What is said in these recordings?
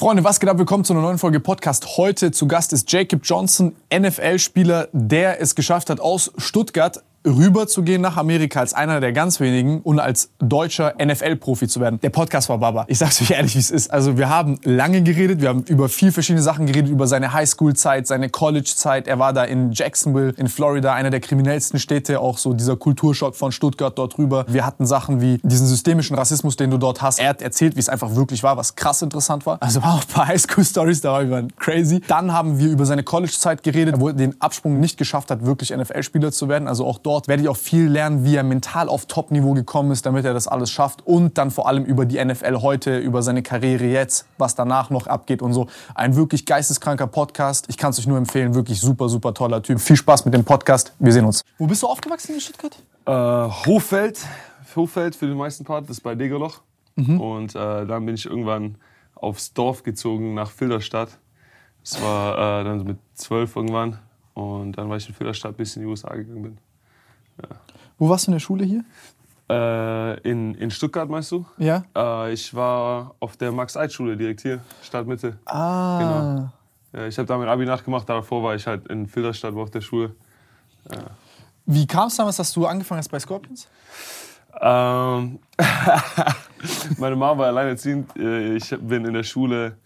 Freunde, was geht ab? Willkommen zu einer neuen Folge Podcast. Heute zu Gast ist Jacob Johnson, NFL-Spieler, der es geschafft hat, aus Stuttgart rüber zu gehen nach Amerika als einer der ganz wenigen und als deutscher NFL-Profi zu werden. Der Podcast war Baba. Ich sag's euch ehrlich, wie es ist. Also wir haben lange geredet, wir haben über viel verschiedene Sachen geredet, über seine Highschool-Zeit, seine College-Zeit. Er war da in Jacksonville, in Florida, einer der kriminellsten Städte, auch so dieser Kulturschock von Stuttgart dort rüber. Wir hatten Sachen wie diesen systemischen Rassismus, den du dort hast. Er hat erzählt, wie es einfach wirklich war, was krass interessant war. Also war auch ein paar Highschool-Stories dabei, die waren crazy. Dann haben wir über seine College-Zeit geredet, wo er den Absprung nicht geschafft hat, wirklich NFL-Spieler zu werden. Also auch dort dort werde ich auch viel lernen, wie er mental auf Top-Niveau gekommen ist, damit er das alles schafft. Und dann vor allem über die NFL heute, über seine Karriere jetzt, was danach noch abgeht und so. Ein wirklich geisteskranker Podcast. Ich kann es euch nur empfehlen. Wirklich super, super toller Typ. Viel Spaß mit dem Podcast. Wir sehen uns. Wo bist du aufgewachsen in Stuttgart? Äh, Hochfeld. Hochfeld für den meisten Part. Das ist bei Degerloch. Mhm. Und äh, dann bin ich irgendwann aufs Dorf gezogen nach Filderstadt. Das war äh, dann mit zwölf irgendwann. Und dann war ich in Filderstadt, bis in die USA gegangen bin. Wo warst du in der Schule hier? Äh, in, in Stuttgart meinst du? Ja. Äh, ich war auf der Max-Eid-Schule direkt hier, Stadtmitte. Ah. Genau. Ja, ich habe da mein Abi nachgemacht, davor war ich halt in Filderstadt, war auf der Schule. Ja. Wie kam es damals, dass du angefangen hast bei Scorpions? Ähm, meine Mama war alleinerziehend. Äh, ich bin in der Schule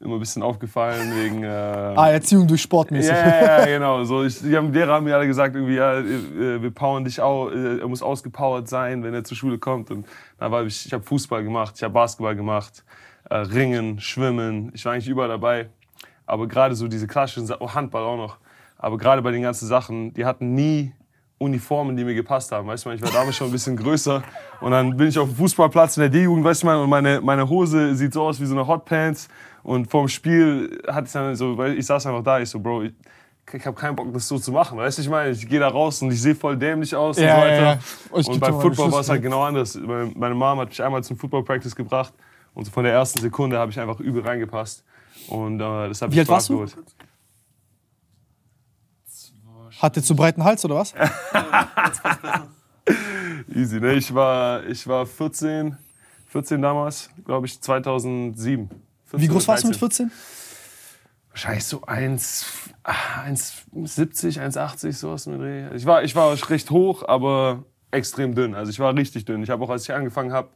immer ein bisschen aufgefallen wegen. Äh, ah, Erziehung durch Sportmäßig. Ja, ja, ja genau. So, ich, die, haben, Lehrer haben mir alle gesagt, irgendwie, ja, äh, wir powern dich auch, äh, er muss ausgepowert sein, wenn er zur Schule kommt. Und da war ich, ich habe Fußball gemacht, ich habe Basketball gemacht, äh, Ringen, Schwimmen. Ich war eigentlich überall dabei. Aber gerade so diese klassischen Sachen, oh, Handball auch noch. Aber gerade bei den ganzen Sachen, die hatten nie Uniformen, die mir gepasst haben. Weißt du, ich war damals schon ein bisschen größer. Und dann bin ich auf dem Fußballplatz in der D-Jugend, weißt du, und meine, meine Hose sieht so aus wie so eine Hotpants. Und vorm Spiel hatte ich dann so, weil ich saß einfach da, ich so, Bro, ich, ich habe keinen Bock, das so zu machen. Weißt du, ich meine, ich gehe da raus und ich sehe voll dämlich aus ja, und so weiter. Ja, ja. Und beim Football war es halt genau anders. Meine Mom hat mich einmal zum Football Practice gebracht und so von der ersten Sekunde habe ich einfach übel reingepasst. Und äh, das habe ich Wie alt warst du? Hatte zu breiten Hals oder was? Easy, ne? Ich war, ich war 14, 14 damals, glaube ich, 2007. 14 Wie groß warst du mit 14? Wahrscheinlich so 1,70, 1,80 sowas mit Dreh. Ich war, ich war recht hoch, aber extrem dünn. Also ich war richtig dünn. Ich habe auch, als ich angefangen habe,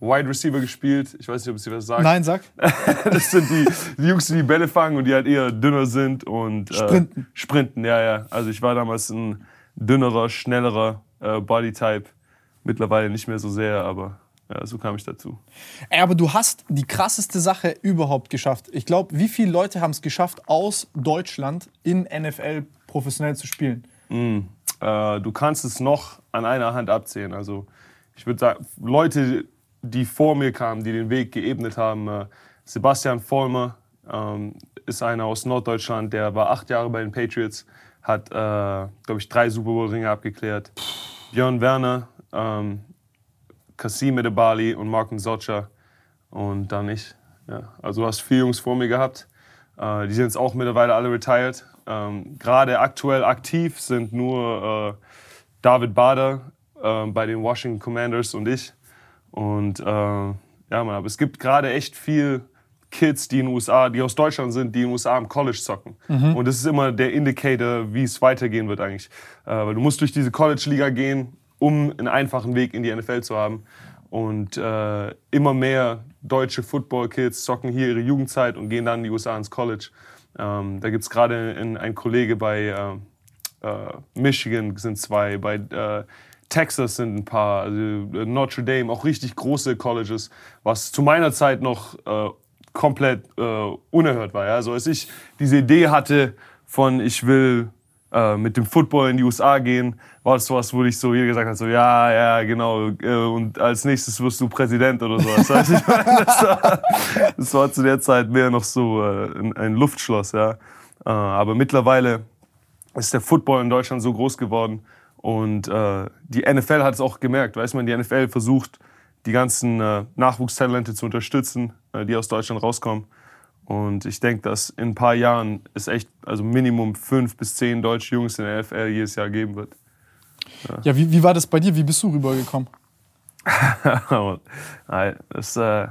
Wide Receiver gespielt. Ich weiß nicht, ob sie was sagt. Nein, sag. das sind die, die, Jungs, die die Bälle fangen und die halt eher dünner sind und äh, sprinten. Sprinten, ja, ja. Also ich war damals ein dünnerer, schnellerer äh, Bodytype. Mittlerweile nicht mehr so sehr, aber ja, so kam ich dazu. Ey, aber du hast die krasseste Sache überhaupt geschafft. Ich glaube, wie viele Leute haben es geschafft, aus Deutschland in NFL professionell zu spielen? Mm, äh, du kannst es noch an einer Hand abzählen. Also ich würde sagen, Leute, die vor mir kamen, die den Weg geebnet haben. Äh, Sebastian Vollmer ähm, ist einer aus Norddeutschland, der war acht Jahre bei den Patriots, hat, äh, glaube ich, drei Super Bowl-Ringe abgeklärt. Björn Werner, ähm, Kasim Edebali und Marken Socha und dann ich. Ja. Also du hast vier Jungs vor mir gehabt. Äh, die sind jetzt auch mittlerweile alle retired. Ähm, Gerade aktuell aktiv sind nur äh, David Bader äh, bei den Washington Commanders und ich. Und äh, ja, man, aber es gibt gerade echt viel Kids, die in den USA, die aus Deutschland sind, die in den USA im College zocken. Mhm. Und das ist immer der Indicator, wie es weitergehen wird eigentlich. Äh, weil du musst durch diese College-Liga gehen, um einen einfachen Weg in die NFL zu haben. Und äh, immer mehr deutsche Football-Kids zocken hier ihre Jugendzeit und gehen dann in die USA ins College. Ähm, da gibt es gerade einen Kollege bei äh, äh, Michigan, sind zwei, bei äh, Texas sind ein paar, also äh, Notre Dame, auch richtig große Colleges, was zu meiner Zeit noch äh, komplett unerhört war. Ja? Also als ich diese Idee hatte von, ich will äh, mit dem Football in die USA gehen, war das sowas, wo ich so hier gesagt habe, so ja, ja, genau, äh, und als nächstes wirst du Präsident oder sowas. Das, war, das war zu der Zeit mehr noch so äh, ein, ein Luftschloss, ja. Aber mittlerweile ist der Football in Deutschland so groß geworden und die NFL hat es auch gemerkt, weiß man, die NFL versucht, die ganzen Nachwuchstalente zu unterstützen, die aus Deutschland rauskommen. Und ich denke, dass in ein paar Jahren es echt, also Minimum fünf bis zehn deutsche Jungs in der NFL jedes Jahr geben wird. Ja, ja wie, wie war das bei dir? Wie bist du rübergekommen? das ist äh,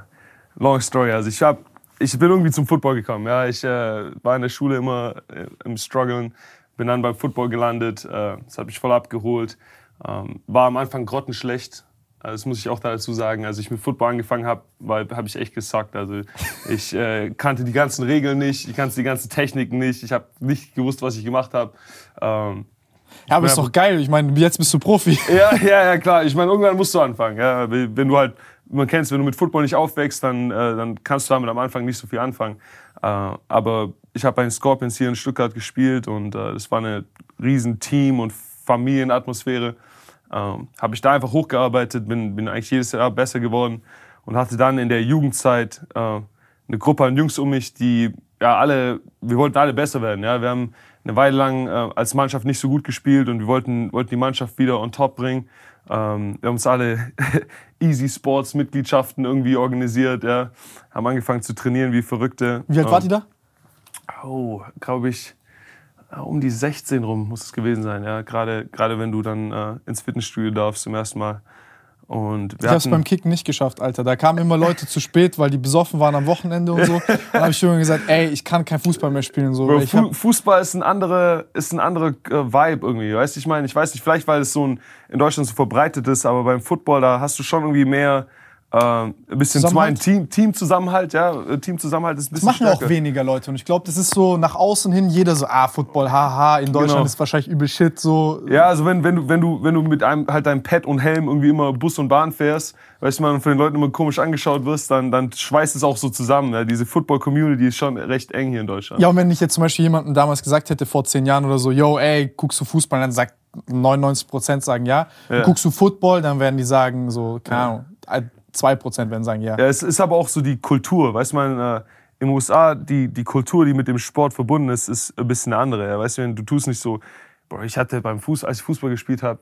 long story. Also ich hab, ich bin irgendwie zum Football gekommen. Ja, ich äh, war in der Schule immer äh, im Struggeln, bin dann beim Football gelandet. Äh, das habe ich voll abgeholt. Ähm, war am Anfang grottenschlecht, das muss ich auch dazu sagen. Als ich mit Football angefangen habe, habe ich echt gesackt. Also ich äh, kannte die ganzen Regeln nicht, ich kannte die ganzen Techniken nicht, ich habe nicht gewusst, was ich gemacht habe. Ähm, ja, aber ist doch geil. Ich meine, jetzt bist du Profi. Ja, ja, ja, klar. Ich meine, irgendwann musst du anfangen. Ja, wenn du halt, man kennt wenn du mit Football nicht aufwächst, dann, äh, dann kannst du damit am Anfang nicht so viel anfangen. Äh, aber ich habe bei den Scorpions hier in Stuttgart gespielt und äh, das war eine riesen Team- und Familienatmosphäre ähm, habe ich da einfach hochgearbeitet, bin, bin eigentlich jedes Jahr besser geworden und hatte dann in der Jugendzeit äh, eine Gruppe an Jungs um mich, die ja alle, wir wollten alle besser werden. Ja? Wir haben eine Weile lang äh, als Mannschaft nicht so gut gespielt und wir wollten, wollten die Mannschaft wieder on top bringen. Ähm, wir haben uns alle Easy Sports Mitgliedschaften irgendwie organisiert, ja? haben angefangen zu trainieren wie Verrückte. Wie alt wart ihr da? Oh, glaube ich um die 16 rum muss es gewesen sein, ja. Gerade, gerade wenn du dann äh, ins Fitnessstudio darfst zum ersten Mal. Und ich habe es beim Kicken nicht geschafft, Alter. Da kamen immer Leute zu spät, weil die besoffen waren am Wochenende und so. Dann habe ich immer gesagt, ey, ich kann kein Fußball mehr spielen. So. Bro, Fußball ist ein anderer, ist ein anderer äh, Vibe irgendwie. Weißt ich meine, ich weiß nicht, vielleicht weil es so ein, in Deutschland so verbreitet ist, aber beim Football da hast du schon irgendwie mehr ein bisschen zum einen Team, Teamzusammenhalt, ja, Teamzusammenhalt ist ein bisschen Das machen stärker. auch weniger Leute und ich glaube, das ist so nach außen hin jeder so, ah, Football, haha, in Deutschland genau. ist wahrscheinlich übel Shit, so. Ja, also wenn, wenn du, wenn du, wenn du mit einem, halt deinem Pad und Helm irgendwie immer Bus und Bahn fährst, weißt du, man von den Leuten immer komisch angeschaut wirst, dann, dann schweißt es auch so zusammen, ja. Diese Football-Community ist schon recht eng hier in Deutschland. Ja, und wenn ich jetzt zum Beispiel jemandem damals gesagt hätte, vor zehn Jahren oder so, yo, ey, guckst du Fußball, dann sagt 99 Prozent sagen ja. ja. Guckst du Football, dann werden die sagen so, keine Ahnung, 2% werden sagen ja. ja. Es ist aber auch so die Kultur. Weißt du, äh, im USA, die, die Kultur, die mit dem Sport verbunden ist, ist ein bisschen eine andere. Ja. Weißt du, du tust nicht so, boah, ich hatte beim Fuß, als ich Fußball gespielt habe,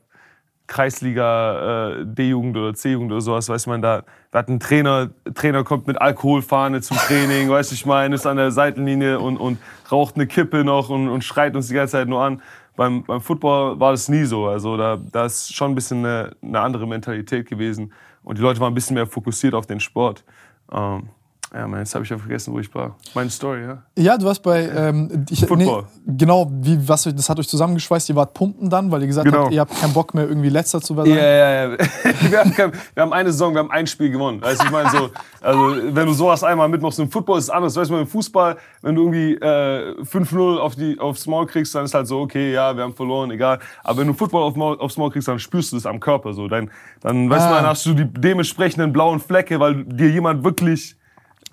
Kreisliga äh, D-Jugend oder C-Jugend oder sowas, weiß man, da, da hat ein Trainer, Trainer kommt mit Alkoholfahne zum Training, weißt du, ich meine, ist an der Seitenlinie und, und raucht eine Kippe noch und, und schreit uns die ganze Zeit nur an. Beim, beim Football war das nie so. Also da, da ist schon ein bisschen eine, eine andere Mentalität gewesen. Und die Leute waren ein bisschen mehr fokussiert auf den Sport. Ähm, ja, man, jetzt habe ich ja vergessen, wo ich war. Meine Story, ja? Ja, du warst bei. Ähm, ich, Football. Nee, genau, wie, was, das hat euch zusammengeschweißt. Ihr wart pumpen dann, weil ihr gesagt genau. habt, ihr habt keinen Bock mehr, irgendwie Letzter zu werden. Ja, ja, ja. wir, haben, wir haben eine Saison, wir haben ein Spiel gewonnen. Weißt, ich meine, so, also, wenn du sowas einmal mitmachst, im Football ist es anders. Weißt du, im Fußball, wenn du irgendwie äh, 5-0 auf die, aufs Maul kriegst, dann ist halt so, okay, ja, wir haben verloren, egal. Aber wenn du Football auf Maul, aufs Maul kriegst, dann spürst du das am Körper. So. Dann, dann weißt ah. du, dann hast du die dementsprechenden blauen Flecke, weil dir jemand wirklich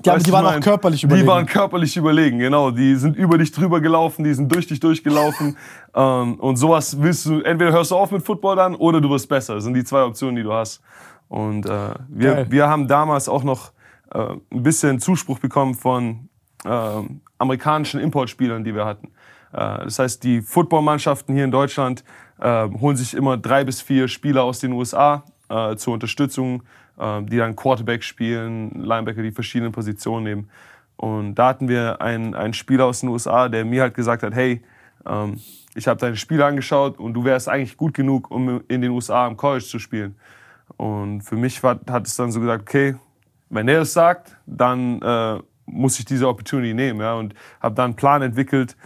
ja, aber die waren auch körperlich überlegen. Die waren körperlich überlegen, genau. Die sind über dich drüber gelaufen, die sind durch dich durchgelaufen. ähm, und sowas willst du, entweder hörst du auf mit Football dann oder du wirst besser. Das sind die zwei Optionen, die du hast. Und äh, wir, wir haben damals auch noch äh, ein bisschen Zuspruch bekommen von äh, amerikanischen Importspielern, die wir hatten. Äh, das heißt, die Footballmannschaften hier in Deutschland äh, holen sich immer drei bis vier Spieler aus den USA äh, zur Unterstützung die dann Quarterback spielen, Linebacker, die verschiedenen Positionen nehmen. Und da hatten wir einen, einen Spieler aus den USA, der mir halt gesagt hat, hey, ähm, ich habe deine Spiele angeschaut und du wärst eigentlich gut genug, um in den USA im College zu spielen. Und für mich war, hat es dann so gesagt, okay, wenn er es sagt, dann äh, muss ich diese Opportunity nehmen, ja, und habe dann einen Plan entwickelt.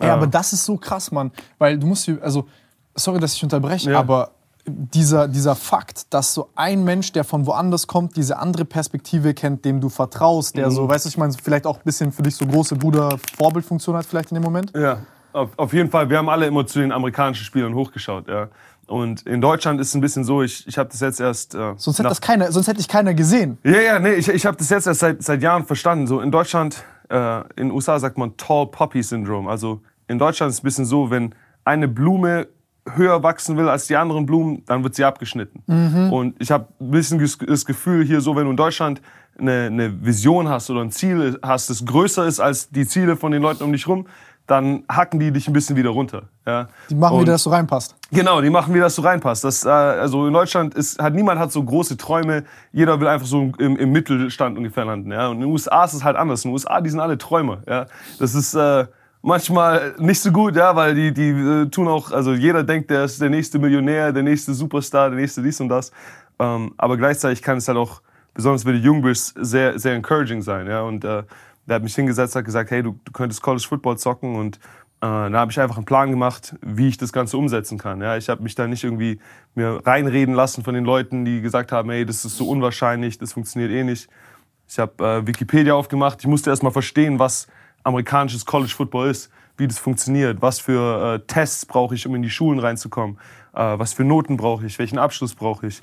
Ja, äh, aber das ist so krass, Mann, weil du musst, also, sorry, dass ich unterbreche, ja. aber dieser, dieser Fakt, dass so ein Mensch, der von woanders kommt, diese andere Perspektive kennt, dem du vertraust, der so, weißt du, ich meine, vielleicht auch ein bisschen für dich so große Bruder-Vorbildfunktion hat vielleicht in dem Moment? Ja, auf, auf jeden Fall. Wir haben alle immer zu den amerikanischen Spielern hochgeschaut, ja. Und in Deutschland ist es ein bisschen so, ich, ich habe das jetzt erst. Äh, Sonst hätte, das keiner, sonst hätte ich keiner gesehen. Ja, ja, nee, ich, ich habe das jetzt erst seit, seit Jahren verstanden. So in Deutschland, äh, in den USA sagt man Tall Poppy Syndrome. Also in Deutschland ist es ein bisschen so, wenn eine Blume höher wachsen will als die anderen Blumen, dann wird sie abgeschnitten. Und ich habe ein bisschen das Gefühl hier so, wenn du in Deutschland eine, eine Vision hast oder ein Ziel hast, das größer ist als die Ziele von den Leuten um dich rum, dann hacken die dich ein bisschen wieder runter. Ja? Die machen Und- wieder, dass du reinpasst. Genau, die machen, wie das so reinpasst. Das, äh, also in Deutschland ist, hat niemand hat so große Träume. Jeder will einfach so im, im Mittelstand ungefähr landen. Ja? Und in den USA ist es halt anders. In den USA, die sind alle Träumer. Ja? Das ist äh, manchmal nicht so gut, ja, weil die, die äh, tun auch, also jeder denkt, der ist der nächste Millionär, der nächste Superstar, der nächste dies und das. Ähm, aber gleichzeitig kann es halt auch, besonders wenn du jung sehr, sehr encouraging sein. Ja? Und äh, der hat mich hingesetzt, hat gesagt, hey, du, du könntest College Football zocken und äh, da habe ich einfach einen Plan gemacht, wie ich das Ganze umsetzen kann. Ja, ich habe mich da nicht irgendwie mir reinreden lassen von den Leuten, die gesagt haben, hey, das ist so unwahrscheinlich, das funktioniert eh nicht. Ich habe äh, Wikipedia aufgemacht. Ich musste erst mal verstehen, was amerikanisches College Football ist, wie das funktioniert, was für äh, Tests brauche ich, um in die Schulen reinzukommen, äh, was für Noten brauche ich, welchen Abschluss brauche ich.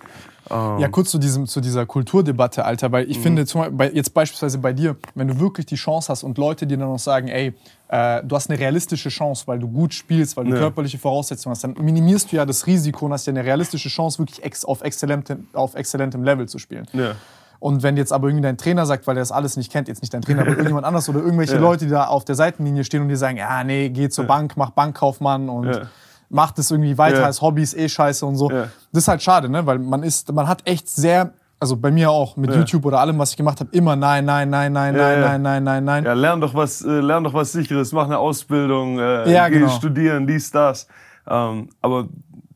Ja, kurz zu, diesem, zu dieser Kulturdebatte, Alter, weil ich finde, zum, bei, jetzt beispielsweise bei dir, wenn du wirklich die Chance hast und Leute dir dann noch sagen, ey, äh, du hast eine realistische Chance, weil du gut spielst, weil du Ja. körperliche Voraussetzungen hast, dann minimierst du ja das Risiko und hast ja eine realistische Chance, wirklich ex auf, exzellentem, auf exzellentem Level zu spielen. Ja. Und wenn jetzt aber irgendwie dein Trainer sagt, weil er das alles nicht kennt, jetzt nicht dein Trainer, aber irgendjemand anders oder irgendwelche Ja. Leute, die da auf der Seitenlinie stehen und dir sagen, ja, nee, geh zur Bank, mach Bankkaufmann und Ja. mach das irgendwie weiter Ja. als Hobby, ist eh scheiße und so. Ja. Das ist halt schade, ne? Weil man ist, man hat echt sehr, also bei mir auch mit Ja. YouTube oder allem, was ich gemacht habe, immer nein, nein, nein, nein, Ja, nein, ja. nein, nein, nein, nein. Ja, lern doch was, äh, lern doch was sicheres, mach eine Ausbildung, äh, Ja, geh genau. studieren, dies, das. Ähm, aber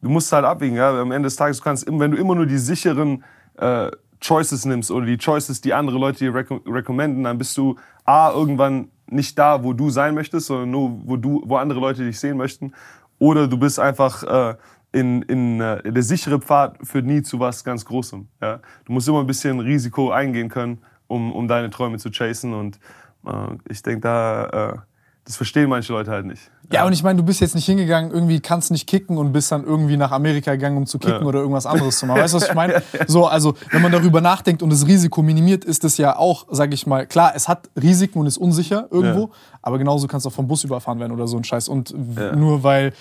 du musst halt abwägen, ja. Am Ende des Tages kannst, wenn du immer nur die sicheren äh, Choices nimmst oder die Choices, die andere Leute dir reco recommenden, dann bist du A, irgendwann nicht da, wo du sein möchtest, sondern nur, wo, du, wo andere Leute dich sehen möchten. Oder du bist einfach äh, in, in äh, der sichere Pfad führt nie zu was ganz Großem. Ja? Du musst immer ein bisschen Risiko eingehen können, um, um deine Träume zu chasen. Und äh, ich denke, da, äh, das verstehen manche Leute halt nicht. Ja, und ich meine, du bist jetzt nicht hingegangen, irgendwie kannst nicht kicken und bist dann irgendwie nach Amerika gegangen, um zu kicken Ja. oder irgendwas anderes zu machen. Weißt du, was ich meine? So, also, wenn man darüber nachdenkt und das Risiko minimiert, ist es ja auch, sag ich mal, klar, es hat Risiken und ist unsicher irgendwo, Ja. aber genauso kannst du auch vom Bus überfahren werden oder so ein Scheiß. Und Ja. nur weil,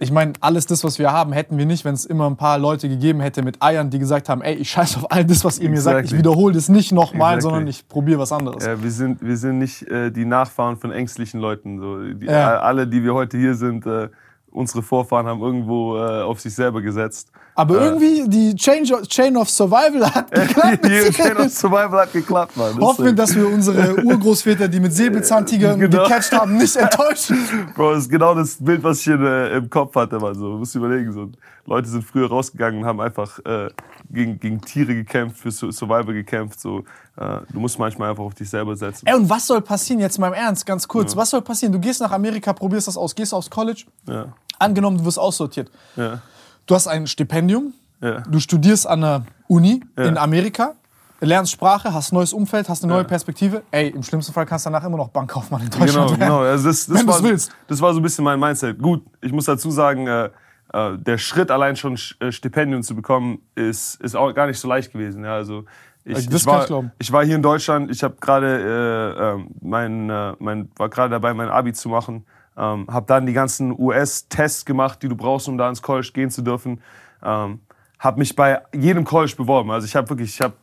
ich meine, alles das, was wir haben, hätten wir nicht, wenn es immer ein paar Leute gegeben hätte mit Eiern, die gesagt haben, ey, ich scheiß auf all das, was ihr mir sagt, ich Exactly. wiederhole das nicht nochmal, Exactly. sondern ich probiere was anderes. Ja, wir, sind, wir sind nicht äh, die Nachfahren von ängstlichen Leuten. So. Die, Ja. Alle, die wir heute hier sind, äh, unsere Vorfahren haben irgendwo äh, auf sich selber gesetzt. Aber Äh. irgendwie, die Chain of, Chain of Survival hat geklappt. Hier Chain of Survival hat geklappt, Mann. Hoffen wir, dass wir unsere Urgroßväter, die mit Säbelzahntigern Genau. gecatcht haben, nicht enttäuschen. Bro, das ist genau das Bild, was ich in, äh, im Kopf hatte. Man. So. Du musst überlegen, so. Leute sind früher rausgegangen und haben einfach äh, gegen, gegen Tiere gekämpft, für Su- Survival gekämpft. So. Äh, du musst manchmal einfach auf dich selber setzen. Ey, und was soll passieren, jetzt mal im Ernst, ganz kurz, was soll passieren? Du gehst nach Amerika, probierst das aus, gehst aufs College, Ja, angenommen, du wirst aussortiert. ja, Du hast ein Stipendium, ja. du studierst an einer Uni Ja. in Amerika, lernst Sprache, hast ein neues Umfeld, hast eine neue Perspektive. Ey, im schlimmsten Fall kannst du danach immer noch Bankkaufmann in Deutschland Genau, werden. genau. Also das, das, Wenn war, willst. das war so ein bisschen mein Mindset. Gut, ich muss dazu sagen, äh, äh, der Schritt allein schon Sch- äh, Stipendium zu bekommen, ist, ist auch gar nicht so leicht gewesen. Ja, also ich, Das ich, war, ich ich war hier in Deutschland, ich habe gerade äh, ähm, mein, äh, mein, war gerade dabei, mein Abi zu machen. Ähm, habe dann die ganzen US-Tests gemacht, die du brauchst, um da ins College gehen zu dürfen. Ähm, habe mich bei jedem College beworben. Also ich habe wirklich, ich habe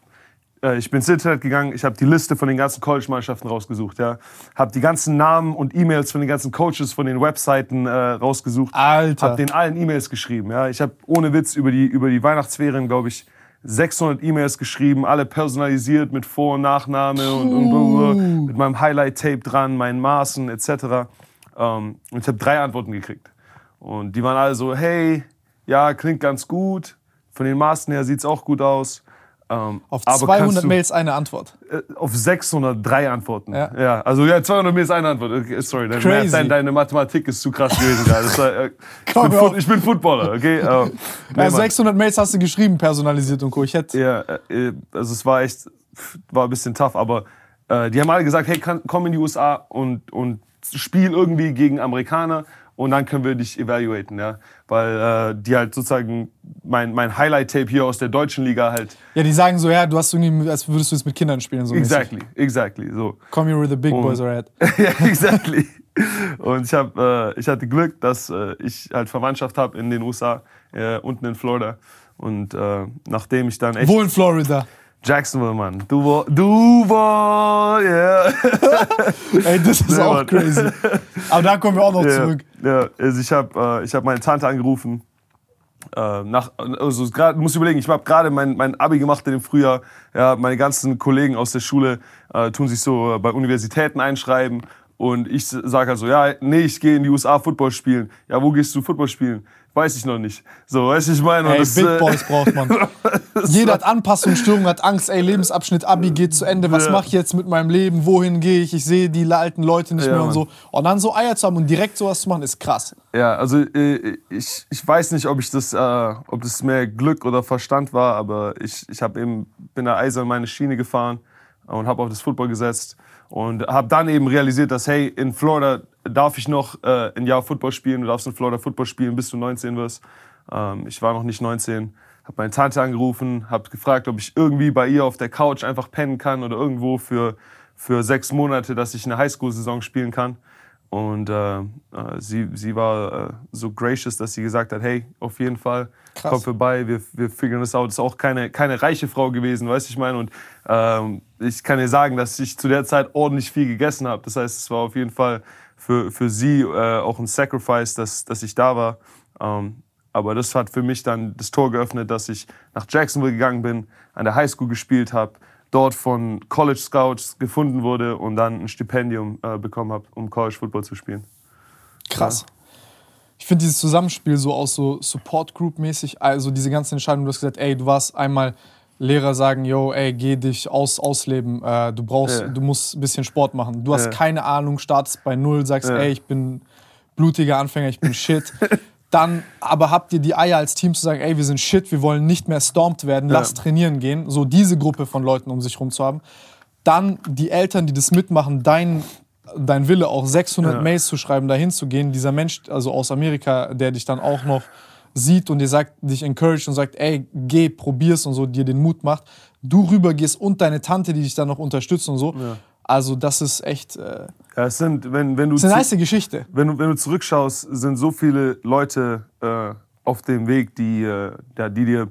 äh, ich bin ins Internet gegangen, ich habe die Liste von den ganzen College-Mannschaften rausgesucht, ja. Habe die ganzen Namen und E-Mails von den ganzen Coaches von den Webseiten äh, rausgesucht. Alter. Habe den allen E-Mails geschrieben, ja. Ich habe ohne Witz über die, über die Weihnachtsferien, glaube ich, 600 E-Mails geschrieben, alle personalisiert mit Vor- und Nachname und, und, und mit meinem Highlight-Tape dran, meinen Maßen etc. Ähm, und ich habe drei Antworten gekriegt. Und die waren alle so, hey, ja, klingt ganz gut. Von den Maßen her sieht's auch gut aus. Ähm, Auf aber 200 kannst du- Mails eine Antwort. äh, Auf 603 Antworten. Ja. Ja. also ja, 200 Mails eine Antwort. Okay, sorry, deine, Crazy. Deine, deine Mathematik ist zu krass gewesen. war, äh, ich, bin. Foot- ich bin Footballer, okay? Äh, nee, Ja, Mann. 600 Mails hast du geschrieben, personalisiert und Co. Ich hätte. Ja, äh, also es war echt, war ein bisschen tough, aber äh, die haben alle gesagt, hey, kann, komm in die USA und, und spiel irgendwie gegen Amerikaner und dann können wir dich evaluaten, ja. Weil äh, die halt sozusagen mein, mein Highlight-Tape hier aus der deutschen Liga halt. Ja, die sagen so, ja, du hast irgendwie, als würdest du es mit Kindern spielen. So mäßig. Exactly, exactly, so. Come here where the big boys are at. ja, exactly. Und ich, hab, äh, ich hatte Glück, dass äh, ich halt Verwandtschaft habe in den USA, äh, unten in Florida. Und äh, nachdem ich dann echt. Wo in Florida? Jacksonville, Mann. Duval, Duval, yeah. Ey, das ist Ja, auch Mann. crazy. Aber da kommen wir auch noch ja, zurück. ja. Also ich habe äh, ich hab meine Tante angerufen. Äh, nach, also grad, du musst überlegen, ich habe gerade mein, mein Abi gemacht in dem Frühjahr. Ja, meine ganzen Kollegen aus der Schule äh, tun sich so äh, bei Universitäten einschreiben. Und ich sage halt so, ja, nee, ich gehe in die USA Football spielen. Ja, wo gehst du Football spielen? Weiß ich noch nicht. So, weißt du, ich meine. Ey, das, Big äh, Boys braucht man. Jeder hat Anpassungsstörungen, hat Angst, ey, Lebensabschnitt, Abi geht zu Ende, was Ja. mache ich jetzt mit meinem Leben, wohin gehe ich, ich sehe die alten Leute nicht Ja, mehr und so. Und dann so Eier zu haben und direkt sowas zu machen, ist krass. Ja, also äh, ich, ich weiß nicht, ob ich das, äh, ob das mehr Glück oder Verstand war, aber ich, ich hab eben bin da eisern meine Schiene gefahren und habe auf das Football gesetzt und habe dann eben realisiert, dass hey in Florida darf ich noch äh, ein Jahr Football spielen, du darfst in Florida Football spielen, bis du 19 wirst. Ähm, ich war noch nicht 19, habe meine Tante angerufen, habe gefragt, ob ich irgendwie bei ihr auf der Couch einfach pennen kann oder irgendwo für für sechs Monate, dass ich eine Highschool-Saison spielen kann. Und äh, äh, sie, sie war äh, so gracious, dass sie gesagt hat, hey, auf jeden Fall, Krass. komm vorbei, wir, wir figuren das out. Das ist auch keine, keine reiche Frau gewesen, weißt du, ich meine. Und ähm, ich kann dir sagen, dass ich zu der Zeit ordentlich viel gegessen habe. Das heißt, es war auf jeden Fall für, für sie äh, auch ein Sacrifice, dass, dass ich da war. Ähm, aber das hat für mich dann das Tor geöffnet, dass ich nach Jacksonville gegangen bin, an der Highschool gespielt habe, dort von College Scouts gefunden wurde und dann ein Stipendium äh, bekommen habe, um College Football zu spielen. Krass. Ich finde dieses Zusammenspiel so aus so Support Group mäßig, also diese ganzen Entscheidungen, du hast gesagt, ey, du warst einmal Lehrer sagen, yo, ey, geh dich aus, ausleben, äh, du brauchst, Ja. du musst ein bisschen Sport machen. Du hast Ja. keine Ahnung, startest bei null, sagst, Ja. ey, ich bin blutiger Anfänger, ich bin shit. Dann aber habt ihr die Eier als Team zu sagen, ey, wir sind shit, wir wollen nicht mehr stormed werden, lass trainieren gehen. So diese Gruppe von Leuten um sich rum zu haben. Dann die Eltern, die das mitmachen, dein, dein Wille auch 600 Ja. Mails zu schreiben, dahin zu gehen. Dieser Mensch, also aus Amerika, der dich dann auch noch sieht und dir sagt, dich encouraged und sagt, ey, geh, probier's und so, dir den Mut macht. Du rübergehst und deine Tante, die dich dann noch unterstützt und so. Ja. Also das ist echt, äh, Ja, es sind, wenn, wenn, du ist eine nice Geschichte. wenn, du, wenn du zurückschaust, sind so viele Leute äh, auf dem Weg, die, äh, ja, die dir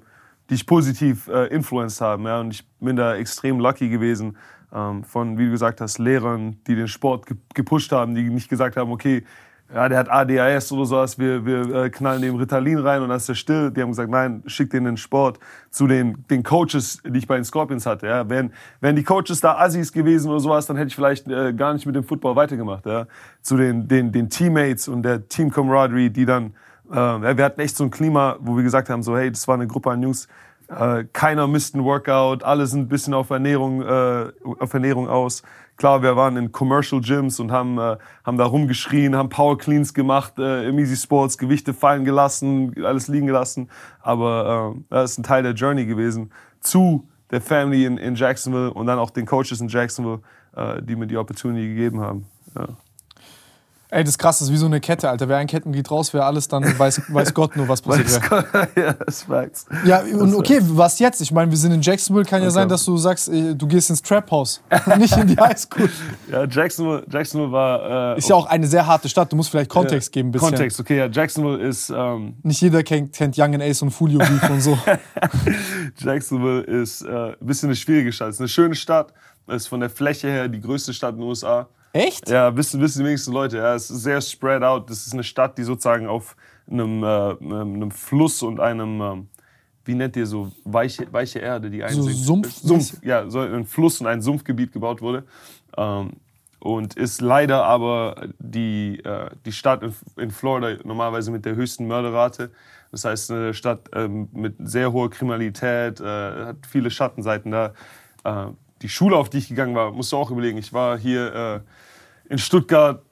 dich positiv äh, influenced haben. Ja? Und ich bin da extrem lucky gewesen ähm, von, wie du gesagt hast, Lehrern, die den Sport ge gepusht haben, die nicht gesagt haben, okay, ja, der hat ADHS oder sowas, wir, wir äh, knallen dem Ritalin rein und dann ist er still. Die haben gesagt, nein, schick den in den Sport. Zu den, den Coaches, die ich bei den Scorpions hatte. Ja. Wären, wären die Coaches da Assis gewesen oder sowas, dann hätte ich vielleicht äh, gar nicht mit dem Football weitergemacht. Ja. Zu den, den, den Teammates und der Team Camaraderie, die dann, äh, ja, wir hatten echt so ein Klima, wo wir gesagt haben, so hey, das war eine Gruppe an Jungs, äh, keiner misst ein Workout, alle sind ein bisschen auf Ernährung, äh, auf Ernährung aus. Klar, wir waren in Commercial Gyms und haben, äh, haben da rumgeschrien, haben Power Cleans gemacht, äh, im Easy Sports, Gewichte fallen gelassen, alles liegen gelassen. Aber äh, das ist ein Teil der Journey gewesen zu der Family in, in Jacksonville und dann auch den Coaches in Jacksonville, äh, die mir die Opportunity gegeben haben. Ja. Ey, das ist krass, das ist wie so eine Kette, Alter. Wer ein Kettenglied raus wäre, alles, dann weiß, weiß Gott nur, was passiert wäre. ja, das Facts. Ja, und okay, was jetzt? Ich meine, wir sind in Jacksonville, kann ja sein, dass du sagst, du gehst ins Trap House, nicht in die Highschool. Ja, Jacksonville, Jacksonville war. Äh, Ist ja auch eine sehr harte Stadt, du musst vielleicht Kontext geben ein bisschen. Kontext, okay, ja, Jacksonville ist. Ähm, Nicht jeder kennt, kennt Young and Ace und Fulio Beef und so. Jacksonville ist äh, ein bisschen eine schwierige Stadt. Es ist eine schöne Stadt. Ist von der Fläche her die größte Stadt in den USA. Echt? Ja, wissen, wissen die wenigsten Leute. Ja, es ist sehr spread out. Das ist eine Stadt, die sozusagen auf einem, äh, einem Fluss und einem, ähm, wie nennt ihr so, weiche, weiche Erde, die einsinkt. Sumpf- Sumpf, ja, so ein Fluss und ein Sumpfgebiet gebaut wurde. Ähm, und ist leider aber die, äh, die Stadt in, in Florida normalerweise mit der höchsten Mörderrate. Das heißt, eine Stadt ähm, mit sehr hoher Kriminalität, äh, hat viele Schattenseiten da. Äh, die Schule, auf die ich gegangen war, musst du auch überlegen. Ich war hier äh, in Stuttgart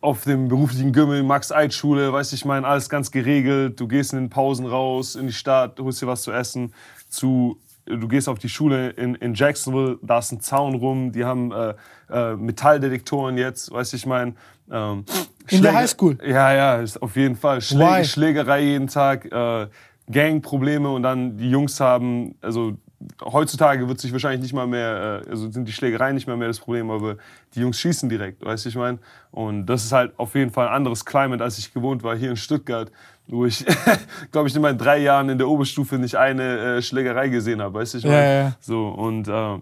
auf dem beruflichen Gümmel, Max-Eid-Schule, weiß ich meine, alles ganz geregelt. Du gehst in den Pausen raus, in die Stadt, holst dir was zu essen. Zu, du gehst auf die Schule in, in Jacksonville, da ist ein Zaun rum, die haben äh, äh, Metalldetektoren jetzt, weiß ich meine. Ähm, In der Highschool? Ja, ja, ist auf jeden Fall. Schläge, Schlägerei jeden Tag, äh, Gangprobleme und dann die Jungs haben, also heutzutage wird sich wahrscheinlich nicht mal mehr, äh, also sind die Schlägereien nicht mehr, mehr das Problem, aber die Jungs schießen direkt, weißt du, ich meine? Und das ist halt auf jeden Fall ein anderes Climate, als ich gewohnt war hier in Stuttgart, wo ich, glaube ich, in meinen drei Jahren in der Oberstufe nicht eine äh, Schlägerei gesehen habe, weißt du, ich meine? Ja, ja. So, und äh,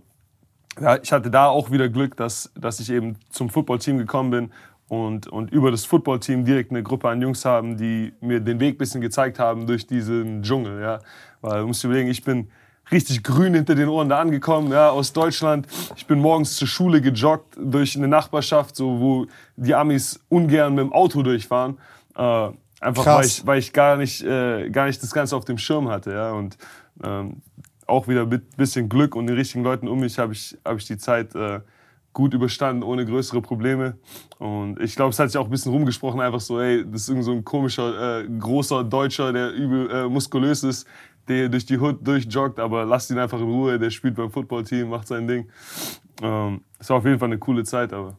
ja, ich hatte da auch wieder Glück, dass, dass ich eben zum Footballteam gekommen bin und, und über das Footballteam direkt eine Gruppe an Jungs haben, die mir den Weg ein bisschen gezeigt haben durch diesen Dschungel. Ja. Weil du musst dir überlegen, ich bin richtig grün hinter den Ohren da angekommen, ja, aus Deutschland. Ich bin morgens zur Schule gejoggt durch eine Nachbarschaft, so, wo die Amis ungern mit dem Auto durchfahren. Äh, einfach weil ich, weil ich gar, nicht, äh, gar nicht das Ganze auf dem Schirm hatte. Ja. Und ähm, auch wieder mit bisschen Glück und den richtigen Leuten um mich habe ich, hab ich die Zeit äh, gut überstanden, ohne größere Probleme. Und ich glaube, es hat sich auch ein bisschen rumgesprochen, einfach so, ey, das ist irgend so ein komischer, äh, großer Deutscher, der übel äh, muskulös ist, der durch die Hood durchjoggt, aber lasst ihn einfach in Ruhe, der spielt beim Footballteam, macht sein Ding. Ähm, es war auf jeden Fall eine coole Zeit, aber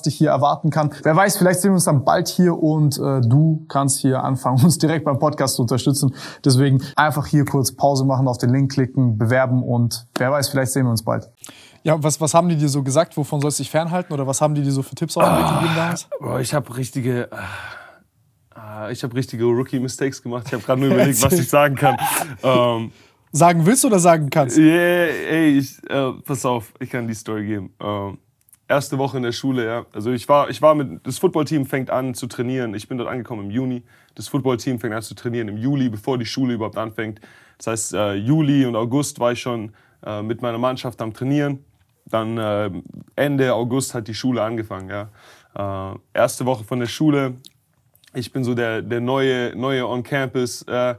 dich hier erwarten kann. Wer weiß, vielleicht sehen wir uns dann bald hier und äh, du kannst hier anfangen, uns direkt beim Podcast zu unterstützen. Deswegen einfach hier kurz Pause machen, auf den Link klicken, bewerben und wer weiß, vielleicht sehen wir uns bald. Ja, was, was haben die dir so gesagt? Wovon sollst du dich fernhalten? Oder was haben die dir so für Tipps auf den Weg gegeben damals? Ich habe richtige... Äh, ich habe richtige Rookie-Mistakes gemacht. Ich habe gerade nur überlegt, was ich sagen kann. Ähm, sagen willst oder sagen kannst? Yeah, ey, ich, äh, pass auf, ich kann die Story geben. Ähm, erste Woche in der Schule, ja. Also ich war, ich war mit, das Footballteam fängt an zu trainieren. Ich bin dort angekommen im Juni. Das Footballteam fängt an zu trainieren im Juli, bevor die Schule überhaupt anfängt. Das heißt, äh, Juli und August war ich schon äh, mit meiner Mannschaft am Trainieren. Dann äh, Ende August hat die Schule angefangen, ja. Äh, erste Woche von der Schule. Ich bin so der, der neue, neue on Campus. Äh,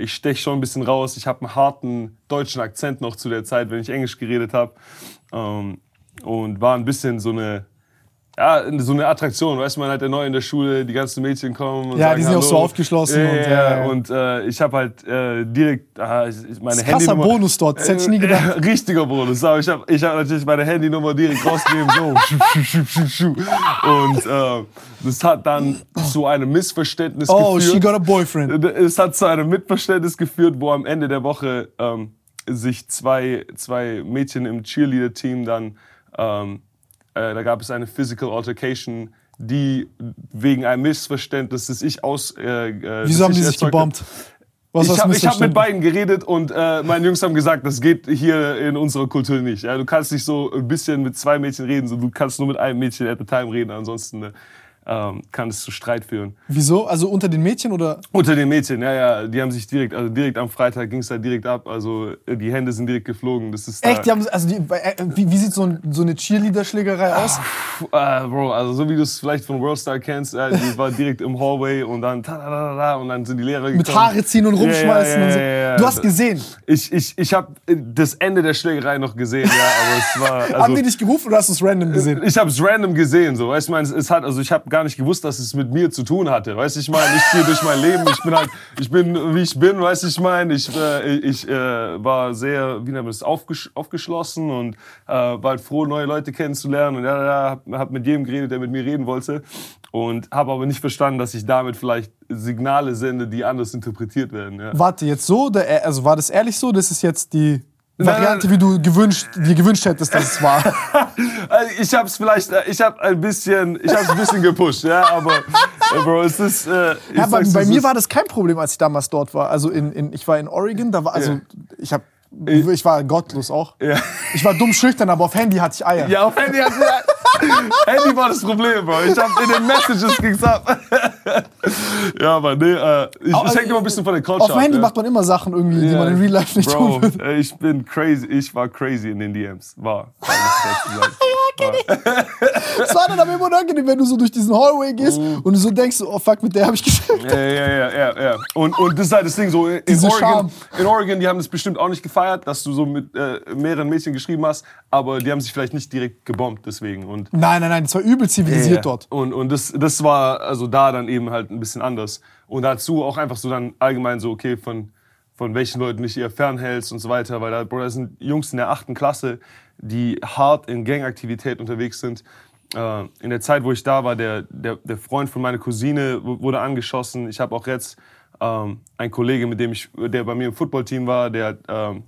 ich steche schon ein bisschen raus. Ich habe einen harten deutschen Akzent noch zu der Zeit, wenn ich Englisch geredet habe. Ähm, und war ein bisschen so eine ja, so eine Attraktion, weißt du, man hat ja neu in der Schule, die ganzen Mädchen kommen und Ja, sagen, die sind Hallo. auch so aufgeschlossen. Ja, und, ja, äh, und äh, ich habe halt äh, direkt ich- meine Das ist krasser Handynummer... Bonus dort, das hätte ich nie gedacht. Richtiger Bonus, aber ich habe ich hab natürlich meine Handynummer direkt rausgegeben, so. Und äh, das hat dann zu einem Missverständnis oh, she geführt. got a boyfriend. Es hat zu einem Mitverständnis geführt, wo am Ende der Woche ähm, sich zwei, zwei Mädchen im Cheerleader-Team dann, ähm, äh, da gab es eine Physical Altercation, die wegen einem Missverständnis, das ich aus... Äh, äh, Wieso haben die ich sich gebombt? Was ich habe hab mit beiden geredet und äh, meine Jungs haben gesagt, das geht hier in unserer Kultur nicht. Ja, du kannst nicht so ein bisschen mit zwei Mädchen reden, so, du kannst nur mit einem Mädchen at a time reden, ansonsten äh, ähm, kann es zu Streit führen. Wieso? Also unter den Mädchen oder? Unter den Mädchen, ja, ja, die haben sich direkt, also direkt am Freitag ging es da direkt ab, also äh, die Hände sind direkt geflogen. Das ist Echt? Die haben, also die, äh, wie, wie sieht so, ein, so eine Cheerleader-Schlägerei aus? äh, Bro, also so wie du es vielleicht von Worldstar kennst, äh, die war direkt im Hallway und dann ta -da -da -da, und dann sind die Lehrer gekommen. Mit Haare ziehen und rumschmeißen Ja, ja, und so. ja, ja, ja. Du hast gesehen. Ich, ich, ich habe das Ende der Schlägerei noch gesehen, ja, aber es war. Also, haben die dich gerufen oder hast du es random gesehen? Ich habe es random gesehen, so, weißt du, ich meine, es hat, also ich habe gar nicht gewusst, dass es mit mir zu tun hatte, weißt ich meine, ich ziehe durch mein Leben, ich bin halt, ich bin wie ich bin, weißt ich meine, ich, äh, ich äh, war sehr, wie nennt man das, aufgesch aufgeschlossen und äh, war halt froh, neue Leute kennenzulernen und ja, ja, hab, hab mit jedem geredet, der mit mir reden wollte und habe aber nicht verstanden, dass ich damit vielleicht Signale sende, die anders interpretiert werden. Ja. Warte, jetzt so? Also war das ehrlich so? Das ist jetzt die Variante, wie du gewünscht, dir gewünscht hättest, dass es war. Also ich hab's vielleicht, äh, ich hab ein bisschen, ich hab's ein bisschen gepusht, ja, aber äh, Bro, es ist. Äh, Ja, bei, bei mir war das kein Problem, als ich damals dort war. Also in, in, ich war in Oregon, da war also ich habe ich war gottlos auch. Ja. Ich war dumm schüchtern, aber auf Handy hatte ich Eier. Ja, auf Handy hat Handy war das Problem, Bro. Ich hab in den Messages ging's ab. ja, aber nee, äh, ich, Au- es hängt immer ein bisschen von der Culture Auf Handy ab, macht man immer Sachen irgendwie, die ja. man in Real Life nicht Bro, tun würde. äh, ich bin crazy, ich war crazy in den DMs. War. sagen. Es war dann aber immer unangenehm, wenn du so durch diesen Hallway gehst Mhm. und du so denkst, oh fuck, mit der habe ich geschrieben. Ja, ja, ja, ja, ja. Und, und das ist halt das Ding, so in Diese Oregon, Scham. in Oregon, die haben das bestimmt auch nicht gefeiert, dass du so mit äh, mehreren Mädchen geschrieben hast, aber die haben sich vielleicht nicht direkt gebombt deswegen. Und Nein, nein, nein, das war übel zivilisiert Ja. dort. Und, und das, das war also da dann eben halt ein bisschen anders. Und dazu auch einfach so dann allgemein so, okay, von, von welchen Leuten dich eher fernhältst und so weiter. Weil da, Bro, da sind Jungs in der achten Klasse, die hart in Gangaktivität unterwegs sind. Äh, in der Zeit, wo ich da war, der, der, der Freund von meiner Cousine wurde angeschossen. Ich habe auch jetzt ähm, einen Kollege, mit dem ich, der bei mir im Footballteam war, der ähm,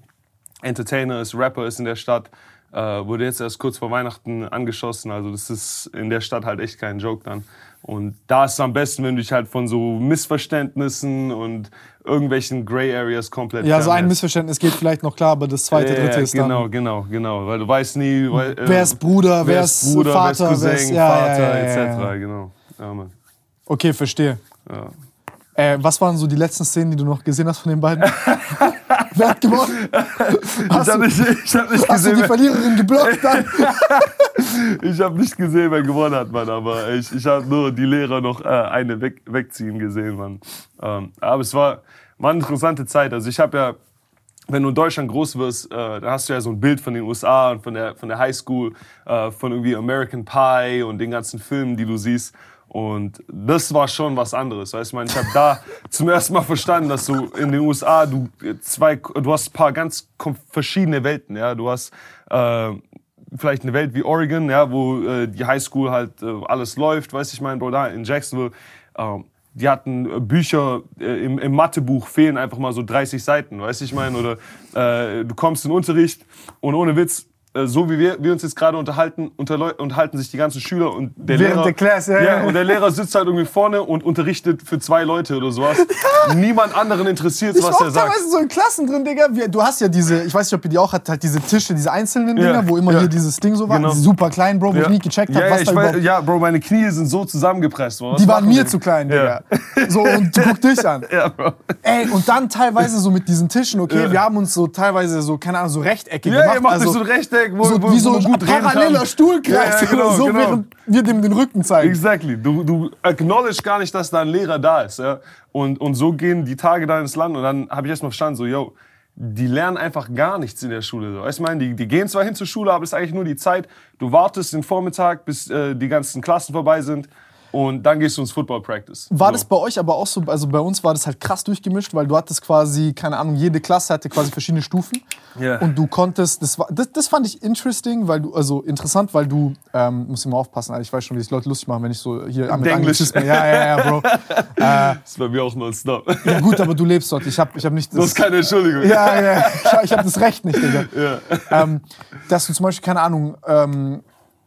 Entertainer ist, Rapper ist in der Stadt, äh, wurde jetzt erst kurz vor Weihnachten angeschossen. Also das ist in der Stadt halt echt kein Joke dann. Und da ist es am besten, wenn du dich halt von so Missverständnissen und irgendwelchen Grey Areas komplett Ja, so ein. Missverständnis geht vielleicht noch klar, aber das zweite, Ja, dritte ist genau, dann. genau, genau, weil du weißt nie, weil, äh, Wer ist Bruder, wer ist Bruder, Vater, wer ist Cousin, ja, Vater, ja, etc. Genau. Ja, Mann. Okay, verstehe. Äh, was waren so die letzten Szenen, die du noch gesehen hast von den beiden? wer hat gewonnen? Hast Ich habe du, nicht, ich hab nicht hast du gesehen, die wer, Verliererin geblockt dann? ich hab nicht gesehen, wer gewonnen hat, Mann. Aber ich, ich habe nur die Lehrer noch äh, eine weg, wegziehen gesehen, Mann. Ähm, aber es war, war eine interessante Zeit. Also ich habe ja, wenn du in Deutschland groß wirst, äh, dann hast du ja so ein Bild von den USA und von der, von der Highschool, äh, von irgendwie American Pie und den ganzen Filmen, die du siehst. Und das war schon was anderes. Weißt ich, meine, ich habe da zum ersten Mal verstanden, dass du in den USA, du, äh, zwei, du hast ein paar ganz verschiedene Welten. Ja? Du hast äh, vielleicht eine Welt wie Oregon, ja, wo äh, die Highschool halt äh, alles läuft. Weißt ich meine, Bro, da in Jacksonville, ähm, die hatten äh, Bücher, äh, im, im Mathebuch fehlen einfach mal so 30 Seiten, weißt du, ich meine, oder äh, du kommst in den Unterricht und ohne Witz, so wie wir, wir uns jetzt gerade unterhalten, unterhalten sich die ganzen Schüler und der Während Lehrer, der Class, ja, ja. und der Lehrer sitzt halt irgendwie vorne und unterrichtet für zwei Leute oder sowas. Niemand anderen interessiert Ich was war er sagt. teilweise so in Klassen drin, Digga. Du hast ja diese, ich weiß nicht, ob ihr die auch habt, halt diese Tische, diese einzelnen Ja, Dinger, wo immer ja. hier dieses Ding so war. Genau. Super klein, Bro, wo ich nie gecheckt habe, ja, was ja, da ich weiß, überhaupt... ja, Bro, meine Knie sind so zusammengepresst. Bro. Die waren mir die? zu klein, Ja. Digga. So, und du guck dich an. Ja, Bro. Ey, und dann teilweise so mit diesen Tischen, okay, Ja. wir haben uns so teilweise so, keine Ahnung, so Rechtecke Ja, gemacht. ihr macht also, so ein Rechteck, wo, so, wo, wie so wo ein gut reden paralleler kann. Stuhlkreis Ja, ja, genau, oder so, genau. während wir dem den Rücken zeigen. Exactly. Du, du acknowledge gar nicht, dass da ein Lehrer da ist. Ja? Und, und so gehen die Tage da ins Land. Und dann habe ich erst mal verstanden, so, yo, die lernen einfach gar nichts in der Schule. So. Weißt du, meine, die, die gehen zwar hin zur Schule, aber es ist eigentlich nur die Zeit. Du wartest den Vormittag, bis äh, die ganzen Klassen vorbei sind. Und dann gehst du ins Football Practice. War so. das bei euch aber auch so, also bei uns war das halt krass durchgemischt, weil du hattest quasi, keine Ahnung, jede Klasse hatte quasi verschiedene Stufen. Ja. Und du konntest, das, war, das, das fand ich interesting, weil du, also interessant, weil du, ähm, muss immer aufpassen, ich weiß schon, wie sich Leute lustig machen, wenn ich so hier mit Denglisch. Anglizismen, ja, ja, ja, Bro. Das ist bei mir auch nonstop. Ja gut, aber du lebst dort, ich habe ich hab nicht Das ist keine Entschuldigung. Ja, ja, ich, hab- ich habe das Recht nicht, Digga. Ja. Ähm, dass du zum Beispiel, keine Ahnung, ähm,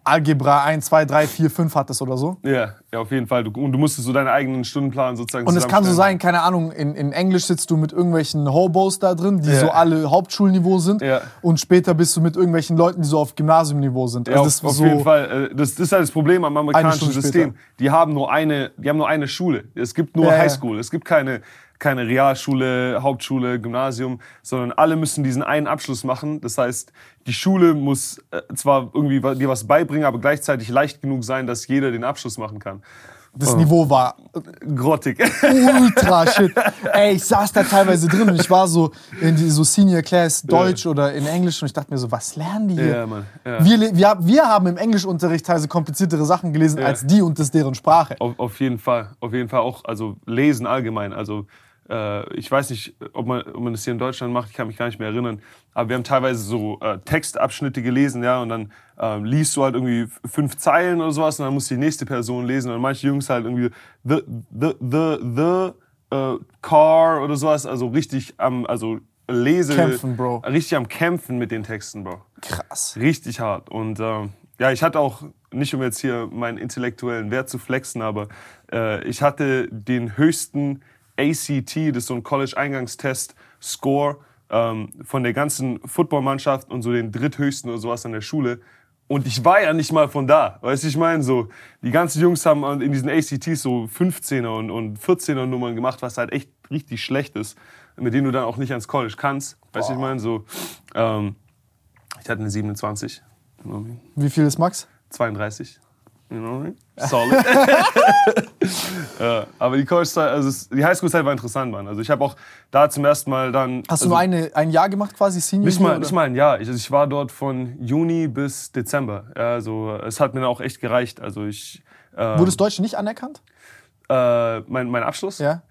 Algebra 1, 2, 3, 4, 5 hattest oder so. Ja, ja, auf jeden Fall. Du, und du musstest so deinen eigenen Stundenplan sozusagen Und es kann so sein, keine Ahnung, in, in Englisch sitzt du mit irgendwelchen Hobos da drin, die Ja. so alle Hauptschulniveau sind. Ja. Und später bist du mit irgendwelchen Leuten, die so auf Gymnasiumniveau sind. Ja, Also auf, das ist auf so, jeden Fall. Äh, Das, das ist halt das Problem am amerikanischen System. später. Die haben nur eine, die haben nur eine Schule. Es gibt nur ja. Highschool. Es gibt keine, keine Realschule, Hauptschule, Gymnasium, sondern alle müssen diesen einen Abschluss machen. Das heißt, die Schule muss äh, zwar irgendwie dir was beibringen, aber gleichzeitig leicht genug sein, dass jeder den Abschluss machen kann. das Niveau war Grottig. ultra shit. Ey, ich saß da teilweise drin und ich war so in die so Senior Class Deutsch oder in Englisch und ich dachte mir so, was lernen die hier? ja, Mann. Ja. Wir, wir, wir haben im Englischunterricht teilweise kompliziertere Sachen gelesen als die und das deren Sprache. Auf, auf jeden Fall, auf jeden Fall auch, also lesen allgemein. Also äh, ich weiß nicht, ob man, ob man das hier in Deutschland macht, ich kann mich gar nicht mehr erinnern. Aber wir haben teilweise so äh, Textabschnitte gelesen, ja, und dann ähm, liest du halt irgendwie fünf Zeilen oder sowas und dann muss die nächste Person lesen. Und manche Jungs halt irgendwie the, the, the, the äh, car oder sowas, also richtig am, also lese, Kämpfen, Bro. richtig am Kämpfen mit den Texten, Bro. Krass. Richtig hart. Und ähm, ja, ich hatte auch, nicht um jetzt hier meinen intellektuellen Wert zu flexen, aber äh, ich hatte den höchsten ACT, das ist so ein College-Eingangstest, Score ähm, von der ganzen Footballmannschaft und so den dritthöchsten oder sowas an der Schule. Und ich war ja nicht mal von da. Weißt du, ich meine, so, die ganzen Jungs haben in diesen ACTs so 15er und, und 14er Nummern gemacht, was halt echt richtig schlecht ist, mit denen du dann auch nicht ans College kannst. Weißt du, ich meine, so, ähm, ich hatte eine 27. You know what I mean? Wie viel ist Max? 32. You know what I mean? Solid. ja, aber die College-Zeit, also die Highschool-Zeit war interessant, Mann. Also ich habe auch da zum ersten Mal dann. Hast also du nur eine, ein Jahr gemacht quasi, Senior? nicht mal, oder? nicht mal ein Jahr. Ich, also ich war dort von Juni bis Dezember. Ja, also es hat mir auch echt gereicht. Also ich. Äh, Wurde das Deutsche nicht anerkannt? äh, mein, mein Abschluss? Ja.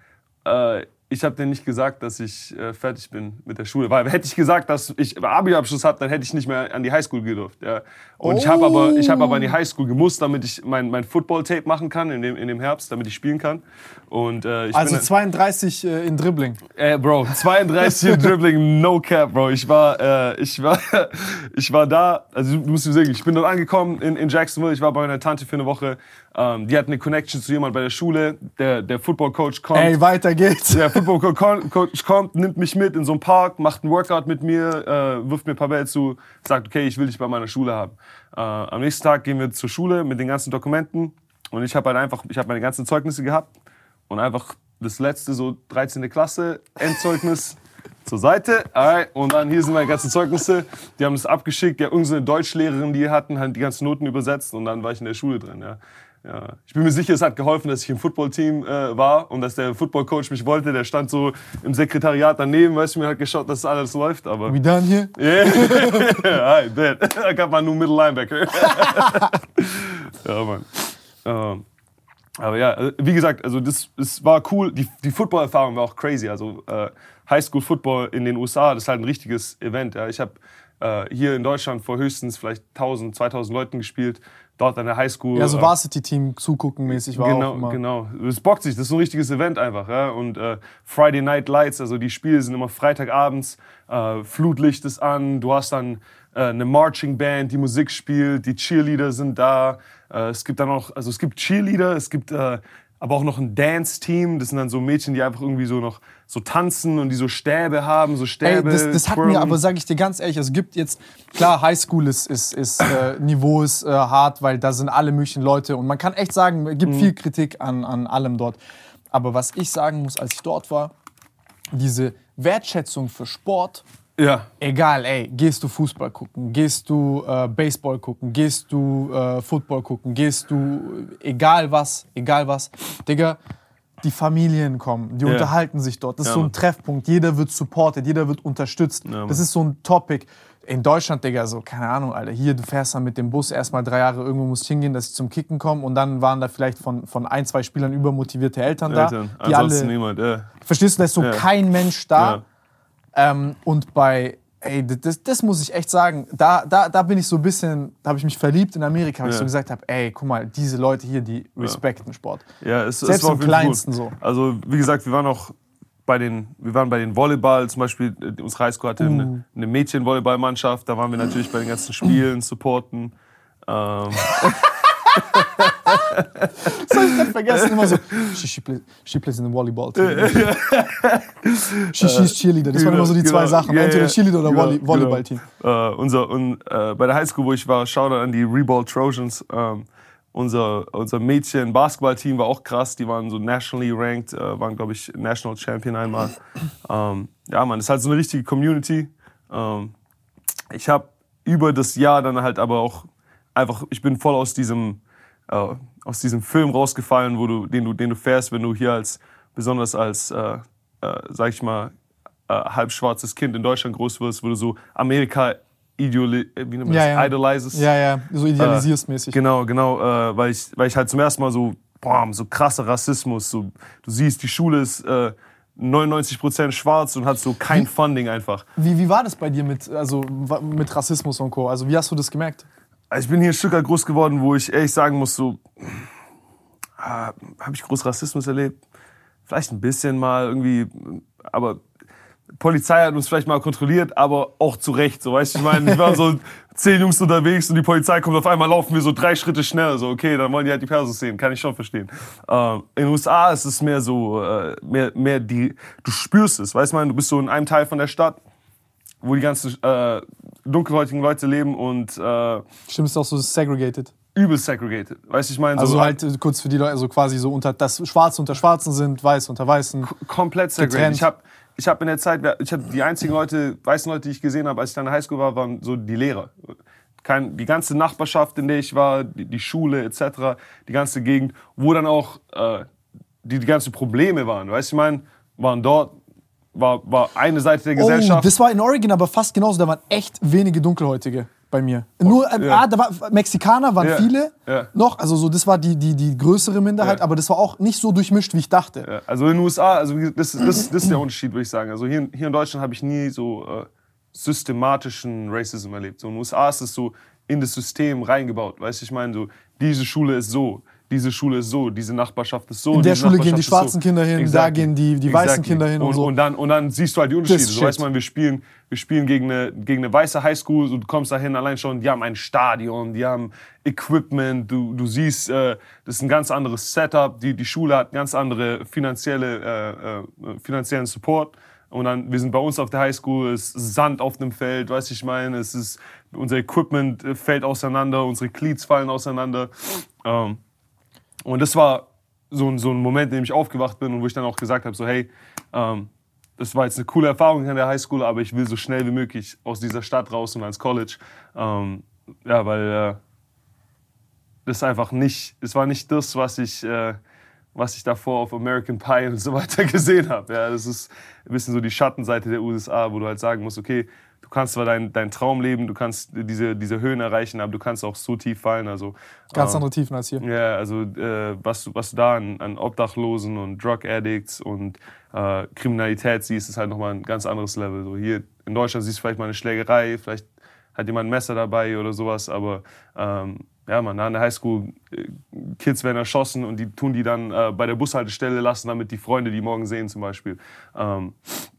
Äh, ich habe denen nicht gesagt, dass ich äh, fertig bin mit der Schule. Weil hätte ich gesagt, dass ich Abi-Abschluss habe, dann hätte ich nicht mehr an die Highschool gedurft. Ja. Und ich habe aber, ich hab aber an die Highschool gemusst, damit ich mein, mein Football-Tape machen kann in dem, in dem Herbst, damit ich spielen kann. Und, äh, ich Also bin, 32 äh, in Dribbling. Ey, Bro, 32 im Dribbling, no cap, Bro. Ich war, äh, ich war, ich war da, also du musst dir sagen, ich bin dort angekommen in, in Jacksonville, ich war bei meiner Tante für eine Woche. Ähm, die hat eine Connection zu jemand bei der Schule, der, der Football-Coach kommt. Ey, weiter geht's. Der Football-Coach kommt, nimmt mich mit in so einen Park, macht einen Workout mit mir, äh, wirft mir ein paar Bälle zu, sagt, okay, ich will dich bei meiner Schule haben. Äh, am nächsten Tag gehen wir zur Schule mit den ganzen Dokumenten und ich habe halt einfach, ich habe meine ganzen Zeugnisse gehabt und einfach das letzte, so 13. Klasse, Endzeugnis zur Seite. Alright, und dann hier sind meine ganzen Zeugnisse. Die haben das abgeschickt. Ja, irgendeine Deutschlehrerin, die hatten, hat die ganzen Noten übersetzt und dann war ich in der Schule drin. Ja. Ja. Ich bin mir sicher, es hat geholfen, dass ich im Footballteam äh, war und dass der Footballcoach mich wollte. Der stand so im Sekretariat daneben, weißt du, mir hat geschaut, dass alles läuft. Aber We done here? yeah, I bet. I got my new middle linebacker. ja, Mann. Ähm, aber ja, also, wie gesagt, also das, das war cool. Die, die Football-Erfahrung war auch crazy. Also äh, Highschool-Football in den USA, das ist halt ein richtiges Event. Ja. Ich habe äh, hier in Deutschland vor höchstens vielleicht 1000, 2000 Leuten gespielt. Dort an der Highschool. Ja, so äh, Varsity-Team zugucken mäßig war auch Genau, immer. genau. Es bockt sich, das ist so ein richtiges Event einfach. Ja? Und äh, Friday Night Lights, also die Spiele sind immer Freitagabends, äh, Flutlicht ist an, du hast dann äh, eine Marching Band, die Musik spielt, die Cheerleader sind da. Äh, es gibt dann auch, also es gibt Cheerleader, es gibt äh, aber auch noch ein Dance-Team. Das sind dann so Mädchen, die einfach irgendwie so noch so tanzen und die so Stäbe haben, so Ey, Stäbe. das, das hatten wir twirlen. aber, sage ich dir ganz ehrlich, es gibt jetzt, klar, Highschool ist, ist, ist äh, Niveau ist äh, hart, weil da sind alle möglichen Leute und man kann echt sagen, es Mhm. gibt viel Kritik an, an allem dort. Aber was ich sagen muss, als ich dort war, diese Wertschätzung für Sport, Ja, egal, ey, gehst du Fußball gucken, gehst du äh, Baseball gucken, gehst du äh, Football gucken, gehst du, äh, egal was, egal was, Digga, die Familien kommen, die Ja. unterhalten sich dort. Das ist Ja, so ein Mann. Treffpunkt, jeder wird supported, jeder wird unterstützt. Mann. das ist so ein Topic. In Deutschland, Digga, so, keine Ahnung, Alter, hier, du fährst dann mit dem Bus erstmal drei Jahre, irgendwo musst hingehen, dass ich zum Kicken komme und dann waren da vielleicht von, von ein, zwei Spielern übermotivierte Eltern, Eltern. da, die Ansonsten alle, niemand. Ja. verstehst du, da ist so Ja. kein Mensch da. Ähm, und bei, ey, das, das muss ich echt sagen, da, da, da bin ich so ein bisschen, da habe ich mich verliebt in Amerika, weil ich Ja. so gesagt habe, ey, guck mal, diese Leute hier, die respekten Sport. Ja, es, Selbst es war im Kleinsten gut. so. Also wie gesagt, wir waren auch bei den, wir waren bei den Volleyball, zum Beispiel äh, unsere Highschool hatte Uh. eine, eine Mädchen-Volleyballmannschaft, da waren wir natürlich bei den ganzen Spielen, supporten. Ähm, Das habe ich gerade vergessen, immer so, she, she, play, she plays in the Volleyball team. she, she's Cheerleader, das waren immer so die zwei Genau. Sachen, Ja, entweder ja. Cheerleader oder Genau, Volley genau. Volleyball-Team. Äh, unser, und, äh, bei der Highschool, wo ich war, Shoutout an die Reball Trojans. Ähm, unser, unser Mädchen-Basketball-Team war auch krass. Die waren so nationally ranked, äh, waren, glaube ich, National Champion einmal. ähm, ja, man, das ist halt so eine richtige Community. Ähm, ich habe über das Jahr dann halt aber auch einfach, ich bin voll aus diesem, äh, aus diesem Film rausgefallen, wo du, den, du, den du fährst, wenn du hier als, besonders als, äh, äh, sag ich mal, äh, halbschwarzes Kind in Deutschland groß wirst, wo du so Amerika ideoli äh, wie nennt man Ja, das? ja. idolizest. Ja, ja, so idealisierst mäßig. Genau, genau, äh, weil, ich, weil ich halt zum ersten Mal so, boah, so krasser Rassismus, so, du siehst, die Schule ist äh, 99% schwarz und hat so kein Funding einfach. Wie, wie war das bei dir mit, also, mit Rassismus und Co.? Also wie hast du das gemerkt? Also ich bin hier ein Stück weit groß geworden, wo ich ehrlich sagen muss, so, ah, habe ich groß Rassismus erlebt? Vielleicht ein bisschen mal irgendwie, aber Polizei hat uns vielleicht mal kontrolliert, aber auch zu Recht, so weißt du, ich meine, ich war so zehn Jungs unterwegs und die Polizei kommt auf einmal, laufen wir so drei Schritte schneller, so okay, dann wollen die halt die Persos sehen, kann ich schon verstehen. Ähm, in den USA ist es mehr so, äh, mehr, mehr die, du spürst es, weißt du, du bist so in einem Teil von der Stadt, wo die ganzen äh, dunkelhäutigen Leute leben und äh, Stimmt, ist auch so segregated. übel segregated, weißt du, ich meine, Also so halt äh, kurz für die Leute, also quasi so unter, dass Schwarze unter Schwarzen sind, Weiß unter Weißen. komplett segregated. Getrennt. Ich habe ich hab in der Zeit, ich hab die einzigen Leute, weißen Leute, die ich gesehen habe, als ich dann in der Highschool war, waren so die Lehrer. Kein, die ganze Nachbarschaft, in der ich war, die, die Schule etc., die ganze Gegend, wo dann auch äh, die, die ganzen Probleme waren. Weißt du, ich meine, waren dort, war, war eine Seite der Oh, Gesellschaft. das war in Oregon aber fast genauso. Da waren echt wenige Dunkelhäutige bei mir. Nur, äh, ja. ah, da war, Mexikaner waren Ja, viele ja. noch. Also so, das war die, die, die größere Minderheit, aber das war auch nicht so durchmischt, wie ich dachte. Also in den USA, also das, das, das ist der Unterschied, würde ich sagen. Also hier, hier in Deutschland habe ich nie so äh, systematischen Racism erlebt. So in den USA ist es so in das System reingebaut. Weißt du, ich meine, so, diese Schule ist so, diese Schule ist so, diese Nachbarschaft ist so. In der Schule gehen die ist so. schwarzen Kinder hin, da gehen die- die weißen Kinder hin und und so. Und dann, und dann siehst du halt die Unterschiede. Das So, shit. weißt man, wir spielen, wir spielen gegen, eine, gegen eine weiße Highschool, du kommst dahin allein schon, die haben ein Stadion, die haben Equipment, du, du siehst, äh, das ist ein ganz anderes Setup, die, die Schule hat ganz andere finanzielle, äh, äh, finanziellen Support. Und dann, wir sind bei uns auf der Highschool, es ist Sand auf dem Feld, weißt du, ich meine, es ist, unser Equipment äh, fällt auseinander, unsere Cleats fallen auseinander. Ähm, und das war so, ein- so ein Moment, in dem ich aufgewacht bin und wo ich dann auch gesagt habe, so hey, ähm, das war jetzt eine coole Erfahrung an der Highschool, aber ich will so schnell wie möglich aus dieser Stadt raus und ans College. Ähm, ja, weil äh, das einfach nicht, es war nicht das, was ich, äh, was ich davor auf American Pie und so weiter gesehen habe. Ja, das ist ein bisschen so die Schattenseite der USA, wo du halt sagen musst, okay, du kannst zwar deinen dein Traum leben, du kannst diese, diese Höhen erreichen, aber du kannst auch so tief fallen. Also, Ganz ähm, andere Tiefen als hier. ja, also äh, was, du- was du da an, an Obdachlosen und Drug Addicts und äh, Kriminalität siehst, ist halt nochmal ein ganz anderes Level. So hier in Deutschland siehst du vielleicht mal eine Schlägerei, vielleicht hat jemand ein Messer dabei oder sowas, aber ähm, ja, man, an der Highschool, äh, Kids werden erschossen und die tun die dann äh, bei der Bushaltestelle lassen, damit die Freunde die morgen sehen zum Beispiel. Ähm,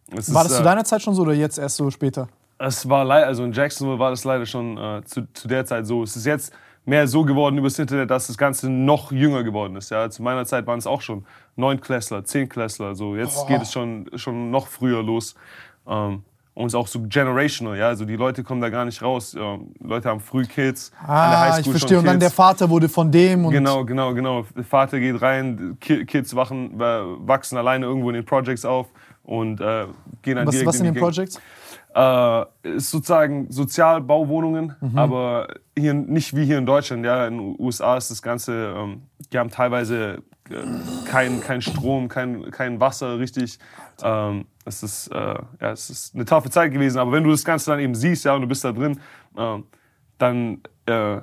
War ist, das zu äh, deiner Zeit schon so oder jetzt erst so später? Es war leider, also in Jacksonville war das leider schon äh, zu, zu der Zeit so. Es ist jetzt mehr so geworden übers Internet, dass das Ganze noch jünger geworden ist. Ja, zu meiner Zeit waren es auch schon Neunklässler, Zehntklässler. So jetzt geht es schon, schon noch früher los. Ähm, und es ist auch so generational, ja. Also die Leute kommen da gar nicht raus. Ähm, Leute haben früh Kids. an der Ah, Highschool ich schon verstehe. Und dann der. Vater wurde von dem und Genau, genau, genau. Der Vater geht rein, Ki- Kids wachen, wachsen alleine irgendwo in den Projects auf und äh, gehen dann was, direkt was in in die den Gang. Äh, ist sozusagen Sozialbauwohnungen, Mhm. aber hier nicht wie hier in Deutschland. Ja, in den USA ist das Ganze, ähm, die haben teilweise äh, kein, kein Strom, kein, kein Wasser richtig. Ähm, es, ist, äh, ja, es ist eine taffe Zeit gewesen, aber wenn du das Ganze dann eben siehst ja, und du bist da drin, ähm, dann äh,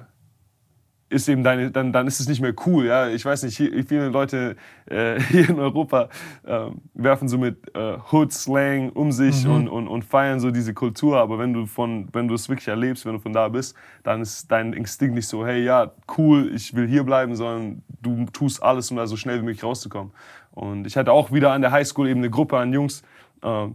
ist eben deine, dann, dann ist es nicht mehr cool. Ja? Ich weiß nicht, hier, viele Leute äh, hier in Europa äh, werfen so mit äh, Hood-Slang um sich und, und, und feiern so diese Kultur. Aber wenn du von, wenn du es wirklich erlebst, wenn du von da bist, dann ist dein Instinkt nicht so, hey, ja, cool, ich will hier bleiben, sondern du tust alles, um da so schnell wie möglich rauszukommen. Und ich hatte auch wieder an der Highschool eben eine Gruppe an Jungs, äh,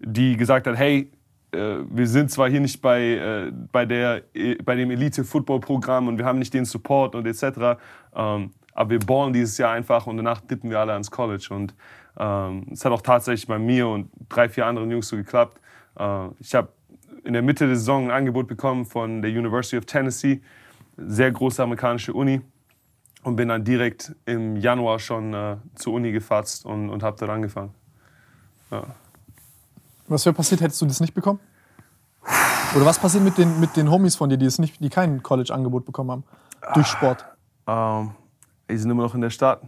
die gesagt hat, hey, wir sind zwar hier nicht bei, äh, bei, der, äh, bei dem Elite-Football-Programm und wir haben nicht den Support und etc., ähm, aber wir ballen dieses Jahr einfach und danach tippen wir alle ans College. Und ähm, es hat auch tatsächlich bei mir und drei, vier anderen Jungs so geklappt. Äh, ich habe in der Mitte der Saison ein Angebot bekommen von der University of Tennessee, sehr große amerikanische Uni, und bin dann direkt im Januar schon äh, zur Uni gefatzt und, und habe dort angefangen. Was wäre passiert, hättest du das nicht bekommen? Oder was passiert mit den, mit den Homies von dir, die, es nicht, die kein College-Angebot bekommen haben? Durch Sport. Ähm, die sind immer noch in der Stadt.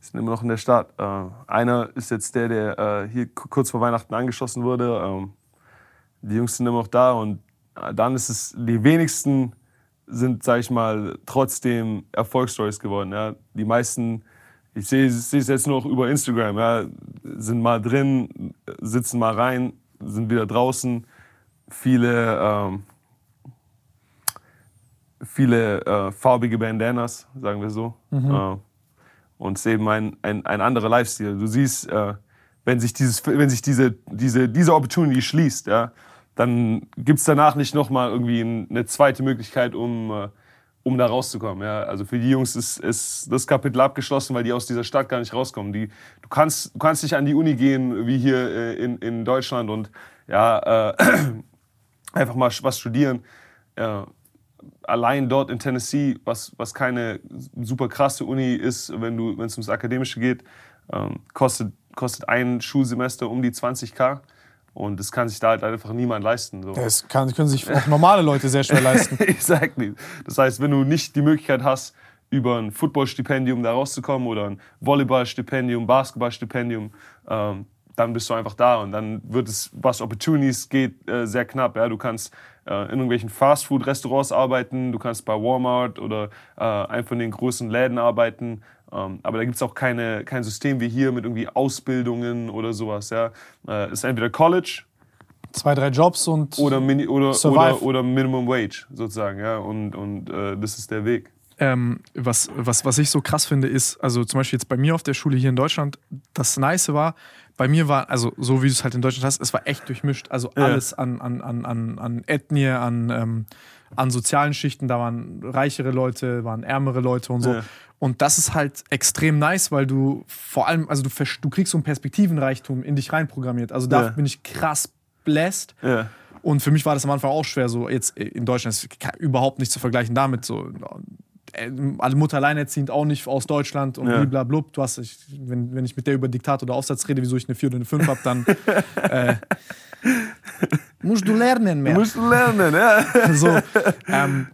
Die sind immer noch in der Stadt. Äh, einer ist jetzt der, der äh, hier ku- kurz vor Weihnachten angeschossen wurde. Ähm, die Jungs sind immer noch da und äh, dann ist es, die wenigsten sind, sag ich mal, trotzdem Erfolgsstories geworden. Ja. Die meisten, ich sehe es jetzt nur noch über Instagram, ja, sind mal drin, sitzen mal rein, sind wieder draußen. Viele, ähm, viele äh, farbige Bandanas, sagen wir so. Äh, und es ist eben ein, ein, ein anderer Lifestyle. Du siehst, äh, wenn sich, dieses, wenn sich diese, diese, diese Opportunity schließt, ja, dann gibt es danach nicht nochmal irgendwie eine zweite Möglichkeit, um, äh, um da rauszukommen. Ja. Also für die Jungs ist, ist das Kapitel abgeschlossen, weil die aus dieser Stadt gar nicht rauskommen. Die, du, kannst, du kannst nicht an die Uni gehen wie hier äh, in, in Deutschland und ja, äh, einfach mal was studieren. Ja, allein dort in Tennessee, was, was keine super krasse Uni ist, wenn es ums Akademische geht, ähm, kostet, kostet ein Schulsemester um die 20k. Und das kann sich da halt einfach niemand leisten. So. Das kann, können sich auch normale Leute sehr schwer leisten. exactly. Das heißt, wenn du nicht die Möglichkeit hast, über ein Footballstipendium da rauszukommen oder ein Volleyballstipendium, Basketballstipendium, ähm, dann bist du einfach da und dann wird es, was Opportunities geht, äh, sehr knapp. Ja? Du kannst äh, in irgendwelchen Fastfood-Restaurants arbeiten, du kannst bei Walmart oder äh, einem von den großen Läden arbeiten. Ähm, aber da gibt es auch keine, kein System wie hier mit irgendwie Ausbildungen oder sowas. Ja? Äh, ist entweder College. Zwei, drei Jobs und. Oder, Mini, oder, oder, oder, Minimum Wage sozusagen. Ja? Und, und äh, das ist der Weg. Ähm, was, was, was ich so krass finde, ist, also zum Beispiel jetzt bei mir auf der Schule hier in Deutschland, das Nice war, bei mir war, also so wie du es halt in Deutschland hast, es war echt durchmischt. Also alles ja. an, an, an, an, an Ethnie, an, ähm, an sozialen Schichten, da waren reichere Leute, waren ärmere Leute und so. Ja. Und das ist halt extrem nice, weil du vor allem, also du, du kriegst so einen Perspektivenreichtum in dich reinprogrammiert. Also da ja. bin ich krass blessed. Ja. Und für mich war das am Anfang auch schwer, so jetzt in Deutschland ist überhaupt nicht zu vergleichen damit. So äh, alle Mutter alleinerziehend auch nicht aus Deutschland und ja. blablabla. Du hast, ich, wenn, wenn ich mit der über Diktat oder Aufsatz rede, wieso ich eine 4 oder eine 5 habe, dann äh, musst du lernen mehr. Musst du lernen, ja. So, ähm,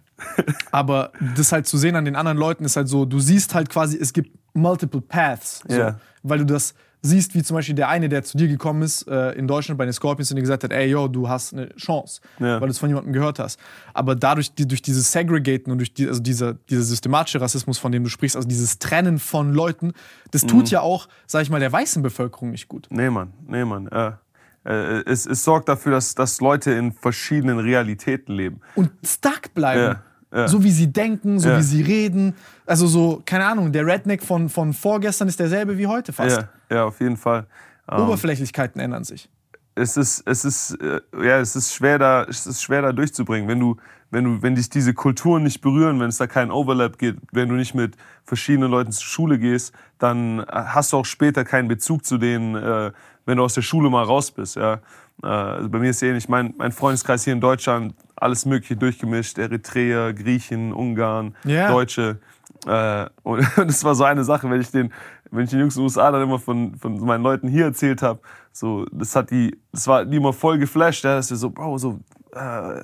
aber das halt zu sehen an den anderen Leuten ist halt so, du siehst halt quasi, es gibt multiple paths. So, ja. Weil du das siehst, wie zum Beispiel der eine, der zu dir gekommen ist äh, in Deutschland bei den Scorpions und dir gesagt hat, ey, yo, du hast eine Chance, ja. weil du es von jemandem gehört hast. Aber dadurch, die, durch dieses Segregaten und durch die, also dieser, dieser systematische Rassismus, von dem du sprichst, also dieses Trennen von Leuten, das tut mhm. ja auch, sag ich mal, der weißen Bevölkerung nicht gut. Nee, Mann, nee, Mann, ja. Äh, es, es sorgt dafür, dass, dass Leute in verschiedenen Realitäten leben. Und stuck bleiben. Ja. Ja. So wie sie denken, so ja. wie sie reden. Also so, keine Ahnung, der Redneck von, von vorgestern ist derselbe wie heute fast. Ja, ja auf jeden Fall. Ähm, Oberflächlichkeiten ändern sich. Es ist, es, ist, äh, ja, es, ist schwer da, es ist schwer da durchzubringen. Wenn, du, wenn, du, wenn dich diese Kulturen nicht berühren, wenn es da keinen Overlap gibt, wenn du nicht mit verschiedenen Leuten zur Schule gehst, dann hast du auch später keinen Bezug zu denen, äh, wenn du aus der Schule mal raus bist. Ja? Äh, also bei mir ist es ähnlich. Mein, mein Freundeskreis hier in Deutschland, alles Mögliche durchgemischt. Eritreer, Griechen, Ungarn, yeah. Deutsche. Äh, und das war so eine Sache, wenn ich den, wenn ich den Jungs in den USA dann immer von, von meinen Leuten hier erzählt habe, so, das hat die, das war die immer voll geflasht, ja, dass wir so, Bro, so, äh,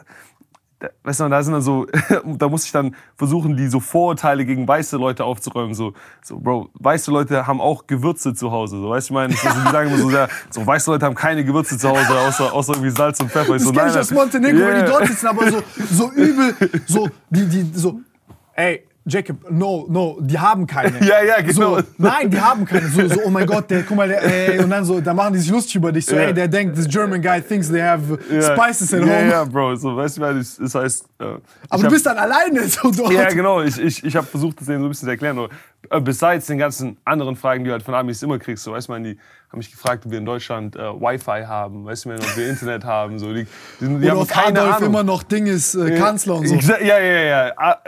weißt du, da sind dann so, da muss ich dann versuchen, die so Vorurteile gegen weiße Leute aufzuräumen. So, so Bro, weiße Leute haben auch Gewürze zu Hause. So, weißt du, ich meine, so, die sagen immer so, ja, so, weiße Leute haben keine Gewürze zu Hause, außer, außer irgendwie Salz und Pfeffer. Ich das so, kenne ich aus Montenegro, yeah. wenn die dort sitzen, aber so, so übel, so, die, die, so, ey, Jacob, no, no, die haben keine. ja, ja, genau. So, nein, die haben keine. So, so, oh mein Gott, der, guck mal, der, ey, und dann so, da machen die sich lustig über dich. So, yeah. ey, der denkt, this German guy thinks they have yeah. spices at home. Ja, ja, Bro, so, weißt du, das, das heißt. Äh, Aber du hab, bist dann alleine so dort. Ja, genau. Ich, ich, ich habe versucht, das denen so ein bisschen zu erklären. Nur, äh, besides den ganzen anderen Fragen, die du halt von Amis immer kriegst, so, weißt du, die haben mich gefragt, ob wir in Deutschland äh, Wi-Fi haben, weißt du, ob wir Internet haben, so. Die, die, die Oder haben keine Adolf Ahnung. immer noch Ding ist, äh, Kanzler und so. Ja, ja, ja. ja.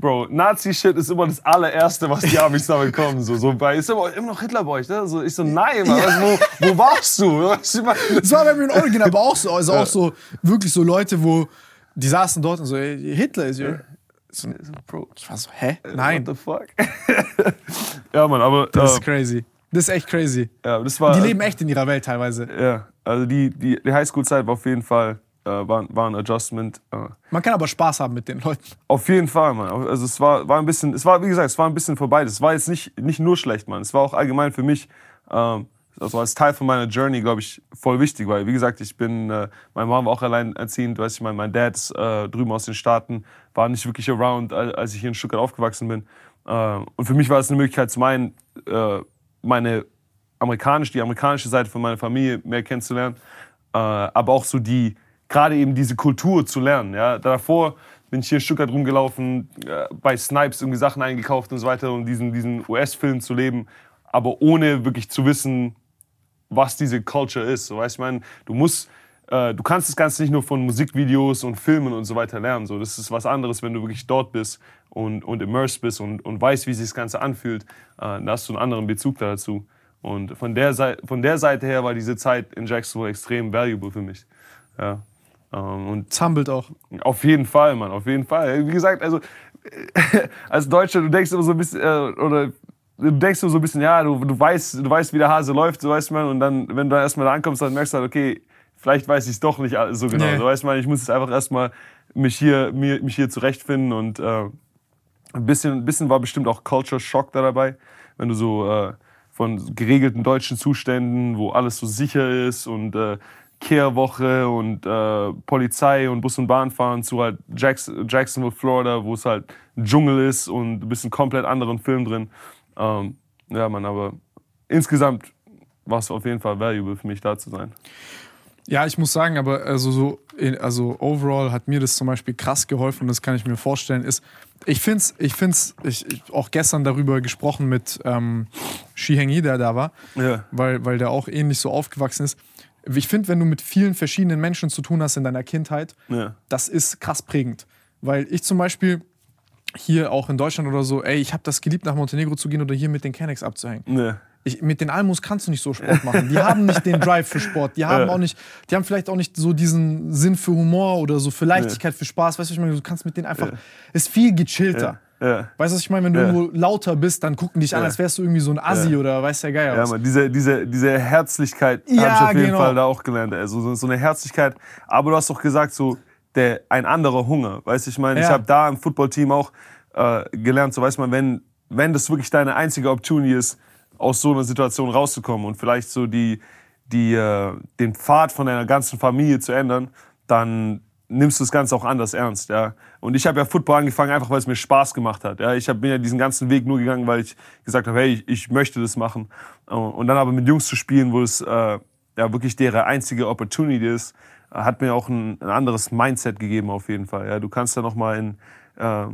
Bro, Nazi-Shit ist immer das allererste, was die Amis damit kommen. So, so bei, ist immer, immer noch Hitler bei euch, ne? So, ich so, nein, Mann, ja. wo, wo warst du? das war bei mir in Oregon aber auch so. Also ja. auch so, wirklich so Leute, wo, die saßen dort und so, ey, Hitler ist ja. So, Bro. Ich war so, hä? Nein. What the fuck? ja, Mann, aber. Das ist äh, crazy. Das ist echt crazy. Ja, das war, die leben echt in ihrer Welt teilweise. Ja, also die, die, die Highschool-Zeit war auf jeden Fall äh, war, war ein Adjustment. Äh. Man kann aber Spaß haben mit den Leuten. Auf jeden Fall, Mann. Also es war, war ein bisschen, es war, wie gesagt, es war ein bisschen vorbei. Es war jetzt nicht, nicht nur schlecht, Mann. Es war auch allgemein für mich, ähm, also als Teil von meiner Journey, glaube ich, voll wichtig, weil, wie gesagt, ich bin, äh, meine Mom war auch alleinerziehend, weiß ich, mein, mein Dad ist äh, drüben aus den Staaten, war nicht wirklich around, als ich hier in Stuttgart aufgewachsen bin. Äh, und für mich war es eine Möglichkeit, zum einen äh, meine amerikanische, die amerikanische Seite von meiner Familie mehr kennenzulernen, aber auch so die, gerade eben diese Kultur zu lernen. Ja. Davor bin ich hier in Stuttgart rumgelaufen, äh, bei Snipes irgendwie Sachen eingekauft und so weiter, um diesen, diesen US-Film zu leben, aber ohne wirklich zu wissen, was diese Culture ist. So, weißt ich meine, du musst, äh, du kannst das Ganze nicht nur von Musikvideos und Filmen und so weiter lernen. So, das ist was anderes, wenn du wirklich dort bist und, und immersed bist und, und weißt, wie sich das Ganze anfühlt. Äh, da hast du einen anderen Bezug dazu. Und von der, Seite, von der Seite her war diese Zeit in Jacksonville extrem valuable für mich. Ja. Ähm, und Zambelt auch. auf jeden Fall, Mann, auf jeden Fall. Wie gesagt, also als Deutscher, du denkst immer so ein bisschen, äh, oder du denkst immer so ein bisschen, ja, du, du, weißt, du weißt, wie der Hase läuft, so weißt man, und dann, wenn du dann erstmal da ankommst, dann merkst du halt, okay, vielleicht weiß ich es doch nicht so genau. Nee. So weißt man, ich muss jetzt einfach erstmal mich hier, mir, mich hier zurechtfinden und äh, ein bisschen, ein bisschen war bestimmt auch Culture Shock da dabei, wenn du so äh, von geregelten deutschen Zuständen, wo alles so sicher ist und äh, Kehrwoche und äh, Polizei und Bus und Bahn fahren zu halt Jackson, Jacksonville, Florida, wo es halt Dschungel ist und du bist in komplett anderen Film drin. Ähm, ja, Mann, aber insgesamt war es auf jeden Fall valuable für mich da zu sein. Ja, ich muss sagen, aber also so, also overall hat mir das zum Beispiel krass geholfen, das kann ich mir vorstellen, ist, ich find's, ich find's, ich, ich auch gestern darüber gesprochen mit ähm, Shihengi, der da war, Ja. weil, weil der auch ähnlich so aufgewachsen ist. Ich finde, wenn du mit vielen verschiedenen Menschen zu tun hast in deiner Kindheit, Ja. das ist krass prägend. Weil ich zum Beispiel hier auch in Deutschland oder so, ey, ich habe das geliebt, nach Montenegro zu gehen oder hier mit den Kennex abzuhängen. Ja. Ich, mit den Almus kannst du nicht so Sport machen. Die haben nicht den Drive für Sport. Die haben Ja. auch nicht, die haben vielleicht auch nicht so diesen Sinn für Humor oder so für Leichtigkeit, für Spaß. Weißt du, ich meine? Du kannst mit denen einfach, ist viel gechillter. Ja. Weißt du, was ich meine? Wenn du Ja. irgendwo lauter bist, dann gucken dich an, als wärst du irgendwie so ein Assi oder weiß der Geier Ja, man, diese, diese, diese Herzlichkeit Ja, habe ich auf jeden genau. Fall da auch gelernt. Also so, eine Herzlichkeit. Aber du hast doch gesagt, so der, ein anderer Hunger. Weißt du, ich meine, ich habe da im Footballteam auch äh, gelernt, so weiß man, wenn, wenn das wirklich deine einzige Opportunity ist, aus so einer Situation rauszukommen und vielleicht so die, die, äh, den Pfad von deiner ganzen Familie zu ändern, dann nimmst du das Ganze auch anders ernst. Ja? Und ich habe ja Football angefangen, einfach weil es mir Spaß gemacht hat. Ja? Ich hab, bin ja diesen ganzen Weg nur gegangen, weil ich gesagt habe, hey, ich, ich möchte das machen. Und dann aber mit Jungs zu spielen, wo es äh, ja wirklich deren einzige Opportunity ist, äh, hat mir auch ein, ein anderes Mindset gegeben auf jeden Fall. Ja? Du kannst da nochmal in, äh,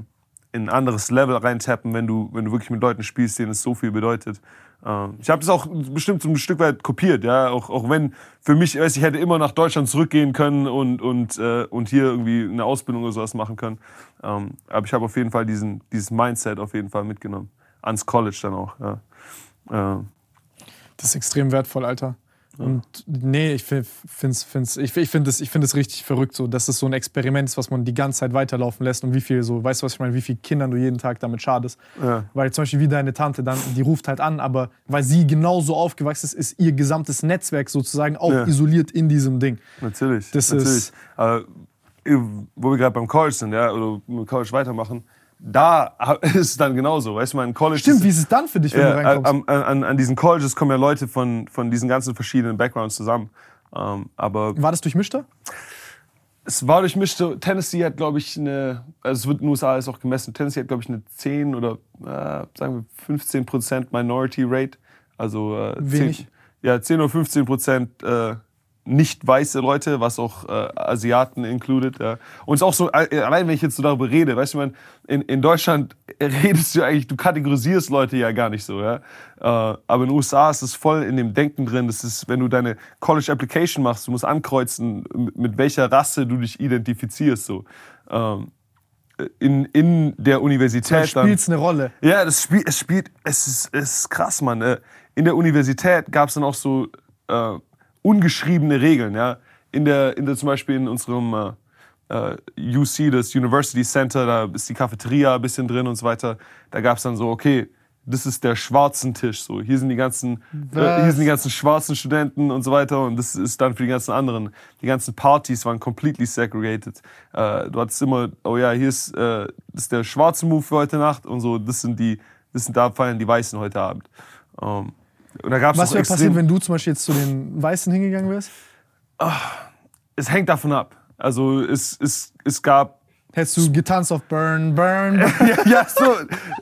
in ein anderes Level reintappen, wenn du, wenn du wirklich mit Leuten spielst, denen es so viel bedeutet. Ähm, Ich habe es auch bestimmt so ein Stück weit kopiert, ja, auch, auch wenn für mich, weiß ich hätte immer nach Deutschland zurückgehen können und, und, äh, und hier irgendwie eine Ausbildung oder sowas machen können. Ähm, aber ich habe auf jeden Fall diesen, dieses Mindset auf jeden Fall mitgenommen. Ans College dann auch, ja. Ähm, Das ist extrem wertvoll, Alter. Und nee, ich finde find's, find's, ich, ich find es ich find es richtig verrückt, so, dass es so ein Experiment ist, was man die ganze Zeit weiterlaufen lässt und wie viel so, weißt du, was ich meine, wie viel Kindern du jeden Tag damit schadest. Ja. Weil zum Beispiel wie deine Tante dann, die ruft halt an, aber weil sie genauso aufgewachsen ist, ist ihr gesamtes Netzwerk sozusagen auch Ja. isoliert in diesem Ding. Natürlich. Das natürlich. ist- Aber, äh, wo wir gerade beim College sind, ja, oder mit College weitermachen, da ist es dann genauso. Weißt du, mein College Stimmt, ist, wie ist es dann für dich, wenn ja, du reinkommst? an, an, an diesen Colleges kommen ja Leute von, von diesen ganzen verschiedenen Backgrounds zusammen. Ähm, aber War das durchmischter? es war durchmischt. so, Tennessee hat, glaube ich, eine, also es wird in den USA alles auch gemessen, Tennessee hat, glaube ich, eine 10 oder äh, sagen wir 15 Prozent Minority Rate. Also äh, Wenig. 10, ja, 10 oder 15 Prozent äh, nicht weiße Leute, was auch äh, Asiaten included. Ja. Und es ist auch so, äh, allein wenn ich jetzt so darüber rede, weißt du, man, in, in Deutschland redest du eigentlich, du kategorisierst Leute ja gar nicht so. Ja. Äh, aber in den USA ist es voll in dem Denken drin. Das ist, wenn du deine College Application machst, du musst ankreuzen, mit, welcher Rasse du dich identifizierst. So. Ähm, in, in der Universität. dann- Spielt es eine Rolle? ja, das Spiel, es spielt, es ist, es ist krass, Mann. Äh, In der Universität gab es dann auch so äh, ungeschriebene Regeln, ja. In der, in der zum Beispiel in unserem äh, äh, UC, das University Center, da ist die Cafeteria ein bisschen drin und so weiter. Da gab es dann so, okay, das ist der schwarzen Tisch, so. Hier sind die ganzen, äh, hier sind die ganzen schwarzen Studenten und so weiter und das ist dann für die ganzen anderen. Die ganzen Partys waren completely segregated. Äh, du hattest immer, oh ja, hier ist, äh, das ist der schwarze Move für heute Nacht und so, das sind die, das sind da feiern die Weißen heute Abend. Ähm, da gab's Was wäre passiert, wenn du zum Beispiel jetzt zu den Weißen hingegangen wärst? es hängt davon ab. Also es, es, es gab Hättest du getanzt auf Burn, Burn, Burn? ja, ja, so,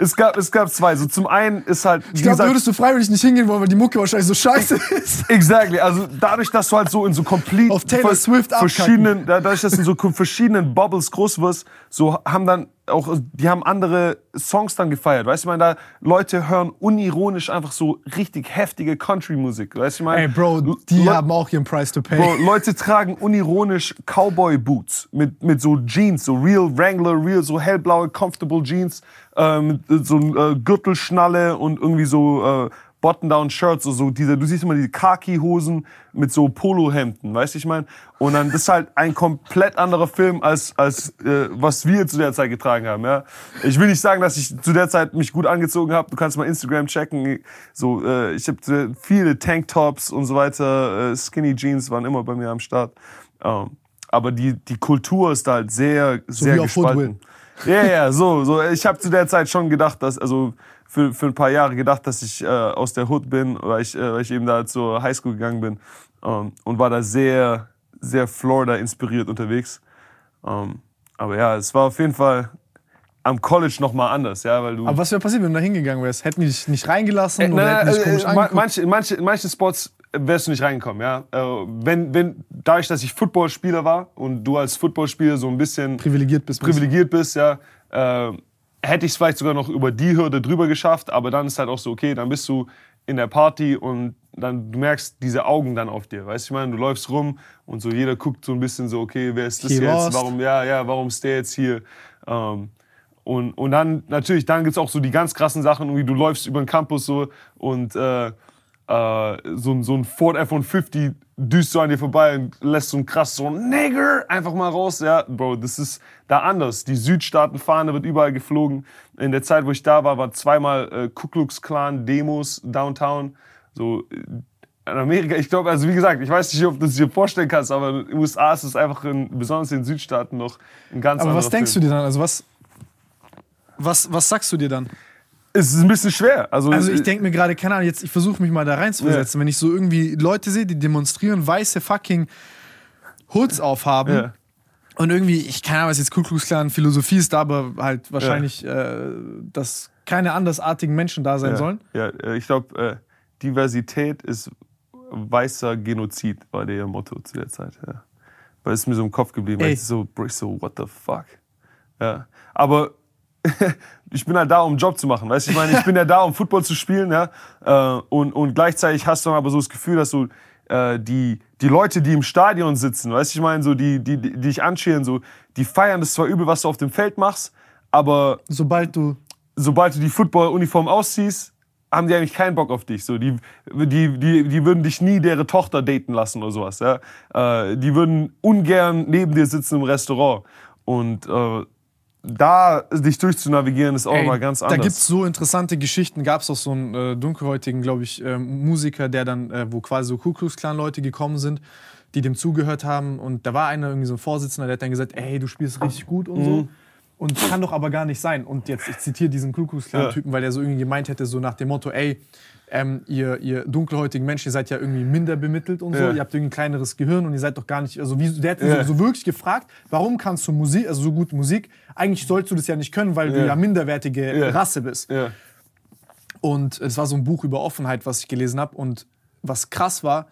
es gab, es gab zwei. So zum einen ist halt, Ich glaube, würdest du freiwillig nicht hingehen wollen, weil die Mucke wahrscheinlich so scheiße ist. Exactly. Also dadurch, dass du halt so in so complete Auf Taylor Swift verschiedenen, da- dadurch, dass du in so verschiedenen Bubbles groß wirst, so haben dann auch, die haben andere Songs dann gefeiert. Weißt du, ich meine, da Leute hören unironisch einfach so richtig heftige Country-Musik. Weißt du, ich meine, Ey, Bro, die Le- haben auch ihren Price to pay. Bro, Leute tragen unironisch Cowboy-Boots mit, mit so Jeans, so real Wrangler, real so hellblaue, comfortable Jeans, äh, mit so äh, Gürtelschnalle und irgendwie so äh, Button-Down-Shirts, so, so diese, du siehst immer diese Khaki-Hosen mit so Polohemden, weißt du, ich meine? Und dann, ist halt ein komplett anderer Film, als, als äh, was wir zu der Zeit getragen haben, ja? Ich will nicht sagen, dass ich zu der Zeit mich gut angezogen habe, du kannst mal Instagram checken, so, äh, ich habe viele Tanktops und so weiter, äh, Skinny Jeans waren immer bei mir am Start. Ähm, aber die, die Kultur ist da halt sehr, sehr wie gespalten. Ja, ja, so, so. Ich habe zu der Zeit schon gedacht, dass, also für, für ein paar Jahre gedacht, dass ich äh, aus der Hood bin, weil ich, äh, weil ich eben da zur Highschool gegangen bin ähm, und war da sehr, sehr Florida inspiriert unterwegs. Ähm, aber ja, es war auf jeden Fall am College noch mal anders, ja, weil du Aber was wäre passiert, wenn du da hingegangen wärst? Hätten die dich nicht reingelassen oder Nein, hätten dich äh, komisch äh, manche, in manche, in Spots wärst du nicht reingekommen, ja. Äh, wenn, wenn, dadurch, dass ich Footballspieler war und du als Footballspieler so ein bisschen privilegiert bist. privilegiert bist, ja, äh, hätte ich es vielleicht sogar noch über die Hürde drüber geschafft, aber dann ist halt auch so, okay, dann bist du in der Party und dann du merkst diese Augen dann auf dir, weißt du, ich meine, du läufst rum und so jeder guckt so ein bisschen so, okay, wer ist das He jetzt, lost. warum, ja, ja, warum ist der jetzt hier? Ähm, und, und dann, natürlich, dann gibt es auch so die ganz krassen Sachen, irgendwie du läufst über den Campus so und äh, äh, so, ein- so ein Ford F-150 düst so an dir vorbei und lässt so ein krass so ein Nigger einfach mal raus. Ja, Bro, das ist da anders. Die Südstaatenfahne wird überall geflogen. In der Zeit, wo ich da war, waren zweimal äh, Ku Klux Klan Demos downtown. So in Amerika, ich glaube, also wie gesagt, ich weiß nicht, ob du es dir vorstellen kannst, aber in den USA ist es einfach, in, besonders in den Südstaaten, noch ein ganz Aber was denkst Film. du dir dann? Also was, was, was sagst du dir dann? Es ist ein bisschen schwer. Also, Also ich äh, denke mir gerade, keine Ahnung, jetzt, ich versuche mich mal da reinzuversetzen, wenn ich so irgendwie Leute sehe, die demonstrieren, weiße fucking Hoods aufhaben Ja. und irgendwie, ich keine Ahnung, was jetzt Ku Klux Klan Philosophie ist, da aber halt wahrscheinlich, äh, dass keine andersartigen Menschen da sein sollen. Ja, äh, ich glaube, äh, Diversität ist weißer Genozid, war der Motto zu der Zeit. Ja. Weil es ist mir so im Kopf geblieben. weil Ey. Ich so, so, what the fuck? Ja. Aber ich bin halt da, um einen Job zu machen. Weißt du, ich meine, ich bin ja da, um Football zu spielen. Ja? Äh, und, und gleichzeitig hast du dann aber so das Gefühl, dass du äh, die, die Leute, die im Stadion sitzen, weißt du, ich meine, so die, die, die dich anschieren, so, die feiern das zwar übel, was du auf dem Feld machst, aber Sobald du sobald du die Football-Uniform ausziehst, haben die eigentlich keinen Bock auf dich. So, die, die, die, die würden dich nie deren Tochter daten lassen oder sowas. Ja? Äh, die würden ungern neben dir sitzen im Restaurant. Und äh, da dich durchzunavigieren, ist auch Ey, mal ganz Da anders. gibt es so interessante Geschichten. Gab es auch so einen äh, dunkelhäutigen, glaube ich, äh, Musiker, der dann, äh, wo quasi so Ku Klux Klan Leute gekommen sind, die dem zugehört haben. Und da war einer, irgendwie so ein Vorsitzender, der hat dann gesagt, ey, du spielst richtig gut und Mhm. so. Und kann doch aber gar nicht sein. Und jetzt, ich zitiere diesen Ku Klux Klan Typen, weil der so irgendwie gemeint hätte, so nach dem Motto, ey, ähm, ihr, ihr dunkelhäutigen Menschen, ihr seid ja irgendwie minder bemittelt und so, ihr habt irgendwie ein kleineres Gehirn und ihr seid doch gar nicht, also wie, der hat so, so wirklich gefragt, warum kannst du Musik, also so gut Musik, eigentlich sollst du das ja nicht können, weil du Ja. minderwertige. Rasse bist. Und es war so ein Buch über Offenheit, was ich gelesen habe. Und was krass war,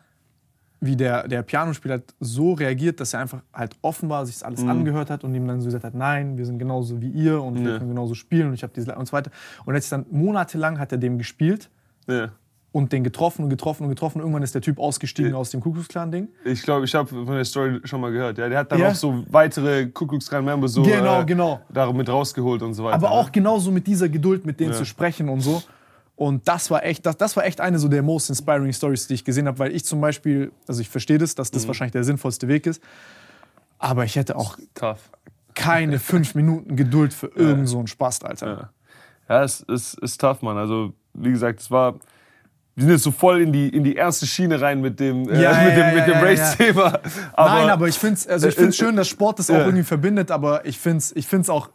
wie der, der Pianospieler hat so reagiert, dass er einfach halt offen war, sich das alles angehört hat und ihm dann so gesagt hat, nein, wir sind genauso wie ihr und wir Ja. können genauso spielen und ich habe diese und so weiter. Und jetzt dann monatelang hat er dem gespielt ja. und den getroffen und getroffen und getroffen. Irgendwann ist der Typ ausgestiegen aus dem Kuckucksklan-Ding. Ich glaube, ich habe von der Story schon mal gehört. Ja, der hat dann Ja. auch so weitere Ku Klux Klan Member so Genau, äh, genau. damit rausgeholt und so weiter. Aber ne? auch genauso mit dieser Geduld, mit denen Ja. zu sprechen und so. Und das war echt, das, das war echt eine so der most inspiring Stories, die ich gesehen habe, weil ich zum Beispiel, also ich verstehe das, dass Mhm. das wahrscheinlich der sinnvollste Weg ist, aber ich hätte auch keine fünf Minuten Geduld für irgend so einen Spast, Alter. Ja, ja es ist, ist tough, Mann. Also, wie gesagt, es war. Wir sind jetzt so voll in die, in die erste Schiene rein mit dem, äh, Ja, mit ja, dem, mit ja, dem ja, Race-Thema. Nein, aber ich finde es also ich Äh, find's äh, schön, dass Sport das auch ja. irgendwie verbindet, aber ich finde es ich find's auch,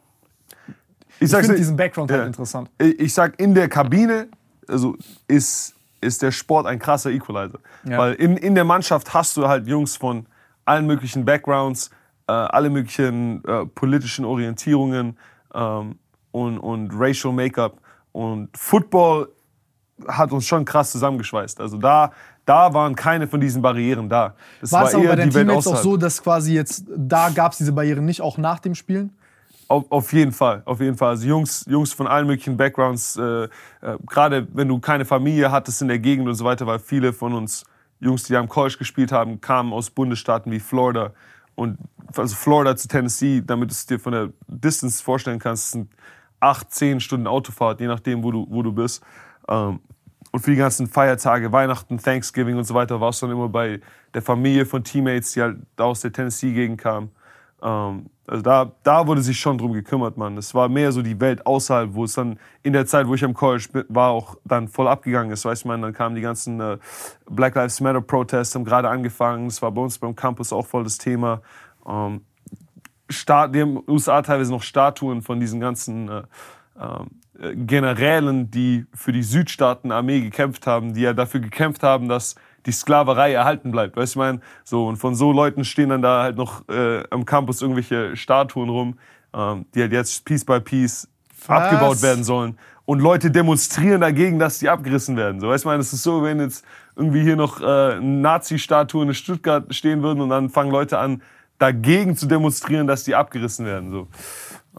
ich ich finde diesen Background halt ja. interessant. Ich ich sag, in der Kabine also ist, ist der Sport ein krasser Equalizer. Ja. Weil in, in der Mannschaft hast du halt Jungs von allen möglichen Backgrounds, äh, alle möglichen äh, politischen Orientierungen ähm, und, und Racial Make-up. Und Football hat uns schon krass zusammengeschweißt. Also da, da waren keine von diesen Barrieren da. Das War es aber bei Welt Teammates auch so, dass quasi jetzt, da gab es diese Barrieren nicht, auch nach dem Spielen? Auf, auf jeden Fall, auf jeden Fall. Also Jungs, Jungs von allen möglichen Backgrounds, äh, äh, gerade wenn du keine Familie hattest in der Gegend und so weiter, weil viele von uns Jungs, die am College gespielt haben, kamen aus Bundesstaaten wie Florida und also Florida zu Tennessee, damit du es dir von der Distance vorstellen kannst, sind acht, zehn Stunden Autofahrt, je nachdem, wo du, wo du bist. Ähm, und für die ganzen Feiertage, Weihnachten, Thanksgiving und so weiter, warst du dann immer bei der Familie von Teammates, die halt aus der Tennessee-Gegend kamen. Ähm, also da, da wurde sich schon drum gekümmert, Mann. Es war mehr so die Welt außerhalb, wo es dann in der Zeit, wo ich am College war, auch dann voll abgegangen ist. Weißt du, man, dann kamen die ganzen äh, Black Lives Matter Protests, haben gerade angefangen. Es war bei uns beim Campus auch voll das Thema. Ähm, Staat, die haben USA teilweise noch Statuen von diesen ganzen äh, äh, Generälen, die für die Südstaaten-Armee gekämpft haben, die ja dafür gekämpft haben, dass die Sklaverei erhalten bleibt. Weißt du, ich meine, so und von so Leuten stehen dann da halt noch äh, am Campus irgendwelche Statuen rum, ähm, die halt jetzt Piece by Piece Was? abgebaut werden sollen. Und Leute demonstrieren dagegen, dass die abgerissen werden. So, weißt du, ich meine, es ist so, wenn jetzt irgendwie hier noch äh, Nazi-Statuen in Stuttgart stehen würden und dann fangen Leute an, dagegen zu demonstrieren, dass die abgerissen werden. So.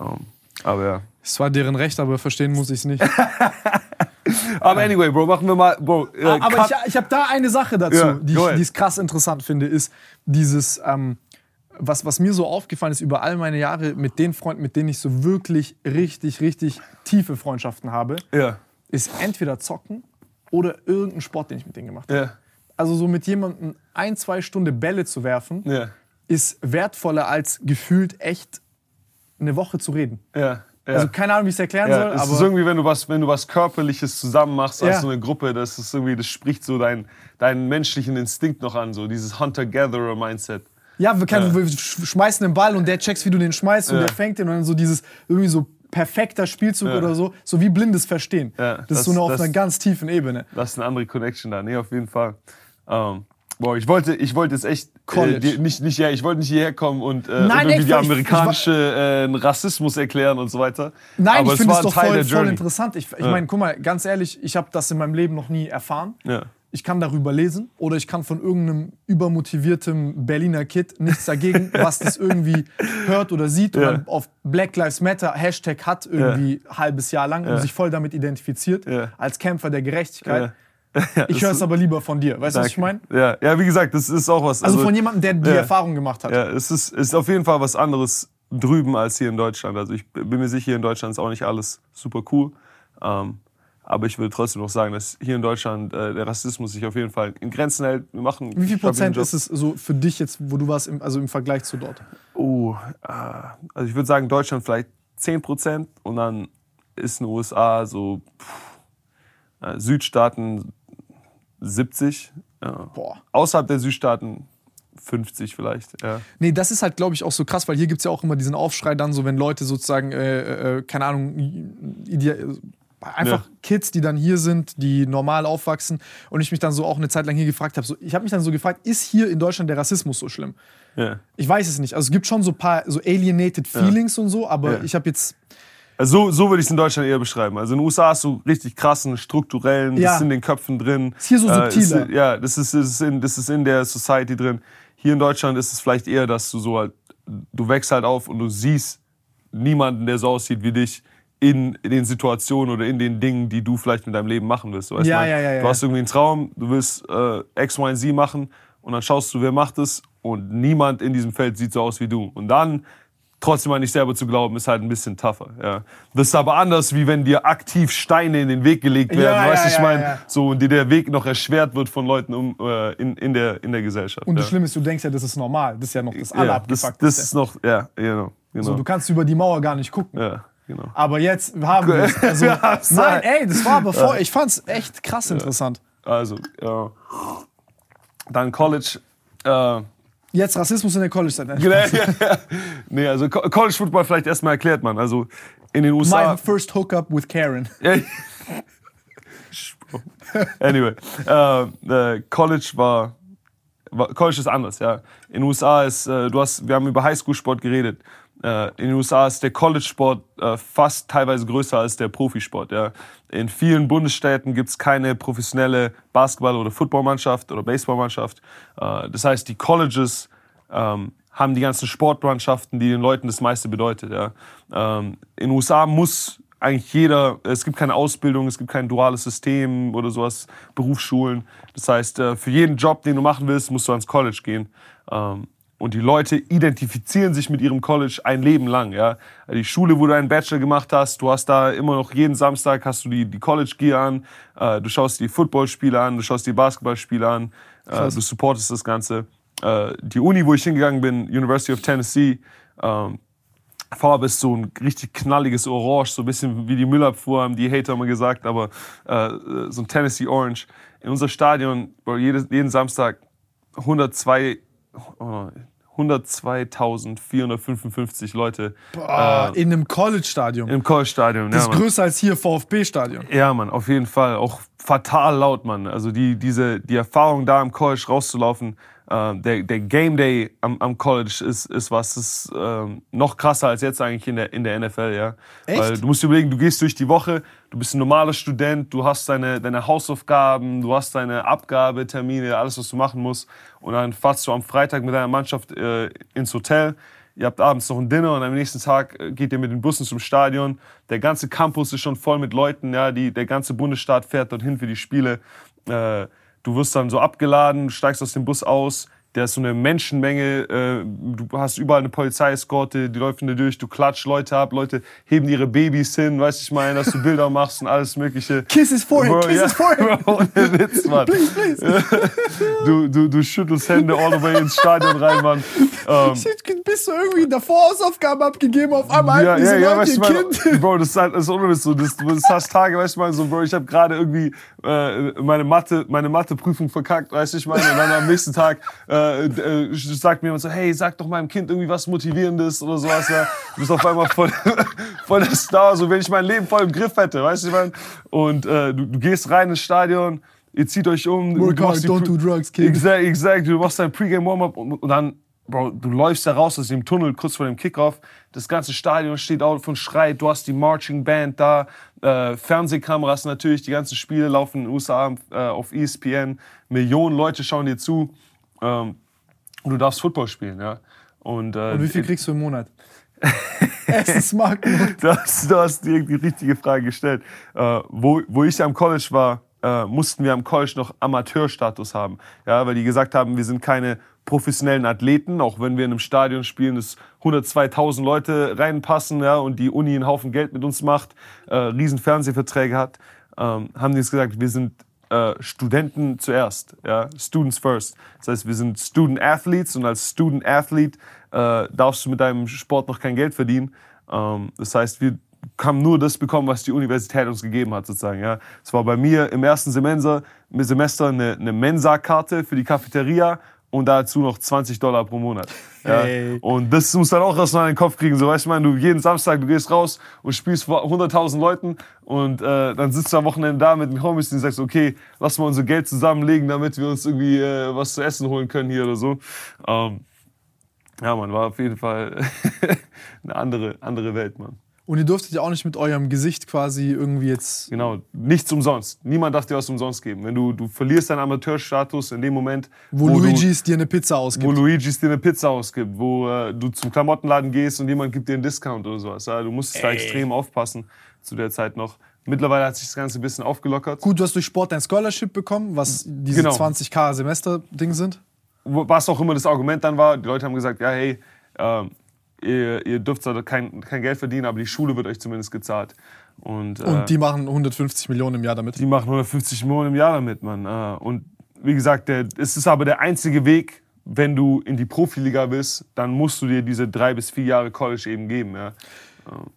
Ähm, aber ja. Es war deren Recht, aber verstehen muss ich es nicht. Aber anyway, Bro, machen wir mal. Bro, äh, Aber cut. ich, ich habe da eine Sache dazu, Ja, die ich die ich krass interessant finde, ist dieses, ähm, was, was mir so aufgefallen ist über all meine Jahre mit den Freunden, mit denen ich so wirklich richtig, richtig tiefe Freundschaften habe, ja, ist entweder zocken oder irgendein Sport, den ich mit denen gemacht habe. ja, Also so mit jemandem ein, zwei Stunden Bälle zu werfen, ist wertvoller als gefühlt echt eine Woche zu reden. ja. Ja. Also keine Ahnung, wie ich es erklären ja, soll, es ist aber irgendwie, wenn du was, wenn du was Körperliches zusammen machst als Ja. so eine Gruppe, das ist irgendwie, das spricht so deinen deinen menschlichen Instinkt noch an, so dieses Hunter-Gatherer-Mindset. Ja, wir, können, wir sch- schmeißen den Ball und der checkst, wie du den schmeißt und der fängt den und dann so dieses irgendwie so perfekter Spielzug oder so, so wie blindes Verstehen. Das, das- ist so eine, auf das- einer ganz tiefen Ebene. Das ist eine andere Connection da. Nee, auf jeden Fall. Ähm, boah, ich wollte, ich wollte jetzt echt äh, College. dir, nicht, nicht, ja, ich wollte nicht hierher kommen und, äh, und Nein, irgendwie echt, die ich- amerikanische äh, Rassismus erklären und so weiter. Nein, Aber ich finde es doch voll, voll interessant. Ich, ich meine, guck mal, ganz ehrlich, ich habe das in meinem Leben noch nie erfahren. Ja. Ich kann darüber lesen oder ich kann von irgendeinem übermotivierten Berliner Kid nichts dagegen, was das irgendwie hört oder sieht und Ja. dann auf Black Lives Matter Hashtag hat irgendwie ein halbes Jahr lang und sich voll damit identifiziert Ja. als Kämpfer der Gerechtigkeit. Ich höre es aber lieber von dir. Weißt du, was ich meine? Ja, ja, wie gesagt, das ist auch was. Also von jemandem, der die ja. Erfahrung gemacht hat. Ja, es ist, ist auf jeden Fall was anderes drüben als hier in Deutschland. Also ich bin mir sicher, hier in Deutschland ist auch nicht alles super cool. Ähm, aber ich würde trotzdem noch sagen, dass hier in Deutschland äh, der Rassismus sich auf jeden Fall in Grenzen hält. Wir machen Wie viel Prozent ist es so für dich jetzt, wo du warst, im, also im Vergleich zu dort? Oh, äh, also ich würde sagen, Deutschland vielleicht 10 Prozent und dann ist in den USA so pff, äh, Südstaaten 70. Ja. Außerhalb der Südstaaten 50 vielleicht. Ja. Nee, das ist halt, glaube ich, auch so krass, weil hier gibt es ja auch immer diesen Aufschrei dann so, wenn Leute sozusagen, äh, äh, keine Ahnung, einfach Ja. Kids, die dann hier sind, die normal aufwachsen und ich mich dann so auch eine Zeit lang hier gefragt habe, so, ich habe mich dann so gefragt, ist hier in Deutschland der Rassismus so schlimm? Ja. Ich weiß es nicht. Also es gibt schon so ein paar so alienated Feelings und so, aber ich habe jetzt, Also so, so würde ich es in Deutschland eher beschreiben. Also in den USA hast du richtig krassen, strukturellen, das Ja. ist in den Köpfen drin. Ist hier so Äh, subtiler. ist, ja, das ist, das, ist in, das ist in der Society drin. Hier in Deutschland ist es vielleicht eher, dass du so halt, du wächst halt auf und du siehst niemanden, der so aussieht wie dich in, den Situationen oder in den Dingen, die du vielleicht mit deinem Leben machen willst. Du, ja, ja, ja. du hast irgendwie einen Traum, du willst äh, X, Y, Z machen und dann schaust du, wer macht es und niemand in diesem Feld sieht so aus wie du. Und dann trotzdem an dich selber zu glauben, ist halt ein bisschen tougher. Ja. Das ist aber anders, wie wenn dir aktiv Steine in den Weg gelegt werden. Ja, weißt du, ja, ich meine, so und dir der Weg noch erschwert wird von Leuten um, äh, in, in, der, in der Gesellschaft. und das Schlimme ist, du denkst ja, das ist normal. Das ist ja noch das ja, das, Allerabgefuckteste. das ist noch, ja, genau. genau. so, du kannst über die Mauer gar nicht gucken. ja, genau. Aber jetzt haben wir es. Also, nein, ey, das war aber voll, ich fand's echt krass interessant. Also, ja. Dann College. Äh, Jetzt Rassismus in der College-Zeit. Genau, nee, also Co- College Football vielleicht erstmal erklärt man. Also in den USA. My first hookup with Karen. anyway, äh, äh, College war, war College ist anders, ja. In den USA ist, äh, du hast, wir haben über Highschool-Sport geredet. Äh, in den USA ist der College-Sport äh, fast teilweise größer als der Profisport. Ja. In vielen Bundesstaaten gibt es keine professionelle Basketball- oder Footballmannschaft oder Baseballmannschaft. Äh, das heißt, die Colleges ähm, haben die ganzen Sportmannschaften, die den Leuten das meiste bedeutet. Ja. Ähm, in den USA muss eigentlich jeder, es gibt keine Ausbildung, es gibt kein duales System oder sowas, Berufsschulen. Das heißt, äh, für jeden Job, den du machen willst, musst du ans College gehen. Ähm, und die Leute identifizieren sich mit ihrem College ein Leben lang. Ja? Die Schule, wo du einen Bachelor gemacht hast, du hast da immer noch jeden Samstag hast du die, die College Gear an, äh, du schaust die Footballspiele an, du schaust die Basketballspiele an, äh, du supportest das Ganze. Äh, die Uni, wo ich hingegangen bin, University of Tennessee, ähm, Farbe ist so ein richtig knalliges Orange, so ein bisschen wie die Müllabfuhr, haben die Hater immer gesagt, aber äh, so ein Tennessee Orange. In unser Stadion, jeden, jeden Samstag 102, oh, 102.455 Leute. Boah, äh, in einem College-Stadion. Im College-Stadion, Das ja. ist größer als hier VfB-Stadion. Ja, Mann, auf jeden Fall. Auch fatal laut, Mann. Also die, diese, die Erfahrung da im College rauszulaufen, äh, der, der Game Day am, am College ist, ist was, ist ähm, noch krasser als jetzt eigentlich in der, in der NFL, ja. Echt? Weil du musst dir überlegen, du gehst durch die Woche, du bist ein normaler Student, du hast deine, deine Hausaufgaben, du hast deine Abgabetermine, alles, was du machen musst. Und dann fahrst du am Freitag mit deiner Mannschaft äh, ins Hotel. Ihr habt abends noch ein Dinner und am nächsten Tag äh, geht ihr mit den Bussen zum Stadion. Der ganze Campus ist schon voll mit Leuten, ja, die, der ganze Bundesstaat fährt dorthin für die Spiele. Äh, du wirst dann so abgeladen, steigst aus dem Bus aus, der ist so eine Menschenmenge, äh, du hast überall eine Polizeieskorte, die laufen dir durch, du klatscht Leute ab, Leute heben ihre Babys hin, weißt du, ich meine, dass du Bilder machst und alles mögliche. Kiss his forehead, Bro, kiss ja, forehead. Bro, ohne Witz, Mann. Please, please. Du, du, du schüttelst Hände all the way ins Stadion rein, Mann. Ähm, Shit, Bist du irgendwie davor Hausaufgaben abgegeben, auf einmal ja, ja, ja, weißt du, Kind. Bro, das ist halt, das ist ohne so. Das, das hast Tage, weißt du, mal so, Bro, ich habe gerade irgendwie äh, meine Mathe, meine Matheprüfung verkackt, weißt du, ich meine, und dann am nächsten Tag äh, äh, sagt mir jemand so, hey, sag doch meinem Kind irgendwie was Motivierendes oder sowas, ja. Du bist auf einmal voll, voll der Star, so wenn ich mein Leben voll im Griff hätte, weißt du, ich meine, und äh, du, du gehst rein ins Stadion, ihr zieht euch um, Work hard, don't do drugs, kid. Exakt, exakt. Du machst dein Pre-Game Warm-Up und, und dann, Bro, du läufst da raus aus dem Tunnel kurz vor dem Kickoff. Das ganze Stadion steht auf und schreit. Du hast die Marching Band da, äh, Fernsehkameras natürlich. Die ganzen Spiele laufen in den USA äh, auf ESPN. Millionen Leute schauen dir zu. Ähm, und du darfst Football spielen, ja. Und, äh, Und wie viel kriegst du im Monat? Essensmarken. Du hast, du hast die, die richtige Frage gestellt. Äh, wo, wo ich am College war, äh, mussten wir am College noch Amateurstatus haben. Ja, weil die gesagt haben, wir sind keine professionellen Athleten, auch wenn wir in einem Stadion spielen, das 102.000 Leute reinpassen ja, und die Uni einen Haufen Geld mit uns macht, äh, riesen Fernsehverträge hat, ähm, haben die uns gesagt, wir sind äh, Studenten zuerst, ja, Students first. Das heißt, wir sind Student Athletes und als Student Athlete äh, darfst du mit deinem Sport noch kein Geld verdienen. Ähm, das heißt, wir haben nur das bekommen, was die Universität uns gegeben hat, sozusagen. Ja. Es war bei mir im ersten Semester, Semester eine, eine Mensa-Karte für die Cafeteria und dazu noch 20 Dollar pro Monat. Ja. Hey. Und das musst du dann auch erstmal in den Kopf kriegen. So, weißt du, ich meine, du jeden Samstag, du gehst raus und spielst vor 100.000 Leuten und äh, dann sitzt du am Wochenende da mit den Homies und sagst, okay, lass mal unser Geld zusammenlegen, damit wir uns irgendwie äh, was zu essen holen können hier oder so. Ähm, ja, man, war auf jeden Fall eine andere, andere Welt, Mann. Und ihr durftet ja auch nicht mit eurem Gesicht quasi irgendwie jetzt. Genau, nichts umsonst. Niemand darf dir was umsonst geben. Wenn du, du verlierst deinen Amateurstatus in dem Moment, Wo, du- Luigi's dir eine Pizza ausgibt. wo Luigi's dir eine Pizza ausgibt, wo äh, du zum Klamottenladen gehst und jemand gibt dir einen Discount oder sowas. Ja, du musstest da extrem aufpassen zu der Zeit noch. Mittlerweile hat sich das Ganze ein bisschen aufgelockert. Gut, du hast durch Sport dein Scholarship bekommen, was diese Genau. 20k Semester-Ding sind. Wo- Was auch immer das Argument dann war, die Leute haben gesagt, ja hey, ähm, ihr, ihr dürft zwar kein, kein Geld verdienen, aber die Schule wird euch zumindest gezahlt. Und, äh, Und die machen 150 Millionen im Jahr damit. Die machen 150 Millionen im Jahr damit, Mann. Äh, Und wie gesagt, der, es ist aber der einzige Weg, wenn du in die Profiliga bist, dann musst du dir diese drei bis vier Jahre College eben geben. Ja.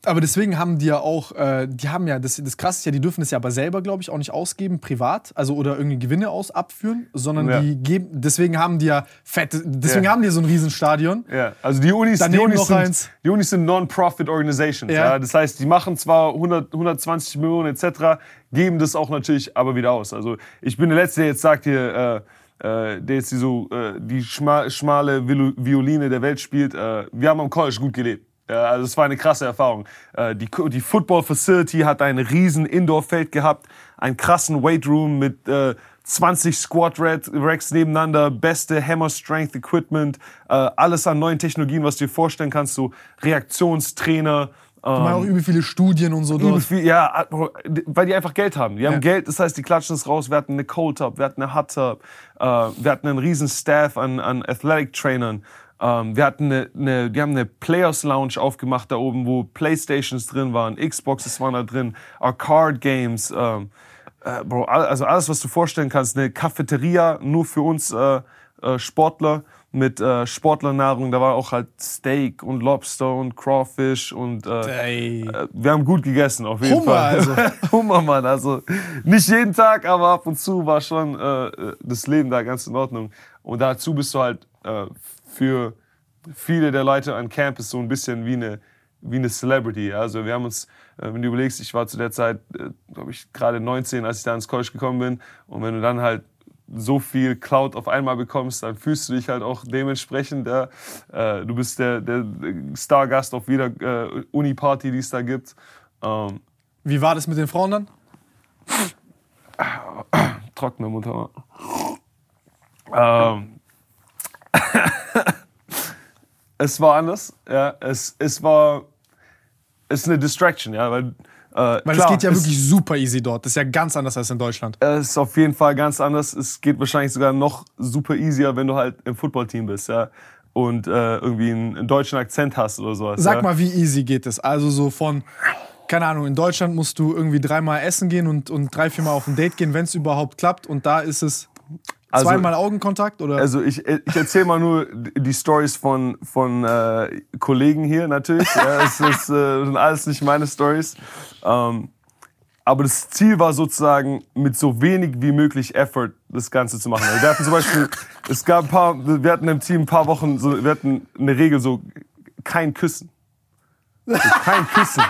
Aber deswegen haben die ja auch, äh, die haben ja, das, das krasse ist ja, die dürfen das ja aber selber, glaube ich, auch nicht ausgeben, privat, also oder irgendwie Gewinne aus abführen, sondern Ja. die geben, deswegen haben die ja fette, deswegen Ja. haben die so ein Riesenstadion. Ja, also die Unis, die Unis, noch sind, eins. die Unis sind Non-Profit Organizations. Ja. Ja. Das heißt, die machen zwar 100, 120 Millionen etc., geben das auch natürlich aber wieder aus. Also ich bin der Letzte, der jetzt sagt hier, äh, äh, der jetzt die, so, äh, die schma schmale Viol- Violine der Welt spielt. Äh, wir haben am College gut gelebt. Ja, also es war eine krasse Erfahrung. Äh, die, die Football Facility hat ein riesen Indoor-Feld gehabt, einen krassen Weight Room mit äh, 20 Squat Racks nebeneinander, beste Hammer Strength Equipment, äh, alles an neuen Technologien, was du dir vorstellen kannst, so Reaktionstrainer. Die machen auch übel viele Studien und so dort. Viel, ja, weil die einfach Geld haben. Die haben Ja. Geld, das heißt, die klatschen es raus. Wir hatten eine Cold Tub, wir hatten eine Hot Tub, äh, wir hatten einen riesen Staff an, an Athletic Trainern. Ähm, wir hatten eine, eine, die haben eine Players Lounge aufgemacht da oben, wo Playstations drin waren, Xboxes waren da drin, Arcade Games. Ähm, äh, Bro, also alles, was du vorstellen kannst. Eine Cafeteria nur für uns äh, äh, Sportler mit äh, Sportlernahrung. Da war auch halt Steak und Lobster und Crawfish und äh, äh, wir haben gut gegessen, auf jeden Hummer, Fall. also. Hummer, Mann. Also nicht jeden Tag, aber ab und zu war schon äh, das Leben da ganz in Ordnung. Und dazu bist du halt äh, für viele der Leute an Campus so ein bisschen wie eine, wie eine Celebrity. Also wir haben uns, äh, wenn du überlegst, ich war zu der Zeit, äh, glaube ich, gerade 19, als ich da ins College gekommen bin. Und wenn du dann halt so viel Cloud auf einmal bekommst, dann fühlst du dich halt auch dementsprechend. Ja, äh, du bist der, der Stargast auf jeder äh, Uni-Party, die es da gibt. Ähm, Wie war das mit den Frauen dann? trockener Mund. Ähm, es war anders. Ja, es, es war es ist eine Distraction, ja, weil äh, Weil klar, es geht ja wirklich super easy dort. Das ist ja ganz anders als in Deutschland. Es ist auf jeden Fall ganz anders. Es geht wahrscheinlich sogar noch super easier, wenn du halt im Footballteam bist, ja. Und äh, irgendwie einen, einen deutschen Akzent hast oder sowas. Sag ja. mal, wie easy geht es? Also so von, keine Ahnung, in Deutschland musst du irgendwie dreimal essen gehen und, und drei, viermal auf ein Date gehen, wenn es überhaupt klappt. Und da ist es Also- zweimal Augenkontakt oder? Also ich, ich erzähle mal nur die Stories von, von äh, Kollegen hier natürlich. Ja, es ist, äh, sind alles nicht meine Stories. Ähm, aber das Ziel war sozusagen, mit so wenig wie möglich Effort das Ganze zu machen. Also wir hatten zum Beispiel, es gab ein paar, wir hatten im Team ein paar Wochen, so, wir hatten eine Regel so, kein Küssen. So, kein Küssen.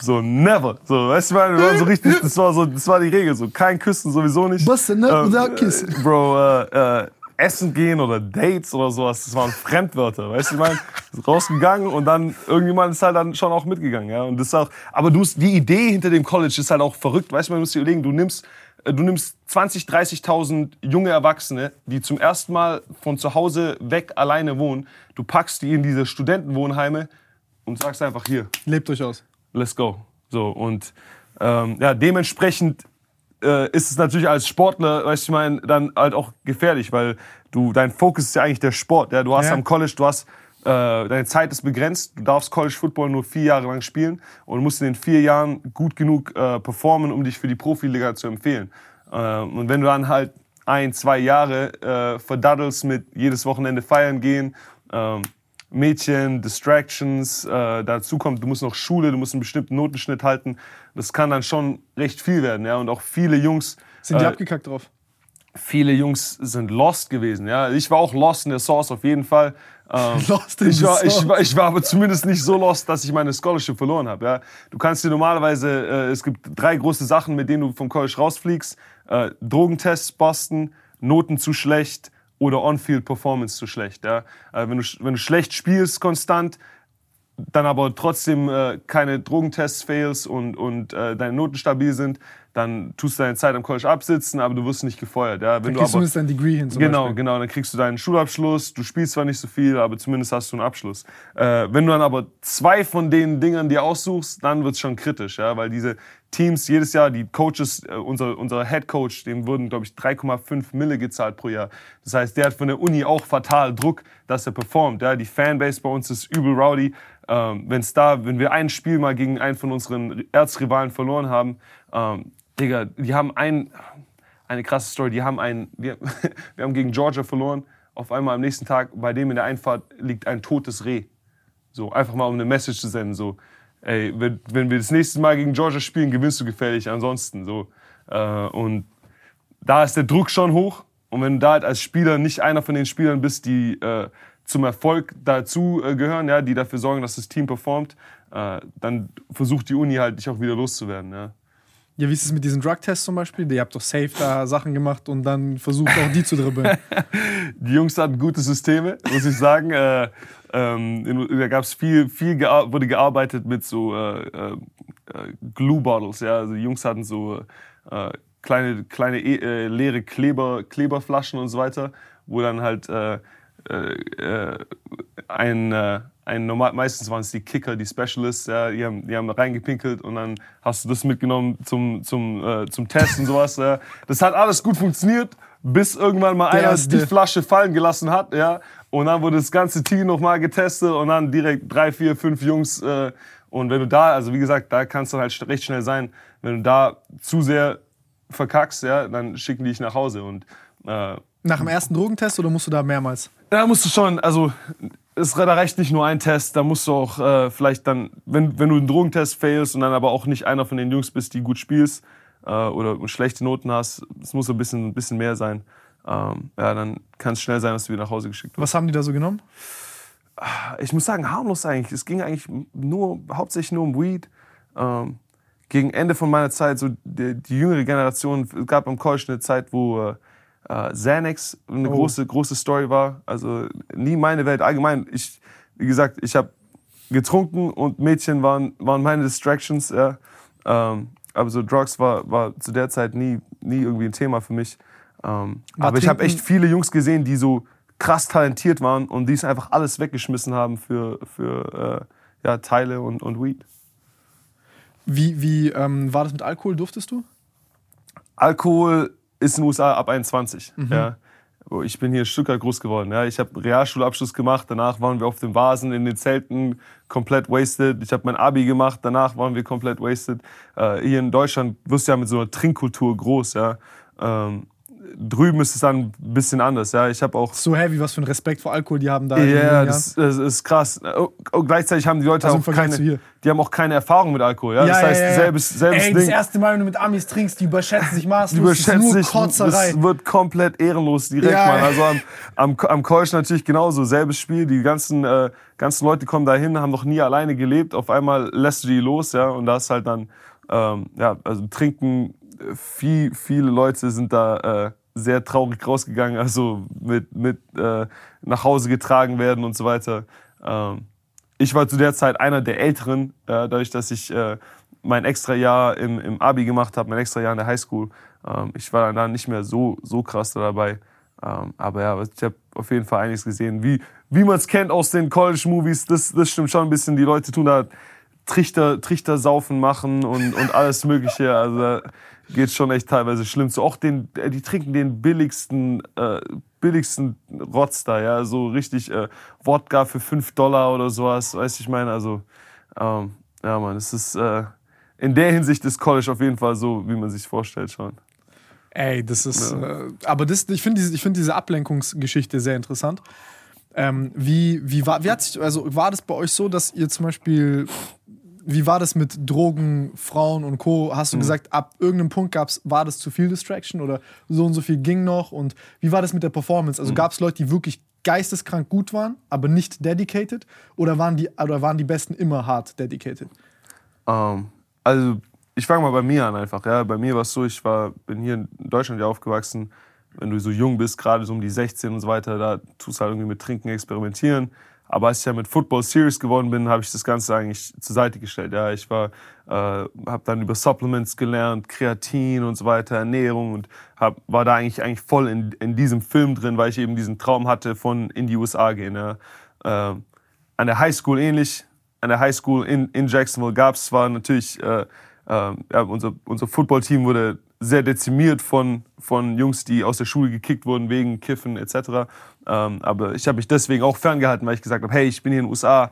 So, never. So, weißt du, wir waren so richtig, das war so, das war die Regel, so, kein Küssen sowieso nicht. Was denn, ne? Without kissing. äh, Bro, äh, äh, essen gehen oder Dates oder sowas, das waren Fremdwörter, weißt du, ich meine, rausgegangen und dann irgendjemand ist halt dann schon auch mitgegangen, ja, und das ist auch, aber du musst, die Idee hinter dem College ist halt auch verrückt, weißt du, man muss dir überlegen, du nimmst, äh, du nimmst 20, 30.000 junge Erwachsene, die zum ersten Mal von zu Hause weg alleine wohnen, du packst die in diese Studentenwohnheime und sagst einfach hier, Lebt euch aus. Let's go. So, und ähm, ja, dementsprechend äh, ist es natürlich als Sportler, weißt du, ich meine, dann halt auch gefährlich, weil du, dein Fokus ist ja eigentlich der Sport. Ja? Du hast Ja. am College, du hast, äh, deine Zeit ist begrenzt, du darfst College Football nur vier Jahre lang spielen und musst in den vier Jahren gut genug äh, performen, um dich für die Profiliga zu empfehlen. Äh, und wenn du dann halt ein, zwei Jahre äh, verdaddelst mit jedes Wochenende feiern gehen, ähm, Mädchen, Distractions, äh, dazu kommt, du musst noch Schule, du musst einen bestimmten Notenschnitt halten. Das kann dann schon recht viel werden, ja. Und auch viele Jungs, Sind die äh, abgekackt drauf? viele Jungs sind lost gewesen, ja. Ich war auch lost in der Source auf jeden Fall. Ähm, Lost in ich war, ich, war, ich war aber zumindest nicht so lost, dass ich meine Scholarship verloren habe. Ja. Du kannst dir normalerweise, äh, es gibt drei große Sachen, mit denen du vom College rausfliegst. Äh, Drogentests, Boston, Noten zu schlecht oder On-Field-Performance zu schlecht. Ja. Äh, wenn, du, wenn du schlecht spielst konstant, dann aber trotzdem äh, keine Drogentests fails und, und äh, deine Noten stabil sind, dann tust du deine Zeit am College absitzen, aber du wirst nicht gefeuert. Ja. Wenn Dann du kriegst du zumindest dein Degree hin Genau, Beispiel. genau. Dann kriegst du deinen Schulabschluss. Du spielst zwar nicht so viel, aber zumindest hast du einen Abschluss. Äh, wenn du dann aber zwei von den Dingern dir aussuchst, dann wird's schon kritisch, ja, weil diese Teams jedes Jahr, die Coaches, äh, unser, unser Head Coach, dem wurden, glaube ich, 3,5 Mille gezahlt pro Jahr. Das heißt, der hat von der Uni auch fatal Druck, dass er performt. Ja. Die Fanbase bei uns ist übel rowdy. Ähm, wenn's da, wenn wir ein Spiel mal gegen einen von unseren Erzrivalen verloren haben, ähm, Digga, die haben ein, eine krasse Story. Die haben ein, wir, wir haben gegen Georgia verloren. Auf einmal am nächsten Tag, bei dem in der Einfahrt liegt ein totes Reh. So, einfach mal um eine Message zu senden. So, ey, wenn, wenn wir das nächste Mal gegen Georgia spielen, gewinnst du gefährlich. Ansonsten so. Äh, und da ist der Druck schon hoch. Und wenn du da halt als Spieler nicht einer von den Spielern bist, die äh, zum Erfolg dazu äh, gehören, ja, die dafür sorgen, dass das Team performt, äh, dann versucht die Uni halt dich auch wieder loszuwerden. Ja. Ja, wie ist es mit diesen Drug-Tests zum Beispiel? Ihr habt doch safe da Sachen gemacht und dann versucht auch die zu dribbeln. Die Jungs hatten gute Systeme, muss ich sagen. äh, ähm, da gab es viel, viel gea wurde gearbeitet mit so äh, äh, äh, Glue Bottles. Ja? Also die Jungs hatten so äh, kleine, kleine e leere Kleber, Kleberflaschen und so weiter, wo dann halt ein, ein normal, meistens waren es die Kicker, die Specialists, ja, die haben, die haben reingepinkelt und dann hast du das mitgenommen zum, zum, äh, zum Test und sowas. Ja. Das hat alles gut funktioniert, bis irgendwann mal Der einer die Flasche fallen gelassen hat, ja. Und dann wurde das ganze Team nochmal getestet und dann direkt drei, vier, fünf Jungs. Äh, und wenn du da, also wie gesagt, da kannst du halt recht schnell sein, wenn du da zu sehr verkackst, ja, dann schicken die dich nach Hause. Und äh, Nach dem ersten Drogentest oder musst du da mehrmals? da musst du schon, also es da reicht nicht nur ein Test, da musst du auch äh, vielleicht dann, wenn, wenn du einen Drogentest failst und dann aber auch nicht einer von den Jungs bist, die gut spielst äh, oder schlechte Noten hast, es muss ein bisschen, ein bisschen mehr sein. Ähm, ja, dann kann es schnell sein, dass du wieder nach Hause geschickt wirst. Was haben die da so genommen? Ich muss sagen, harmlos eigentlich. Es ging eigentlich nur, hauptsächlich nur um Weed. Ähm, gegen Ende von meiner Zeit, so die, die jüngere Generation, es gab am College eine Zeit, wo äh, äh, Xanax eine Oh. große, große Story war. Also nie meine Welt. Allgemein, ich, wie gesagt, ich habe getrunken und Mädchen waren, waren meine Distractions. Ja. Ähm, aber so Drugs war, war zu der Zeit nie, nie irgendwie ein Thema für mich. Ähm, aber ich habe echt viele Jungs gesehen, die so krass talentiert waren und die es einfach alles weggeschmissen haben für, für äh, ja, Teile und, und Weed. Wie, wie ähm, war das mit Alkohol? Durftest du? Alkohol ist in den USA ab 21. Mhm. Ja. Oh, Ich bin hier in Stuttgart groß geworden. Ja. Ich habe Realschulabschluss gemacht, danach waren wir auf den Vasen, in den Zelten, komplett wasted. Ich habe mein Abi gemacht, danach waren wir komplett wasted. Äh, hier in Deutschland wirst du ja mit so einer Trinkkultur groß. Ja. Ähm, drüben ist es dann ein bisschen anders. Ja. Ich habe auch So heavy, was für ein Respekt vor Alkohol die haben da. den ja, das, das ist krass. Oh, oh, gleichzeitig haben die Leute Also auch keine, die haben auch keine Erfahrung mit Alkohol. Ja? das heißt, selbes, selbes Ey, Ding. das erste Mal, wenn du mit Amis trinkst, die überschätzen sich maßlos. Die überschätzen das ist nur sich, Kotzerei. das wird komplett ehrenlos direkt, Ja, Mann. ja. Also am, am, am College natürlich genauso, selbes Spiel. Die ganzen, äh, ganzen Leute kommen da hin, haben noch nie alleine gelebt. Auf einmal lässt du die los, ja, und da ist halt dann, ähm, ja, also trinken, äh, viel, viele Leute sind da äh, sehr traurig rausgegangen, also mit, mit äh, nach Hause getragen werden und so weiter. Ähm, ich war zu der Zeit einer der Älteren, äh, dadurch, dass ich äh, mein extra Jahr im, im Abi gemacht habe, mein extra Jahr in der Highschool. Ähm, ich war dann nicht mehr so, so krass da dabei. Ähm, aber ja, ich habe auf jeden Fall einiges gesehen. Wie, wie man es kennt aus den College-Movies, das, das stimmt schon ein bisschen. Die Leute tun da Trichter, Trichter saufen machen und, und alles Mögliche. Also geht schon echt teilweise schlimm zu. Auch den, äh, die trinken den billigsten, äh, billigsten Rotz da, ja. So richtig äh, Wodka für 5 Dollar oder sowas, weißt du, ich meine. Also, ähm, ja, man, es ist äh, in der Hinsicht ist College auf jeden Fall so, wie man sich vorstellt schon. Ey, das ist. Äh, aber das, ich finde diese, ich find diese Ablenkungsgeschichte sehr interessant. Ähm, wie, wie, war, wie hat sich, also war das bei euch so, dass ihr zum Beispiel, wie war das mit Drogen, Frauen und Co? Hast du gesagt, ab irgendeinem Punkt gab's, war das zu viel Distraction oder so und so viel ging noch? Und wie war das mit der Performance? Also gab es Leute, die wirklich geisteskrank gut waren, aber nicht dedicated? Oder waren die, oder waren die Besten immer hart dedicated? Ähm, also ich fange mal bei mir an einfach. Ja. Bei mir war es so, ich war, bin hier in Deutschland ja aufgewachsen. Wenn du so jung bist, gerade so um die 16 und so weiter, da tust du halt irgendwie mit Trinken experimentieren. Aber als ich ja mit Football Serious geworden bin, habe ich das Ganze eigentlich zur Seite gestellt. Ja, ich war, äh, habe dann über Supplements gelernt, Kreatin und so weiter, Ernährung und hab, war da eigentlich eigentlich voll in, in diesem Film drin, weil ich eben diesen Traum hatte von in die USA gehen. Ja. Äh, an der Highschool ähnlich. An der Highschool in, in Jacksonville gab es zwar natürlich, äh, äh, ja, unser, unser Footballteam wurde sehr dezimiert von, von Jungs, die aus der Schule gekickt wurden wegen Kiffen etc. Ähm, aber ich habe mich deswegen auch ferngehalten, weil ich gesagt habe, hey, ich bin hier in den USA,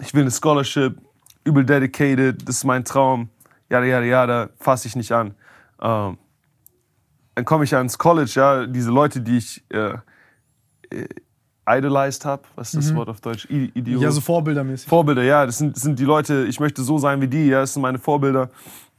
ich will eine Scholarship, übel dedicated, das ist mein Traum, ja, ja, ja, da fasse ich nicht an. Ähm, dann komme ich ja ins College, ja, diese Leute, die ich äh, äh, idolized habe, was ist das Wort auf Deutsch? I Ideol Ja, so vorbildermäßig. Vorbilder, ja, das sind, das sind die Leute, ich möchte so sein wie die, ja, das sind meine Vorbilder.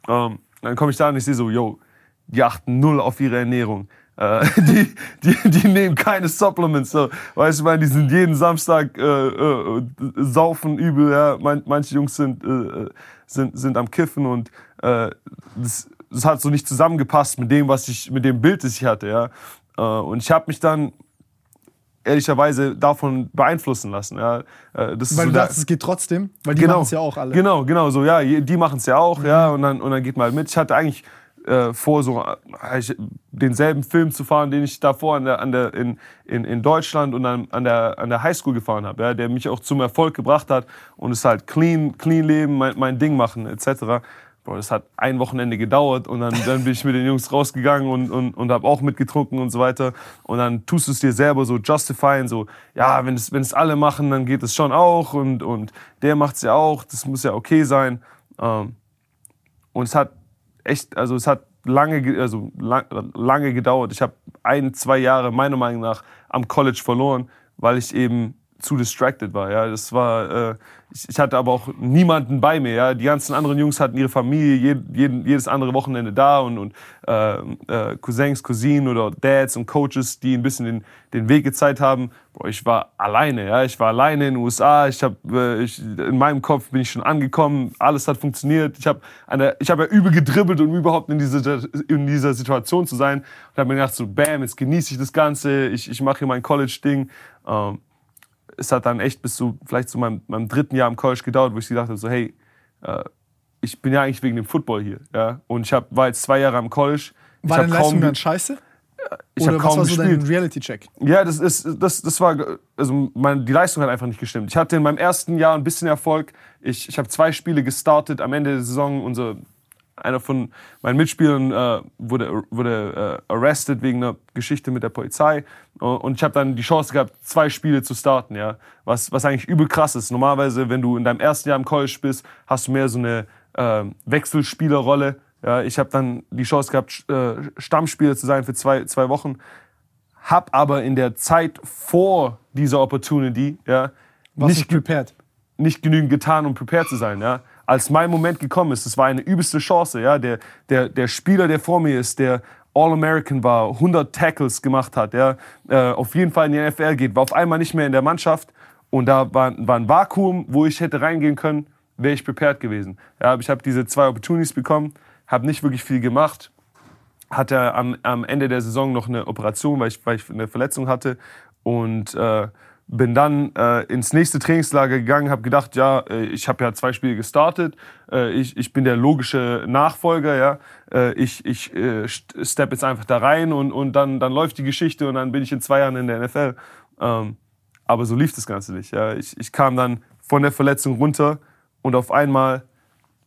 Ähm, dann komme ich da und ich sehe so, yo, die achten null auf ihre Ernährung. Äh, die, die, die nehmen keine Supplements. So. Weißt du, ich meine, die sind jeden Samstag äh, äh, saufen übel. Ja. Man, manche Jungs sind, äh, sind, sind am Kiffen und äh, das es hat so nicht zusammengepasst mit dem, was ich, mit dem Bild, das ich hatte, ja. Äh, und ich habe mich dann ehrlicherweise davon beeinflussen lassen. Ja. Äh, das Weil so du dachtest, es geht trotzdem, weil die Genau. machen es ja auch alle. Genau, genau, so, ja, die machen es ja auch, ja, und dann, und dann geht halt mit. Ich hatte eigentlich äh, vor, so äh, ich, denselben Film zu fahren, den ich davor an der, an der, in, in, in Deutschland und an, an, der, an der Highschool gefahren habe, ja, der mich auch zum Erfolg gebracht hat und es halt clean, clean leben, mein, mein Ding machen, etc. Bro, das hat ein Wochenende gedauert und dann, dann bin ich mit den Jungs rausgegangen und, und, und habe auch mitgetrunken und so weiter. Und dann tust du es dir selber so justifyen, so, ja, wenn es, wenn es alle machen, dann geht es schon auch und, und der macht es ja auch, das muss ja okay sein. Ähm, und es hat echt, also es hat lange, ge- also lang, lange gedauert. Ich habe ein, zwei Jahre meiner Meinung nach am College verloren, weil ich eben zu distracted war. Ja, das war, äh, ich, ich hatte aber auch niemanden bei mir. Ja, die ganzen anderen Jungs hatten ihre Familie jed, jeden, jedes andere Wochenende da und, und äh, äh, Cousins, Cousinen oder Dads und Coaches, die ein bisschen den, den Weg gezeigt haben. Boah, ich war alleine. Ja, ich war alleine in den USA. Ich habe, äh, in meinem Kopf bin ich schon angekommen. Alles hat funktioniert. Ich habe, ich habe ja übel gedribbelt, um überhaupt in dieser, in dieser Situation zu sein. Und habe mir gedacht so, bam, jetzt genieße ich das Ganze. Ich, ich mache hier mein College-Ding. Ähm, es hat dann echt bis zu vielleicht zu meinem, meinem dritten Jahr im College gedauert, wo ich gedacht habe, so hey, äh, ich bin ja eigentlich wegen dem Football hier, ja. Und ich hab, war jetzt zwei Jahre am College. Ich War deine Leistung dann scheiße? ich Oder was kaum war so gespielt. dein Reality-Check? Ja, das ist, das, das war, also meine, die Leistung hat einfach nicht gestimmt. Ich hatte in meinem ersten Jahr ein bisschen Erfolg. Ich, ich habe zwei Spiele gestartet. Am Ende der Saison, unser, einer von meinen Mitspielern äh, wurde, wurde äh, arrested wegen einer Geschichte mit der Polizei. Und ich habe dann die Chance gehabt, zwei Spiele zu starten, ja. Was, was eigentlich übel krass ist. Normalerweise, wenn du in deinem ersten Jahr im College bist, hast du mehr so eine äh, Wechselspielerrolle. Ja, ich habe dann die Chance gehabt, äh, Stammspieler zu sein für zwei, zwei Wochen hab aber in der Zeit vor dieser Opportunity ja, Was nicht, prepared? nicht genügend getan, um prepared zu sein. Ja. Als mein Moment gekommen ist, das war eine übelste Chance. Ja. Der, der, der Spieler, der vor mir ist, der All-American war, 100 Tackles gemacht hat, ja, äh, auf jeden Fall in die NFL geht, war auf einmal nicht mehr in der Mannschaft und da war, war ein Vakuum, wo ich hätte reingehen können, wäre ich prepared gewesen. Ja, ich habe diese zwei Opportunities bekommen, habe nicht wirklich viel gemacht, hatte am, am Ende der Saison noch eine Operation, weil ich, weil ich eine Verletzung hatte. Und äh, bin dann äh, ins nächste Trainingslager gegangen, habe gedacht, ja, äh, ich habe ja zwei Spiele gestartet, äh, ich, ich bin der logische Nachfolger, ja, äh, ich, ich äh, st- step jetzt einfach da rein und, und dann, dann läuft die Geschichte und dann bin ich in zwei Jahren in der NFL. Ähm, aber so lief das Ganze nicht. Ja. Ich, ich kam dann von der Verletzung runter und auf einmal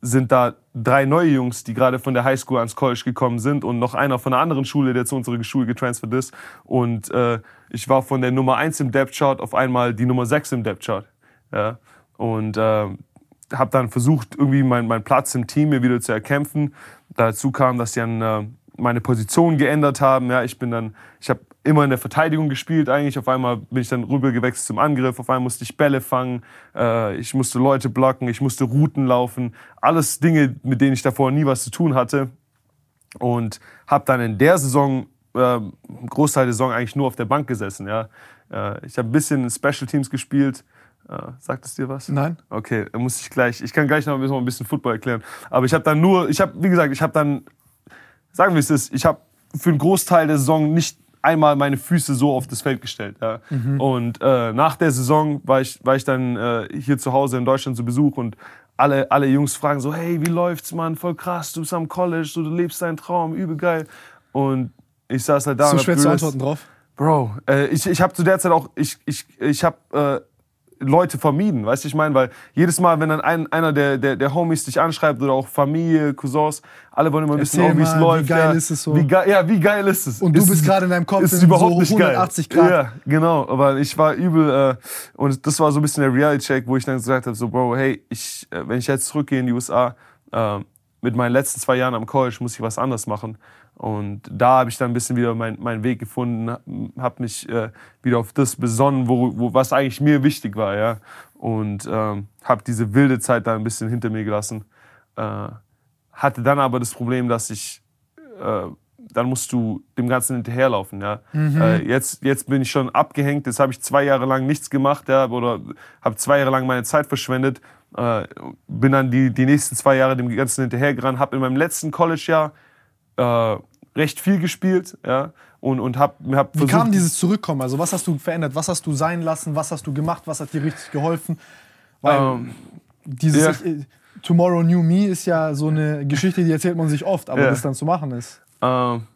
sind da drei neue Jungs, die gerade von der Highschool ans College gekommen sind und noch einer von einer anderen Schule, der zu unserer Schule getransfert ist. Und äh, ich war von der Nummer 1 im Depth Chart auf einmal die Nummer 6 im Depth Chart. Ja? Und äh, habe dann versucht, irgendwie meinen mein Platz im Team mir wieder zu erkämpfen. Dazu kam, dass sie dann äh, meine Position geändert haben. Ja, ich bin dann, ich habe immer in der Verteidigung gespielt eigentlich. Auf einmal bin ich dann rüber gewechselt zum Angriff. Auf einmal musste ich Bälle fangen. Äh, ich musste Leute blocken. Ich musste Routen laufen. Alles Dinge, mit denen ich davor nie was zu tun hatte. Und habe dann in der Saison, äh, Großteil der Saison eigentlich nur auf der Bank gesessen. Ja. Äh, ich habe ein bisschen in Special Teams gespielt. Äh, sagt es dir was? Nein. Okay, dann muss ich gleich, ich kann gleich noch ein bisschen, ein bisschen Football erklären. Aber ich habe dann nur, ich habe, wie gesagt, ich habe dann, sagen wir es ist, ich habe für einen Großteil der Saison nicht einmal meine Füße so auf das Feld gestellt. Ja. Und äh, nach der Saison war ich, war ich dann äh, hier zu Hause in Deutschland zu Besuch und alle, alle Jungs fragen so, hey, wie läuft's, Mann? Voll krass, du bist am College, so, du lebst deinen Traum, übel geil. Und ich saß halt da So und schwer zu antworten drauf. Bro, äh, ich, ich habe zu der Zeit auch, ich, ich, ich habe äh, Leute vermieden, weißt du, ich meine, weil jedes Mal, wenn dann ein, einer der, der, der Homies dich anschreibt oder auch Familie, Cousins, alle wollen immer wissen, oh, wie es mal, wie läuft. geil ja, ist es so? Wie geil, ja, wie geil ist es? Und du ist, bist gerade in deinem Kopf ist in überhaupt so nicht 180 geil. Grad. Ja, genau, aber ich war übel äh, und das war so ein bisschen der Reality-Check, wo ich dann gesagt habe, so, Bro, hey, ich, äh, wenn ich jetzt zurückgehe in die USA, äh, mit meinen letzten zwei Jahren am College muss ich was anderes machen. Und da habe ich dann ein bisschen wieder mein, meinen Weg gefunden, habe mich äh, wieder auf das besonnen, wo, wo, was eigentlich mir wichtig war. Ja? Und ähm, habe diese wilde Zeit da ein bisschen hinter mir gelassen. Äh, hatte dann aber das Problem, dass ich, äh, dann musst du dem Ganzen hinterherlaufen. Ja? Äh, jetzt, jetzt bin ich schon abgehängt, jetzt habe ich zwei Jahre lang nichts gemacht ja? oder habe zwei Jahre lang meine Zeit verschwendet. Äh, bin dann die, die nächsten zwei Jahre dem Ganzen hinterhergerannt, habe in meinem letzten College-Jahr äh, recht viel gespielt, ja, und, und hab, hab Wie kam dieses Zurückkommen? Also was hast du verändert? Was hast du sein lassen? Was hast du gemacht? Was hat dir richtig geholfen? Weil Ähm, dieses ja. ich, äh, Tomorrow New Me ist ja so eine Geschichte, die erzählt man sich oft, aber Ja. das dann zu machen ist. Ähm,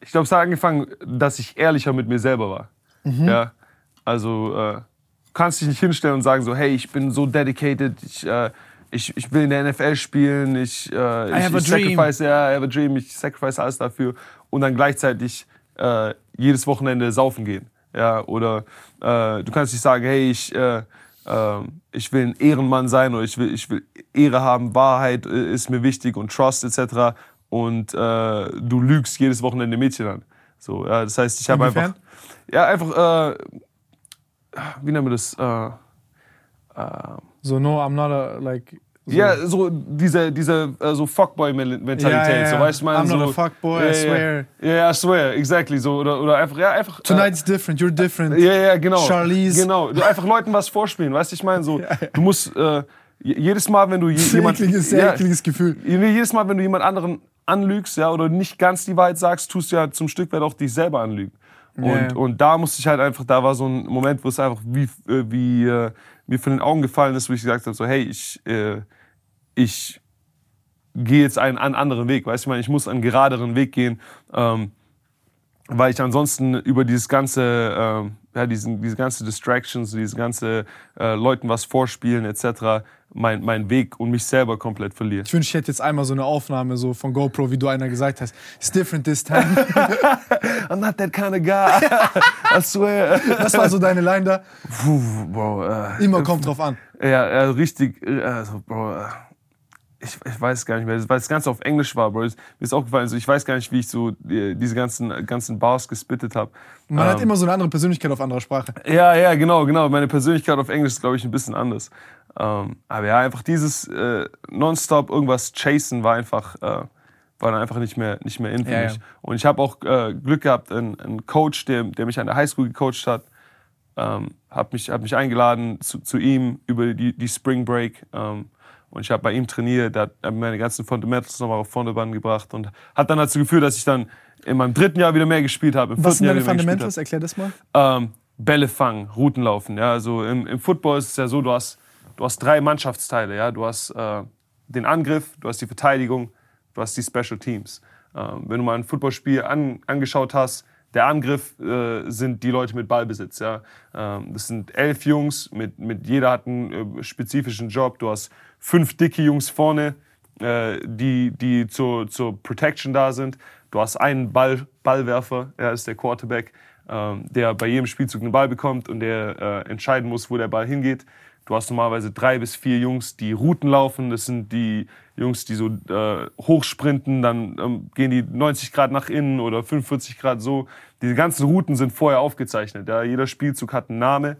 ich glaube, es hat angefangen, dass ich ehrlicher mit mir selber war. Ja, also äh, du kannst dich nicht hinstellen und sagen so, hey, ich bin so dedicated, ich, äh, ich, ich will in der NFL spielen, ich, äh, ich, have a ich dream. sacrifice, ja, I have a dream, ich sacrifice alles dafür und dann gleichzeitig äh, jedes Wochenende saufen gehen. Ja, oder äh, du kannst nicht sagen, hey, ich, äh, äh, ich will ein Ehrenmann sein oder ich will, ich will Ehre haben, Wahrheit äh, ist mir wichtig und Trust etc. Und äh, du lügst jedes Wochenende Mädchen an. So, ja, das heißt, ich habe einfach, ja, einfach, äh, wie nennen wir das? Äh, So, no, I'm not a, like... So. ja, so diese, diese äh, so Fuckboy-Mentalität, Ja, ja, so weißt du, man I'm so, not a fuckboy, I ja, swear. Ja, ja, I swear, exactly, so oder, oder einfach, ja, einfach. Tonight's different, you're different. Äh, ja, ja, genau. Charlize. Genau, du einfach Leuten was vorspielen, weißt du, ich meine, so, du musst äh, je- jedes Mal, wenn du je, jemand, ekliges, ja, ekliges Gefühl. jedes Mal, wenn du jemand anderen anlügst, ja, oder nicht ganz die Wahrheit sagst, tust du ja zum Stück weit auch dich selber anlügen. Und, Ja. und da musste ich halt einfach, da war so ein Moment, wo es einfach wie, äh, wie äh, mir von den Augen gefallen ist, wo ich gesagt habe, so, hey, ich, äh, ich gehe jetzt einen, einen anderen Weg, weißt du, ich ich muss einen geraderen Weg gehen, ähm, weil ich ansonsten über dieses ganze, ähm, ja, diesen, diese ganze Distractions, diese ganze äh, Leuten was vorspielen etc., mein, mein Weg und mich selber komplett verliere. Ich wünsche, ich hätte jetzt einmal so eine Aufnahme so von GoPro, wie du einer gesagt hast. It's different this time. I'm not that kind of guy. I swear. Das war so deine Line da. Puh, Bro, äh, Immer kommt drauf an. ja, ja, richtig, äh, also, Bro, äh, ich, ich weiß gar nicht mehr, weil das Ganze auf Englisch war, Bro. Mir ist auch gefallen, so, ich weiß gar nicht, wie ich so äh, diese ganzen, ganzen Bars gespittet habe. Man hat Ähm, immer so eine andere Persönlichkeit auf anderer Sprache. Ja, ja, genau, genau. Meine Persönlichkeit auf Englisch ist, glaube ich, ein bisschen anders. Ähm, aber ja, einfach dieses äh, nonstop irgendwas chasen war einfach, äh, war dann einfach nicht mehr, nicht mehr in für Ja, mich. ja. Und ich habe auch äh, Glück gehabt, einen, einen Coach, der, der mich an der Highschool gecoacht hat, ähm, hat mich, hat mich eingeladen zu, zu ihm über die, die Spring Break. Ähm, und ich habe bei ihm trainiert, der hat meine ganzen Fundamentals nochmal auf Vordermann gebracht und hat dann dazu geführt, dass ich dann in meinem dritten Jahr wieder mehr gespielt habe. Im Was sind deine Fundamentals? Erklär das mal. Ähm, Bälle fangen, Routen laufen. Ja, also im, im Football ist es ja so, du hast, du hast drei Mannschaftsteile. Ja? Du hast äh, den Angriff, du hast die Verteidigung, du hast die Special Teams. Ähm, wenn du mal ein Footballspiel an, angeschaut hast, der Angriff äh, sind die Leute mit Ballbesitz. Ja? Ähm, das sind elf Jungs, mit, mit jeder hat einen äh, spezifischen Job. Du hast fünf dicke Jungs vorne, äh, die, die zur, zur Protection da sind. Du hast einen Ball, Ballwerfer, er ist der Quarterback, ähm, der bei jedem Spielzug einen Ball bekommt und der äh, entscheiden muss, wo der Ball hingeht. Du hast normalerweise drei bis vier Jungs, die Routen laufen. Das sind die Jungs, die so äh, hochsprinten, dann ähm, gehen die 90 Grad nach innen oder 45 Grad so. Diese ganzen Routen sind vorher aufgezeichnet. Ja. Jeder Spielzug hat einen Namen.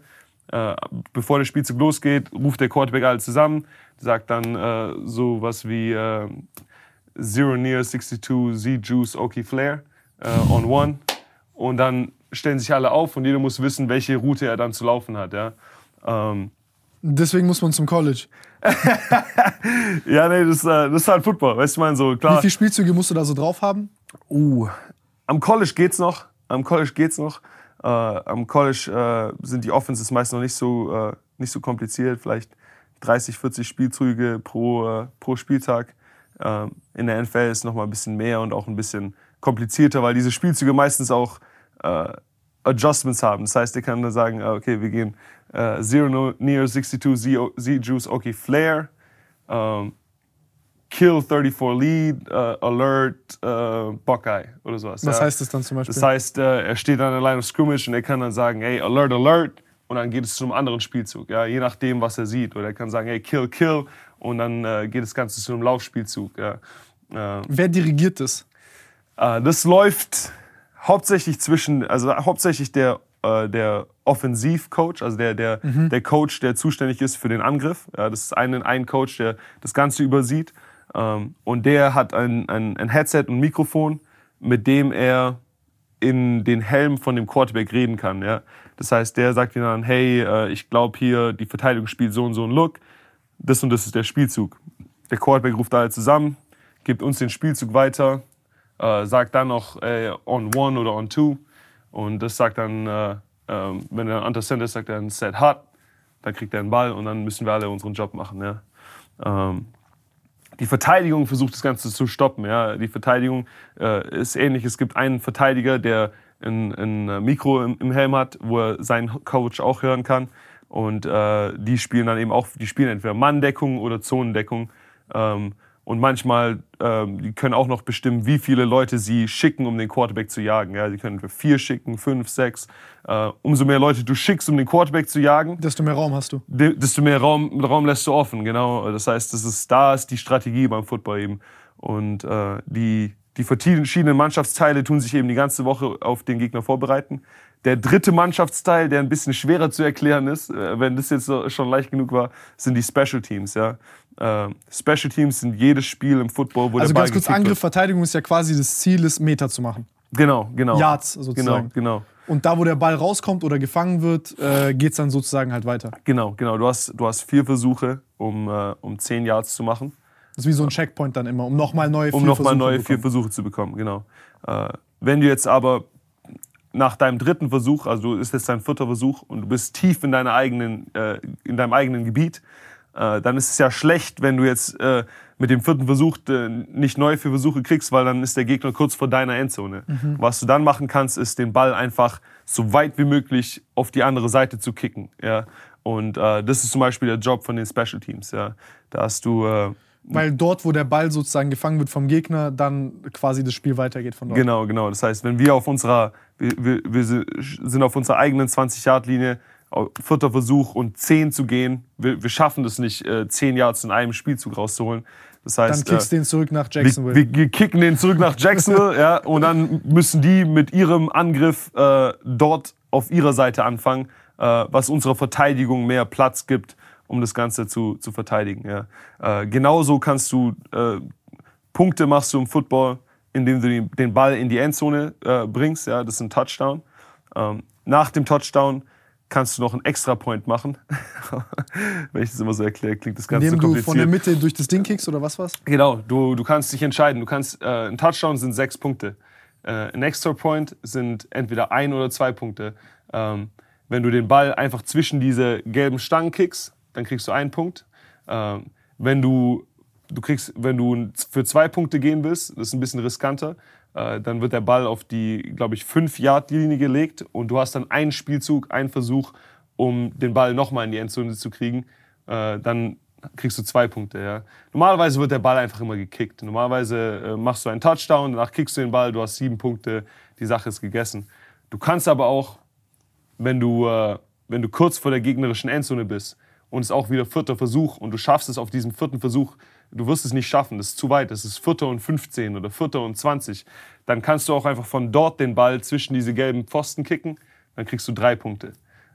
Äh, bevor der Spielzug losgeht, ruft der Quarterback alle zusammen, sagt dann äh, so was wie äh, Zero Near 62 Z Juice Oki Flair äh, on one. Und dann stellen sich alle auf und jeder muss wissen, welche Route er dann zu laufen hat. Ja. Ähm, Deswegen muss man zum College. Ja, nee, das, äh, das ist halt Football, weißt du, ich meine, so Wie klar. viele Spielzüge musst du da so drauf haben? Uh, am College geht's noch, am College geht's noch. Äh, am College äh, sind die Offenses meist noch nicht so, äh, nicht so kompliziert, vielleicht 30, 40 Spielzüge pro, äh, pro Spieltag. Ähm, in der NFL ist noch mal ein bisschen mehr und auch ein bisschen komplizierter, weil diese Spielzüge meistens auch äh, Adjustments haben. Das heißt, der kann dann sagen, ah, okay, wir gehen äh, Zero no, Near 62 Z, Z Juice Okay Flair, ähm, Kill 34 Lead, äh, Alert, äh, Buckeye oder sowas. Was ja. heißt das dann zum Beispiel? Das heißt, äh, er steht an der Line of Scrimmage und er kann dann sagen, hey, Alert, Alert und dann geht es zu einem anderen Spielzug, ja, je nachdem, was er sieht. Oder er kann sagen, hey, Kill, Kill und dann äh, geht das Ganze zu einem Laufspielzug. Ja. Äh, Wer dirigiert das? äh, das läuft hauptsächlich zwischen, also hauptsächlich der, äh, der Offensivcoach, also der, der, der Coach, der zuständig ist für den Angriff. Ja, das ist ein, ein Coach, der das Ganze übersieht. Ähm, und der hat ein, ein, ein Headset und Mikrofon, mit dem er in den Helm von dem Quarterback reden kann. Ja? Das heißt, der sagt ihm dann, hey, äh, ich glaube hier, die Verteidigung spielt so und so einen Look. Das und das ist der Spielzug. Der Quarterback ruft alle zusammen, gibt uns den Spielzug weiter. Äh, sagt dann noch äh, on one oder on two. Und das sagt dann, äh, ähm, wenn er under center ist, sagt er dann set hot. Dann kriegt er einen Ball und dann müssen wir alle unseren Job machen. Ja. Ähm, die Verteidigung versucht das Ganze zu stoppen. Ja. Die Verteidigung äh, ist ähnlich. Es gibt einen Verteidiger, der ein, ein Mikro im, im, Helm hat, wo er seinen Coach auch hören kann. Und äh, die spielen dann eben auch, die spielen entweder Manndeckung oder Zonendeckung. Ähm, und manchmal, ähm, die können auch noch bestimmen, wie viele Leute sie schicken, um den Quarterback zu jagen. Ja, sie können vier schicken, fünf, sechs. Äh, umso mehr Leute du schickst, um den Quarterback zu jagen, desto mehr Raum hast du. Desto mehr Raum, Raum lässt du offen, genau. Das heißt, das ist, da ist die Strategie beim Football eben. Und äh, die, die verschiedenen Mannschaftsteile tun sich eben die ganze Woche auf den Gegner vorbereiten. Der dritte Mannschaftsteil, der ein bisschen schwerer zu erklären ist, äh, wenn das jetzt schon leicht genug war, sind die Special Teams. Ja? Äh, Special Teams sind jedes Spiel im Football, wo also der Ball ganz kurz Angriff, wird. Verteidigung ist ja quasi das Ziel, es Meter zu machen. Genau, genau. Yards sozusagen. Genau, genau. Und da, wo der Ball rauskommt oder gefangen wird, äh, geht es dann sozusagen halt weiter. Genau, genau. Du hast, du hast vier Versuche, um, äh, um zehn Yards zu machen. Das ist wie so ein Checkpoint dann immer, um nochmal neue um vier noch Versuche neue vier Versuche zu bekommen. Genau. Äh, wenn du jetzt aber nach deinem dritten Versuch, also ist jetzt dein vierter Versuch und du bist tief in, deiner eigenen, äh, in deinem eigenen Gebiet, äh, dann ist es ja schlecht, wenn du jetzt äh, mit dem vierten Versuch äh, nicht neue vier Versuche kriegst, weil dann ist der Gegner kurz vor deiner Endzone. Mhm. Was du dann machen kannst, ist den Ball einfach so weit wie möglich auf die andere Seite zu kicken. Ja? Und äh, das ist zum Beispiel der Job von den Special Teams. Ja? Da hast du äh, weil dort, wo der Ball sozusagen gefangen wird vom Gegner, dann quasi das Spiel weitergeht von dort. Genau, genau. Das heißt, wenn wir auf unserer, wir, wir sind auf unserer eigenen 20-Yard-Linie, vierter Versuch und 10 zu gehen, wir, wir schaffen das nicht, äh, 10 Yards in einem Spielzug rauszuholen. Das heißt, dann kickst du äh, den zurück nach Jacksonville. Wir, wir, kicken den zurück nach Jacksonville, ja, und dann müssen die mit ihrem Angriff äh, dort auf ihrer Seite anfangen, äh, was unserer Verteidigung mehr Platz gibt um das Ganze zu, zu verteidigen. Ja. Äh, genauso kannst du äh, Punkte machst du im Football, indem du den Ball in die Endzone äh, bringst. Ja, das ist ein Touchdown. Ähm, nach dem Touchdown kannst du noch einen Extra-Point machen. Wenn ich das immer so erkläre, klingt das Ganze Indem kompliziert. du von der Mitte durch das Ding kickst oder was was? Genau, du, du kannst dich entscheiden. Du kannst, äh, ein Touchdown sind sechs Punkte. Äh, ein Extra-Point sind entweder ein oder zwei Punkte. Ähm, wenn du den Ball einfach zwischen diese gelben Stangen kickst, dann kriegst du einen Punkt. Ähm, wenn du, du kriegst, wenn du für zwei Punkte gehen willst, das ist ein bisschen riskanter, äh, dann wird der Ball auf die, glaube ich, 5-Yard-Linie gelegt und du hast dann einen Spielzug, einen Versuch, um den Ball nochmal in die Endzone zu kriegen. Äh, dann kriegst du zwei Punkte. Ja. Normalerweise wird der Ball einfach immer gekickt. Normalerweise äh, machst du einen Touchdown, danach kickst du den Ball, du hast sieben Punkte, die Sache ist gegessen. Du kannst aber auch, wenn du, äh, wenn du kurz vor der gegnerischen Endzone bist, und es ist auch wieder vierter Versuch und du schaffst es auf diesem vierten Versuch, du wirst es nicht schaffen, das ist zu weit, das ist vierter und 15 oder vierter und 20, dann kannst du auch einfach von dort den Ball zwischen diese gelben Pfosten kicken, dann kriegst du drei Punkte.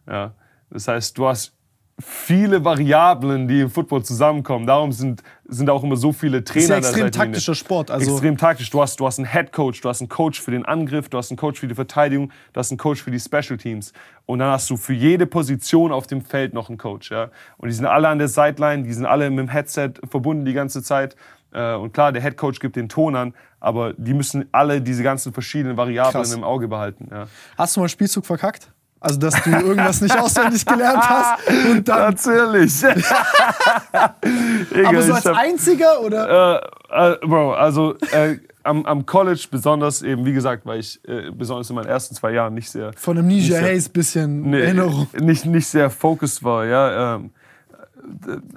Ja. Das heißt, du hast viele Variablen, die im Football zusammenkommen. Darum sind, sind auch immer so viele Trainer. Das ist extrem taktischer Sport. Also extrem taktisch. Du hast, du hast einen Head Coach, du hast einen Coach für den Angriff, du hast einen Coach für die Verteidigung, du hast einen Coach für die Special Teams. Und dann hast du für jede Position auf dem Feld noch einen Coach. Ja? Und die sind alle an der Sideline, die sind alle mit dem Headset verbunden die ganze Zeit. Äh, und klar, der Head Coach gibt den Ton an, aber die müssen alle diese ganzen verschiedenen Variablen Krass. im Auge behalten. Ja. Hast du mal einen Spielzug verkackt? Also, dass du irgendwas nicht auswendig gelernt hast. Und dann Natürlich. Aber so als einziger oder? Äh, äh, Bro, also äh, am, am, College besonders eben, wie gesagt, weil ich äh, besonders in meinen ersten zwei Jahren nicht sehr. Von einem Ninja Hayes bisschen nee, Erinnerung. Nicht, nicht sehr focused war, ja. Ähm,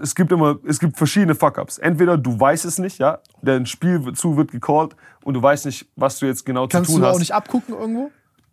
es gibt immer, es gibt verschiedene Fuck-Ups. Entweder du weißt es nicht, ja, dein Spiel zu wird gecallt und du weißt nicht, was du jetzt genau Kannst zu tun hast. Kannst du auch nicht abgucken irgendwo?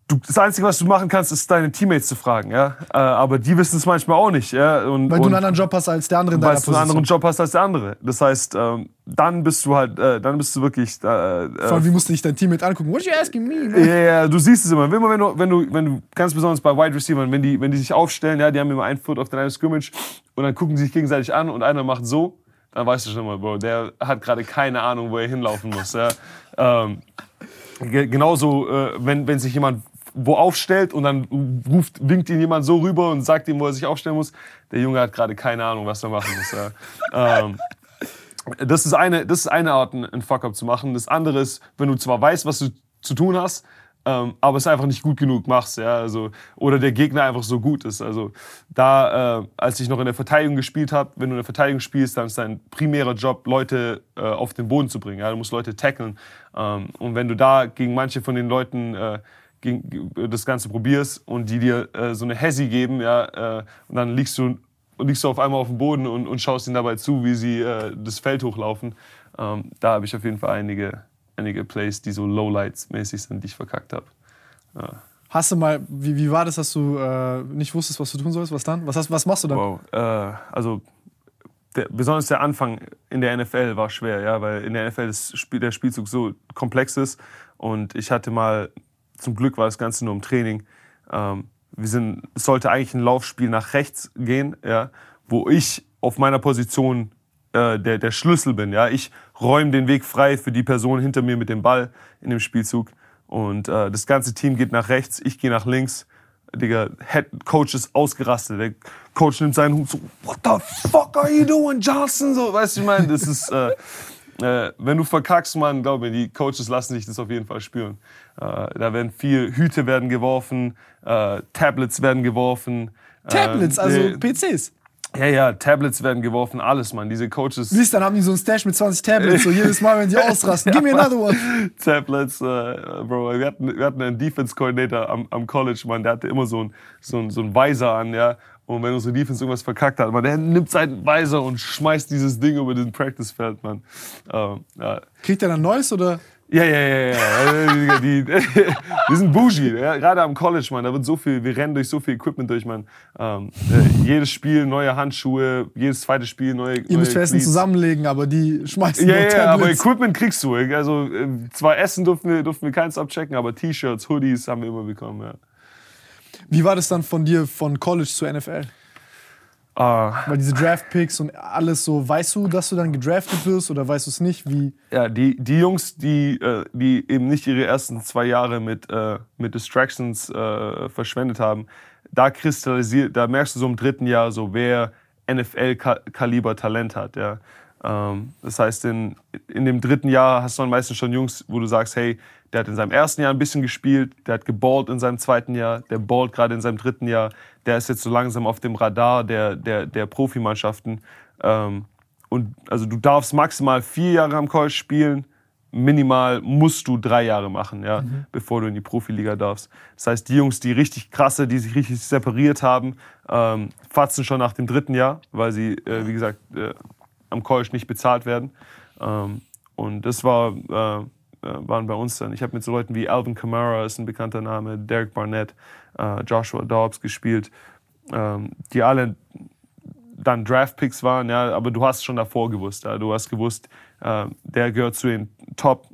Du, das Einzige, was du machen kannst, ist deine Teammates zu fragen, ja. Äh, aber die wissen es manchmal auch nicht, ja. Und, weil du einen anderen Job hast als der andere in Weil du einen anderen Job hast als der andere. Das heißt, ähm, dann bist du halt, äh, dann bist du wirklich. Äh, Vor allem, wie musst du dich dein Teammate angucken? What are you asking me? Ja, yeah, du siehst es immer. Immer wenn du, wenn du, wenn du, ganz besonders bei Wide Receivers, wenn die, wenn die sich aufstellen, ja, die haben immer einen Foot auf den einen Scrimmage und dann gucken sie sich gegenseitig an und einer macht so, dann weißt du schon mal, Bro, der hat gerade keine Ahnung, wo er hinlaufen muss. Ja. Ähm, genauso, äh, wenn, wenn sich jemand wo aufstellt und dann ruft, winkt ihn jemand so rüber und sagt ihm, wo er sich aufstellen muss. Der Junge hat gerade keine Ahnung, was er machen muss. Ja. ähm, Das ist eine, das ist eine Art, einen Fuck-up zu machen. Das andere ist, wenn du zwar weißt, was du zu tun hast, ähm, aber es einfach nicht gut genug machst, ja, also oder der Gegner einfach so gut ist. Also da, äh, als ich noch in der Verteidigung gespielt habe, wenn du in der Verteidigung spielst, dann ist dein primärer Job, Leute äh, auf den Boden zu bringen. Ja, du musst Leute tackeln. Ähm, und wenn du da gegen manche von den Leuten äh, gegen, das Ganze probierst und die dir äh, so eine Hesi geben, ja, äh, und dann liegst du liegst du auf einmal auf dem Boden und, und schaust ihnen dabei zu, wie sie äh, das Feld hochlaufen. Ähm, da habe ich auf jeden Fall einige einige Plays, die so Lowlights-mäßig sind, die ich verkackt habe. Ja. Hast du mal, wie, wie war das, dass du äh, nicht wusstest, was du tun sollst? Was dann? Was, hast, was machst du dann? Wow. Äh, also, der, besonders der Anfang in der NFL war schwer, ja, weil in der NFL Spiel, der Spielzug so komplex ist. Und ich hatte mal, zum Glück war das Ganze nur im Training. Ähm, wir sind, es sollte eigentlich ein Laufspiel nach rechts gehen, ja, wo ich auf meiner Position äh, der, der Schlüssel bin. Ja? Ich räume den Weg frei für die Person hinter mir mit dem Ball in dem Spielzug. Und äh, das ganze Team geht nach rechts, ich gehe nach links. Digga, Head Coach ist ausgerastet. Der Coach nimmt seinen Hut so, what the fuck are you doing, Johnson? So, weißt du, ich meine, das ist, äh, äh, wenn du verkackst, man, glaub mir, die Coaches lassen sich das auf jeden Fall spüren. Äh, da werden viel Hüte werden geworfen, äh, Tablets werden geworfen. Tablets, also äh, PCs. Ja, ja, Tablets werden geworfen, alles, Mann. Diese Coaches. Siehst, dann haben die so einen Stash mit 20 Tablets, so jedes Mal, wenn die ausrasten. Give me another one. Tablets, äh, Bro. Wir hatten, wir hatten einen Defense-Coordinator am, am College, Mann, der hatte immer so einen so ein, so ein Visor an, ja. Und wenn unsere Defense irgendwas verkackt hat, man, der nimmt seinen Visor und schmeißt dieses Ding über den Practice-Feld, Mann. Ähm, ja. Kriegt er dann Neues oder? Ja, ja, ja, ja. die, die, die sind bougie, ja? gerade am College, man. Da wird so viel, wir rennen durch so viel Equipment durch, man. Ähm, äh, jedes Spiel neue Handschuhe, jedes zweite Spiel neue. Ihr müsst Essen zusammenlegen, aber die schmeißen Ja, ja, aber Equipment kriegst du. Also äh, zwar Essen durften wir, durften wir keins abchecken, aber T-Shirts, Hoodies haben wir immer bekommen, ja. Wie war das dann von dir von College zur NFL? Uh, Weil diese Draft-Picks und alles so, weißt du, dass du dann gedraftet wirst oder weißt du es nicht? Wie? Ja, die, die Jungs, die, äh, die eben nicht ihre ersten zwei Jahre mit, äh, mit Distractions äh, verschwendet haben, da kristallisiert, da merkst du so im dritten Jahr so, wer NFL-Kaliber Talent hat. Ja. Ähm, das heißt, in, in dem dritten Jahr hast du dann meistens schon Jungs, wo du sagst, hey, der hat in seinem ersten Jahr ein bisschen gespielt, der hat geballt in seinem zweiten Jahr, der ballt gerade in seinem dritten Jahr, der ist jetzt so langsam auf dem Radar der, der, der Profimannschaften. Ähm, und also du darfst maximal vier Jahre am College spielen, minimal musst du drei Jahre machen, ja, mhm. bevor du in die Profiliga darfst. Das heißt, die Jungs, die richtig krasse, die sich richtig separiert haben, ähm, fatzen schon nach dem dritten Jahr, weil sie, äh, wie gesagt, äh, am College nicht bezahlt werden. Ähm, und das war äh, äh, waren bei uns dann. Ich habe mit so Leuten wie Alvin Kamara, ist ein bekannter Name, Derek Barnett, äh, Joshua Dobbs gespielt, ähm, die alle dann Draftpicks waren, ja, aber du hast schon davor gewusst. Ja, du hast gewusst, äh, der gehört zu den Top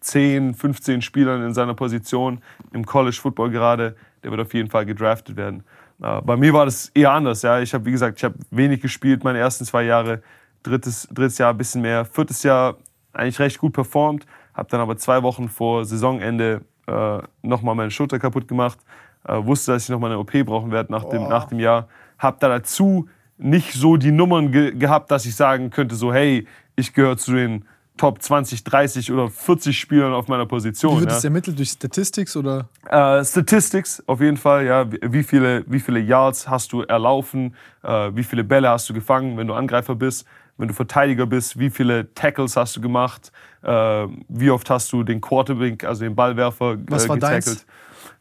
10, 15 Spielern in seiner Position im College Football gerade. Der wird auf jeden Fall gedraftet werden. Äh, bei mir war das eher anders. Ja. Ich habe, wie gesagt, ich habe wenig gespielt meine ersten zwei Jahre. Drittes, drittes Jahr ein bisschen mehr. Viertes Jahr eigentlich recht gut performt. Habe dann aber zwei Wochen vor Saisonende äh, nochmal meine Schulter kaputt gemacht. Äh, wusste, dass ich nochmal eine OP brauchen werde nach dem, oh. nach dem Jahr. Habe da dazu nicht so die Nummern ge gehabt, dass ich sagen könnte, so hey, ich gehöre zu den Top 20, 30 oder 40 Spielern auf meiner Position. Wie wird ja. das ermittelt durch Statistics oder? Äh, Statistics auf jeden Fall, ja. Wie viele, wie viele Yards hast du erlaufen? Äh, wie viele Bälle hast du gefangen, wenn du Angreifer bist? Wenn du Verteidiger bist, wie viele Tackles hast du gemacht, äh, wie oft hast du den Quarterback, also den Ballwerfer, äh, Was war getackelt. Deins?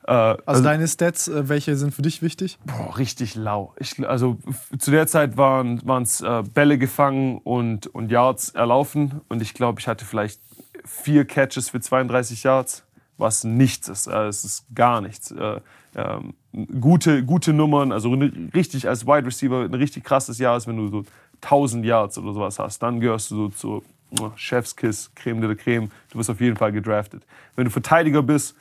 Äh, also, also, deine Stats, äh, welche sind für dich wichtig? Boah, richtig lau. Ich, also zu der Zeit waren es äh, Bälle gefangen und, und Yards erlaufen und ich glaube, ich hatte vielleicht vier Catches für 32 Yards, was nichts ist. Äh, es ist gar nichts. Äh, ähm, gute, gute Nummern, also richtig als Wide Receiver ein richtig krasses Jahr ist, wenn du so 1000 Yards oder sowas hast, dann gehörst du so zu oh, Chefskiss, Creme de la Creme. Du wirst auf jeden Fall gedraftet. Wenn du Verteidiger bist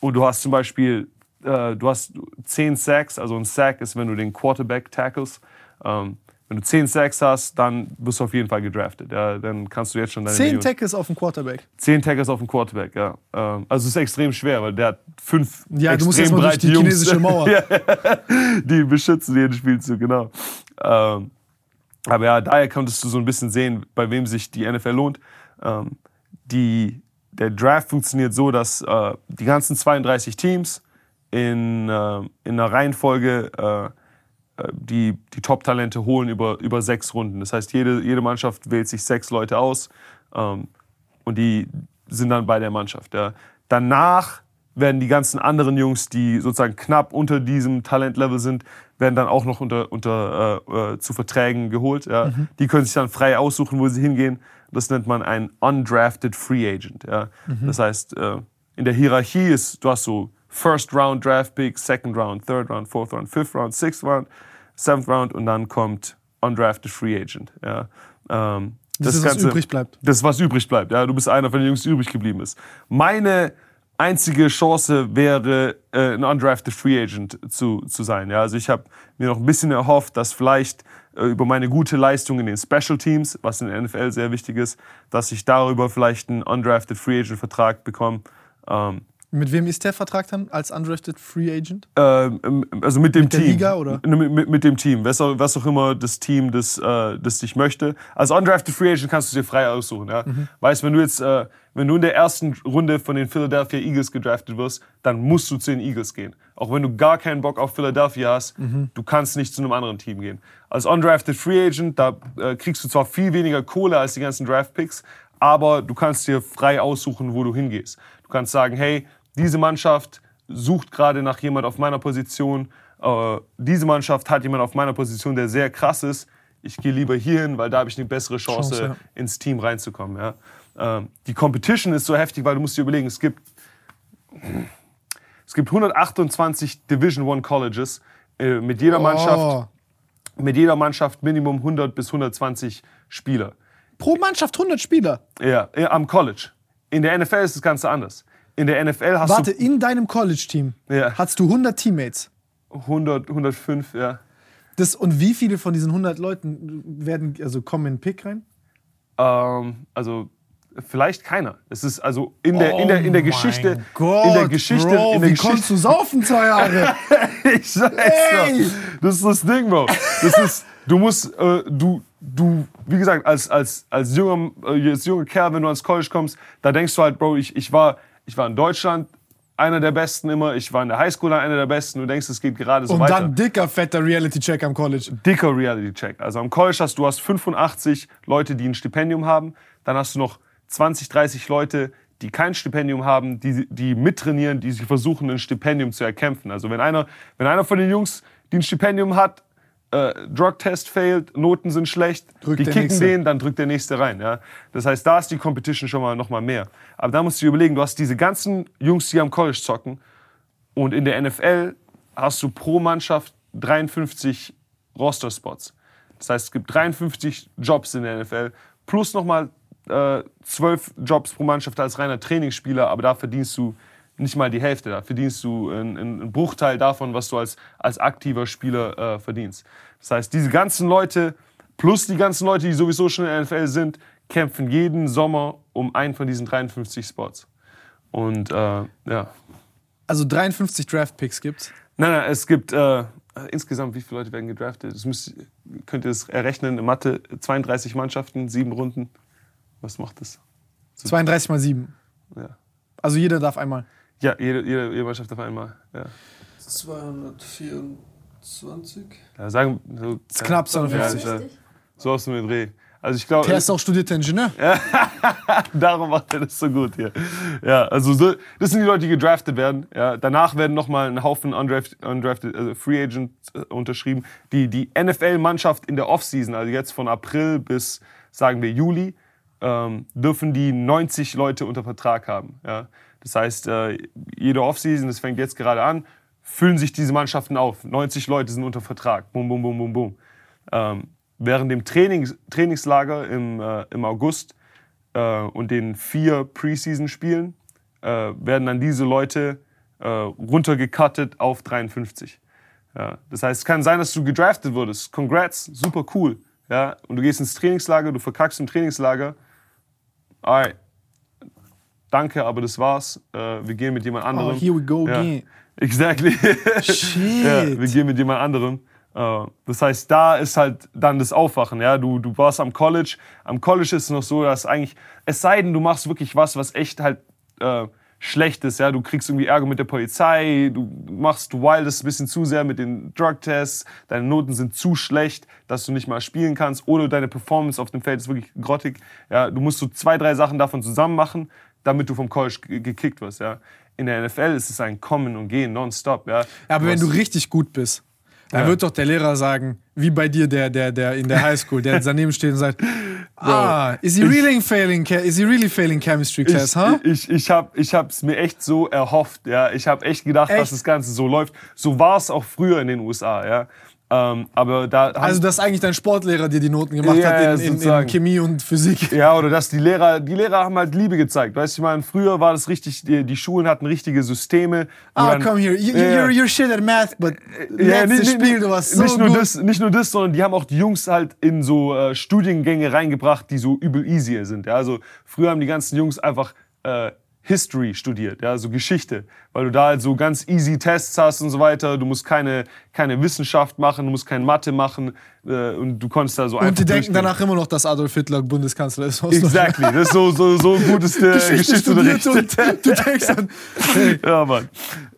und du hast zum Beispiel äh, du hast 10 Sacks, also ein Sack ist, wenn du den Quarterback tackles. Ähm, wenn du 10 Sacks hast, dann wirst du auf jeden Fall gedraftet. Ja, dann kannst du jetzt schon deine 10 Tackles auf dem Quarterback? 10 Tackles auf dem Quarterback, ja. Ähm, also es ist extrem schwer, weil der hat fünf ja, extrem du musst breite durch die Jungs, chinesische Mauer. die beschützen jeden Spielzug, genau. Ähm, Aber ja, daher konntest du so ein bisschen sehen, bei wem sich die NFL lohnt. Ähm, die, der Draft funktioniert so, dass äh, die ganzen 32 Teams in, äh, in einer Reihenfolge äh, äh, die, die Top-Talente holen über, über sechs Runden. Das heißt, jede, jede Mannschaft wählt sich sechs Leute aus ähm, und die sind dann bei der Mannschaft. Ja. Danach werden die ganzen anderen Jungs, die sozusagen knapp unter diesem Talentlevel sind, werden dann auch noch unter, unter, äh, äh, zu Verträgen geholt. Ja. Mhm. Die können sich dann frei aussuchen, wo sie hingehen. Das nennt man ein undrafted Free Agent. Ja. Mhm. Das heißt, äh, in der Hierarchie ist, du hast so First Round Draft Pick, Second Round, Third Round, Fourth Round, Fifth Round, Sixth Round, Seventh Round und dann kommt undrafted Free Agent. Ja. Ähm, das, das ist, Ganze, was übrig bleibt. Das ist, was übrig bleibt. Ja. Du bist einer von den Jungs, die übrig geblieben ist. Meine einzige Chance wäre, äh, ein undrafted Free Agent zu, zu sein. Ja, also ich habe mir noch ein bisschen erhofft, dass vielleicht äh, über meine gute Leistung in den Special Teams, was in der NFL sehr wichtig ist, dass ich darüber vielleicht einen undrafted Free Agent Vertrag bekomme. Ähm, mit wem ist der Vertrag dann als undrafted Free Agent? Ähm, also mit dem mit Team. Der Liga, oder? Mit, mit, mit dem Team. Was auch, was auch immer das Team, das, äh, das dich möchte. Als undrafted Free Agent kannst du dir frei aussuchen. Ja? Mhm. Weißt, wenn du jetzt, äh, wenn du in der ersten Runde von den Philadelphia Eagles gedraftet wirst, dann musst du zu den Eagles gehen. Auch wenn du gar keinen Bock auf Philadelphia hast, mhm. du kannst nicht zu einem anderen Team gehen. Als undrafted Free Agent, da äh, kriegst du zwar viel weniger Kohle als die ganzen Draft Picks, aber du kannst dir frei aussuchen, wo du hingehst. Du kannst sagen, hey, diese Mannschaft sucht gerade nach jemand auf meiner Position, äh, diese Mannschaft hat jemand auf meiner Position, der sehr krass ist. Ich gehe lieber hierhin, weil da habe ich eine bessere Chance, Chance ja. ins Team reinzukommen. Ja. Ähm, die Competition ist so heftig, weil du musst dir überlegen, es gibt, es gibt 128 Division One Colleges äh, mit jeder Mannschaft, oh. mit jeder Mannschaft Minimum 100 bis 120 Spieler. Pro Mannschaft 100 Spieler? Ja, am College. In der NFL ist das Ganze anders in der NFL hast Warte, du. Warte, in deinem College-Team ja. hast du 100 Teammates? 100, 105, ja. Das, und wie viele von diesen 100 Leuten werden, also kommen in den Pick rein? Ähm, also vielleicht keiner. Es ist also in der, in der, in der Geschichte. Gott, in der Geschichte. Bro, in der wie Geschichte. konntest du saufen zwei Jahre? ich sag's hey. doch. Das ist das Ding, Bro. Das ist, du musst, äh, du, du, wie gesagt, als, als, als, junger, äh, als junger Kerl, wenn du ans College kommst, da denkst du halt, Bro, ich, ich war ich war in Deutschland einer der Besten immer. Ich war in der Highschool einer der Besten. Du denkst, es geht gerade so Und weiter. Und dann dicker, fetter Reality-Check am College. Dicker Reality-Check. Also am College hast du hast 85 Leute, die ein Stipendium haben. Dann hast du noch 20, 30 Leute, die kein Stipendium haben, die, die mittrainieren, die sich versuchen, ein Stipendium zu erkämpfen. Also wenn einer, wenn einer von den Jungs, die ein Stipendium hat, äh, Drug-Test failed, Noten sind schlecht, drückt die kicken nächste. den, dann drückt der nächste rein. Ja? Das heißt, da ist die Competition schon mal noch mal mehr. Aber da musst du dir überlegen, du hast diese ganzen Jungs, die am College zocken und in der NFL hast du pro Mannschaft 53 Roster-Spots. Das heißt, es gibt 53 Jobs in der NFL plus nochmal äh, 12 Jobs pro Mannschaft als reiner Trainingsspieler, aber da verdienst du nicht mal die Hälfte. Da verdienst du einen, einen Bruchteil davon, was du als, als aktiver Spieler äh, verdienst. Das heißt, diese ganzen Leute plus die ganzen Leute, die sowieso schon in der NFL sind, kämpfen jeden Sommer um einen von diesen 53 Spots. Und äh, ja. Also 53 Draft-Picks gibt's? Nein, nein, es gibt äh, insgesamt, wie viele Leute werden gedraftet? Das müsst, könnt ihr das errechnen in Mathe. 32 Mannschaften, sieben Runden. Was macht das? 32 mal sieben. Ja. Also jeder darf einmal. Ja, jede, jede, jede Mannschaft auf einmal. Ja. 224? Ja, sagen so, das ist knapp 250. Ja, so aus dem Dreh. Also ich glaube. Der ist auch studierter Ingenieur. Darum macht er das so gut hier. Ja, also so, das sind die Leute, die gedraftet werden. Ja, danach werden nochmal ein Haufen undrafted, undrafted also Free Agent äh, unterschrieben. Die, die NFL-Mannschaft in der Offseason, also jetzt von April bis, sagen wir, Juli, ähm, dürfen die 90 Leute unter Vertrag haben. Ja. Das heißt, äh, jede Offseason, das fängt jetzt gerade an, füllen sich diese Mannschaften auf. 90 Leute sind unter Vertrag. Bum, bum, bum, bum, bum. Ähm, während dem Trainings, Trainingslager im, äh, im August äh, und den vier Preseason-Spielen äh, werden dann diese Leute äh, runtergecuttet auf 53. Ja, das heißt, es kann sein, dass du gedraftet wurdest. Congrats, super cool. Ja, und du gehst ins Trainingslager, du verkackst im Trainingslager. Alright, danke, aber das war's. Äh, wir gehen mit jemand anderem. Oh, here we go ja. again. Exactly. Shit. ja, wir gehen mit jemand anderem. Äh, das heißt, da ist halt dann das Aufwachen. Ja? Du, du warst am College. Am College ist es noch so, dass eigentlich, es sei denn, du machst wirklich was, was echt halt äh, schlecht ist. Ja? Du kriegst irgendwie Ärger mit der Polizei, du machst, du wildest ein bisschen zu sehr mit den Drug-Tests, deine Noten sind zu schlecht, dass du nicht mal spielen kannst oder deine Performance auf dem Feld ist wirklich grottig. Ja? Du musst so zwei, drei Sachen davon zusammen machen, damit du vom College gekickt wirst. Ja? In der NFL ist es ein Kommen und Gehen nonstop. Ja? Ja, aber Du wenn du richtig gut bist, dann Ja. wird doch der Lehrer sagen, wie bei dir, der, der, der in der Highschool, der daneben steht und sagt, ah, is he really failing, che- is he really failing chemistry class, ich, huh? ich, ich habe ich hab's mir echt so erhofft. Ja? Ich habe echt gedacht, dass Echt? das Ganze so läuft. So war es auch früher in den USA. Ja? Ähm, aber da Also, dass eigentlich dein Sportlehrer dir die Noten gemacht Ja, hat in, in, in. Chemie und Physik. Ja, oder dass die Lehrer, die Lehrer haben halt Liebe gezeigt. Weißt du, ich meine, früher war das richtig, die, die Schulen hatten richtige Systeme. Ah, dann- come here, you, you're, you're shit at math, but letztes nicht, Spiel, nicht, du warst so nicht, nur gut. das, nicht nur das, sondern die haben auch die Jungs halt in so äh, Studiengänge reingebracht, die so übel easy sind. Ja? Also früher haben die ganzen Jungs einfach äh, History studiert, ja, so Geschichte, weil du da halt so ganz easy Tests hast und so weiter. Du musst keine, keine Wissenschaft machen, du musst keine Mathe machen äh, und du konntest da so einfach Und die denken danach immer noch, dass Adolf Hitler Bundeskanzler ist. Exactly, das ist so, so, so gut ist der studiert Geschichtsunterricht. und du denkst dann, hey, Ja, Mann.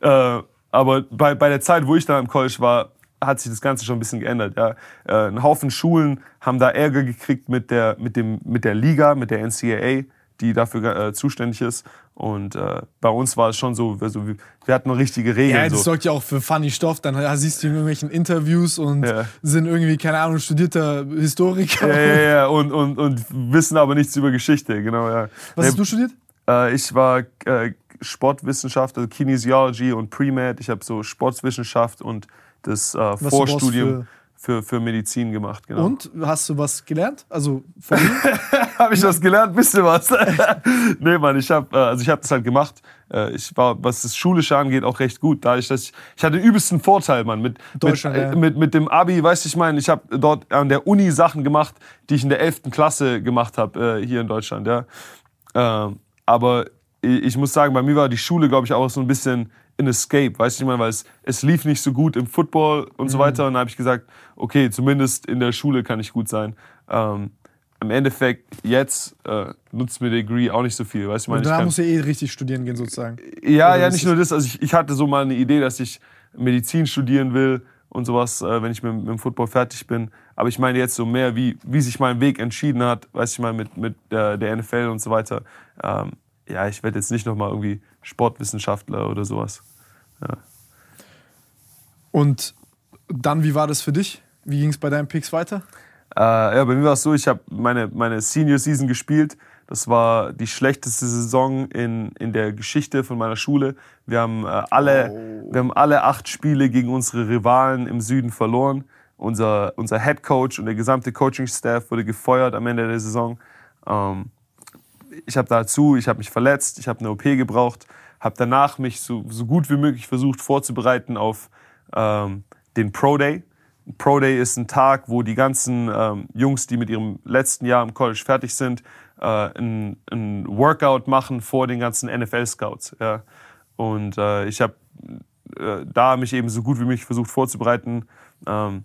Äh, aber bei, bei der Zeit, wo ich da im College war, hat sich das Ganze schon ein bisschen geändert. Ja. Äh, ein Haufen Schulen haben da Ärger gekriegt mit der, mit dem, mit der Liga, mit der NCAA, die dafür äh, zuständig ist. Und äh, bei uns war es schon so, also wir, hatten richtige Regeln. Ja, das so. sorgt ja auch für funny Stoff. Dann siehst du in irgendwelchen Interviews und Ja. sind irgendwie, keine Ahnung, studierter Historiker. ja, ja, ja, und, und, und wissen aber nichts über Geschichte, genau, ja. Was hast du studiert? Äh, ich war äh, Sportwissenschaft, also Kinesiology und Pre-Med. Ich habe so Sportwissenschaft und das äh, Vorstudium für, für Medizin gemacht. Genau. Und hast du was gelernt? Also von habe ich was gelernt? Wisst ihr was? nee, Mann, ich habe äh, also ich habe das halt gemacht. Äh, ich war, was das Schulische angeht, auch recht gut. Dadurch, dass ich, ich hatte übelsten Vorteil, Mann. Mit, mit, Deutschland, äh, ja. mit, mit dem Abi, weißt du, ich meine, ich habe dort an der Uni Sachen gemacht, die ich in der 11. Klasse gemacht habe, äh, hier in Deutschland, ja. Ähm, aber ich muss sagen, bei mir war die Schule, glaube ich, auch so ein bisschen ein Escape, weißt du, ich meine, weil es, es lief nicht so gut im Football und so weiter. Und dann habe ich gesagt, okay, zumindest in der Schule kann ich gut sein. Ähm, Im Endeffekt, jetzt äh, nutzt mir der Degree auch nicht so viel, weißt du, ich meine, Und da musst du eh richtig studieren gehen, sozusagen. ja, Oder ja, nicht nur das. Also ich, ich hatte so mal eine Idee, dass ich Medizin studieren will und sowas, äh, wenn ich mit, mit dem Football fertig bin. Aber ich meine jetzt so mehr, wie, wie sich mein Weg entschieden hat, weiß ich mal, mit, mit äh, der NFL und so weiter. Ähm, ja, ich werde jetzt nicht nochmal irgendwie Sportwissenschaftler oder sowas. Und dann, wie war das für dich? Wie ging es bei deinen Picks weiter? Äh, ja, bei mir war es so, ich habe meine, meine Senior Season gespielt. Das war die schlechteste Saison in, in der Geschichte von meiner Schule. Wir haben, äh, alle, wir haben alle acht Spiele gegen unsere Rivalen im Süden verloren. Unser, unser Head Coach und der gesamte Coaching-Staff wurde gefeuert am Ende der Saison. Ähm, ich habe dazu, ich habe mich verletzt, ich habe eine OP gebraucht, habe danach mich so, so gut wie möglich versucht vorzubereiten auf ähm, den Pro Day. Pro Day ist ein Tag, wo die ganzen ähm, Jungs, die mit ihrem letzten Jahr im College fertig sind, äh, ein, ein Workout machen vor den ganzen NFL-Scouts. Ja. Und äh, ich habe äh, da mich eben so gut wie möglich versucht vorzubereiten. Ähm,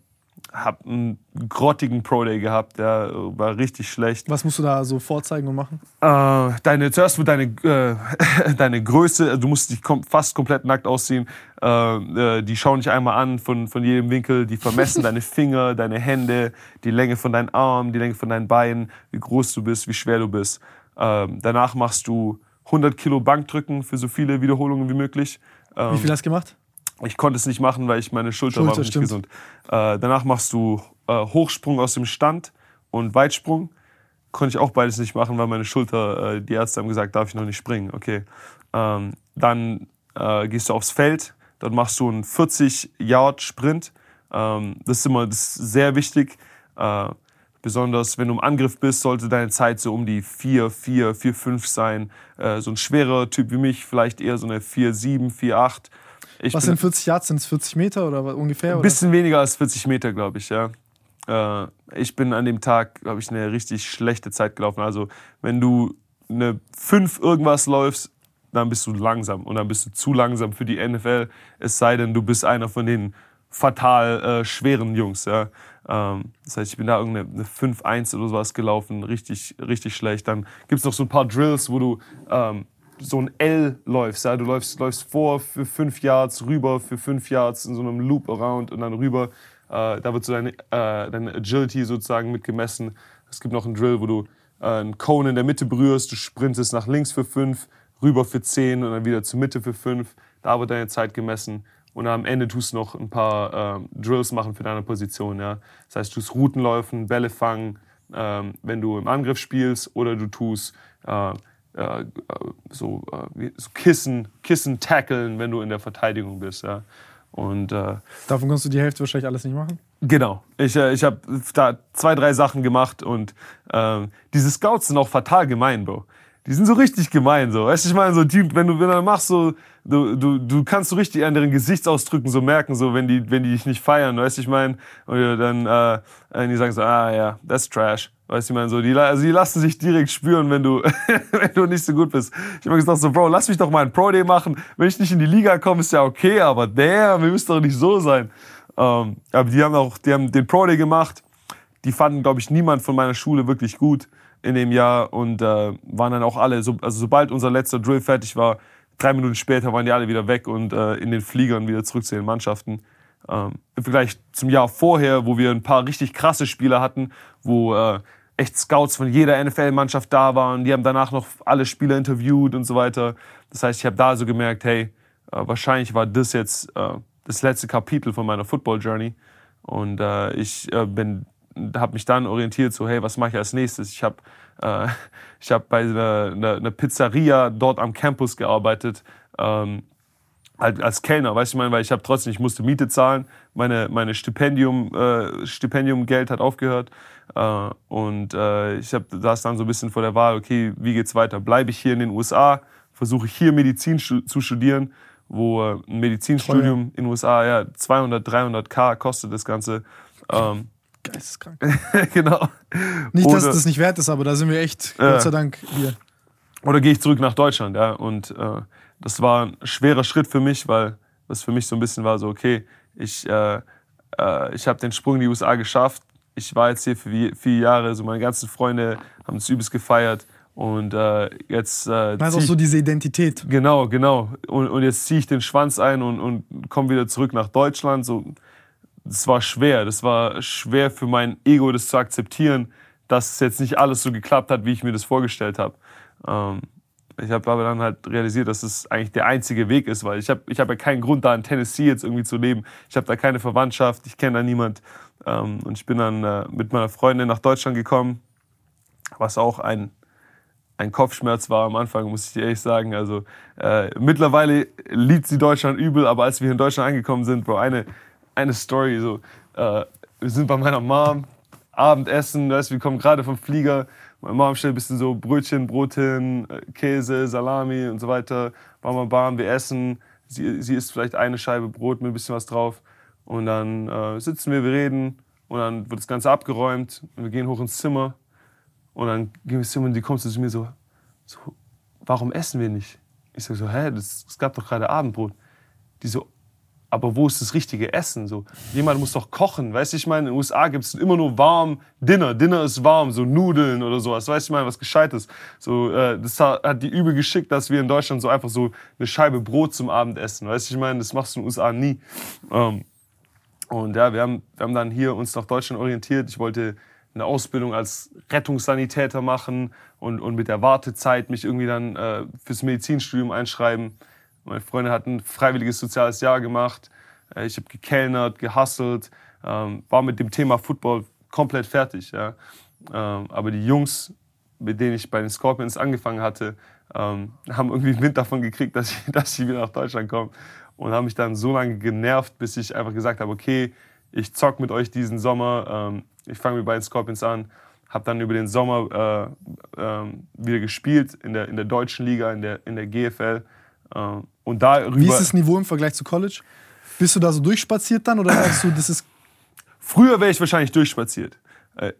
habe einen grottigen Pro Day gehabt, der war richtig schlecht. Was musst du da so vorzeigen und machen? Äh, deine, zuerst wird deine, äh, deine Größe, also du musst dich kom fast komplett nackt ausziehen. Äh, äh, die schauen dich einmal an von, von jedem Winkel, die vermessen deine Finger, deine Hände, die Länge von deinen Armen, die Länge von deinen Beinen, wie groß du bist, wie schwer du bist. Ähm, danach machst du 100 Kilo Bankdrücken für so viele Wiederholungen wie möglich. Ähm, Wie viel hast du gemacht? Ich konnte es nicht machen, weil ich meine Schulter, Schulter, war nicht stimmt. gesund. Äh, danach machst du äh, Hochsprung aus dem Stand und Weitsprung. Konnte ich auch beides nicht machen, weil meine Schulter, äh, die Ärzte haben gesagt, darf ich noch nicht springen. Okay. Ähm, dann äh, gehst du aufs Feld, dort machst du einen 40-Yard-Sprint. Ähm, das ist immer das ist sehr wichtig. Äh, besonders wenn du im Angriff bist, sollte deine Zeit so um die 4, 4, 4, 5 sein. Äh, so ein schwerer Typ wie mich, vielleicht eher so eine 4, 7, 4, 8. Ich Was sind 40 Yards? Sind es 40 Meter oder ungefähr? ein Oder? bisschen weniger als 40 Meter, glaube ich, ja. Äh, ich bin an dem Tag, glaube ich, eine richtig schlechte Zeit gelaufen. Also, wenn du eine 5 irgendwas läufst, dann bist du langsam und dann bist du zu langsam für die NFL. Es sei denn, du bist einer von den fatal äh, schweren Jungs. Ja. Ähm, das heißt, ich bin da irgendeine 5-1 oder sowas gelaufen, richtig, richtig schlecht. Dann gibt es noch so ein paar Drills, wo du ähm, so ein L läufst. Ja? Du läufst, läufst vor für 5 Yards, rüber für 5 Yards in so einem Loop around und dann rüber. Äh, da wird so deine, äh, deine Agility sozusagen mitgemessen. Es gibt noch einen Drill, wo du äh, einen Cone in der Mitte berührst, du sprintest nach links für 5, rüber für 10 und dann wieder zur Mitte für 5. Da wird deine Zeit gemessen und am Ende tust du noch ein paar äh, Drills machen für deine Position. Ja? Das heißt, du tust Routen laufen, Bälle fangen, ähm, wenn du im Angriff spielst, oder du tust äh, äh, so, äh, so, Kissen, Kissen tackeln, wenn du in der Verteidigung bist. Ja? Und, äh, Davon kannst du die Hälfte wahrscheinlich alles nicht machen? Genau. Ich, ich habe da zwei, drei Sachen gemacht und ähm, diese Scouts sind auch fatal gemein, Bro die sind so richtig gemein, so. Weißt du, ich meine, so, die, wenn du, wenn du machst, so, du, du, du kannst so richtig an deren Gesichtsausdrücken so merken, so, wenn die, wenn die dich nicht feiern, weißt du, ich meine, und dann, äh, die sagen so, ah, ja, that's trash. Weißt du, ich meine, so, die, also die lassen sich direkt spüren, wenn du, wenn du nicht so gut bist. Ich habe gesagt so, Bro, lass mich doch mal ein Pro Day machen. Wenn ich nicht in die Liga komme, ist ja okay, aber der, wir müssen doch nicht so sein. Ähm, aber die haben auch, die haben den Pro Day gemacht. Die fanden, glaube ich, niemand von meiner Schule wirklich gut in dem Jahr und äh, waren dann auch alle, so, also sobald unser letzter Drill fertig war, drei Minuten später waren die alle wieder weg und äh, in den Fliegern wieder zurück zu den Mannschaften. Ähm, Im Vergleich zum Jahr vorher, wo wir ein paar richtig krasse Spieler hatten, wo äh, echt Scouts von jeder NFL-Mannschaft da waren, die haben danach noch alle Spieler interviewt und so weiter. Das heißt, ich habe da so gemerkt, hey, äh, wahrscheinlich war das jetzt äh, das letzte Kapitel von meiner Football-Journey. Und äh, ich bin habe mich dann orientiert, so hey, was mache ich als nächstes? Ich habe äh, hab bei einer, einer, Pizzeria dort am Campus gearbeitet, ähm, als Kellner, weißt du, ich meine, weil ich habe trotzdem, ich musste Miete zahlen, meine, meine Stipendium, äh, Stipendiumgeld hat aufgehört äh, und äh, ich habe das dann so ein bisschen vor der Wahl, okay, wie geht's weiter? Bleibe ich hier in den USA, versuche ich hier Medizin zu studieren, wo äh, ein Medizinstudium in den USA ja 200, 300 K kostet das Ganze. Ähm, Geisteskrank. genau. Nicht, dass Oder, das nicht wert ist, aber da sind wir echt, Gott sei Dank, hier. Oder gehe ich zurück nach Deutschland, ja. Und äh, das war ein schwerer Schritt für mich, weil das für mich so ein bisschen war so, okay, ich, äh, äh, ich habe den Sprung in die USA geschafft. Ich war jetzt hier für vier Jahre, so meine ganzen Freunde haben es übelst gefeiert. Und äh, jetzt. Äh, also auch so diese Identität. Genau, genau. Und, und jetzt ziehe ich den Schwanz ein und, und komme wieder zurück nach Deutschland. So, das war schwer. Das war schwer für mein Ego, das zu akzeptieren, dass es jetzt nicht alles so geklappt hat, wie ich mir das vorgestellt habe. Ähm, ich habe aber dann halt realisiert, dass es eigentlich der einzige Weg ist, weil ich habe ich hab ja keinen Grund, da in Tennessee jetzt irgendwie zu leben. Ich habe da keine Verwandtschaft, ich kenne da niemand. Ähm, und ich bin dann äh, mit meiner Freundin nach Deutschland gekommen, was auch ein, ein Kopfschmerz war am Anfang, muss ich dir ehrlich sagen. Also äh, mittlerweile liebt sie Deutschland übel, aber als wir in Deutschland angekommen sind, Bro, eine, eine Story. So, äh, wir sind bei meiner Mom, Abendessen, weißt, wir kommen gerade vom Flieger. Meine Mom stellt ein bisschen so Brötchen, Brot hin, äh, Käse, Salami und so weiter. Bam, bam, wir essen. Sie, sie isst vielleicht eine Scheibe Brot mit ein bisschen was drauf. Und dann äh, sitzen wir, wir reden. Und dann wird das Ganze abgeräumt. Und wir gehen hoch ins Zimmer. Und dann gehen wir ins Zimmer und die kommt zu mir so, so warum essen wir nicht? Ich sage so, hä, es gab doch gerade Abendbrot. Die so, aber wo ist das richtige Essen? So, jemand muss doch kochen. Weißt du, ich meine, in den USA gibt es immer nur warm Dinner. Dinner ist warm, so Nudeln oder sowas. Weißt du, ich meine, was Gescheites. So, äh, das hat die übel geschickt, dass wir in Deutschland so einfach so eine Scheibe Brot zum Abendessen. Weißt du, ich meine, das machst du in den USA nie. Ähm, und ja, wir haben, wir haben dann hier uns nach Deutschland orientiert. Ich wollte eine Ausbildung als Rettungssanitäter machen und, und mit der Wartezeit mich irgendwie dann äh, fürs Medizinstudium einschreiben. Meine Freunde hatten ein freiwilliges soziales Jahr gemacht. Äh, ich habe gekellnert, gehustelt, ähm, war mit dem Thema Football komplett fertig. Ähm, aber die Jungs, mit denen ich bei den Scorpions angefangen hatte, ähm, haben irgendwie Wind davon gekriegt, dass ich, dass ich wieder nach Deutschland komme. Und haben mich dann so lange genervt, bis ich einfach gesagt habe, okay, ich zock mit euch diesen Sommer. ich fange mit bei den Scorpions an. Habe dann über den Sommer äh, wieder gespielt in der, in der deutschen Liga, in der, in der GFL. Und darüber, Wie ist das Niveau im Vergleich zu College? Bist du da so durchspaziert dann oder sagst du, das ist. Früher wäre ich wahrscheinlich durchspaziert. Äh,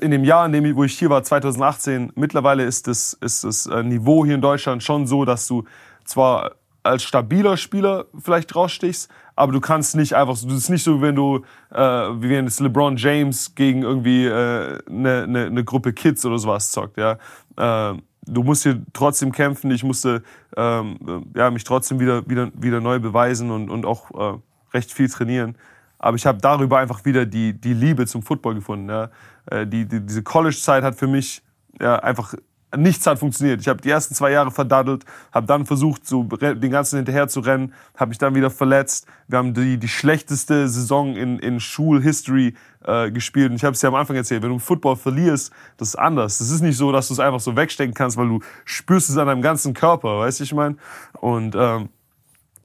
in dem Jahr, in dem, wo ich hier war, 2018, mittlerweile ist das, ist das äh, Niveau hier in Deutschland schon so, dass du zwar als stabiler Spieler vielleicht rausstichst, aber du kannst nicht einfach, so- das ist nicht so, wenn du, äh, wie wenn jetzt LeBron James gegen irgendwie eine äh, ne, ne, ne Gruppe Kids oder sowas zockt, ja. Äh, du musst hier trotzdem kämpfen, ich musste ähm, äh, ja, mich trotzdem wieder, wieder, wieder neu beweisen und, und auch äh, recht viel trainieren. Aber ich habe darüber einfach wieder die, die Liebe zum Football gefunden. Ja. Äh, die, die, diese College-Zeit hat für mich ja, einfach nichts hat funktioniert. Ich habe die ersten zwei Jahre verdaddelt, habe dann versucht, so den ganzen hinterher zu rennen, habe mich dann wieder verletzt. Wir haben die, die schlechteste Saison in, in Schulhistory äh, gespielt. Und ich habe es ja am Anfang erzählt, wenn du im Football verlierst, das ist anders. Das ist nicht so, dass du es einfach so wegstecken kannst, weil du spürst es an deinem ganzen Körper, weißt du, ich meine? Und ähm,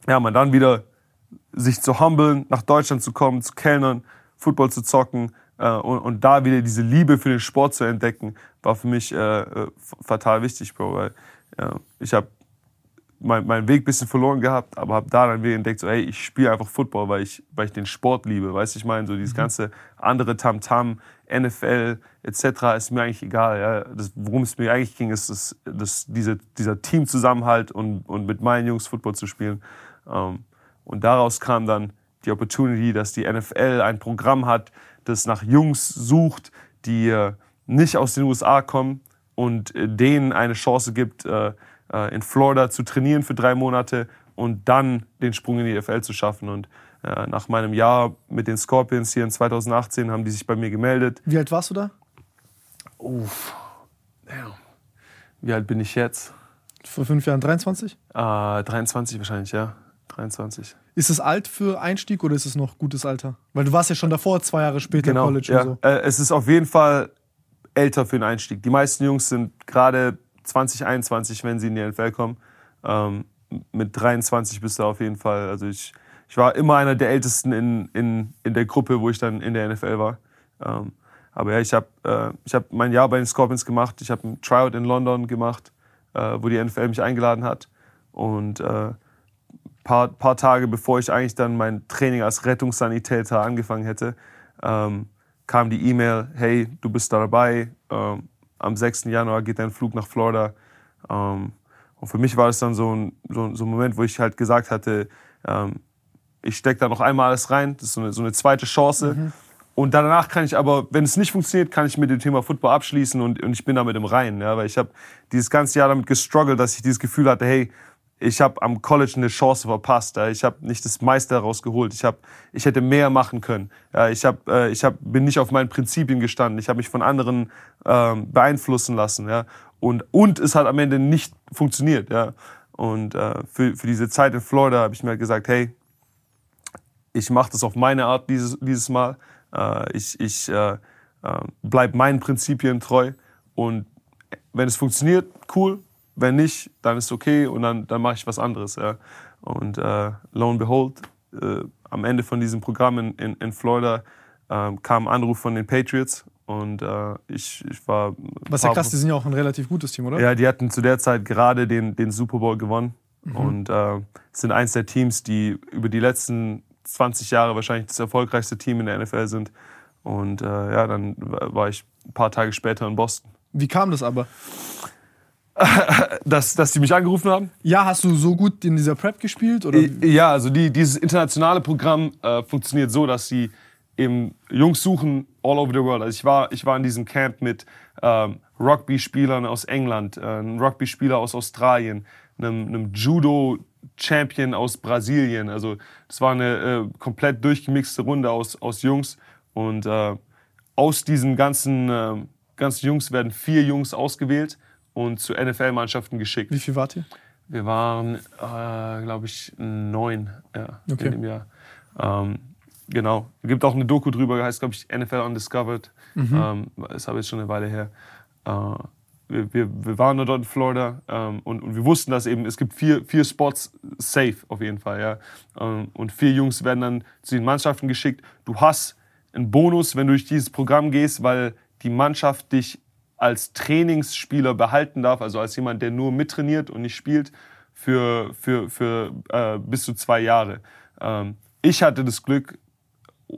ja, man dann wieder sich zu humbeln, nach Deutschland zu kommen, zu kellnern, Football zu zocken und, und da wieder diese Liebe für den Sport zu entdecken, war für mich äh, äh, fatal wichtig, Bro. Weil ja, ich habe mein, meinen Weg ein bisschen verloren gehabt, aber habe da dann wieder entdeckt, so, hey, ich spiele einfach Football, weil ich, weil ich den Sport liebe. Weißt du, ich meine, so dieses ganze andere Tamtam, NFL etc. ist mir eigentlich egal. Ja. Das, worum es mir eigentlich ging, ist das, das, diese, dieser Teamzusammenhalt und, und mit meinen Jungs Football zu spielen. Ähm, und daraus kam dann die Opportunity, dass die NFL ein Programm hat, das nach Jungs sucht, die äh, nicht aus den USA kommen und äh, denen eine Chance gibt, äh, in Florida zu trainieren für drei Monate und dann den Sprung in die NFL zu schaffen. Und nach meinem Jahr mit den Scorpions hier in 2018 haben die sich bei mir gemeldet. Wie alt warst du da? Uff, damn. Wie alt bin ich jetzt? Vor fünf Jahren 23? Äh, 23 wahrscheinlich, ja. 23. Ist es alt für Einstieg oder ist es noch gutes Alter? Weil du warst ja schon davor, zwei Jahre später im College Genau, ja. und so. Äh, es ist auf jeden Fall älter für den Einstieg. Die meisten Jungs sind gerade 2021, wenn sie in die NFL kommen. Ähm, mit 23 bist du auf jeden Fall. Also ich, ich war immer einer der Ältesten in, in, in der Gruppe, wo ich dann in der NFL war. Ähm, aber ja, ich habe äh, ich hab mein Jahr bei den Scorpions gemacht. Ich habe ein Tryout in London gemacht, äh, wo die NFL mich eingeladen hat. Und äh, paar, paar Tage bevor ich eigentlich dann mein Training als Rettungssanitäter angefangen hätte, ähm, kam die E-Mail, hey, du bist da dabei, ähm, am 6. Januar geht dein Flug nach Florida. Ähm, und für mich war das dann so ein, so, so ein Moment, wo ich halt gesagt hatte, ähm, ich stecke da noch einmal alles rein, das ist so eine, so eine zweite Chance. Und danach kann ich aber, wenn es nicht funktioniert, kann ich mit dem Thema Football abschließen und, und ich bin damit im Reinen. Ja, weil ich habe dieses ganze Jahr damit gestruggelt, dass ich dieses Gefühl hatte, hey, ich habe am College eine Chance verpasst. Ich habe nicht das meiste herausgeholt. Ich, hab, ich hätte mehr machen können. Ich, hab, äh, ich hab, bin nicht auf meinen Prinzipien gestanden. Ich habe mich von anderen ähm, beeinflussen lassen. Und, und es hat am Ende nicht funktioniert. Und äh, für, für diese Zeit in Florida habe ich mir halt gesagt, hey, ich mache das auf meine Art dieses, dieses Mal. Äh, ich ich äh, äh, bleib meinen Prinzipien treu. Und wenn es funktioniert, cool. Wenn nicht, dann ist okay und dann, dann mache ich was anderes. Ja. Und äh, lo and behold, äh, am Ende von diesem Programm in, in, in Florida ähm, kam ein Anruf von den Patriots und äh, ich, ich war. Was ja krass, die sind ja auch ein relativ gutes Team, oder? Ja, die hatten zu der Zeit gerade den, den Super Bowl gewonnen und äh, sind eins der Teams, die über die letzten 20 Jahre wahrscheinlich das erfolgreichste Team in der NFL sind. Und äh, ja, dann war ich ein paar Tage später in Boston. Wie kam das aber? Dass, dass die mich angerufen haben? Ja, hast du so gut in dieser Prep gespielt? Oder? Ja, also die, dieses internationale Programm äh, funktioniert so, dass sie eben Jungs suchen all over the world. Also ich war, ich war in diesem Camp mit ähm, Rugby-Spielern aus England, äh, einem Rugby-Spieler aus Australien, einem, einem Judo-Champion aus Brasilien. Also das war eine äh, komplett durchgemixte Runde aus, aus Jungs. Und äh, aus diesen ganzen, äh, ganzen Jungs werden vier Jungs ausgewählt und zu NFL-Mannschaften geschickt. Wie viel wart ihr? Wir waren, äh, glaube ich, neun ja, Okay. in dem Jahr. Ähm, genau. Es gibt auch eine Doku drüber, heißt, glaube ich, NFL Undiscovered. Ähm, das habe ich schon eine Weile her. Äh, wir, wir, wir waren nur dort in Florida ähm, und, und wir wussten, dass eben, es gibt vier, vier Spots safe auf jeden Fall. Ja. Ähm, und vier Jungs werden dann zu den Mannschaften geschickt. Du hast einen Bonus, wenn du durch dieses Programm gehst, weil die Mannschaft dich als Trainingsspieler behalten darf, also als jemand, der nur mittrainiert und nicht spielt, für, für, für äh, bis zu zwei Jahre. Ähm, ich hatte das Glück,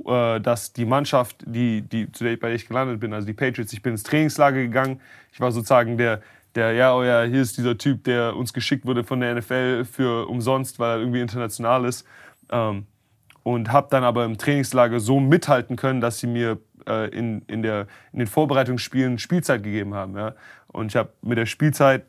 äh, dass die Mannschaft, die, die, zu der, bei der ich gelandet bin, also die Patriots, ich bin ins Trainingslager gegangen. Ich war sozusagen der, der, ja, oh ja, hier ist dieser Typ, der uns geschickt wurde von der NFL für umsonst, weil er irgendwie international ist. Ähm, und habe dann aber im Trainingslager so mithalten können, dass sie mir äh, in, in, der, in den Vorbereitungsspielen Spielzeit gegeben haben. Ja. Und ich habe mit der Spielzeit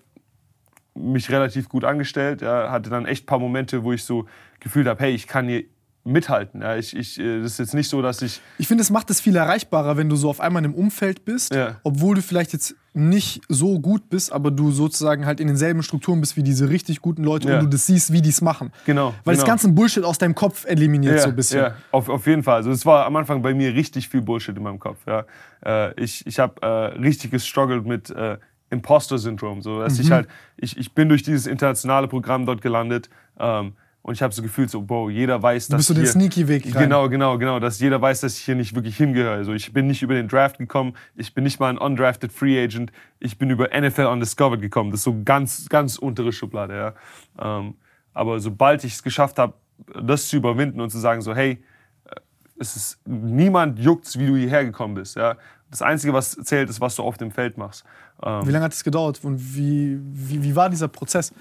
mich relativ gut angestellt. Ja, hatte dann echt ein paar Momente, wo ich so gefühlt habe, hey, ich kann hier mithalten. Ja, ich, ich, äh, das ist jetzt nicht so, dass ich. Ich finde, es macht es viel erreichbarer, wenn du so auf einmal im Umfeld bist, Ja. obwohl du vielleicht jetzt nicht so gut bist, aber du sozusagen halt in denselben Strukturen bist wie diese richtig guten Leute Ja. und du das siehst, wie die es machen. Genau, Weil das genau. ganze Bullshit aus deinem Kopf eliminiert so ein bisschen. Ja, auf, auf jeden Fall. Also es war am Anfang bei mir richtig viel Bullshit in meinem Kopf. Ja. Äh, ich ich habe äh, richtig gestruggelt mit äh, Imposter-Syndrom. So, dass Mhm. ich halt, ich, ich bin durch dieses internationale Programm dort gelandet ähm, und ich habe so gefühlt, so, Bro, jeder weiß, dass bist so den Sneaky-Weg. Genau, genau, genau. Dass jeder weiß, dass ich hier nicht wirklich hingehöre. Also ich bin nicht über den Draft gekommen, ich bin nicht mal ein undrafted Free Agent, ich bin über NFL Undiscovered gekommen. Das ist so ganz, ganz untere Schublade. Ja. Ähm, aber sobald ich es geschafft habe, das zu überwinden und zu sagen, so, hey, äh, es ist, niemand juckt, wie du hierher gekommen bist. Ja. Das Einzige, was zählt, ist, was du auf dem Feld machst. Ähm, Wie lange hat es gedauert und wie, wie, wie war dieser Prozess?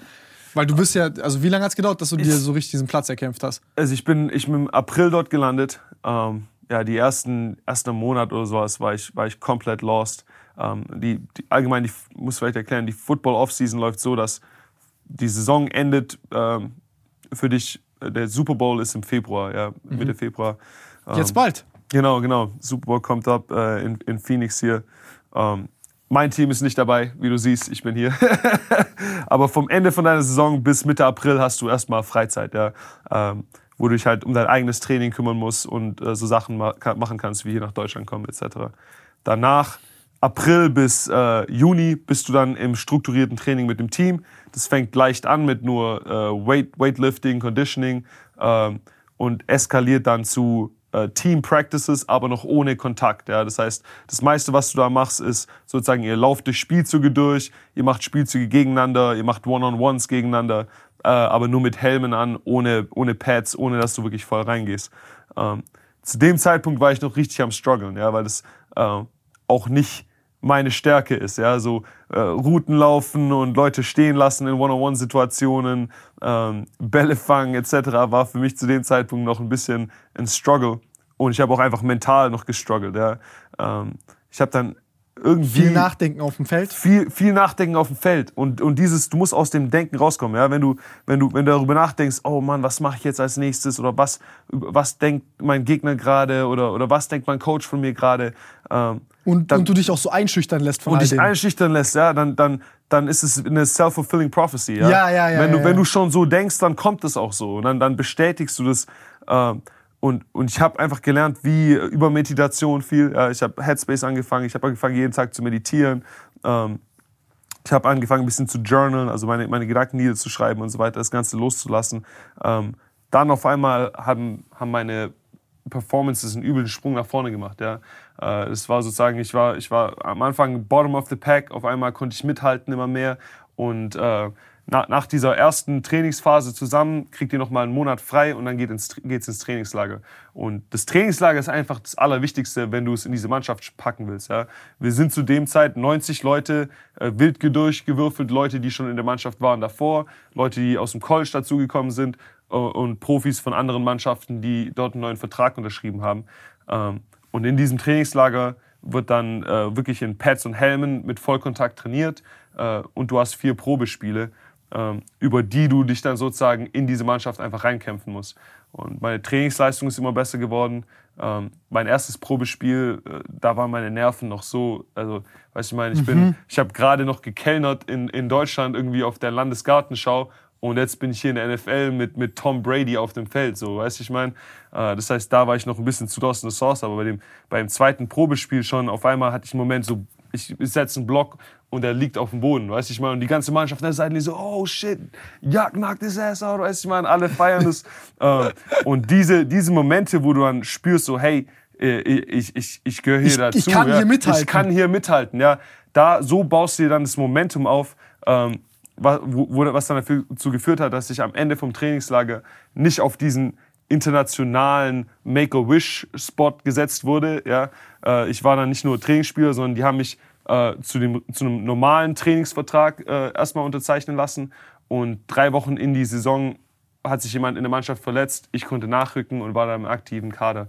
Weil du bist ja, also wie lange hat es gedauert, dass du dir so richtig diesen Platz erkämpft hast? Also ich bin, ich bin im April dort gelandet. Ähm, ja, die ersten, ersten Monat oder sowas war ich, war ich komplett lost. Ähm, die, die, allgemein, die muss vielleicht erklären, die Football-Off-Season läuft so, dass die Saison endet ähm, für dich, äh, der Super Bowl ist im Februar, ja, Mitte Februar. Ähm, Jetzt bald. Genau, genau. Super Bowl kommt ab äh, in, in Phoenix hier. Ähm, mein Team ist nicht dabei, wie du siehst, ich bin hier. Aber vom Ende von deiner Saison bis Mitte April hast du erstmal Freizeit, ja. Ähm, wo du dich halt um dein eigenes Training kümmern musst und äh, so Sachen ma machen kannst, wie hier nach Deutschland kommen, etc. Danach, April bis äh, Juni, bist du dann im strukturierten Training mit dem Team. Das fängt leicht an mit nur äh, Weight, Weightlifting, Conditioning ähm, und eskaliert dann zu äh, Team Practices, aber noch ohne Kontakt. Ja? Das heißt, das meiste, was du da machst, ist sozusagen, ihr lauft durch Spielzüge durch, ihr macht Spielzüge gegeneinander, ihr macht One-on-Ones gegeneinander, äh, aber nur mit Helmen an, ohne, ohne Pads, ohne dass du wirklich voll reingehst. Ähm, zu dem Zeitpunkt war ich noch richtig am struggeln, ja, weil das äh, auch nicht meine Stärke ist. Ja, so äh, Routen laufen und Leute stehen lassen in One-on-One-Situationen, ähm, Bälle fangen etc. war für mich zu dem Zeitpunkt noch ein bisschen ein Struggle. Und ich habe auch einfach mental noch gestruggelt. Ja. Ähm, ich habe dann irgendwie Viel Nachdenken auf dem Feld. viel, viel Nachdenken auf dem Feld und, und dieses, du musst aus dem Denken rauskommen, ja, wenn du, wenn du, wenn du darüber nachdenkst, oh Mann, was mache ich jetzt als nächstes oder was, was denkt mein Gegner gerade oder, oder was denkt mein Coach von mir gerade, ähm, Und, Dann- und du dich auch so einschüchtern lässt von und all dich dem. einschüchtern lässt, ja, dann, dann, dann ist es eine self-fulfilling prophecy, ja. Ja, ja, ja, Wenn du, ja, wenn du schon so denkst, dann kommt es auch so und dann, dann bestätigst du das. ähm, und, und ich habe einfach gelernt, wie äh, über Meditation viel. Ich habe Headspace angefangen, ich habe angefangen, jeden Tag zu meditieren. Ähm, ich habe angefangen, ein bisschen zu journalen, also meine, meine Gedanken niederzuschreiben und so weiter, das Ganze loszulassen. Ähm, dann auf einmal haben, haben meine Performances einen üblen Sprung nach vorne gemacht. Ja. Äh, Es war sozusagen, ich war, ich war am Anfang bottom of the pack, auf einmal konnte ich mithalten immer mehr. Und äh, nach, nach dieser ersten Trainingsphase zusammen kriegt ihr nochmal einen Monat frei und dann geht ins, geht's ins Trainingslager. Und das Trainingslager ist einfach das Allerwichtigste, wenn du es in diese Mannschaft packen willst. Ja. Wir sind zu dem Zeit 90 Leute, äh, wild durchgewürfelt, Leute, die schon in der Mannschaft waren davor, Leute, die aus dem College dazugekommen sind und Profis von anderen Mannschaften, die dort einen neuen Vertrag unterschrieben haben. Ähm, und in diesem Trainingslager wird dann äh, wirklich in Pads und Helmen mit Vollkontakt trainiert äh, und du hast vier Probespiele, ähm, über die du dich dann sozusagen in diese Mannschaft einfach reinkämpfen musst. Und meine Trainingsleistung ist immer besser geworden. Ähm, mein erstes Probespiel, äh, da waren meine Nerven noch so, also, weißt du, ich meine, ich bin, ich habe gerade noch gekellnert in, in Deutschland irgendwie auf der Landesgartenschau und jetzt bin ich hier in der NFL mit, mit Tom Brady auf dem Feld, so, weißt du, ich meine. Äh, das heißt, da war ich noch ein bisschen zu lost in the sauce, aber bei dem, beim zweiten Probespiel schon, auf einmal hatte ich einen Moment so, ich setze einen Block und er liegt auf dem Boden, weißt du, ich meine. Und die ganze Mannschaft an der Seite so, oh shit, Jack knockt his ass out, weißt du, ich meine, alle feiern das. äh, und diese, diese Momente, wo du dann spürst, so, hey, äh, ich, ich, ich gehöre hier Ich- dazu. ich kann ja. hier mithalten. Ich kann hier mithalten, ja. Da, so baust du dir dann das Momentum auf, ähm, was dann dazu geführt hat, dass ich am Ende vom Trainingslager nicht auf diesen internationalen Make-A-Wish-Spot gesetzt wurde. Ja. Äh, ich war dann nicht nur Trainingsspieler, sondern die haben mich äh, zu, dem, zu einem normalen Trainingsvertrag äh, erstmal unterzeichnen lassen. Und drei Wochen in die Saison hat sich jemand in der Mannschaft verletzt. Ich konnte nachrücken und war dann im aktiven Kader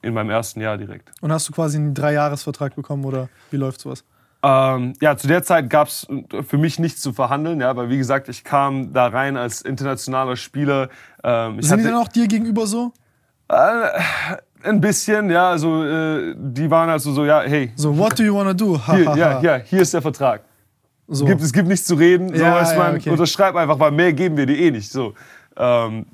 in meinem ersten Jahr direkt. Und hast du quasi einen Dreijahresvertrag bekommen oder wie läuft sowas? Ähm, ja, zu der Zeit gab es für mich nichts zu verhandeln, ja, weil wie gesagt, ich kam da rein als internationaler Spieler. Ähm, Sind die hatte- dann auch dir gegenüber so? Äh, ein bisschen, ja, also äh, die waren also so, ja, hey, So, what do you wanna do? Hier, ja, ja, hier ist der Vertrag. So. Gibt, es gibt nichts zu reden, so, Ja, weißt ja, man, okay. unterschreib einfach, weil mehr geben wir dir eh nicht. So. Ähm,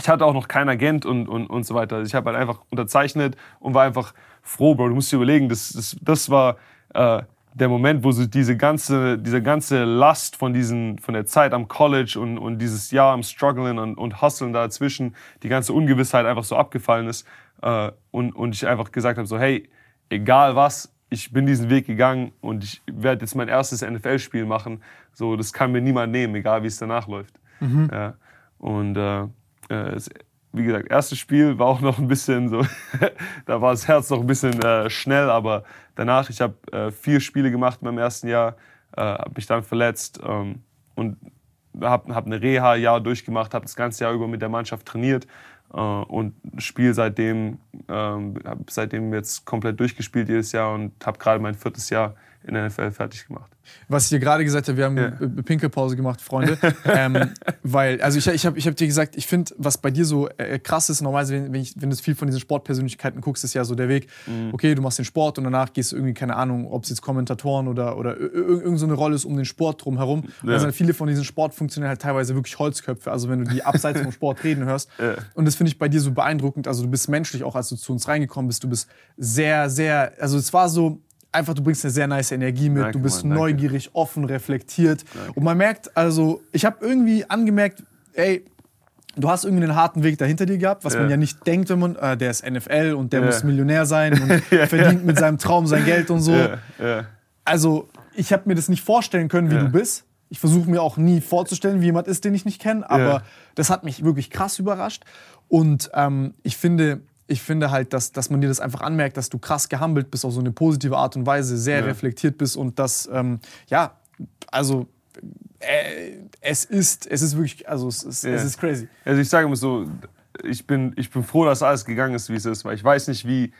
ich hatte auch noch keinen Agent und, und, und so weiter. Ich habe halt einfach unterzeichnet und war einfach froh, Bro. Du musst dir überlegen, das, das, das war äh, der Moment, wo so diese ganze, diese ganze Last von, diesen, von der Zeit am College und, und dieses Jahr am Strugglen und, und Hustlen dazwischen, die ganze Ungewissheit einfach so abgefallen ist. Äh, und, und ich einfach gesagt habe, so hey, egal was, ich bin diesen Weg gegangen und ich werde jetzt mein erstes NFL-Spiel machen. So, das kann mir niemand nehmen, egal wie es danach läuft. Ja. Und äh, äh, es, wie gesagt, erstes Spiel war auch noch ein bisschen so, da war das Herz noch ein bisschen äh, schnell, aber danach, ich habe äh, vier Spiele gemacht in meinem ersten Jahr, äh, habe mich dann verletzt ähm, und habe hab eine Reha-Jahr durchgemacht, habe das ganze Jahr über mit der Mannschaft trainiert äh, und spiele seitdem, ähm, seitdem jetzt komplett durchgespielt jedes Jahr und habe gerade mein viertes Jahr in der NFL fertig gemacht. Was ich dir gerade gesagt habe, wir haben Ja. äh, Pinkelpause gemacht, Freunde. ähm, weil, also ich, ich habe ich hab dir gesagt, ich finde, was bei dir so äh, krass ist, normalerweise, wenn, wenn, ich, wenn du viel von diesen Sportpersönlichkeiten guckst, ist ja so der Weg, Mhm. okay, du machst den Sport und danach gehst du irgendwie, keine Ahnung, ob es jetzt Kommentatoren oder, oder ir- ir- irgend so eine Rolle ist um den Sport drumherum. Ja. da sind halt viele von diesen Sportfunktionären halt teilweise wirklich Holzköpfe, also wenn du die abseits vom Sport reden hörst. Ja. Und das finde ich bei dir so beeindruckend. Also du bist menschlich auch, als du zu uns reingekommen bist, du bist sehr, sehr, also es war so, einfach, du bringst eine sehr nice Energie mit, Danke, du bist Mann, danke. neugierig, offen, reflektiert. Und man merkt, also ich habe irgendwie angemerkt, ey, du hast irgendwie einen harten Weg dahinter dir gehabt, was Ja. man ja nicht denkt, wenn man, äh, der ist NFL und der Ja. muss Millionär sein und verdient mit seinem Traum sein Geld und so. Ja, ja. Also ich habe mir das nicht vorstellen können, wie Ja. du bist. Ich versuche mir auch nie vorzustellen, wie jemand ist, den ich nicht kenne. Aber Ja. das hat mich wirklich krass überrascht. Und ähm, ich finde, ich finde halt, dass, dass man dir das einfach anmerkt, dass du krass gehandelt bist, auf so eine positive Art und Weise, sehr Ja. reflektiert bist und dass, ähm, ja, also äh, es ist, es ist wirklich, also es ist, Ja. es ist crazy. Also ich sage immer so, ich bin, ich bin froh, dass alles gegangen ist, wie es ist, weil ich weiß nicht, wie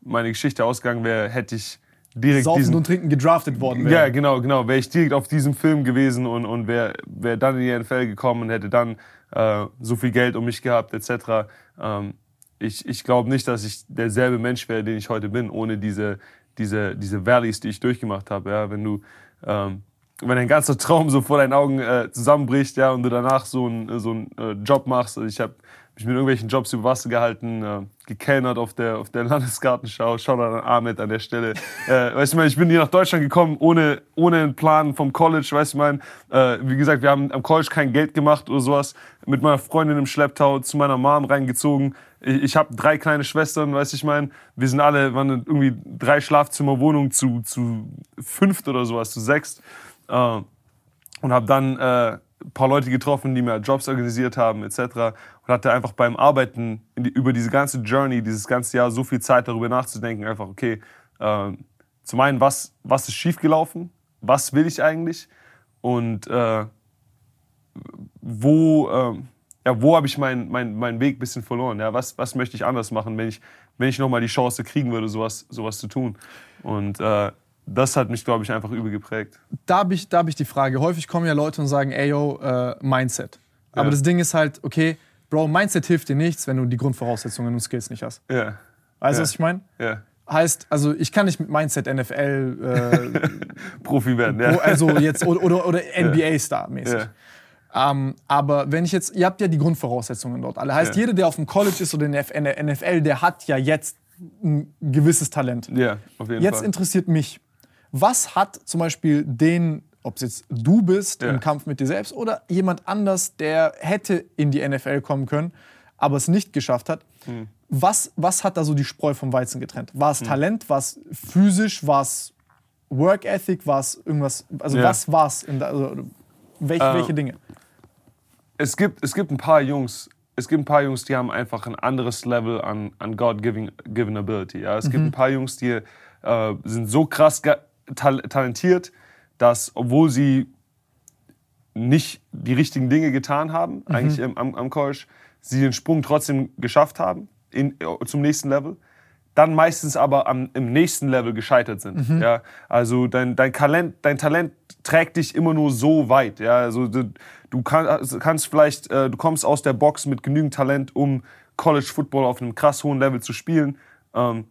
meine Geschichte ausgegangen wäre, hätte ich direkt Saufen diesen... und Trinken gedraftet worden Ja, wäre. genau, genau. Wäre ich direkt auf diesem Film gewesen und, und wäre wär dann in die NFL gekommen und hätte dann äh, so viel Geld um mich gehabt, etc. Ähm, ich ich glaube nicht, dass ich derselbe Mensch wäre, den ich heute bin, ohne diese, diese, diese Valleys, die ich durchgemacht habe. Ja? Wenn du, ähm, wenn dein ganzer Traum so vor deinen Augen äh, zusammenbricht, ja, und du danach so einen so äh, Job machst. Also ich habe mich mit irgendwelchen Jobs über Wasser gehalten, äh, gekellnert auf der, auf der Landesgartenschau. Schau da an Ahmed an der Stelle. äh, weißt du, ich bin hier nach Deutschland gekommen ohne, ohne einen Plan vom College. Weißt du, ich meine, äh, wie gesagt, wir haben am College kein Geld gemacht oder sowas. Mit meiner Freundin im Schlepptau zu meiner Mom reingezogen. Ich, ich habe drei kleine Schwestern, weißt du, ich meine, wir sind alle, waren irgendwie drei Schlafzimmerwohnungen zu, zu fünft oder sowas, zu sechst. Äh, und habe dann äh, ein paar Leute getroffen, die mir Jobs organisiert haben etc. Und hatte einfach beim Arbeiten die, über diese ganze Journey, dieses ganze Jahr so viel Zeit darüber nachzudenken, einfach okay, äh, zum einen, was, was ist schiefgelaufen, was will ich eigentlich und äh, wo, ähm, ja, wo habe ich meinen mein, mein Weg ein bisschen verloren, ja, was, was möchte ich anders machen, wenn ich, wenn ich nochmal die Chance kriegen würde, sowas, sowas zu tun. Und äh, das hat mich, glaube ich, einfach übel geprägt. da habe ich, da hab ich die Frage. Häufig kommen ja Leute und sagen, ey, yo, äh, Mindset. Aber Ja. das Ding ist halt, okay, Bro, Mindset hilft dir nichts, wenn du die Grundvoraussetzungen und Skills nicht hast. Ja, Weißt du, Ja. was ich meine? ja. Heißt, also ich kann nicht mit Mindset NFL, Profi werden, äh, ja. also jetzt oder, oder, oder NBA-Star mäßig. ja. Ähm, aber wenn ich jetzt, ihr habt ja die Grundvoraussetzungen dort alle. Heißt, Ja. jeder, der auf dem College ist oder in der NFL, der hat ja jetzt ein gewisses Talent. ja, auf jeden Jetzt Fall. interessiert mich, was hat zum Beispiel den, ob es jetzt du bist Ja. im Kampf mit dir selbst oder jemand anders, der hätte in die NFL kommen können, aber es nicht geschafft hat. Hm. Was, was hat da so die Spreu vom Weizen getrennt? War es Talent? War es physisch? War es Work Ethic? War es irgendwas? Also Ja. was war es? Also, welche, Äh, welche Dinge? Es, gibt, es gibt ein paar Jungs, es gibt ein paar Jungs, die haben einfach ein anderes Level an, an God-given given Ability. Ja? Es Mhm. gibt ein paar Jungs, die äh, sind so krass tal talentiert, dass, obwohl sie nicht die richtigen Dinge getan haben, Mhm. eigentlich im, am, am College, sie den Sprung trotzdem geschafft haben in, zum nächsten Level, dann meistens aber am, im nächsten Level gescheitert sind. Mhm. Ja? Also dein, dein, Talent, dein Talent trägt dich immer nur so weit. Ja? Also du, du kann, also kannst vielleicht, äh, du kommst aus der Box mit genügend Talent, um College Football auf einem krass hohen Level zu spielen. Ähm,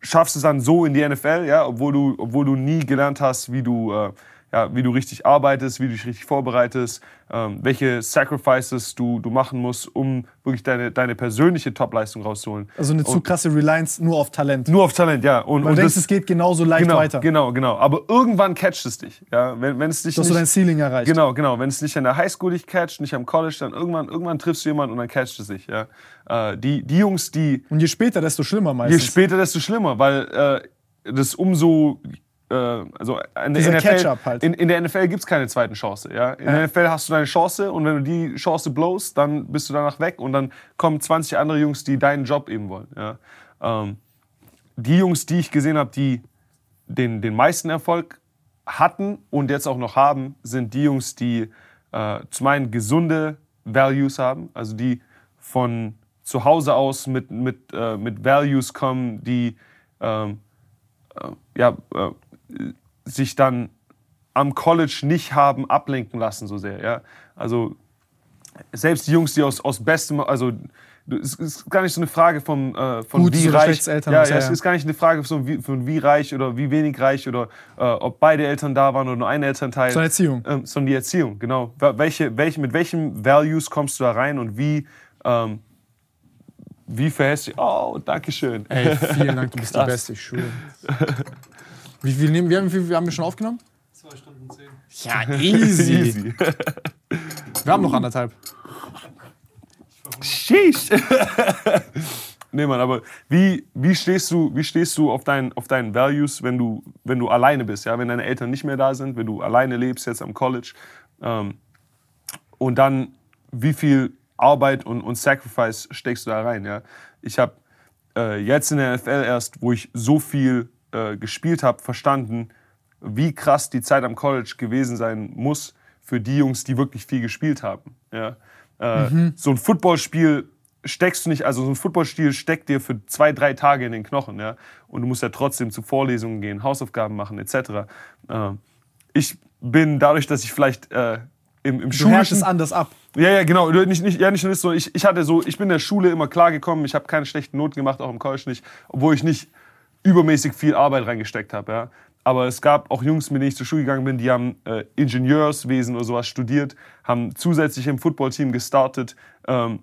schaffst es dann so in die NFL, ja, obwohl du, obwohl du nie gelernt hast, wie du, äh, ja, wie du richtig arbeitest, wie du dich richtig vorbereitest, ähm, welche Sacrifices du, du machen musst, um wirklich deine, deine persönliche Topleistung rauszuholen. Also eine zu krasse Reliance nur auf Talent. Nur auf Talent, ja. Und, und du denkst, es geht genauso leicht genau, weiter. genau, genau. Aber irgendwann catcht es dich, ja. Wenn, wenn es dich Du hast so nicht, dein Ceiling erreicht. Genau, genau. Wenn es nicht an der Highschool dich catcht, nicht am College, dann irgendwann, irgendwann triffst du jemanden und dann catcht es dich, ja. Äh, die, die Jungs, die Und je später, desto schlimmer Je meistens. später, desto schlimmer, weil äh, das umso. Äh, also in der NFL, halt. in, in der NFL gibt es keine zweiten Chance. Ja? In der NFL hast du deine Chance und wenn du die Chance blowst, dann bist du danach weg und dann kommen 20 andere Jungs, die deinen Job eben wollen. Ja? Ähm, die Jungs, die ich gesehen habe, die den, den meisten Erfolg hatten und jetzt auch noch haben, sind die Jungs, die äh, zum einen gesunde Values haben, also die von zu Hause aus mit, mit, äh, mit Values kommen, die ähm, äh, ja, äh, sich dann am College nicht haben ablenken lassen so sehr. Ja? Also selbst die Jungs, die aus, aus bestem, also es ist gar nicht so eine Frage von, äh, von Gutes wie reich. schlechtes Ja, ja, es ist gar nicht eine Frage von wie, von wie reich oder wie wenig reich oder äh, ob beide Eltern da waren oder nur ein Elternteil. Sondern Erziehung. Ähm, sondern die Erziehung, genau. Welche, welche, mit welchen Values kommst du da rein und wie, ähm, wie verhältst du Oh, danke schön. Ey, vielen Dank, du bist die. Beste, ich schwöre. Wie viel, nehmen, haben- wie viel haben wir schon aufgenommen? Zwei Stunden zehn. Ja, easy. Easy. Wir haben noch anderthalb. Sheesh. nee, Mann, aber wie, wie, stehst du, wie stehst du auf, dein, auf deinen Values, wenn du, wenn du alleine bist, ja? wenn deine Eltern nicht mehr da sind, wenn du alleine lebst jetzt am College? Ähm, und dann, wie viel Arbeit und, und Sacrifice steckst du da rein? Ja? Ich habe äh, jetzt in der NFL erst, wo ich so viel äh, gespielt habe, verstanden, wie krass die Zeit am College gewesen sein muss für die Jungs, die wirklich viel gespielt haben. Ja? Äh, So ein Footballspiel steckst du nicht, also so ein Footballspiel steckt dir für zwei, drei Tage in den Knochen. Ja? Und du musst ja trotzdem zu Vorlesungen gehen, Hausaufgaben machen, etc. Äh, ich bin dadurch, dass ich vielleicht äh, im, im Du schulischen es anders ab. ja, ja, genau. Nicht, nicht, ja, nicht nur so. Ich, ich hatte so, ich bin in der Schule immer klargekommen. Ich habe keine schlechten Noten gemacht, auch im College nicht, obwohl ich nicht übermäßig viel Arbeit reingesteckt habe. Ja. Aber es gab auch Jungs, mit denen ich zur Schule gegangen bin, die haben äh, Ingenieurswesen oder sowas studiert, haben zusätzlich im Footballteam gestartet ähm,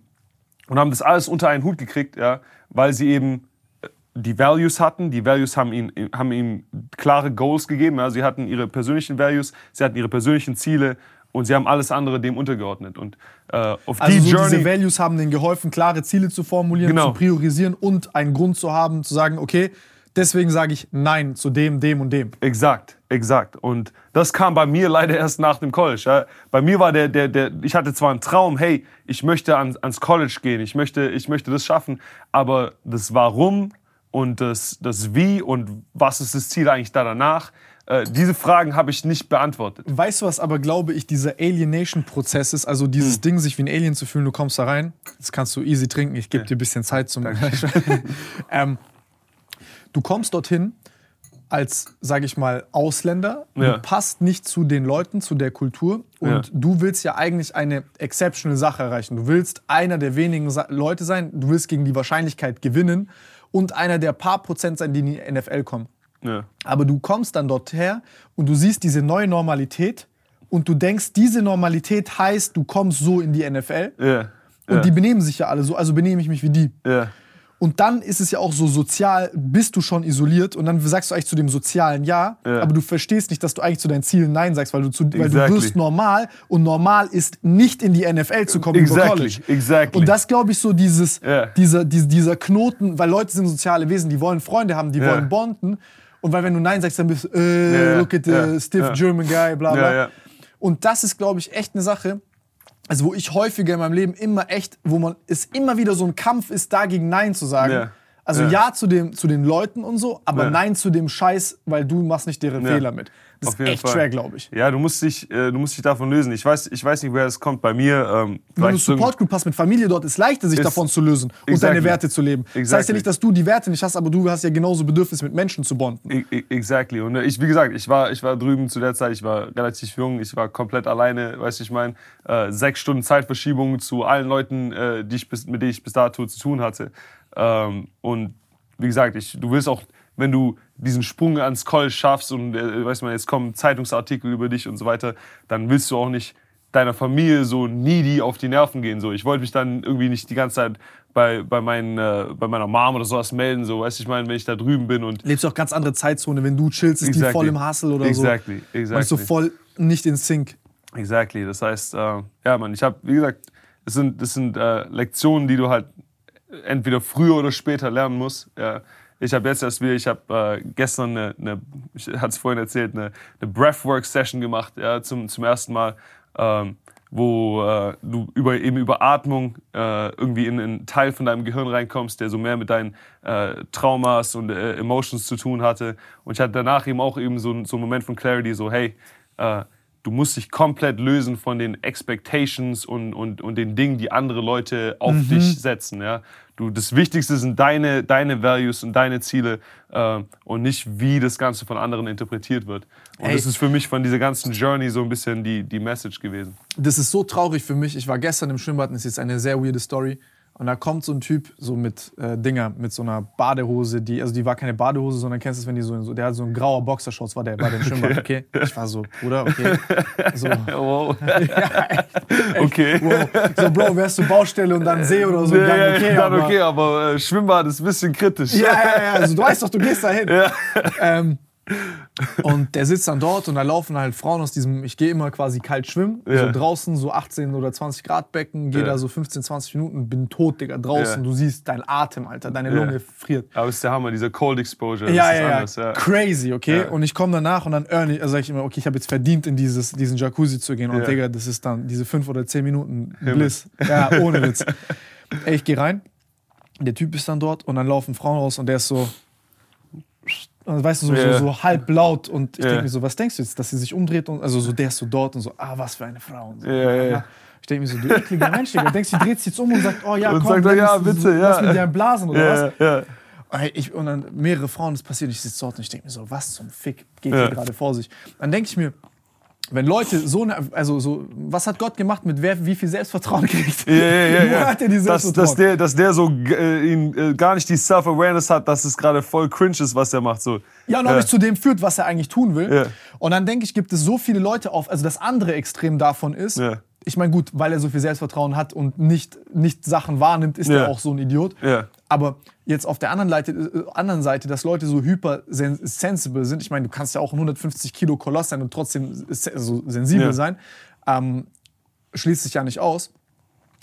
und haben das alles unter einen Hut gekriegt, ja, weil sie eben äh, die Values hatten. Die Values haben ihnen, haben ihnen klare Goals gegeben. Ja. Sie hatten ihre persönlichen Values, sie hatten ihre persönlichen Ziele und sie haben alles andere dem untergeordnet. Und äh, auf Also die so Journey. diese Values haben denen geholfen, klare Ziele zu formulieren, Genau. zu priorisieren und einen Grund zu haben, zu sagen, okay, deswegen sage ich Nein zu dem, dem und dem. Exakt, exakt. Und das kam bei mir leider erst nach dem College. Ja. Bei mir war der, der, der, ich hatte zwar einen Traum, hey, ich möchte ans, ans College gehen, ich möchte, ich möchte das schaffen, aber das Warum und das, das Wie und was ist das Ziel eigentlich da danach, äh, diese Fragen habe ich nicht beantwortet. Weißt du, was aber, glaube ich, dieser Alienation-Prozess ist? Also Hm. dieses Ding, sich wie ein Alien zu fühlen, du kommst da rein, das kannst du easy trinken, ich gebe dir ein bisschen Zeit zum... ähm, du kommst dorthin als, sage ich mal, Ausländer, Ja. du passt nicht zu den Leuten, zu der Kultur und Ja. du willst ja eigentlich eine exceptional Sache erreichen. Du willst einer der wenigen Sa Leute sein, du willst gegen die Wahrscheinlichkeit gewinnen und einer der paar Prozent sein, die in die NFL kommen. Ja. Aber du kommst dann dort her und du siehst diese neue Normalität und du denkst, diese Normalität heißt, du kommst so in die NFL und die benehmen sich ja alle so, also benehme ich mich wie die. Und dann ist es ja auch so sozial, bist du schon isoliert und dann sagst du eigentlich zu dem sozialen Ja, Ja. aber du verstehst nicht, dass du eigentlich zu deinen Zielen Nein sagst, weil du, zu, weil du Exactly. wirst normal und normal ist nicht in die NFL zu kommen über Exactly, College. exactly. Und das glaube ich so dieses, Ja. dieser, dieser, dieser Knoten, weil Leute sind soziale Wesen, die wollen Freunde haben, die Ja. wollen bonden und weil wenn du Nein sagst, dann bist du, äh, look at the stiff. German guy, bla bla. Und das ist, glaube ich, echt eine Sache, also wo ich häufiger in meinem Leben immer echt, wo man es immer wieder so ein Kampf ist, dagegen Nein zu sagen. Ja. Also Ja. ja, zu, dem, zu den Leuten und so, aber Ja. nein zu dem Scheiß, weil du machst nicht deren Ja. Fehler mit. Das Auf ist echt Fall. schwer, glaube ich. Ja, du musst dich, äh, du musst dich davon lösen. Ich weiß, ich weiß nicht, woher es kommt. Bei mir, ähm, Wenn du Support Group hast mit Familie dort, ist leichter, sich Ist- davon zu lösen und Exactly. deine Werte zu leben. Das heißt Exactly. ja nicht, dass du die Werte nicht hast, aber du hast ja genauso Bedürfnis, mit Menschen zu bonden. E- Exactly. Und äh, ich, wie gesagt, ich war, ich war drüben zu der Zeit, ich war relativ jung, ich war komplett alleine, weißt du, ich meine, äh, sechs Stunden Zeitverschiebung zu allen Leuten, äh, die ich bis, mit denen ich bis dato zu tun hatte. Ähm, und wie gesagt, ich, du willst auch, wenn du diesen Sprung ans College schaffst und äh, weißt du, jetzt kommen Zeitungsartikel über dich und so weiter, dann willst du auch nicht deiner Familie so needy auf die Nerven gehen. So. Ich wollte mich dann irgendwie nicht die ganze Zeit bei, bei, meinen, äh, bei meiner Mom oder sowas melden. So. Weißt du, ich meine, wenn ich da drüben bin und Lebst du auch ganz andere Zeitzone, wenn du chillst, ist die Exactly. voll im Hustle oder Exactly, so. Man ist so exactly. voll nicht in Sync. Exactly. Das heißt, äh, ja, man, ich habe, wie gesagt, das sind, das sind äh, Lektionen, die du halt entweder früher oder später lernen musst. Ja. Ich habe jetzt erst wieder, ich habe äh, gestern eine, eine ich hatte es vorhin erzählt, eine, eine Breathwork-Session gemacht, ja, zum, zum ersten Mal, ähm, wo äh, du über, eben über Atmung äh, irgendwie in einen Teil von deinem Gehirn reinkommst, der so mehr mit deinen äh, Traumas und äh, Emotions zu tun hatte. Und ich hatte danach eben auch eben so, so einen Moment von Clarity, so hey, äh, du musst dich komplett lösen von den Expectations und, und, und den Dingen, die andere Leute auf Mhm. dich setzen. Ja? Du, das Wichtigste sind deine, deine Values und deine Ziele äh, und nicht, wie das Ganze von anderen interpretiert wird. Und Ey. das ist für mich von dieser ganzen Journey so ein bisschen die, die Message gewesen. Das ist so traurig für mich. Ich war gestern im Schwimmbad, das ist jetzt eine sehr weirde Story. Und da kommt so ein Typ, so mit äh, Dinger, mit so einer Badehose, die, also die war keine Badehose, sondern kennst du es, wenn die so, so der hat so ein grauer Boxershorts, war der, der im Schwimmbad, okay? Ich war so, Bruder, okay. So, Wow. ja, echt, Okay. wow. So, Bro, wärst du Baustelle und dann See oder so, Ja, dann ja, okay. dann aber, okay, aber äh, Schwimmbad ist ein bisschen kritisch. Ja, ja, ja, also du weißt doch, du gehst da hin. Ähm, und der sitzt dann dort und da laufen halt Frauen aus diesem, ich gehe immer quasi kalt schwimmen, Ja. so draußen, so 18 oder 20 Grad Becken, gehe Ja. da so 15, 20 Minuten, bin tot, Digga, draußen, Ja. du siehst dein Atem, Alter, deine. Lunge friert. Aber es ist der Hammer, dieser Cold Exposure. Ja, das ist ja, ja, anders. Ja. crazy, okay? Und ich komme danach und dann earn also sag ich immer, okay, ich habe jetzt verdient, in dieses, diesen Jacuzzi zu gehen. Und. Digga, das ist dann diese 5 oder 10 Minuten Bliss. Ja, ohne Witz. Ey, ich gehe rein, der Typ ist dann dort und dann laufen Frauen raus und der ist so, weißt du, so, Ja. so, so halb laut und ich Ja. denke mir so, was denkst du jetzt, dass sie sich umdreht und also so, der ist so dort und so, ah, was für eine Frau. Und so. Ja, ja, ja. Ich denke mir so, du ekliger Mensch, Digga. Denkst du, die dreht sich jetzt um und sagt, oh ja, Und komm, sagt, nimm ja, bitte, so, ja. lass mit dir blasen oder was? Ja, Ich, und dann mehrere Frauen, das passiert, ich sitze dort und ich denke mir so, was zum Fick geht hier gerade vor sich? Dann denke ich mir, wenn Leute so, eine, also so, was hat Gott gemacht mit wer wie viel Selbstvertrauen kriegt? Ja, ja, ja, ja. hat er die dass, Selbstvertrauen? dass, der, dass der so äh, ihn, äh, gar nicht die Self-Awareness hat, dass es gerade voll cringe ist, was er macht. So. Ja, und ob es zu dem führt, was er eigentlich tun will. Ja. Und dann denke ich, gibt es so viele Leute auf, also das andere Extrem davon ist, Ja. ich meine, gut, weil er so viel Selbstvertrauen hat und nicht, nicht Sachen wahrnimmt, ist Ja. er auch so ein Idiot. Aber jetzt auf der anderen Seite, äh, anderen Seite dass Leute so hypersensible sind, ich meine, du kannst ja auch ein 150 Kilo Koloss sein und trotzdem so sensibel Ja. sein, ähm, schließt sich ja nicht aus.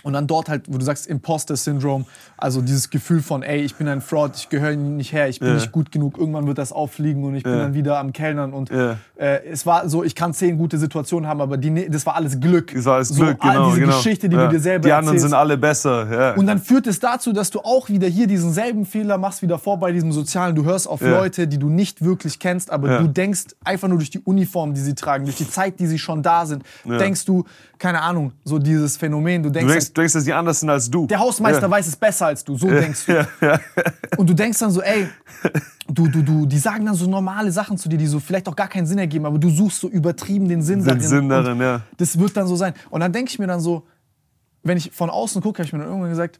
Und dann dort halt, wo du sagst, Imposter-Syndrom, also dieses Gefühl von, ey, ich bin ein Fraud, ich gehöre nicht her, ich bin Ja. nicht gut genug, irgendwann wird das auffliegen und ich bin Ja. dann wieder am Kellnern. Und Ja. äh, es war so, ich kann zehn gute Situationen haben, aber die, ne- das war alles Glück. Das war alles so, Glück, all genau. Diese genau. Geschichte, die ja. du dir selber Die anderen erzählst. sind alle besser. Ja. Und dann führt es dazu, dass du auch wieder hier diesen selben Fehler machst, wieder vor bei diesem Sozialen. Du hörst auf. Leute, die du nicht wirklich kennst, aber du denkst einfach nur durch die Uniform, die sie tragen, durch die Zeit, die sie schon da sind, denkst du, keine Ahnung, so dieses Phänomen. Du du, denkst, denkst, du denkst, dass die anders sind als du. der Hausmeister ja. weiß es besser als du. So denkst du. Ja, ja. Und du denkst dann so, ey, du, du, du, die sagen dann so normale Sachen zu dir, die so vielleicht auch gar keinen Sinn ergeben, aber du suchst so übertrieben den Sinn Den darin. Sinn darin, ja. das wird dann so sein. Und dann denke ich mir dann so, wenn ich von außen gucke, habe ich mir dann irgendwann gesagt,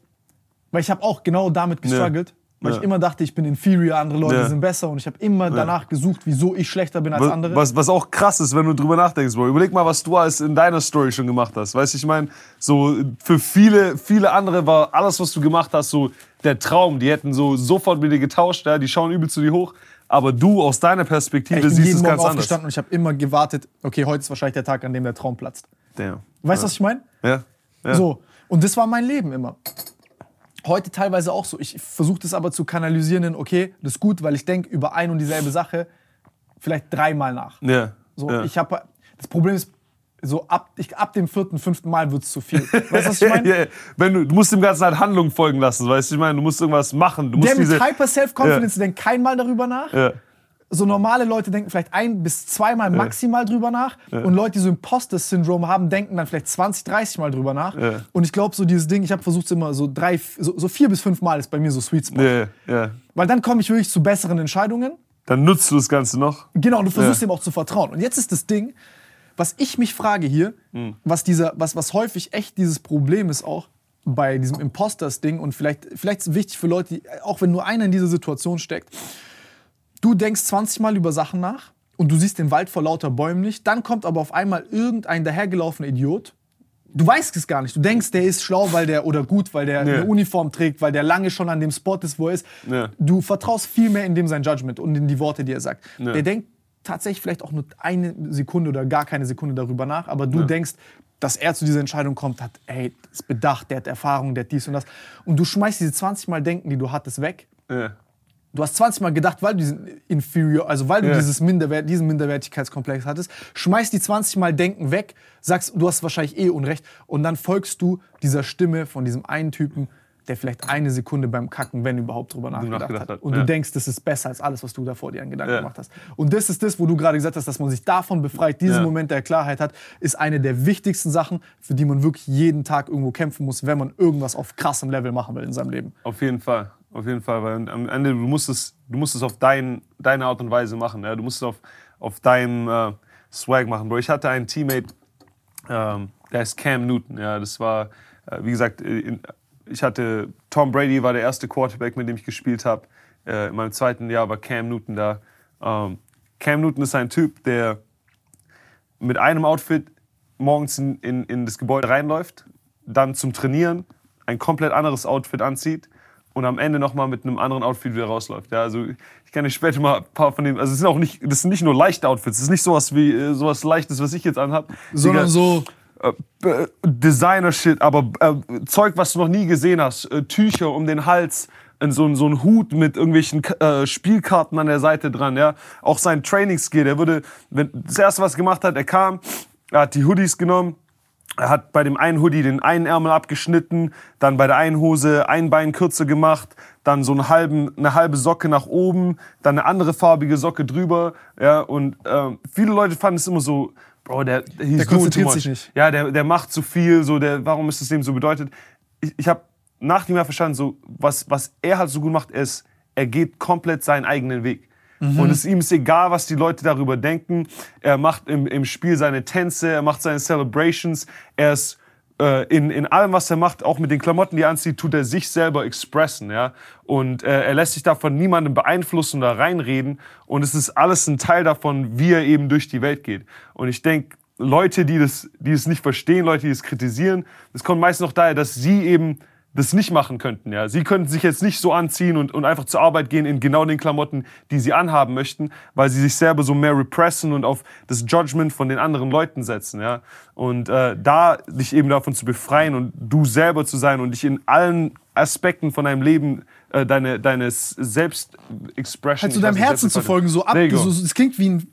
weil ich habe auch genau damit gestruggelt, weil Ja. ich immer dachte, ich bin inferior, andere Leute Ja. sind besser und ich habe immer danach gesucht, wieso ich schlechter bin als Was, andere. was, was auch krass ist, wenn du drüber nachdenkst, Bro. Überleg mal, was du alles in deiner Story schon gemacht hast. Weißt du, ich meine, so für viele, viele andere war alles, was du gemacht hast, so der Traum. Die hätten so sofort mit dir getauscht, ja? die schauen übel zu dir hoch. Aber du aus deiner Perspektive ich bin siehst jeden es Morgen ganz anders. aufgestanden und ich habe immer gewartet, okay, heute ist wahrscheinlich der Tag, an dem der Traum platzt. Damn. Weißt du, was ich meine? Ja. ja. So. Und das war mein Leben immer. Heute teilweise auch so. Ich versuche das aber zu kanalisieren in, okay, das ist gut, weil ich denke über ein und dieselbe Sache vielleicht dreimal nach. Ja. So, ja. ich habe das Problem ist, so ab, ich, ab dem vierten, fünften Mal wird es zu viel. Weißt du, was ich meine? Ja, Wenn du, du musst dem Ganzen halt Handlung folgen lassen, weißt du, ich meine, du musst irgendwas machen. Du musst Der mit diese, Hyper Self-Confidence denkt kein Mal darüber nach. ja, So normale Leute denken vielleicht ein bis zweimal maximal drüber nach. Und Leute, die so Imposter-Syndrom haben, denken dann vielleicht 20, 30 Mal drüber nach. Und ich glaube, so dieses Ding, ich habe versucht es immer so drei, so, so vier bis fünf Mal ist bei mir so Sweet Spot. Weil dann komme ich wirklich zu besseren Entscheidungen. Dann nutzt du das Ganze noch. Genau, und du versuchst Ja. ihm auch zu vertrauen. Und jetzt ist das Ding, was ich mich frage hier, Hm. was, dieser, was, was häufig echt dieses Problem ist auch bei diesem Imposters-Ding und vielleicht, vielleicht ist es wichtig für Leute, die, auch wenn nur einer in dieser Situation steckt, du denkst 20 Mal über Sachen nach und du siehst den Wald vor lauter Bäumen nicht, dann kommt aber auf einmal irgendein dahergelaufener Idiot. Du weißt es gar nicht. Du denkst, der ist schlau, weil der oder gut, weil der Ja. eine Uniform trägt, weil der lange schon an dem Spot ist, wo er ist. Ja. Du vertraust viel mehr in dem sein Judgment und in die Worte, die er sagt. Ja. Der denkt tatsächlich vielleicht auch nur eine Sekunde oder gar keine Sekunde darüber nach, aber du denkst, dass er zu dieser Entscheidung kommt, hat, ey, ist bedacht, der hat Erfahrung, der hat dies und das. Und du schmeißt diese 20 Mal Denken, die du hattest, weg. Du hast 20 Mal gedacht, weil du diesen Inferior, also weil du Ja. dieses Minderwert, diesen Minderwertigkeitskomplex hattest, schmeißt die 20 Mal Denken weg, sagst, du hast wahrscheinlich eh Unrecht und dann folgst du dieser Stimme von diesem einen Typen, der vielleicht eine Sekunde beim Kacken, wenn überhaupt, drüber nachgedacht, nachgedacht hat. hat, Und ja. du denkst, das ist besser als alles, was du davor dir an Gedanken Ja. gemacht hast. Und das ist das, wo du gerade gesagt hast, dass man sich davon befreit, diesen Ja. Moment der Klarheit hat, ist eine der wichtigsten Sachen, für die man wirklich jeden Tag irgendwo kämpfen muss, wenn man irgendwas auf krassem Level machen will in seinem Leben. Auf jeden Fall, auf jeden Fall, weil am Ende du musst es, du musst es auf dein, deine Art und Weise machen. Ja? Du musst es auf, auf deinem äh, Swag machen, Bro. Ich hatte einen Teammate, ähm, der ist Cam Newton. Ja, das war, äh, wie gesagt, äh, in, ich hatte Tom Brady war der erste Quarterback, mit dem ich gespielt habe. Äh, in meinem zweiten Jahr war Cam Newton da. Ähm, Cam Newton ist ein Typ, der mit einem Outfit morgens in, in, in das Gebäude reinläuft, dann zum Trainieren ein komplett anderes Outfit anzieht und am Ende nochmal mit einem anderen Outfit wieder rausläuft. Ja, also ich kann dir später mal ein paar von dem, also es sind auch nicht, das sind nicht nur leichte Outfits, es ist nicht sowas wie äh, sowas leichtes, was ich jetzt anhab, Sondern so, äh, Designer-Shit, aber äh, Zeug, was du noch nie gesehen hast. Äh, Tücher um den Hals, so, ein- so ein Hut mit irgendwelchen äh, Spielkarten an der Seite dran. Ja? Auch sein Trainingsgear, der würde, wenn, das erste, was gemacht hat, er kam, er hat die Hoodies genommen, er hat bei dem einen Hoodie den einen Ärmel abgeschnitten, dann bei der einen Hose ein Bein kürzer gemacht, dann so einen halben, eine halbe Socke nach oben, dann eine andere farbige Socke drüber. Ja, und ähm, viele Leute fanden es immer so, Bro, der, der, Der konzentriert sich nicht. Ja, der, der macht zu viel, so, der, warum ist das dem so bedeutet? Ich, ich habe nach dem Jahr verstanden, so, was, was er halt so gut macht, ist, er geht komplett seinen eigenen Weg. Und es ihm ist egal, was die Leute darüber denken. Er macht im, im Spiel seine Tänze, er macht seine Celebrations. Er ist äh, in, in allem, was er macht, auch mit den Klamotten, die er anzieht, tut er sich selber expressen. Ja? Und äh, er lässt sich davon niemandem beeinflussen oder reinreden. Und es ist alles ein Teil davon, wie er eben durch die Welt geht. Und ich denke, Leute, die das, die es nicht verstehen, Leute, die es kritisieren, das kommt meist noch daher, dass sie eben das nicht machen könnten. Ja. Sie könnten sich jetzt nicht so anziehen und, und einfach zur Arbeit gehen in genau den Klamotten, die sie anhaben möchten, weil sie sich selber so mehr repressen und auf das Judgment von den anderen Leuten setzen. Ja. Und äh, da dich eben davon zu befreien und du selber zu sein und dich in allen Aspekten von deinem Leben, äh, deine, deines Selbst-Expression... halt zu deinem Herzen zu folgen, so ab. So, es klingt wie ein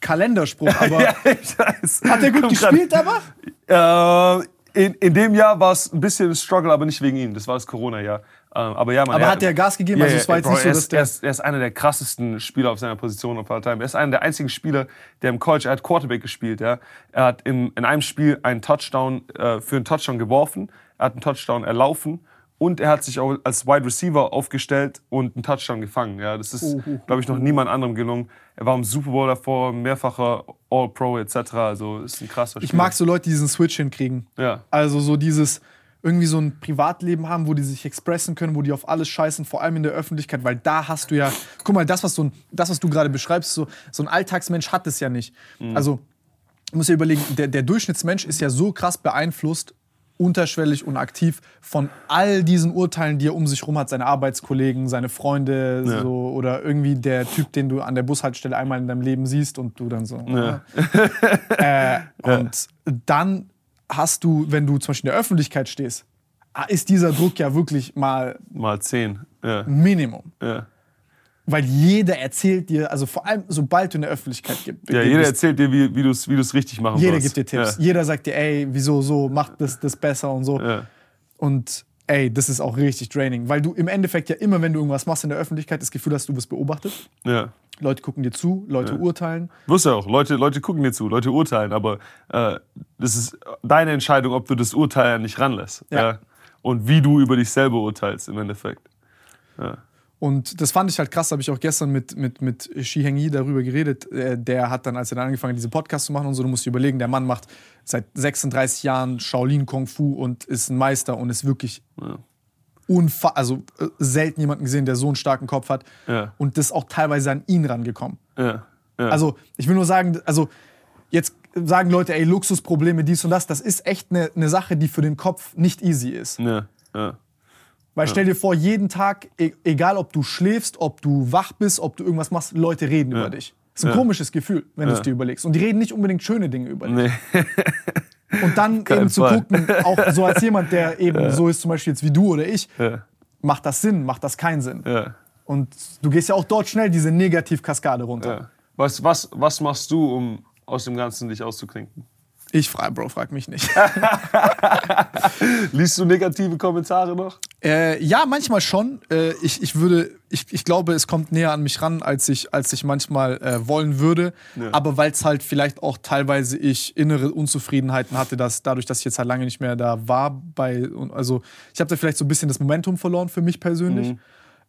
Kalenderspruch, aber ja, ich weiß. hat er gut Kommt grad- gespielt aber? Äh, in, in dem Jahr war es ein bisschen ein Struggle, aber nicht wegen ihm. Das war das Corona-Jahr. Ähm, aber ja, man, Aber hat der Gas gegeben? Also es war jetzt nicht so, er, dass ist, der- er, ist, er ist einer der krassesten Spieler auf seiner Position all time. Er ist einer der einzigen Spieler, der im College, er hat Quarterback gespielt. Ja. Er hat im, in einem Spiel einen Touchdown äh, für einen Touchdown geworfen, er hat einen Touchdown erlaufen und er hat sich auch als Wide Receiver aufgestellt und einen Touchdown gefangen. Ja. Das ist, Oh, oh, glaube ich, noch niemand anderem gelungen. Er war im Super Bowl davor, mehrfacher All-Pro etc. Also ist ein krasser Spieler. Ich mag so Leute, die diesen Switch hinkriegen. Ja. Also so dieses irgendwie so ein Privatleben haben, wo die sich expressen können, wo die auf alles scheißen, vor allem in der Öffentlichkeit, weil da hast du ja, guck mal, das, was, so ein, das, was du gerade beschreibst, so, so ein Alltagsmensch hat es ja nicht. Also, du musst dir überlegen, der, der Durchschnittsmensch ist ja so krass beeinflusst, unterschwellig und aktiv von all diesen Urteilen, die er um sich rum hat, seine Arbeitskollegen, seine Freunde, Ja. so, oder irgendwie der Typ, den du an der Bushaltestelle einmal in deinem Leben siehst und du dann so. Ja. Äh, und dann hast du, wenn du zum Beispiel in der Öffentlichkeit stehst, ist dieser Druck ja wirklich mal Mal zehn. Minimum. Ja. Weil jeder erzählt dir, also vor allem sobald du in der Öffentlichkeit gibst. Ja, jeder erzählt dir, wie, wie du es wie du's richtig machen Jeder sollst. gibt dir Tipps. Ja. Jeder sagt dir, ey, wieso so, mach das, das besser und so. Ja. Und ey, das ist auch richtig draining, weil du im Endeffekt ja immer, wenn du irgendwas machst in der Öffentlichkeit, das Gefühl hast, du wirst beobachtet. Ja. Leute gucken dir zu, Leute urteilen. Wirst du auch. Leute, Leute gucken dir zu, Leute urteilen, aber äh, das ist deine Entscheidung, ob du das Urteil nicht ranlässt. Ja. Und wie du über dich selber urteilst im Endeffekt. Und das fand ich halt krass, habe ich auch gestern mit, mit, mit Shi Hengyi darüber geredet. Äh, Der hat dann, als er dann angefangen hat, diesen Podcast zu machen und so, du musst dir überlegen, der Mann macht seit 36 Jahren Shaolin Kung Fu und ist ein Meister und ist wirklich unfa also äh, selten jemanden gesehen, der so einen starken Kopf hat. Ja. Und das ist auch teilweise an ihn rangekommen. Ja. ja. Also, ich will nur sagen, also jetzt sagen Leute, ey, Luxusprobleme, dies und das, das ist echt eine eine Sache, die für den Kopf nicht easy ist. ja. Ja. Weil stell dir vor, jeden Tag, e egal ob du schläfst, ob du wach bist, ob du irgendwas machst, Leute reden über dich. Das ist ein Ja. komisches Gefühl, wenn du es dir überlegst. Und die reden nicht unbedingt schöne Dinge über dich. Nee. Und dann Kein eben zu Fall. gucken, auch so als jemand, der eben so ist, zum Beispiel jetzt wie du oder ich, Ja. macht das Sinn, macht das keinen Sinn. Ja. Und du gehst ja auch dort schnell diese Negativkaskade runter. Ja. Was, was, was machst du, um aus dem Ganzen dich auszuklinken? Ich frage, Bro, frag mich nicht. Liest du negative Kommentare noch? Äh, ja, manchmal schon. Äh, ich, ich würde, ich, ich glaube, es kommt näher an mich ran, als ich, als ich manchmal äh, wollen würde. Aber weil es halt vielleicht auch teilweise ich innere Unzufriedenheiten hatte, dass dadurch, dass ich jetzt halt lange nicht mehr da war, bei, also ich habe da vielleicht so ein bisschen das Momentum verloren für mich persönlich.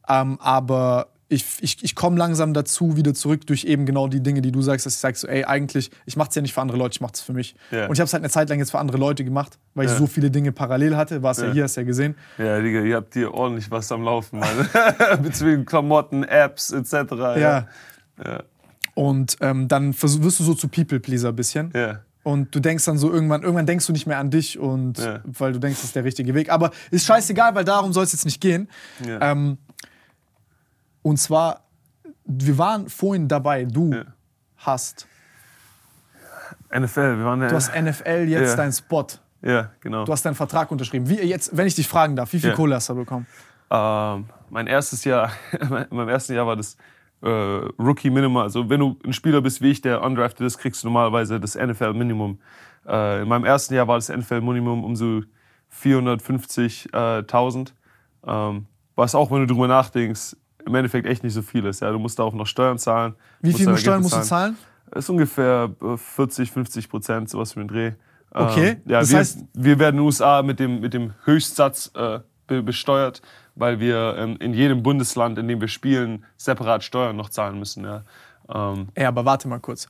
Ähm, aber ich, ich, ich komme langsam dazu wieder zurück durch eben genau die Dinge, die du sagst, dass ich sage so, ey, eigentlich, ich mache es ja nicht für andere Leute, ich mache es für mich. Ja. Und ich habe es halt eine Zeit lang jetzt für andere Leute gemacht, weil ich Ja. so viele Dinge parallel hatte. War es ja. Ja. hier, hast ja gesehen. Ja, Digga, ihr habt hier ordentlich was am Laufen, Mann. Bezüglich Klamotten, Apps etc. Ja. Ja. Und ähm, dann wirst du so zu People-Pleaser ein bisschen. Ja. Und du denkst dann so irgendwann, irgendwann denkst du nicht mehr an dich und weil du denkst, das ist der richtige Weg. Aber ist scheißegal, weil darum soll es jetzt nicht gehen. Ja. Ähm, und zwar, wir waren vorhin dabei, du Ja. hast, NFL, wir waren ja. du hast NFL jetzt Ja. deinen Spot. ja, genau. Du hast deinen Vertrag unterschrieben. Wie, jetzt, wenn ich dich fragen darf, wie viel Ja. Kohle hast du bekommen? Ähm, mein erstes Jahr, in meinem ersten Jahr war das äh, Rookie Minimum. Also wenn du ein Spieler bist wie ich, der undrafted ist, kriegst du normalerweise das NFL Minimum. Äh, in meinem ersten Jahr war das NFL Minimum um so 450.000. Ähm, was auch, wenn du drüber nachdenkst, im Endeffekt echt nicht so viel ist. Ja, du musst da auch noch Steuern zahlen. Wie viel Steuern musst du zahlen? Das ist ungefähr äh, 40, 50 Prozent, sowas für den Dreh. Okay, Ähm, ja, das wir, heißt- wir werden in den USA mit dem, mit dem Höchstsatz äh, be besteuert, weil wir ähm, in jedem Bundesland, in dem wir spielen, separat Steuern noch zahlen müssen. Ja. Ähm, Ey, aber warte mal kurz.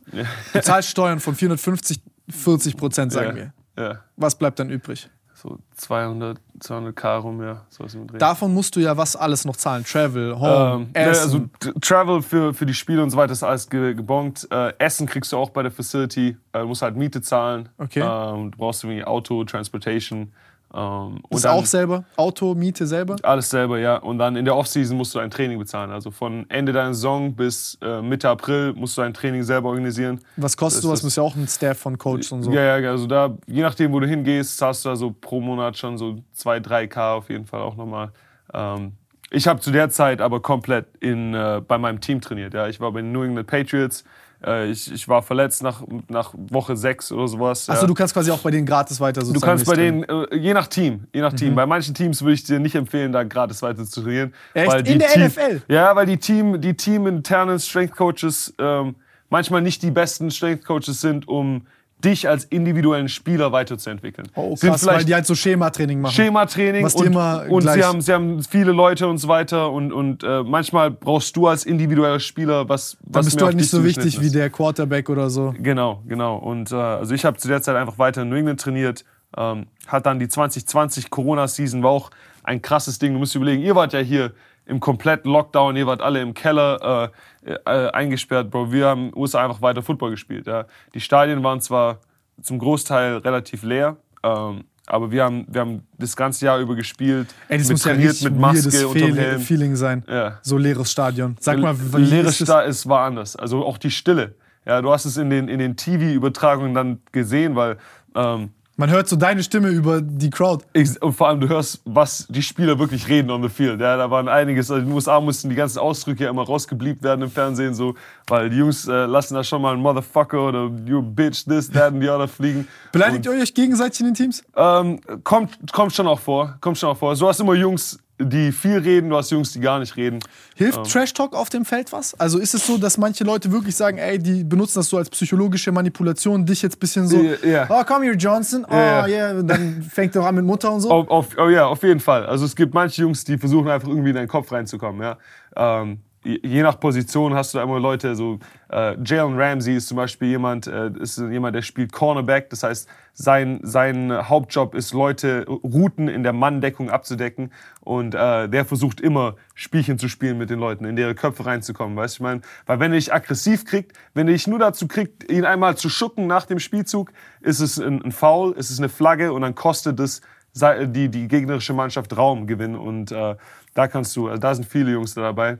Du zahlst Steuern von 450, 40 Prozent, sagen ja, wir. Ja, Was bleibt dann übrig? So 200, 200 K rum, ja, sowas im Dreh. Davon musst du ja was alles noch zahlen. Travel, Home, Ähm, Essen. also Travel für, für die Spiele und so weiter ist alles ge gebongt. Äh, Essen kriegst du auch bei der Facility. Äh, du musst halt Miete zahlen. Okay. Ähm, du brauchst irgendwie Auto, Transportation. Ähm, das und dann auch selber? Auto, Miete selber? alles selber, ja. Und dann in der Offseason musst du ein Training bezahlen. Also von Ende deiner Saison bis äh, Mitte April musst du ein Training selber organisieren. Was kostet Das sowas? ist- Muss ja auch ein Staff von Coach und so. Ja, ja, also da, je nachdem, wo du hingehst, zahlst du da so pro Monat schon so 2, 3 K auf jeden Fall auch nochmal. Ähm, ich habe zu der Zeit aber komplett in, äh, bei meinem Team trainiert. Ja. Ich war bei den New England Patriots. Äh, ich, ich war verletzt nach, nach Woche 6 oder sowas. Achso, ja. du kannst quasi auch bei denen gratis weiter Du sozusagen kannst bei denen, äh, je nach Team, je nach Team. Bei manchen Teams würde ich dir nicht empfehlen, da gratis weiter zu trainieren. Echt? weil die In der Team, NFL? Ja, weil die Team, die teaminternen Strength Coaches ähm, manchmal nicht die besten Strength Coaches sind, um dich als individuellen Spieler weiterzuentwickeln. Oh, sind krass, weil vielleicht die halt so Schematraining machen. Schematraining und, immer und gleich- sie, haben, sie haben viele Leute und so weiter und, und äh, manchmal brauchst du als individueller Spieler was, Dann was bist mehr du halt nicht so wichtig zugeschnitten wie ist. der Quarterback oder so. Genau, genau. Und äh, also ich habe zu der Zeit einfach weiter in New England trainiert. Ähm, hat dann die 2020 Corona-Season, war auch ein krasses Ding. Du musst dir überlegen, ihr wart ja hier im kompletten Lockdown, ihr wart alle im Keller äh, äh, eingesperrt, Bro. Wir haben USA einfach weiter Football gespielt. Ja. Die Stadien waren zwar zum Großteil relativ leer, ähm, aber wir haben, wir haben das ganze Jahr über gespielt, Ey, das mit muss ja trainiert, richtig mit Maske Fehl Helm. Feeling sein. Ja. So leeres Stadion. Sag mal, wie leere ist das? Stadt ist war anders. Also auch die Stille. Ja, du hast es in den, in den TV-Übertragungen dann gesehen, weil ähm, Man hört so deine Stimme über die Crowd. Ich, und vor allem, du hörst, was die Spieler wirklich reden on the field. Ja, da waren einiges. Also in den USA mussten die ganzen Ausdrücke ja immer rausgebliebt werden im Fernsehen, so, weil die Jungs äh, lassen da schon mal ein Motherfucker oder you bitch, this, that and the other fliegen. Beleidigt ihr euch gegenseitig in den Teams? Ähm, kommt, kommt schon auch vor. Kommt schon auch vor. Du hast immer Jungs, die viel reden, du hast Jungs, die gar nicht reden. Hilft Trash Talk auf dem Feld was? Also ist es so, dass manche Leute wirklich sagen, ey, die benutzen das so als psychologische Manipulation, dich jetzt ein bisschen so, Ja, ja. oh, komm hier, Johnson, oh, Ja, ja, ja. dann fängt er an mit Mutter und so. Auf, auf, oh ja, auf jeden Fall. Also es gibt manche Jungs, die versuchen einfach irgendwie in deinen Kopf reinzukommen. Ja? Ähm, je nach Position hast du immer Leute, so äh, Jalen Ramsey ist zum Beispiel jemand, äh, ist jemand, der spielt Cornerback. Das heißt, sein, sein Hauptjob ist, Leute Routen in der Manndeckung abzudecken. Und äh, der versucht immer, Spielchen zu spielen mit den Leuten, in deren Köpfe reinzukommen. Weißt du, ich meine, weil wenn er dich aggressiv kriegt, wenn er dich nur dazu kriegt, ihn einmal zu schucken nach dem Spielzug, ist es ein, ein Foul, ist es eine Flagge und dann kostet es die, die gegnerische Mannschaft Raum gewinnen. Und äh, da kannst du, also da sind viele Jungs da dabei.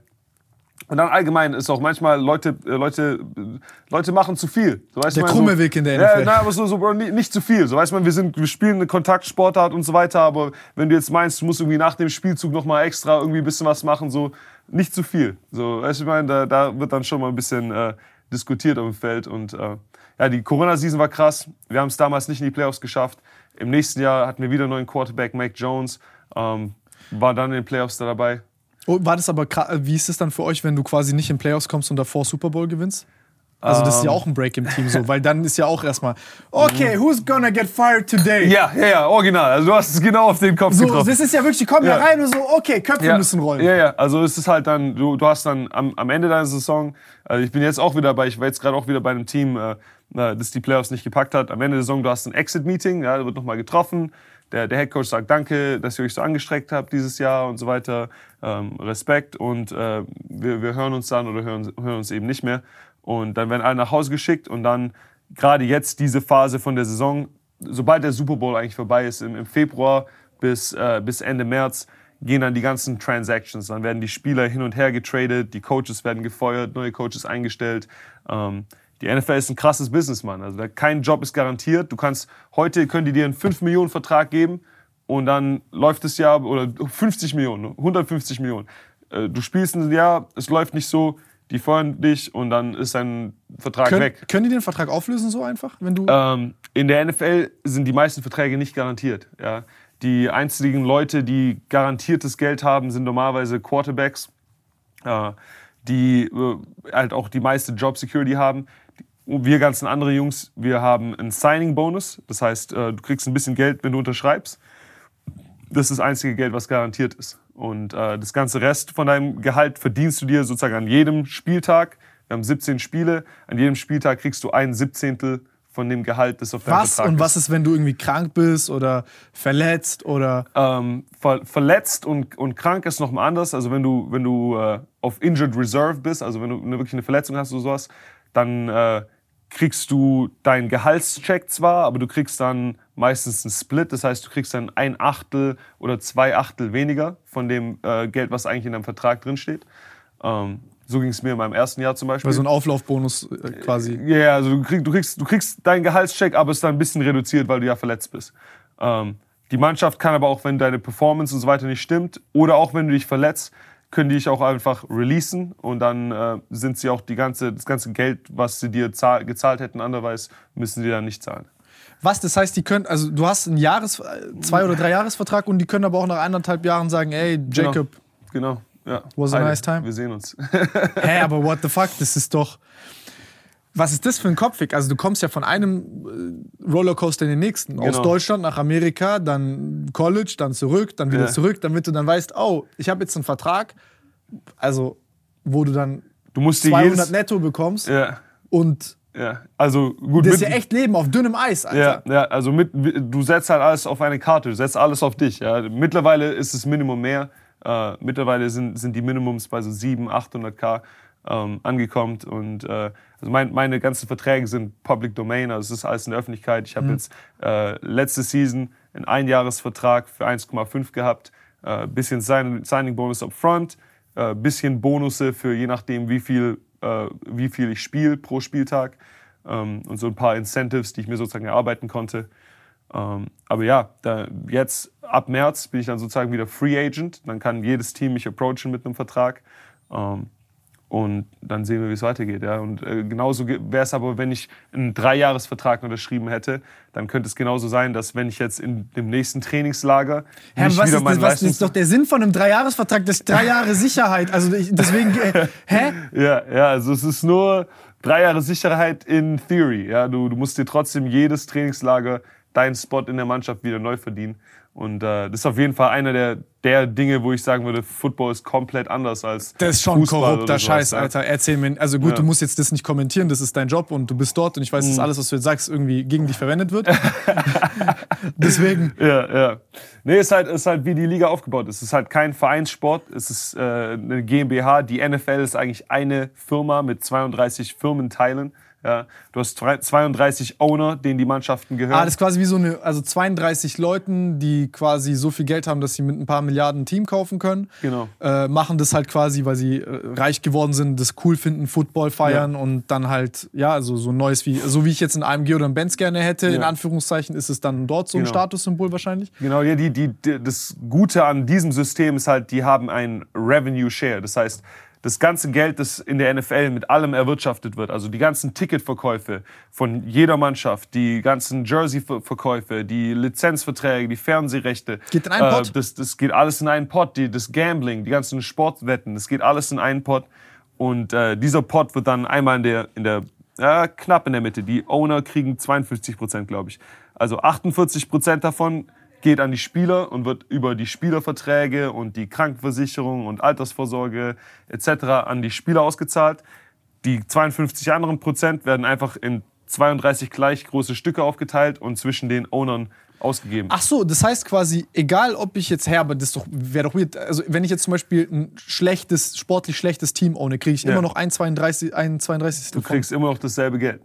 Und dann allgemein ist auch manchmal Leute, äh, Leute, äh, Leute machen zu viel. So, weißt Der du, krumme so, Weg in der Ja, NFL. nein, aber so, so Bro, nicht, nicht zu viel. So weiß man, wir sind, wir spielen eine Kontaktsportart und so weiter. Aber wenn du jetzt meinst, du musst irgendwie nach dem Spielzug noch mal extra irgendwie ein bisschen was machen, so nicht zu viel. So, weißt du, ich meine, da, da wird dann schon mal ein bisschen äh, diskutiert auf dem Feld. Und äh, ja, die Corona-Season war krass. Wir haben es damals nicht in die Playoffs geschafft. Im nächsten Jahr hatten wir wieder einen neuen Quarterback, Mac Jones. Ähm, war dann in den Playoffs da dabei. Oh, war das aber, wie ist es dann für euch, wenn du quasi nicht in Playoffs kommst und davor Super Bowl gewinnst? Also das ist ja Ähm. auch ein Break im Team so, weil dann ist ja auch erstmal, okay, who's gonna get fired today? Ja, ja, ja, original. Also du hast es genau auf den Kopf So, getroffen. das ist ja wirklich, die kommen ja, Ja. rein und so, okay, Köpfe müssen rollen. Ja, ja. Also es ist halt dann, du, du hast dann am, am Ende deiner Saison, also ich bin jetzt auch wieder bei, ich war jetzt gerade auch wieder bei einem Team, äh, äh, das die Playoffs nicht gepackt hat. Am Ende der Saison, du hast ein Exit-Meeting, ja, da wird nochmal getroffen. Der, der Headcoach sagt Danke, dass ihr euch so angestreckt habt dieses Jahr und so weiter. Ähm, Respekt und äh, wir, wir hören uns dann oder hören, hören uns eben nicht mehr. Und dann werden alle nach Hause geschickt und dann gerade jetzt diese Phase von der Saison, sobald der Super Bowl eigentlich vorbei ist, im, im Februar bis, äh, bis Ende März, gehen dann die ganzen Transactions. Dann werden die Spieler hin und her getradet, die Coaches werden gefeuert, neue Coaches eingestellt. Ähm, die NFL ist ein krasses Business, Mann. Also da, kein Job ist garantiert. Du kannst, heute können die dir einen 5 Millionen Vertrag geben und dann läuft das Jahr, oder 50 Millionen, 150 Millionen. Äh, Du spielst ein Jahr, es läuft nicht so, die feuern dich und dann ist dein Vertrag Können, weg. können die den Vertrag auflösen so einfach, wenn du... Ähm, in der NFL sind die meisten Verträge nicht garantiert. Ja. Die einzigen Leute, die garantiertes Geld haben, sind normalerweise Quarterbacks, äh, die äh, halt auch die meiste Job Security haben. Und wir ganzen andere Jungs, wir haben einen Signing-Bonus. Das heißt, äh, du kriegst ein bisschen Geld, wenn du unterschreibst. Das ist das einzige Geld, was garantiert ist. Und äh, das ganze Rest von deinem Gehalt verdienst du dir sozusagen an jedem Spieltag. Wir haben 17 Spiele. An jedem Spieltag kriegst du ein Siebzehntel von dem Gehalt, das auf deinem was Vertrag und ist. was ist, wenn du irgendwie krank bist oder verletzt oder... Ähm, ver verletzt und, und krank ist noch mal anders. Also wenn du, wenn du äh, auf Injured Reserve bist, also wenn du eine, wirklich eine Verletzung hast oder sowas, dann äh, kriegst du deinen Gehaltscheck zwar, aber du kriegst dann meistens einen Split. Das heißt, du kriegst dann ein Achtel oder zwei Achtel weniger von dem äh, Geld, was eigentlich in deinem Vertrag drinsteht. Ähm, so ging es mir in meinem ersten Jahr zum Beispiel. Weil so ein Auflaufbonus äh, quasi. Ja, ja, also du kriegst, du, kriegst, du kriegst deinen Gehaltscheck, aber es ist dann ein bisschen reduziert, weil du ja verletzt bist. Ähm, die Mannschaft kann aber auch, wenn deine Performance und so weiter nicht stimmt oder auch wenn du dich verletzt, können die dich auch einfach releasen und dann äh, sind sie auch die ganze, das ganze Geld, was sie dir zahl, gezahlt hätten, andererweise müssen sie dann nicht zahlen. Was, das heißt, die können, also du hast einen Jahres-, zwei- oder drei Jahresvertrag und die können aber auch nach eineinhalb Jahren sagen, ey, Jacob, Genau, ja. Was a nice time. Wir sehen uns. hä, aber what the fuck, das ist doch. Was ist das für ein Kopfweg? Also du kommst ja von einem äh, Rollercoaster in den nächsten. Aus Genau. Deutschland nach Amerika, dann College, dann zurück, dann wieder Ja. zurück, damit du dann weißt, oh, ich habe jetzt einen Vertrag, also wo du dann Du musst dir 200 jedes... netto bekommst Ja, und ja. Also gut, das ist ja echt Leben auf dünnem Eis, Alter. Ja, ja, also mit, du setzt halt alles auf eine Karte, du setzt alles auf dich. Ja. Mittlerweile ist das Minimum mehr. Äh, mittlerweile sind, sind die Minimums bei so 700, 800k ähm, angekommen. Und äh, also mein, meine ganzen Verträge sind Public Domain, also es ist alles in der Öffentlichkeit. Ich habe jetzt äh, letzte Season einen Einjahresvertrag für 1,5 gehabt, äh, bisschen Sign Signing Bonus up front, äh, bisschen Bonusse für je nachdem, wie viel, äh, wie viel ich spiele pro Spieltag ähm, und so ein paar Incentives, die ich mir sozusagen erarbeiten konnte. Ähm, aber ja, da, jetzt ab März bin ich dann sozusagen wieder Free Agent. Dann kann jedes Team mich approachen mit einem Vertrag. Ähm, und dann sehen wir, wie es weitergeht. Ja. Und äh, genauso wäre es aber, wenn ich einen Dreijahresvertrag unterschrieben hätte, dann könnte es genauso sein, dass wenn ich jetzt in dem nächsten Trainingslager Herr, was wieder ist, das, was ist doch der Sinn von einem Dreijahresvertrag? Das ist drei Jahre Sicherheit. Also ich, deswegen, äh, hä? Ja, ja, also es ist nur drei Jahre Sicherheit in Theory. Ja, du, du musst dir trotzdem jedes Trainingslager deinen Spot in der Mannschaft wieder neu verdienen. Und äh, das ist auf jeden Fall einer der, der Dinge, wo ich sagen würde, Football ist komplett anders als Das ist schon Fußball korrupter Scheiß, ja. Alter. Erzähl mir. Also gut, ja. du musst jetzt das nicht kommentieren, das ist dein Job und du bist dort und ich weiß, dass mhm. alles, was du jetzt sagst, irgendwie gegen dich verwendet wird. Deswegen. Ja, ja. Nee, ist halt, ist halt wie die Liga aufgebaut ist. Es ist halt kein Vereinssport, es ist äh, eine GmbH. Die NFL ist eigentlich eine Firma mit 32 Firmenteilen. Ja, du hast 32 Owner, denen die Mannschaften gehören. Ah, das ist quasi wie so eine, also 32 Leuten, die quasi so viel Geld haben, dass sie mit ein paar Milliarden ein Team kaufen können. Genau. Äh, machen das halt quasi, weil sie äh, reich geworden sind, das cool finden, Football feiern ja. und dann halt, ja, also so neues wie, so wie ich jetzt ein AMG oder ein Benz gerne hätte, ja. in Anführungszeichen, ist es dann dort so ein genau. Statussymbol wahrscheinlich. Genau, ja, die, die, die, das Gute an diesem System ist halt, die haben ein Revenue Share. Das heißt, das ganze Geld, das in der NFL mit allem erwirtschaftet wird, also die ganzen Ticketverkäufe von jeder Mannschaft, die ganzen Jersey-Verkäufe, die Lizenzverträge, die Fernsehrechte. Geht in einen Pot? Äh, das, das geht alles in einen Pot. Die, das Gambling, die ganzen Sportwetten, das geht alles in einen Pot. Und äh, dieser Pot wird dann einmal in der, in der äh, knapp in der Mitte. Die Owner kriegen 52 Prozent, glaube ich. Also 48 Prozent davon geht an die Spieler und wird über die Spielerverträge und die Krankenversicherung und Altersvorsorge etc. an die Spieler ausgezahlt. Die 52 anderen Prozent werden einfach in 32 gleich große Stücke aufgeteilt und zwischen den Ownern ausgegeben. Ach so, das heißt quasi, egal ob ich jetzt herbe, das wäre doch weird. Also wenn ich jetzt zum Beispiel ein schlechtes, sportlich schlechtes Team ohne, kriege ich ja. immer noch ein 32, ein 32. Du kriegst immer noch dasselbe Geld.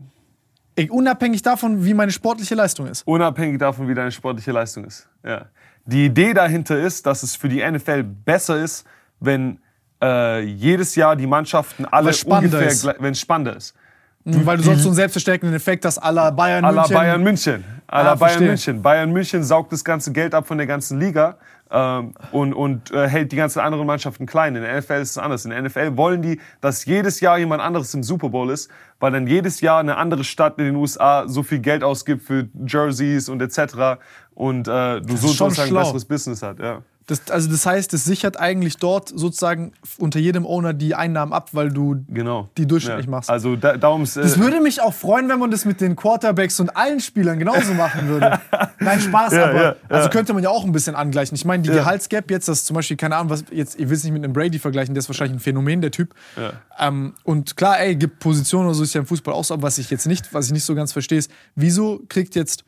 Unabhängig davon, wie meine sportliche Leistung ist. Unabhängig davon, wie deine sportliche Leistung ist. Ja. Die Idee dahinter ist, dass es für die NFL besser ist, wenn äh, jedes Jahr die Mannschaften alle ungefähr, wenn es spannender ist. Mhm, weil du sonst so einen selbstverstärkenden Effekt hast, aller Bayern München. Aller Bayern München. Aller ah, Bayern München. Bayern München saugt das ganze Geld ab von der ganzen Liga ähm, und, und äh, hält die ganzen anderen Mannschaften klein. In der NFL ist es anders. In der NFL wollen die, dass jedes Jahr jemand anderes im Super Bowl ist, weil dann jedes Jahr eine andere Stadt in den USA so viel Geld ausgibt für Jerseys und etc. Und äh, du so sozusagen ein besseres Business hat. Ja. Das, also das heißt, es sichert eigentlich dort sozusagen unter jedem Owner die Einnahmen ab, weil du genau. die durchschnittlich ja. machst. Also da, darum äh Das würde mich auch freuen, wenn man das mit den Quarterbacks und allen Spielern genauso machen würde. Nein, Spaß, ja, aber ja, also könnte man ja auch ein bisschen angleichen. Ich meine, die Gehaltsgap jetzt, das zum Beispiel, keine Ahnung, was jetzt, ich will es nicht mit einem Brady vergleichen, der ist wahrscheinlich ein Phänomen, der Typ. Ähm, und klar, ey, gibt Positionen oder so, ist ja im Fußball auch so, aber was ich jetzt nicht, was ich nicht so ganz verstehe, ist, wieso kriegt jetzt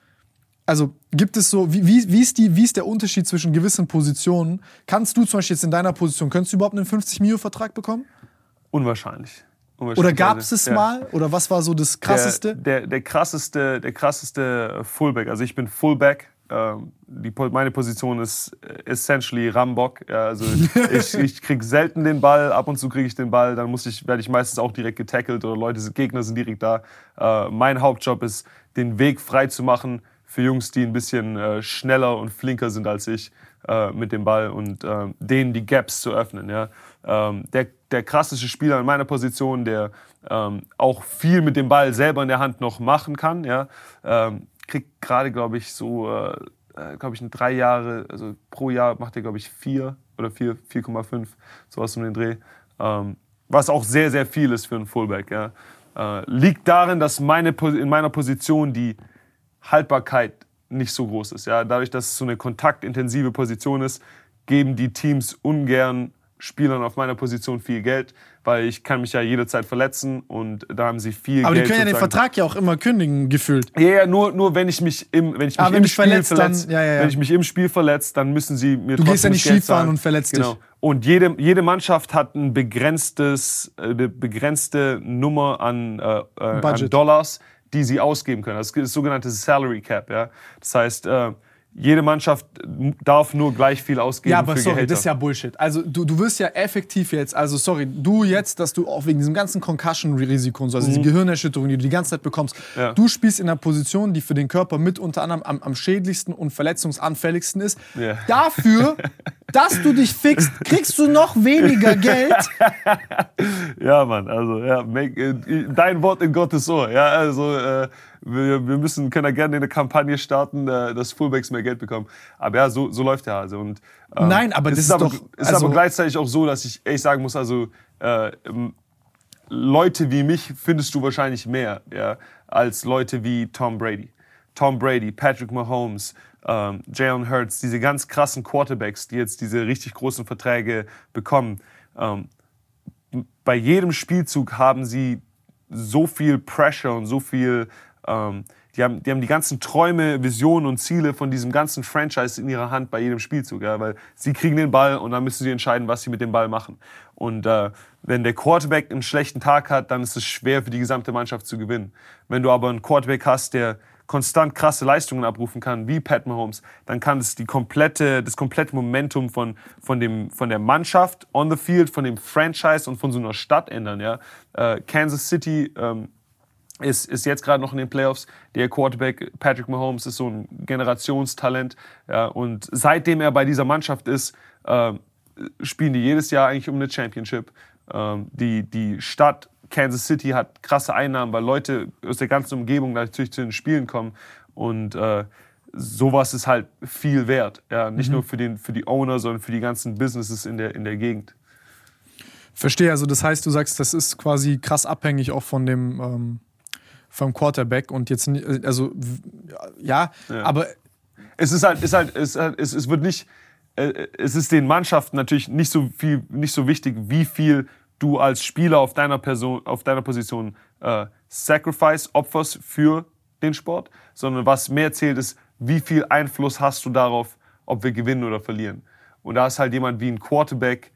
also gibt es so, wie, wie, wie, ist die, wie ist der Unterschied zwischen gewissen Positionen? Kannst du zum Beispiel jetzt in deiner Position, könntest du überhaupt einen 50 Mio Vertrag bekommen? Unwahrscheinlich. Unwahrscheinlich. Oder gab es es ja. mal? Oder was war so das krasseste? Der, der, der, krasseste, der krasseste Fullback. Also ich bin Fullback. Ähm, die, meine Position ist essentially Rambock. also ich, ich kriege selten den Ball, ab und zu kriege ich den Ball, dann muss ich, werde ich meistens auch direkt getackelt oder Leute, Gegner sind direkt da. Äh, mein Hauptjob ist, den Weg frei zu machen für Jungs, die ein bisschen äh, schneller und flinker sind als ich äh, mit dem Ball und äh, denen die Gaps zu öffnen. Ja. Ähm, der, der krasseste Spieler in meiner Position, der ähm, auch viel mit dem Ball selber in der Hand noch machen kann, ja, ähm, kriegt gerade, glaube ich, so, äh, äh, glaube ich, in drei Jahre, also pro Jahr macht er, glaube ich, vier oder 4,5, sowas um den Dreh. Ähm, was auch sehr, sehr viel ist für einen Fullback. Ja. Äh, liegt darin, dass meine, in meiner Position die Haltbarkeit nicht so groß ist. Ja? Dadurch, dass es so eine kontaktintensive Position ist, geben die Teams ungern Spielern auf meiner Position viel Geld, weil ich kann mich ja jederzeit verletzen und da haben sie viel Aber Geld. Aber die können ja den Vertrag ja auch immer kündigen, gefühlt. Ja, ja nur, nur wenn ich mich im, wenn ich mich, im Spiel verletze, ja, ja, ja. wenn ich mich im Spiel verletze, dann müssen sie mir Du gehst ja nicht Skifahren und verletzt genau. dich. Und jede, jede Mannschaft hat ein begrenztes, äh, eine begrenzte Nummer an, äh, äh an Dollars, die sie ausgeben können. Das ist das sogenannte Salary Cap. Ja? Das heißt, äh, jede Mannschaft darf nur gleich viel ausgeben Ja, aber für sorry, Gehälter. das ist ja Bullshit. Also du, du wirst ja effektiv jetzt, also sorry, du jetzt, dass du auch wegen diesem ganzen Concussion-Risiko und so, also diese Gehirnerschütterung, die du die ganze Zeit bekommst, Mhm. Ja. du spielst in einer Position, die für den Körper mit unter anderem am, am schädlichsten und verletzungsanfälligsten ist. Ja. Dafür, dass du dich fixst, kriegst du noch weniger Geld. Ja, Mann, also ja, make, äh, dein Wort in Gottes Ohr. Ja, also äh, wir, wir müssen, können da gerne eine Kampagne starten, äh, dass Fullbacks mehr Geld bekommen. Aber ja, so, so läuft der Hase. Und, ähm, Nein, aber es das ist ist aber, doch- Es ist also- aber gleichzeitig auch so, dass ich ehrlich sagen muss, also äh, ähm, Leute wie mich findest du wahrscheinlich mehr, ja, als Leute wie Tom Brady. Tom Brady, Patrick Mahomes, ähm, Jalen Hurts, diese ganz krassen Quarterbacks, die jetzt diese richtig großen Verträge bekommen. Ähm, bei jedem Spielzug haben sie so viel Pressure und so viel, ähm, die, haben, die haben die ganzen Träume, Visionen und Ziele von diesem ganzen Franchise in ihrer Hand bei jedem Spielzug, ja, weil sie kriegen den Ball und dann müssen sie entscheiden, was sie mit dem Ball machen. Und äh, wenn der Quarterback einen schlechten Tag hat, dann ist es schwer für die gesamte Mannschaft zu gewinnen. Wenn du aber einen Quarterback hast, der konstant krasse Leistungen abrufen kann, wie Pat Mahomes, dann kann es die komplette, das komplette Momentum von, von, dem, von der Mannschaft on the field, von dem Franchise und von so einer Stadt ändern. Ja? Äh, Kansas City ähm, ist, ist jetzt gerade noch in den Playoffs. Der Quarterback Patrick Mahomes ist so ein Generationstalent. Ja, und seitdem er bei dieser Mannschaft ist, äh, spielen die jedes Jahr eigentlich um eine Championship. Ähm, die, die Stadt Kansas City hat krasse Einnahmen, weil Leute aus der ganzen Umgebung natürlich zu den Spielen kommen. Und äh, sowas ist halt viel wert. Ja, nicht nur für, den, für die Owner, sondern für die ganzen Businesses in der, in der Gegend. Verstehe, also das heißt, du sagst, das ist quasi krass abhängig auch von dem ähm, vom Quarterback und jetzt, ni- also w- ja, aber es ist halt, ist halt, es, ist halt- es, es wird nicht, äh, es ist den Mannschaften natürlich nicht so viel, nicht so wichtig, wie viel du als Spieler auf deiner Person, auf deiner Position äh, sacrifice, opferst für den Sport, sondern was mehr zählt ist, wie viel Einfluss hast du darauf, ob wir gewinnen oder verlieren. Und da ist halt jemand wie ein Quarterback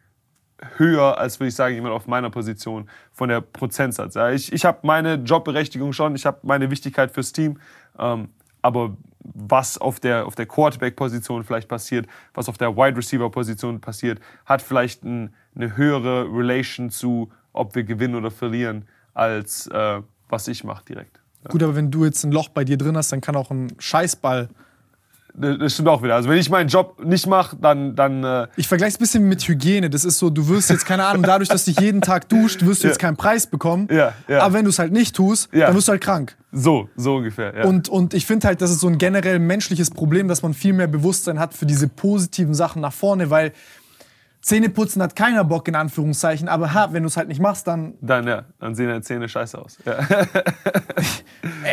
höher als, würde ich sagen, jemand auf meiner Position von der Prozentsatz. Ja, ich ich habe meine Jobberechtigung schon, ich habe meine Wichtigkeit fürs Team, ähm, aber was auf der, auf der Quarterback-Position vielleicht passiert, was auf der Wide Receiver-Position passiert, hat vielleicht ein, eine höhere Relation zu, ob wir gewinnen oder verlieren, als äh, was ich mache direkt. gut, aber wenn du jetzt ein Loch bei dir drin hast, dann kann auch ein Scheißball. Das stimmt auch wieder. Also wenn ich meinen Job nicht mache, dann, dann äh, Ich vergleiche es ein bisschen mit Hygiene. Das ist so, du wirst jetzt, keine Ahnung, dadurch, dass du dich jeden Tag duscht, wirst du jetzt keinen Preis bekommen. Ja, ja. Aber wenn du es halt nicht tust, Ja. dann wirst du halt krank. so, so ungefähr. Ja. Und, und ich finde halt, das ist so ein generell menschliches Problem, dass man viel mehr Bewusstsein hat für diese positiven Sachen nach vorne, weil Zähneputzen hat keiner Bock, in Anführungszeichen, aber ha, wenn du es halt nicht machst, dann. dann, ja, dann sehen deine Zähne scheiße aus. Ja.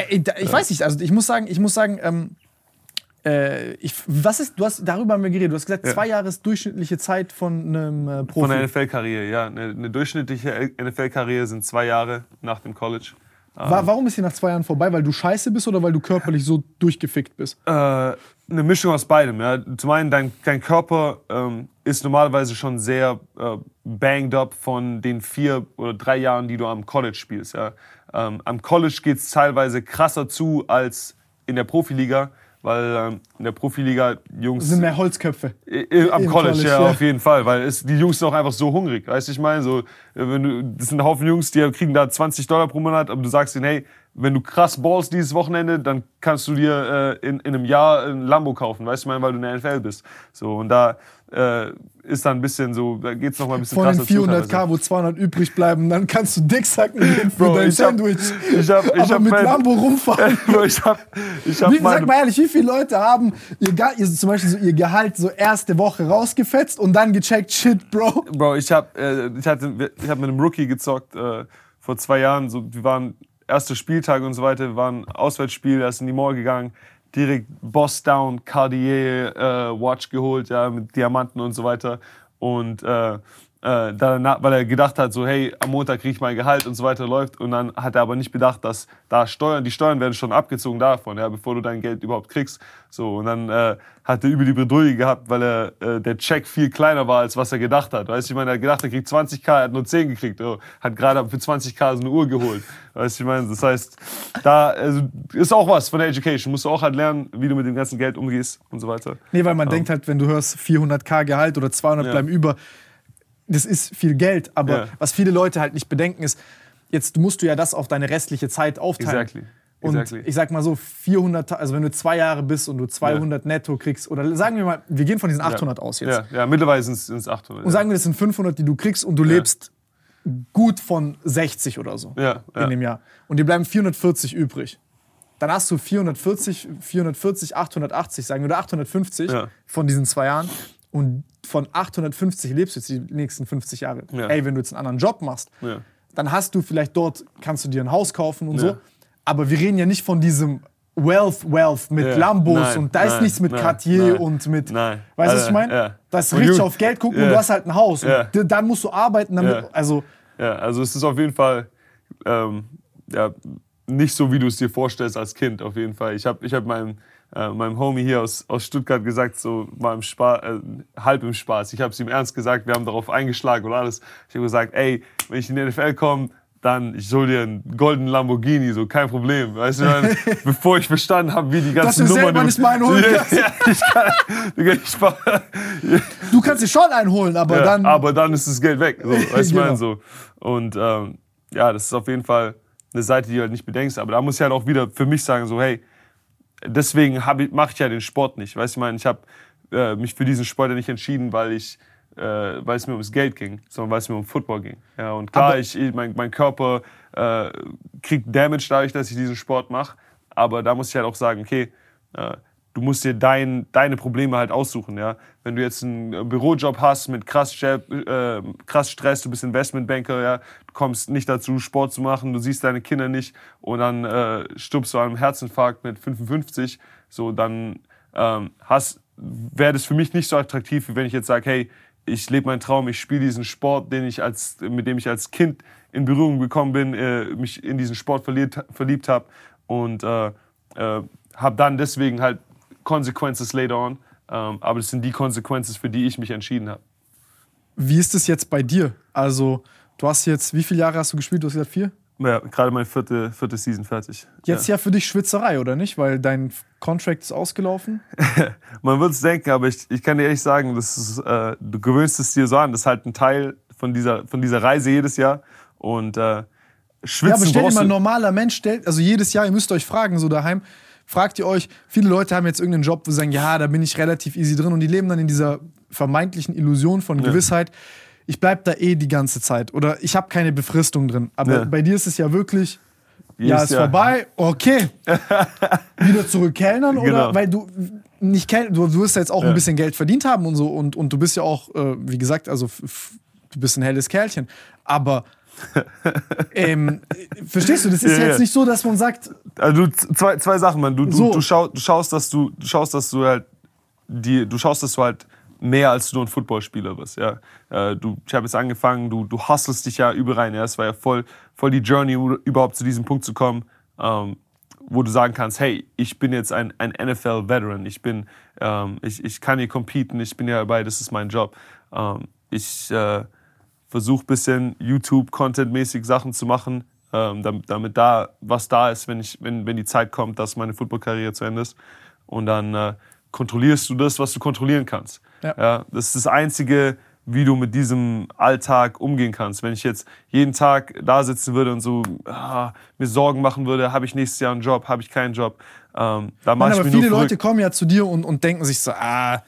Äh, da- ich weiß nicht, also ich muss sagen, ich muss sagen, ähm, äh, ich, was ist, du hast, darüber haben wir geredet, du hast gesagt, zwei Jahre ist durchschnittliche Zeit von einem äh, Profi. Von der NFL-Karriere, ja. Eine, eine durchschnittliche NFL-Karriere sind zwei Jahre nach dem College. Wa- Warum ist sie nach zwei Jahren vorbei? Weil du scheiße bist oder weil du körperlich so durchgefickt bist? Äh, eine Mischung aus beidem. Ja. Zum einen, dein, dein Körper ähm, ist normalerweise schon sehr äh, banged up von den vier oder drei Jahren, die du am College spielst. Ja. Ähm, am College geht es teilweise krasser zu als in der Profiliga, weil ähm, in der Profiliga Jungs. sind mehr Holzköpfe. I- Am College, College, ja, ja. auf jeden Fall, weil es, die Jungs sind auch einfach so hungrig, weißt du, ich meine, so, äh, wenn du, das sind ein Haufen Jungs, die kriegen da 20 Dollar pro Monat, aber du sagst ihnen, hey, wenn du krass ballst dieses Wochenende, dann kannst du dir äh, in, in einem Jahr ein Lambo kaufen, weißt du, weil du in der NFL bist. So, und da äh, ist dann ein bisschen so, da geht's noch mal ein bisschen Von den krasser zu 400k, teilweise. wo 200 übrig bleiben, dann kannst du Dicksacken gehen für Bro, dein ich hab- Sandwich. ich hab- ich aber hab mit mein- Lambo rumfahren. Ich hab, ich hab Wie, sag mal ehrlich, wie viele Leute haben ihr, ihr, zum Beispiel so ihr Gehalt so erste Woche rausgefetzt und dann gecheckt, shit, Bro. Bro, ich habe äh, ich hatte, ich hab mit einem Rookie gezockt äh, vor zwei Jahren. So, wir waren erster Spieltag und so weiter. Wir waren Auswärtsspiel, er ist in die Mall gegangen, direkt Boss Down, Cartier äh, Watch geholt, ja, mit Diamanten und so weiter. Und äh, äh, danach, weil er gedacht hat, so hey, am Montag kriege ich mein Gehalt und so weiter läuft. Und dann hat er aber nicht bedacht, dass da Steuern, die Steuern werden schon abgezogen davon, ja, bevor du dein Geld überhaupt kriegst. So, und dann äh, hat er über die Bredouille gehabt, weil er, äh, der Check viel kleiner war, als was er gedacht hat. Weißt du, ich meine, er hat gedacht, er kriegt 20k, er hat nur 10 gekriegt. Oh, hat gerade für 20k so eine Uhr geholt. Weißt du, ich meine, das heißt, da also, ist auch was von der Education. Musst du auch halt lernen, wie du mit dem ganzen Geld umgehst und so weiter. Nee, weil man denkt halt, wenn du hörst 400k Gehalt oder 200 Ja. bleiben über, das ist viel Geld. Aber Ja. was viele Leute halt nicht bedenken ist, jetzt musst du ja das auf deine restliche Zeit aufteilen. Exactly. Und Exactly. ich sag mal so, 400, Ta- also wenn du zwei Jahre bist und du 200 netto kriegst, oder sagen wir mal, wir gehen von diesen 800 aus jetzt. Ja, ja, mittlerweile sind es 800. Und sagen wir, das sind 500, die du kriegst und du lebst gut von 60 oder so ja, ja. in dem Jahr. Und dir bleiben 440 übrig. Dann hast du 440, 440, 880, sagen wir, oder 850 Ja. von diesen zwei Jahren. Und von 850 lebst du jetzt die nächsten 50 Jahre. Ja. Ey, wenn du jetzt einen anderen Job machst, Ja. dann hast du vielleicht dort, kannst du dir ein Haus kaufen und Ja. so. Aber wir reden ja nicht von diesem Wealth, Wealth mit Ja. Lambos Nein, und da ist nein, nichts mit nein, Cartier und mit. nein. Weißt du, was ich Also, meine? ja. Das ist richtig you- auf Geld gucken und du hast halt ein Haus. Und dann musst du arbeiten, damit. Ja. Also, Ja, also es ist auf jeden Fall ähm, ja, nicht so, wie du es dir vorstellst als Kind, auf jeden Fall. Ich habe ich hab meinem, äh, meinem Homie hier aus, aus Stuttgart gesagt, so mal im Spaß, äh, halb im Spaß. Ich habe es ihm ernst gesagt, wir haben darauf eingeschlagen und alles. Ich habe gesagt, ey, wenn ich in die NFL komme, dann ich hol dir einen goldenen Lamborghini, so kein Problem. Weißt du, dann, bevor ich verstanden habe, wie die ganzen du Nummern... selber nicht mal einen holen kannst. ja, ich kann, ich du kannst dir schon einholen, aber ja, dann. aber dann ist das Geld weg. So, weißt du, ich Genau. meine so. Und ähm, ja, das ist auf jeden Fall eine Seite, die du halt nicht bedenkst. Aber da muss ich halt auch wieder für mich sagen, so, hey, deswegen mache ich ja den Sport nicht. Weißt du, ich meine, ich habe äh, mich für diesen Sport ja nicht entschieden, weil ich äh, weil es mir ums Geld ging, sondern weil es mir um Football ging. Ja, und klar, Aber- ich, ich, mein, mein Körper äh, kriegt Damage dadurch, dass ich diesen Sport mache. Aber da muss ich halt auch sagen, okay, äh, du musst dir dein, deine Probleme halt aussuchen. Ja? Wenn du jetzt einen äh, Bürojob hast mit krass, äh, krass Stress, du bist Investmentbanker, ja? du kommst nicht dazu, Sport zu machen, du siehst deine Kinder nicht und dann äh, stirbst du an einem Herzinfarkt mit 55, so dann ähm, wäre das für mich nicht so attraktiv, wie wenn ich jetzt sage, hey, ich lebe meinen Traum, ich spiele diesen Sport, den ich als, mit dem ich als Kind in Berührung gekommen bin, äh, mich in diesen Sport verliert, verliebt habe und äh, äh, habe dann deswegen halt Consequences later on. Ähm, aber das sind die Consequences, für die ich mich entschieden habe. Wie ist es jetzt bei dir? Also, du hast jetzt, wie viele Jahre hast du gespielt? Du hast gesagt vier? Ja, gerade meine vierte, vierte Season fertig. Jetzt ja. für dich Schwitzerei, oder nicht? Weil dein Contract ist ausgelaufen. Man wird es denken, aber ich, ich kann dir ehrlich sagen, das ist, äh, du gewöhnst es dir so an. Das ist halt ein Teil von dieser, von dieser Reise jedes Jahr. Und äh, Schwitzen Ja, aber stell dir mal, ein normaler Mensch stellt, also jedes Jahr, ihr müsst euch fragen, so daheim, fragt ihr euch, viele Leute haben jetzt irgendeinen Job, wo sie sagen, ja, da bin ich relativ easy drin und die leben dann in dieser vermeintlichen Illusion von Gewissheit, ich bleib da eh die ganze Zeit oder ich habe keine Befristung drin. Aber Ja. bei dir ist es ja wirklich, ja, Jedes ist Jahr. vorbei, okay. Wieder zurück kellnern oder? Genau. Weil du nicht kell du, du wirst ja jetzt auch Ja. ein bisschen Geld verdient haben und so und, und du bist ja auch, äh, wie gesagt, also du bist ein helles Kerlchen. Aber ähm, verstehst du, das ist Ja, jetzt ja. nicht so, dass man sagt, Also du, zwei, zwei Sachen, man. Du, du, So. du, schau, du schaust, dass du, du schaust, dass du halt die, du schaust, dass du halt mehr als nur ein Footballspieler bist. Ja. Äh, du, ich habe jetzt angefangen, du, du hustlest dich ja überall rein. Ja. Es war ja voll, voll die Journey, um überhaupt zu diesem Punkt zu kommen, ähm, wo du sagen kannst, hey, ich bin jetzt ein, ein NFL-Veteran. Ich bin, ähm, ich, ich kann hier competen. Ich bin ja dabei. Das ist mein Job. Ähm, ich äh, versuche ein bisschen YouTube-Content-mäßig Sachen zu machen, ähm, damit, damit da was da ist, wenn, ich, wenn, wenn die Zeit kommt, dass meine Footballkarriere zu Ende ist. Und dann äh, kontrollierst du das, was du kontrollieren kannst. Ja. das ist das Einzige, wie du mit diesem Alltag umgehen kannst. Wenn ich jetzt jeden Tag da sitzen würde und so ah, mir Sorgen machen würde, habe ich nächstes Jahr einen Job, habe ich keinen Job, ähm, da mache ich aber mir viele Leute kommen ja zu dir und, und denken sich so, ah,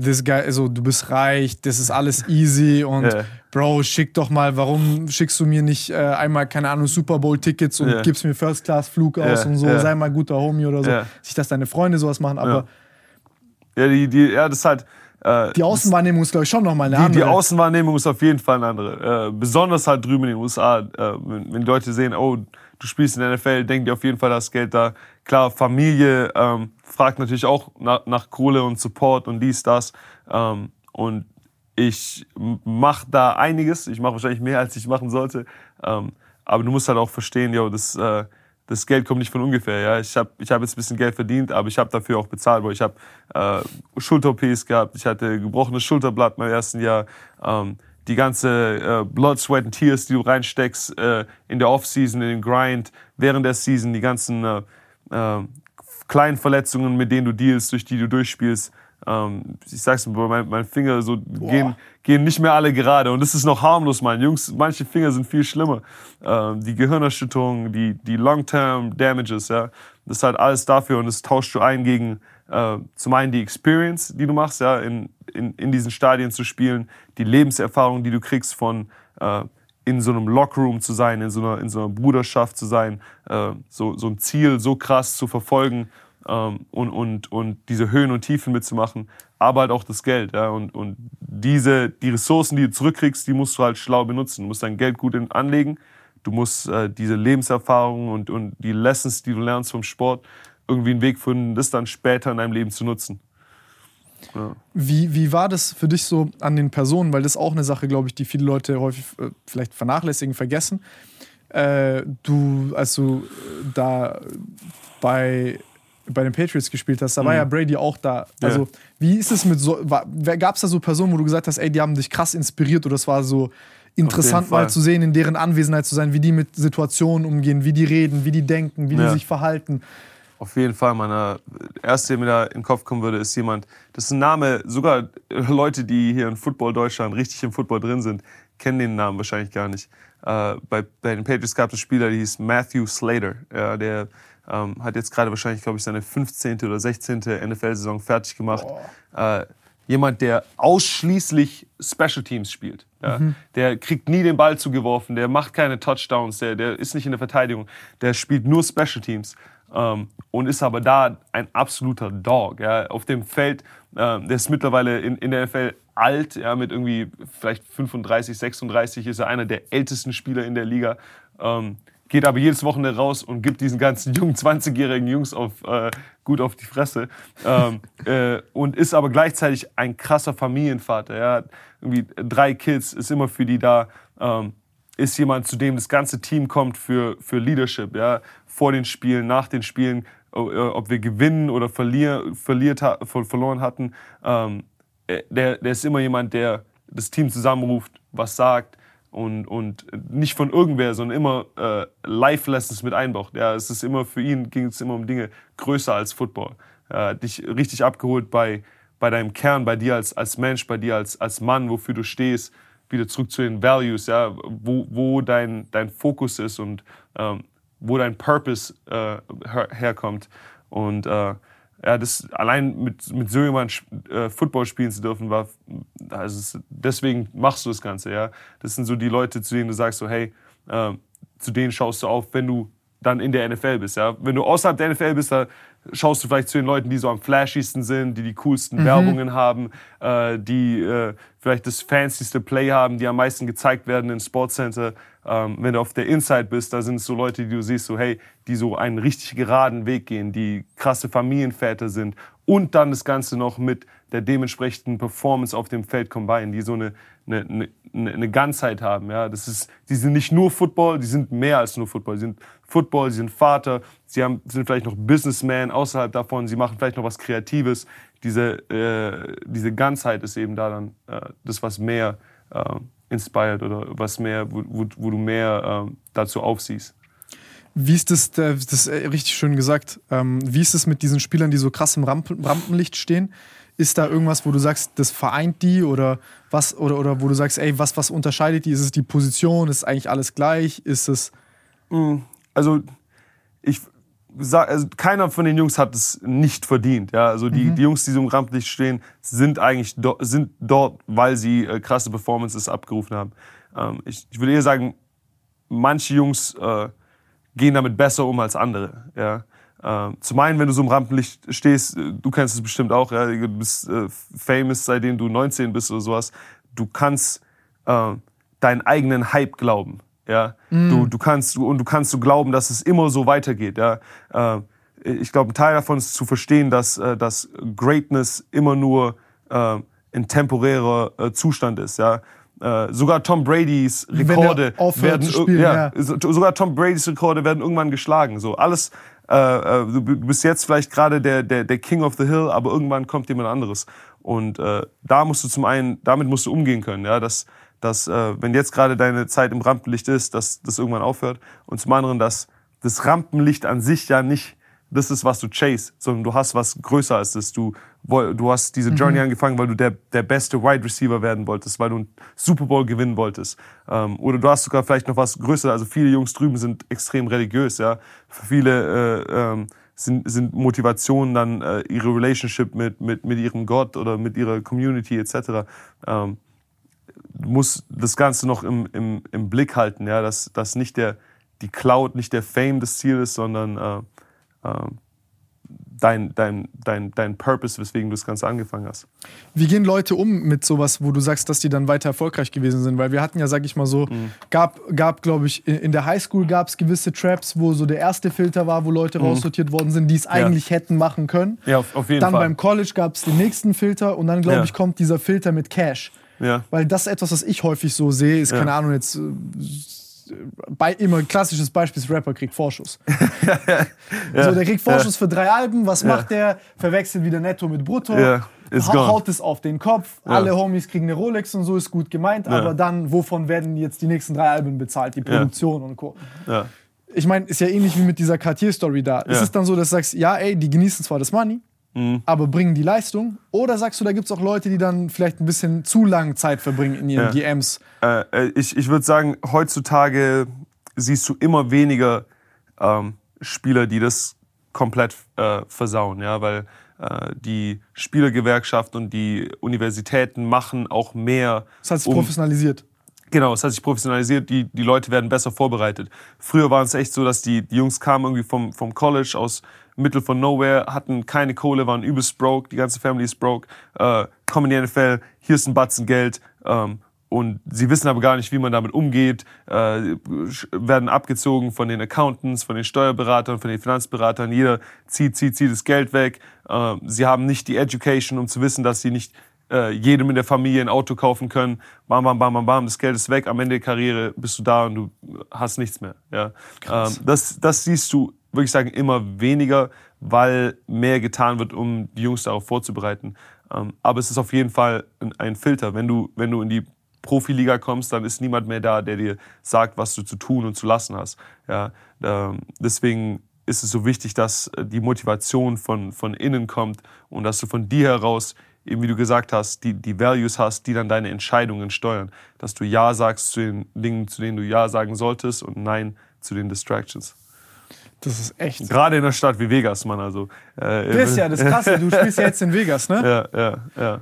this guy, also du bist reich, das ist alles easy und Ja. Bro, schick doch mal, warum schickst du mir nicht äh, einmal, keine Ahnung, Super Bowl-Tickets und Ja. gibst mir First-Class-Flug aus Ja, und so, ja. sei mal guter Homie oder so. Nicht, dass deine Freunde sowas machen, aber Ja, die, die, ja, das ist halt. Äh, die Außenwahrnehmung ist, glaube ich, schon nochmal eine Die, andere. die Außenwahrnehmung ist auf jeden Fall eine andere. Äh, besonders halt drüben in den USA. Äh, wenn, wenn die Leute sehen, oh, du spielst in der NFL, denken die auf jeden Fall, das Geld da. Klar, Familie ähm, fragt natürlich auch nach, nach Kohle und Support und dies, das. Ähm, und ich mache da einiges. Ich mache wahrscheinlich mehr, als ich machen sollte. Ähm, aber du musst halt auch verstehen, yo, das, äh, das Geld kommt nicht von ungefähr. Ja? Ich habe ich hab jetzt ein bisschen Geld verdient, aber ich habe dafür auch bezahlt. Weil ich habe äh, Schulter-OPs gehabt, ich hatte gebrochenes Schulterblatt im ersten Jahr. Ähm, die ganze äh, Blood, Sweat and Tears, die du reinsteckst äh, in der Off-Season, in den Grind, während der Season, die ganzen äh, äh, kleinen Verletzungen, mit denen du dealst, durch die du durchspielst. Ähm, ich sag's mir, mein, mein Finger so gehen, gehen nicht mehr alle gerade. Und das ist noch harmlos, mein Jungs. Manche Finger sind viel schlimmer. Ähm, die Gehirnerschütterungen, die, die Long-Term Damages, ja. Das ist halt alles dafür und das tauscht du ein gegen äh, zum einen die Experience, die du machst, ja, in, in, in diesen Stadien zu spielen, die Lebenserfahrung, die du kriegst von äh, in so einem Lockroom zu sein, in so einer, in so einer Bruderschaft zu sein, äh, so, so ein Ziel so krass zu verfolgen ähm, und, und, und diese Höhen und Tiefen mitzumachen, aber halt auch das Geld. Ja? Und, und diese, die Ressourcen, die du zurückkriegst, die musst du halt schlau benutzen. Du musst dein Geld gut anlegen, du musst äh, diese Lebenserfahrung und, und die Lessons, die du lernst vom Sport, irgendwie einen Weg finden, das dann später in deinem Leben zu nutzen. Ja. Wie, wie war das für dich so an den Personen? Weil das ist auch eine Sache, glaube ich, die viele Leute häufig äh, vielleicht vernachlässigen, vergessen. Äh, du, als du äh, da bei, bei den Patriots gespielt hast, da mhm. war ja Brady auch da. Also, ja. wie ist es mit so, gab es da so Personen, wo du gesagt hast, ey, die haben dich krass inspiriert oder es war so interessant mal zu sehen, in deren Anwesenheit zu sein, wie die mit Situationen umgehen, wie die reden, wie die denken, wie ja. die sich verhalten? Auf jeden Fall, meine erste, der mir da in den Kopf kommen würde, ist jemand, das ist ein Name, sogar Leute, die hier in Football Deutschland richtig im Football drin sind, kennen den Namen wahrscheinlich gar nicht. Äh, bei, bei den Patriots gab es einen Spieler, der hieß Matthew Slater. Ja, der ähm, hat jetzt gerade wahrscheinlich, glaube ich, seine 15. oder 16. NFL-Saison fertig gemacht. Äh, jemand, der ausschließlich Special Teams spielt. Ja. Mhm. Der kriegt nie den Ball zugeworfen, der macht keine Touchdowns, der, der ist nicht in der Verteidigung, der spielt nur Special Teams ähm, und ist aber da ein absoluter Dog. Ja. Auf dem Feld, äh, der ist mittlerweile in, in der NFL alt, ja, mit irgendwie vielleicht 35, 36 ist er einer der ältesten Spieler in der Liga. Ähm, geht aber jedes Wochenende raus und gibt diesen ganzen jungen 20-jährigen Jungs auf, äh, gut auf die Fresse. Ähm, äh, und ist aber gleichzeitig ein krasser Familienvater. Er hat irgendwie drei Kids, ist immer für die da. Ähm, ist jemand, zu dem das ganze Team kommt für, für Leadership. Ja? vor den Spielen, nach den Spielen, äh, ob wir gewinnen oder verlier, verliert, verloren hatten. Ähm, äh, der, der ist immer jemand, der das Team zusammenruft, was sagt und, und nicht von irgendwer, sondern immer äh, Life-Lessons mit einbaut. Ja, es ist immer für ihn ging es immer um Dinge größer als Football. Hat dich richtig abgeholt bei, bei deinem Kern, bei dir als, als Mensch, bei dir als, als Mann, wofür du stehst. Wieder zurück zu den Values, ja, wo, wo dein, dein Fokus ist und ähm, wo dein Purpose äh, herkommt. Und äh, ja, das allein mit, mit so jemandem äh, Football spielen zu dürfen, war, also deswegen machst du das Ganze, ja. Das sind so die Leute, zu denen du sagst so, hey, äh, zu denen schaust du auf, wenn du dann in der NFL bist, ja. Wenn du außerhalb der NFL bist, da schaust du vielleicht zu den Leuten, die so am flashigsten sind, die die coolsten mhm. Werbungen haben, äh, die äh, vielleicht das fancyste Play haben, die am meisten gezeigt werden in Sportcenter. Ähm, wenn du auf der Inside bist, da sind es so Leute, die du siehst, so hey, die so einen richtig geraden Weg gehen, die krasse Familienväter sind und dann das Ganze noch mit der dementsprechenden Performance auf dem Feld combine, die so eine, eine, eine, eine Ganzheit haben. Ja, das ist, die sind nicht nur Football, die sind mehr als nur Football. Die sind Football, sie sind Vater, sie haben, sind vielleicht noch Businessman außerhalb davon, sie machen vielleicht noch was Kreatives. Diese, äh, diese Ganzheit ist eben da dann äh, das, was mehr äh, inspired oder was mehr, wo, wo, wo du mehr äh, dazu aufsiehst. Wie ist das, das ist richtig schön gesagt, ähm, wie ist es mit diesen Spielern, die so krass im Rampenlicht stehen? Ist da irgendwas, wo du sagst, das vereint die oder was, oder, oder wo du sagst, ey, was, was unterscheidet die? Ist es die Position? Ist eigentlich alles gleich? Ist es. Also, ich sag, also keiner von den Jungs hat es nicht verdient. Ja? Also die, mhm. die Jungs, die so im Rampenlicht stehen, sind eigentlich do, sind dort, weil sie äh, krasse Performances abgerufen haben. Ähm, ich, ich würde eher sagen, manche Jungs äh, gehen damit besser um als andere. Ja? Äh, zum einen, wenn du so im Rampenlicht stehst, äh, du kennst es bestimmt auch, ja? du bist äh, famous, seitdem du 19 bist oder sowas. Du kannst äh, deinen eigenen Hype glauben. Ja? Mm. Du, du kannst, und du kannst so glauben, dass es immer so weitergeht. Ja? Äh, ich glaube, ein Teil davon ist zu verstehen, dass, äh, dass Greatness immer nur ein temporärer äh, Zustand ist. Ja? Äh, sogar Tom Brady's Rekorde er werden spielen, ja, so- sogar Tom Brady's Rekorde werden irgendwann geschlagen. So alles. Äh, äh, du du bist jetzt vielleicht gerade der, der, der King of the Hill, aber irgendwann kommt jemand anderes. Und äh, da musst du zum einen, damit musst du umgehen können, ja, dass, dass äh, wenn jetzt gerade deine Zeit im Rampenlicht ist, dass das irgendwann aufhört. Und zum anderen, dass das Rampenlicht an sich ja nicht das ist, was du chase, sondern du hast was größer als das. Du, du hast diese Journey angefangen, weil du der, der beste Wide Receiver werden wolltest, weil du einen Super Bowl gewinnen wolltest. Ähm, oder du hast sogar vielleicht noch was größer. Also viele Jungs drüben sind extrem religiös, ja. Für viele äh, ähm, sind, sind Motivationen dann äh, ihre Relationship mit, mit, mit ihrem Gott oder mit ihrer Community etc. Ähm, du musst das Ganze noch im, im, im Blick halten, ja, dass, dass nicht der, die Cloud, nicht der Fame das Ziel ist, sondern äh, äh, dein, dein, dein, dein Purpose, weswegen du das Ganze angefangen hast. Wie gehen Leute um mit sowas, wo du sagst, dass die dann weiter erfolgreich gewesen sind? Weil wir hatten ja, sag ich mal so, Mhm. gab, gab glaube ich, in- der Highschool gab es gewisse Traps, wo so der erste Filter war, wo Leute raussortiert worden sind, die es eigentlich hätten machen können. Mhm. Ja, auf, auf jeden Dann Fall. beim College gab es den nächsten Filter und dann, glaube Ja. ich, kommt dieser Filter mit Cash. Ja. Weil das ist etwas, was ich häufig so sehe, ist, Ja. keine Ahnung, jetzt äh, bei, immer ein klassisches Beispiel, ist Rapper kriegt Vorschuss. So, der kriegt Vorschuss für drei Alben, was macht der? Verwechselt wieder Netto mit Brutto, Ja, gone. haut es auf den Kopf, alle Homies kriegen eine Rolex und so, ist gut gemeint, aber dann, wovon werden jetzt die nächsten drei Alben bezahlt? Die Produktion und Co. Ja. Ich meine, ist ja ähnlich wie mit dieser Cartier-Story da. Ist Ja. es dann so, dass du sagst, ja, ey, die genießen zwar das Money, Mhm. aber bringen die Leistung? Oder sagst du, da gibt es auch Leute, die dann vielleicht ein bisschen zu lange Zeit verbringen in ihren Ja. DMs? Äh, äh, ich ich würde sagen, heutzutage siehst du immer weniger ähm, Spieler, die das komplett äh, versauen, ja, weil äh, die Spielergewerkschaft und die Universitäten machen auch mehr. Das hat sich um- professionalisiert. Genau, es hat sich professionalisiert, die, die Leute werden besser vorbereitet. Früher war es echt so, dass die, die Jungs kamen irgendwie vom, vom College aus Mittel von Nowhere, hatten keine Kohle, waren übelst broke, die ganze Family ist broke, äh, kommen in die NFL, hier ist ein Batzen Geld ähm, und sie wissen aber gar nicht, wie man damit umgeht, äh, werden abgezogen von den Accountants, von den Steuerberatern, von den Finanzberatern, jeder zieht, zieht, zieht das Geld weg. Äh, sie haben nicht die Education, um zu wissen, dass sie nicht äh, jedem in der Familie ein Auto kaufen können. Bam, bam, bam, bam, bam, das Geld ist weg. Am Ende der Karriere bist du da und du hast nichts mehr. Ja? Ähm, das, das siehst du, würde ich sagen, immer weniger, weil mehr getan wird, um die Jungs darauf vorzubereiten. Ähm, aber es ist auf jeden Fall ein, Filter. Wenn du, wenn du in die Profiliga kommst, dann ist niemand mehr da, der dir sagt, was du zu tun und zu lassen hast. Ja? Ähm, deswegen ist es so wichtig, dass äh, die Motivation von, von innen kommt und dass du von dir heraus, eben wie du gesagt hast, die, die Values hast, die dann deine Entscheidungen steuern. Dass du Ja sagst zu den Dingen, zu denen du Ja sagen solltest und Nein zu den Distractions. Das ist echt. Gerade in einer Stadt wie Vegas, Mann. Also, äh, Das ist ja das Krasse. Du spielst ja jetzt in Vegas, ne? ja, ja, ja.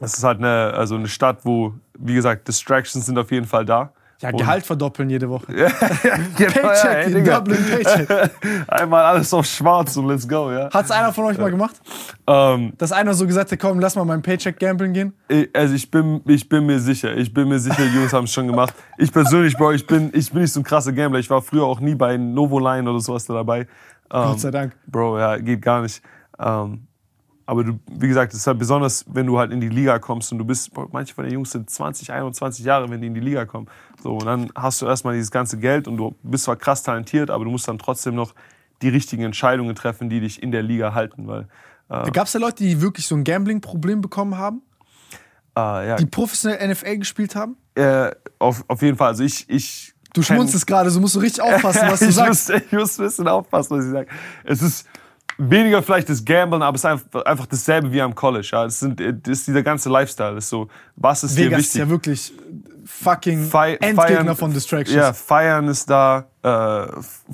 Es ist halt eine, also eine Stadt, wo, wie gesagt, Distractions sind auf jeden Fall da. Ja, Gehalt verdoppeln jede Woche. Paycheck, Paycheck, Dublin Paycheck. Einmal alles auf schwarz und let's go, ja. Hat's einer von euch mal gemacht? Ähm, Dass einer so gesagt hat, komm, lass mal meinen Paycheck gambeln gehen? ich- also ich bin, ich bin mir sicher, ich bin mir sicher, die Jungs haben es schon gemacht. Ich persönlich, Bro, ich bin, ich bin nicht so ein krasser Gambler. Ich war früher auch nie bei Novoline oder sowas da dabei. Ähm, Gott sei Dank. Bro, ja, geht gar nicht. Ähm, aber du, wie gesagt, es ist halt besonders, wenn du halt in die Liga kommst und du bist, manche von den Jungs sind 20, 21 Jahre, wenn die in die Liga kommen. So, und dann hast du erstmal dieses ganze Geld und du bist zwar krass talentiert, aber du musst dann trotzdem noch die richtigen Entscheidungen treffen, die dich in der Liga halten, weil, äh, Gab es da Leute, die wirklich so ein Gambling-Problem bekommen haben? äh, ja, Die professionell NFL gespielt haben? äh, auf, auf jeden Fall, also ich, ich Du schmunzelst gerade, so musst du richtig aufpassen, was du ich sagst. Muss, ich muss ein bisschen aufpassen, was ich sage. Es ist weniger vielleicht das Gamblen, aber es ist einfach, einfach dasselbe wie am College. Ja. Es sind, das ist dieser ganze Lifestyle. Das ist so, was ist dir Vegas ist wichtig? ja wirklich fucking Fei- Endgegner feiern- von Distractions. Ja, feiern ist da, äh,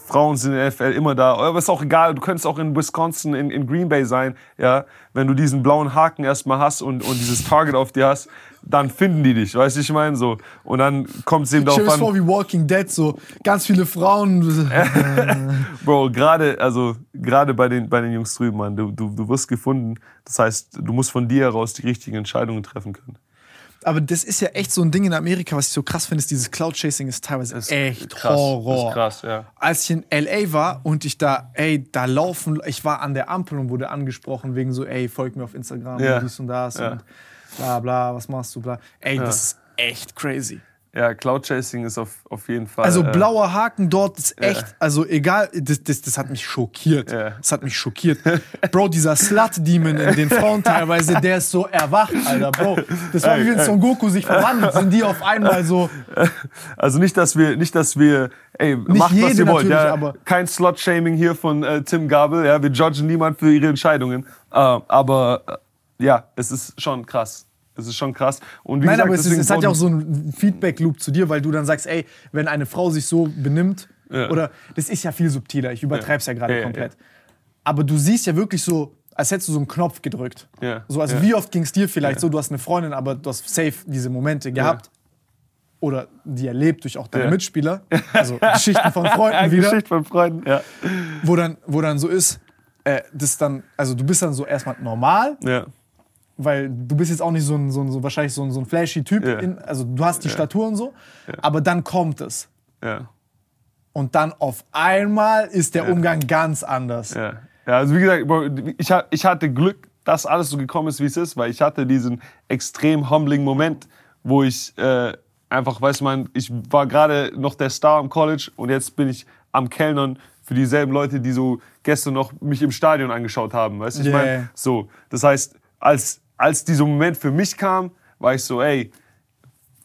Frauen sind in der NFL immer da. Aber ist auch egal, du könntest auch in Wisconsin, in, in Green Bay sein, ja. Wenn du diesen blauen Haken erstmal hast und, und dieses Target auf dir hast, dann finden die dich, weißt du, ich meine, so. Und dann kommt es eben darauf an. vor wie Walking Dead, so ganz viele Frauen. Bro, gerade also gerade bei den bei den Jungs drüben, Mann, du, du, du wirst gefunden. Das heißt, du musst von dir heraus die richtigen Entscheidungen treffen können. Aber das ist ja echt so ein Ding in Amerika, was ich so krass finde, ist dieses Cloud-Chasing ist teilweise Ist echt krass, Horror. Ist krass, ja. Als ich in L.A. war und ich da, ey, da laufen, ich war an der Ampel und wurde angesprochen wegen so, ey, folg mir auf Instagram Ja. und dies und das Ja. und bla bla, was machst du, bla. Ey, das ist echt crazy. Ja, Cloud Chasing ist auf, auf jeden Fall. Also äh, blauer Haken dort ist echt, also egal, das, das, das hat mich schockiert. Ja. Das hat mich schockiert. Bro, dieser Slut-Demon in den Frauen teilweise, der ist so erwacht, Alter, Bro. Das war wie wenn Son Goku sich verwandelt, sind die auf einmal so, Also nicht, dass wir, nicht, dass wir, ey, macht was ihr wollt. Ja, aber- Kein Slot-Shaming hier von äh, Tim Gabel. Ja, wir judgen niemand für ihre Entscheidungen. Äh, aber äh, ja, es ist schon krass. Es ist schon krass. Und wie Nein, gesagt, aber es, ist, es hat ja auch so einen Feedback-Loop zu dir, weil du dann sagst, ey, wenn eine Frau sich so benimmt, Ja. oder das ist ja viel subtiler, ich übertreibe es ja gerade Ja, ja, komplett. Aber du siehst ja wirklich so, als hättest du so einen Knopf gedrückt. Ja. So, also Ja. wie oft ging es dir vielleicht so, du hast eine Freundin, aber du hast safe diese Momente gehabt. Oder die erlebt durch auch deine Ja. Mitspieler. Also Geschichten von Freunden wieder. Geschichte von Freunden, ja. Wo dann, wo dann so ist, äh, das dann, also du bist dann so erstmal normal, ja. Weil du bist jetzt auch nicht so ein, so ein so wahrscheinlich so ein, so ein flashy Typ. Ja. In, also du hast die Statur und so, aber dann kommt es. Und dann auf einmal ist der Umgang ganz anders. Ja. ja, also wie gesagt, ich, ich hatte Glück, dass alles so gekommen ist, wie es ist, weil ich hatte diesen extrem humbling Moment, wo ich äh, einfach, weißt du, man, ich war gerade noch der Star am College und jetzt bin ich am Kellnern für dieselben Leute, die so gestern noch mich im Stadion angeschaut haben, weißt du, ich Yeah. meine, so, das heißt, als, als dieser Moment für mich kam, war ich so, ey,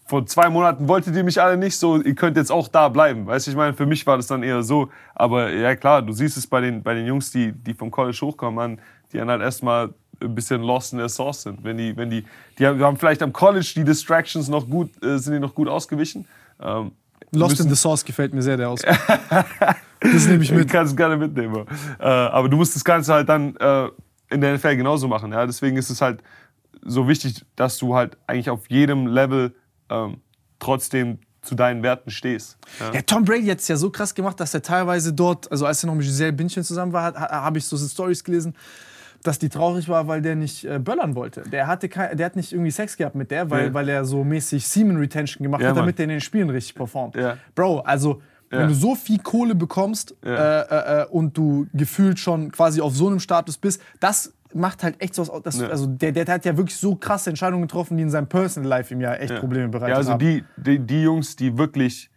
vor zwei Monaten wolltet ihr mich alle nicht so, ihr könnt jetzt auch da bleiben. Weißt du, ich meine, für mich war das dann eher so. Aber ja, klar, du siehst es bei den, bei den Jungs, die, die vom College hochkommen, an, die dann halt erstmal ein bisschen lost in der Sauce sind. Wenn die, wenn die, die haben, vielleicht am College die Distractions noch gut, äh, sind die noch gut ausgewichen. Ähm, Lost in the Sauce gefällt mir sehr, der Ausdruck. das nehme ich Du mit. kannst es gerne mitnehmen. Äh, aber du musst das Ganze halt dann äh, in der NFL genauso machen. Ja? Deswegen ist es halt so wichtig, dass du halt eigentlich auf jedem Level ähm, trotzdem zu deinen Werten stehst. Ja? Ja, Tom Brady hat es ja so krass gemacht, dass er teilweise dort, also als er noch mit Giselle Bündchen zusammen war, ha- habe ich so Stories gelesen, dass die traurig war, weil der nicht äh, böllern wollte. Der, hatte kein, der hat nicht irgendwie Sex gehabt mit der, weil, Ja. weil er so mäßig Semen Retention gemacht Ja, hat, damit der in den Spielen richtig performt. Bro, also wenn du so viel Kohle bekommst Ja. äh, äh, und du gefühlt schon quasi auf so einem Status bist, das macht halt echt so was. Das, Ja. Also der, der hat ja wirklich so krasse Entscheidungen getroffen, die in seinem Personal Life ihm ja echt Probleme bereitet Ja, also haben. die, die, die Jungs, die wirklich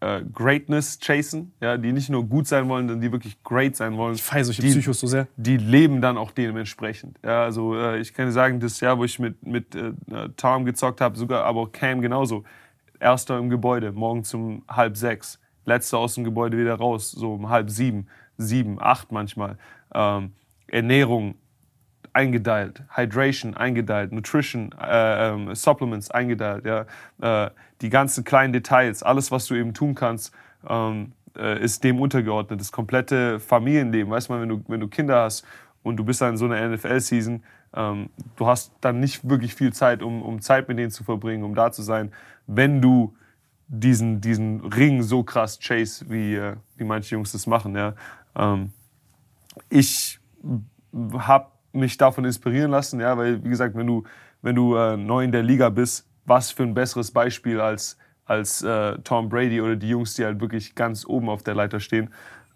äh, Greatness chasen, ja, die nicht nur gut sein wollen, sondern die wirklich great sein wollen. ich feiere solche die, Psychos so sehr. die leben dann auch dementsprechend. Ja, also äh, ich kann dir sagen, das Jahr, wo ich mit, mit äh, Tom gezockt habe, sogar aber auch Cam genauso. Erster im Gebäude, morgens um halb sechs. Letzter aus dem Gebäude wieder raus, so um halb sieben, sieben, acht manchmal. Ähm, Ernährung eingedeilt, Hydration eingedeilt, Nutrition, äh, ähm, Supplements eingedeilt, ja. Äh, die ganzen kleinen Details, alles, was du eben tun kannst, ähm, äh, ist dem untergeordnet. Das komplette Familienleben, weißt du wenn du, wenn du Kinder hast und du bist dann in so einer NFL-Season, ähm, du hast dann nicht wirklich viel Zeit, um, um Zeit mit denen zu verbringen, um da zu sein, wenn du diesen, diesen Ring so krass chase, wie, äh, wie manche Jungs das machen, ja. Ähm, ich habe mich davon inspirieren lassen, ja, weil wie gesagt, wenn du wenn du äh, neu in der Liga bist, was für ein besseres Beispiel als als äh, Tom Brady oder die Jungs, die halt wirklich ganz oben auf der Leiter stehen.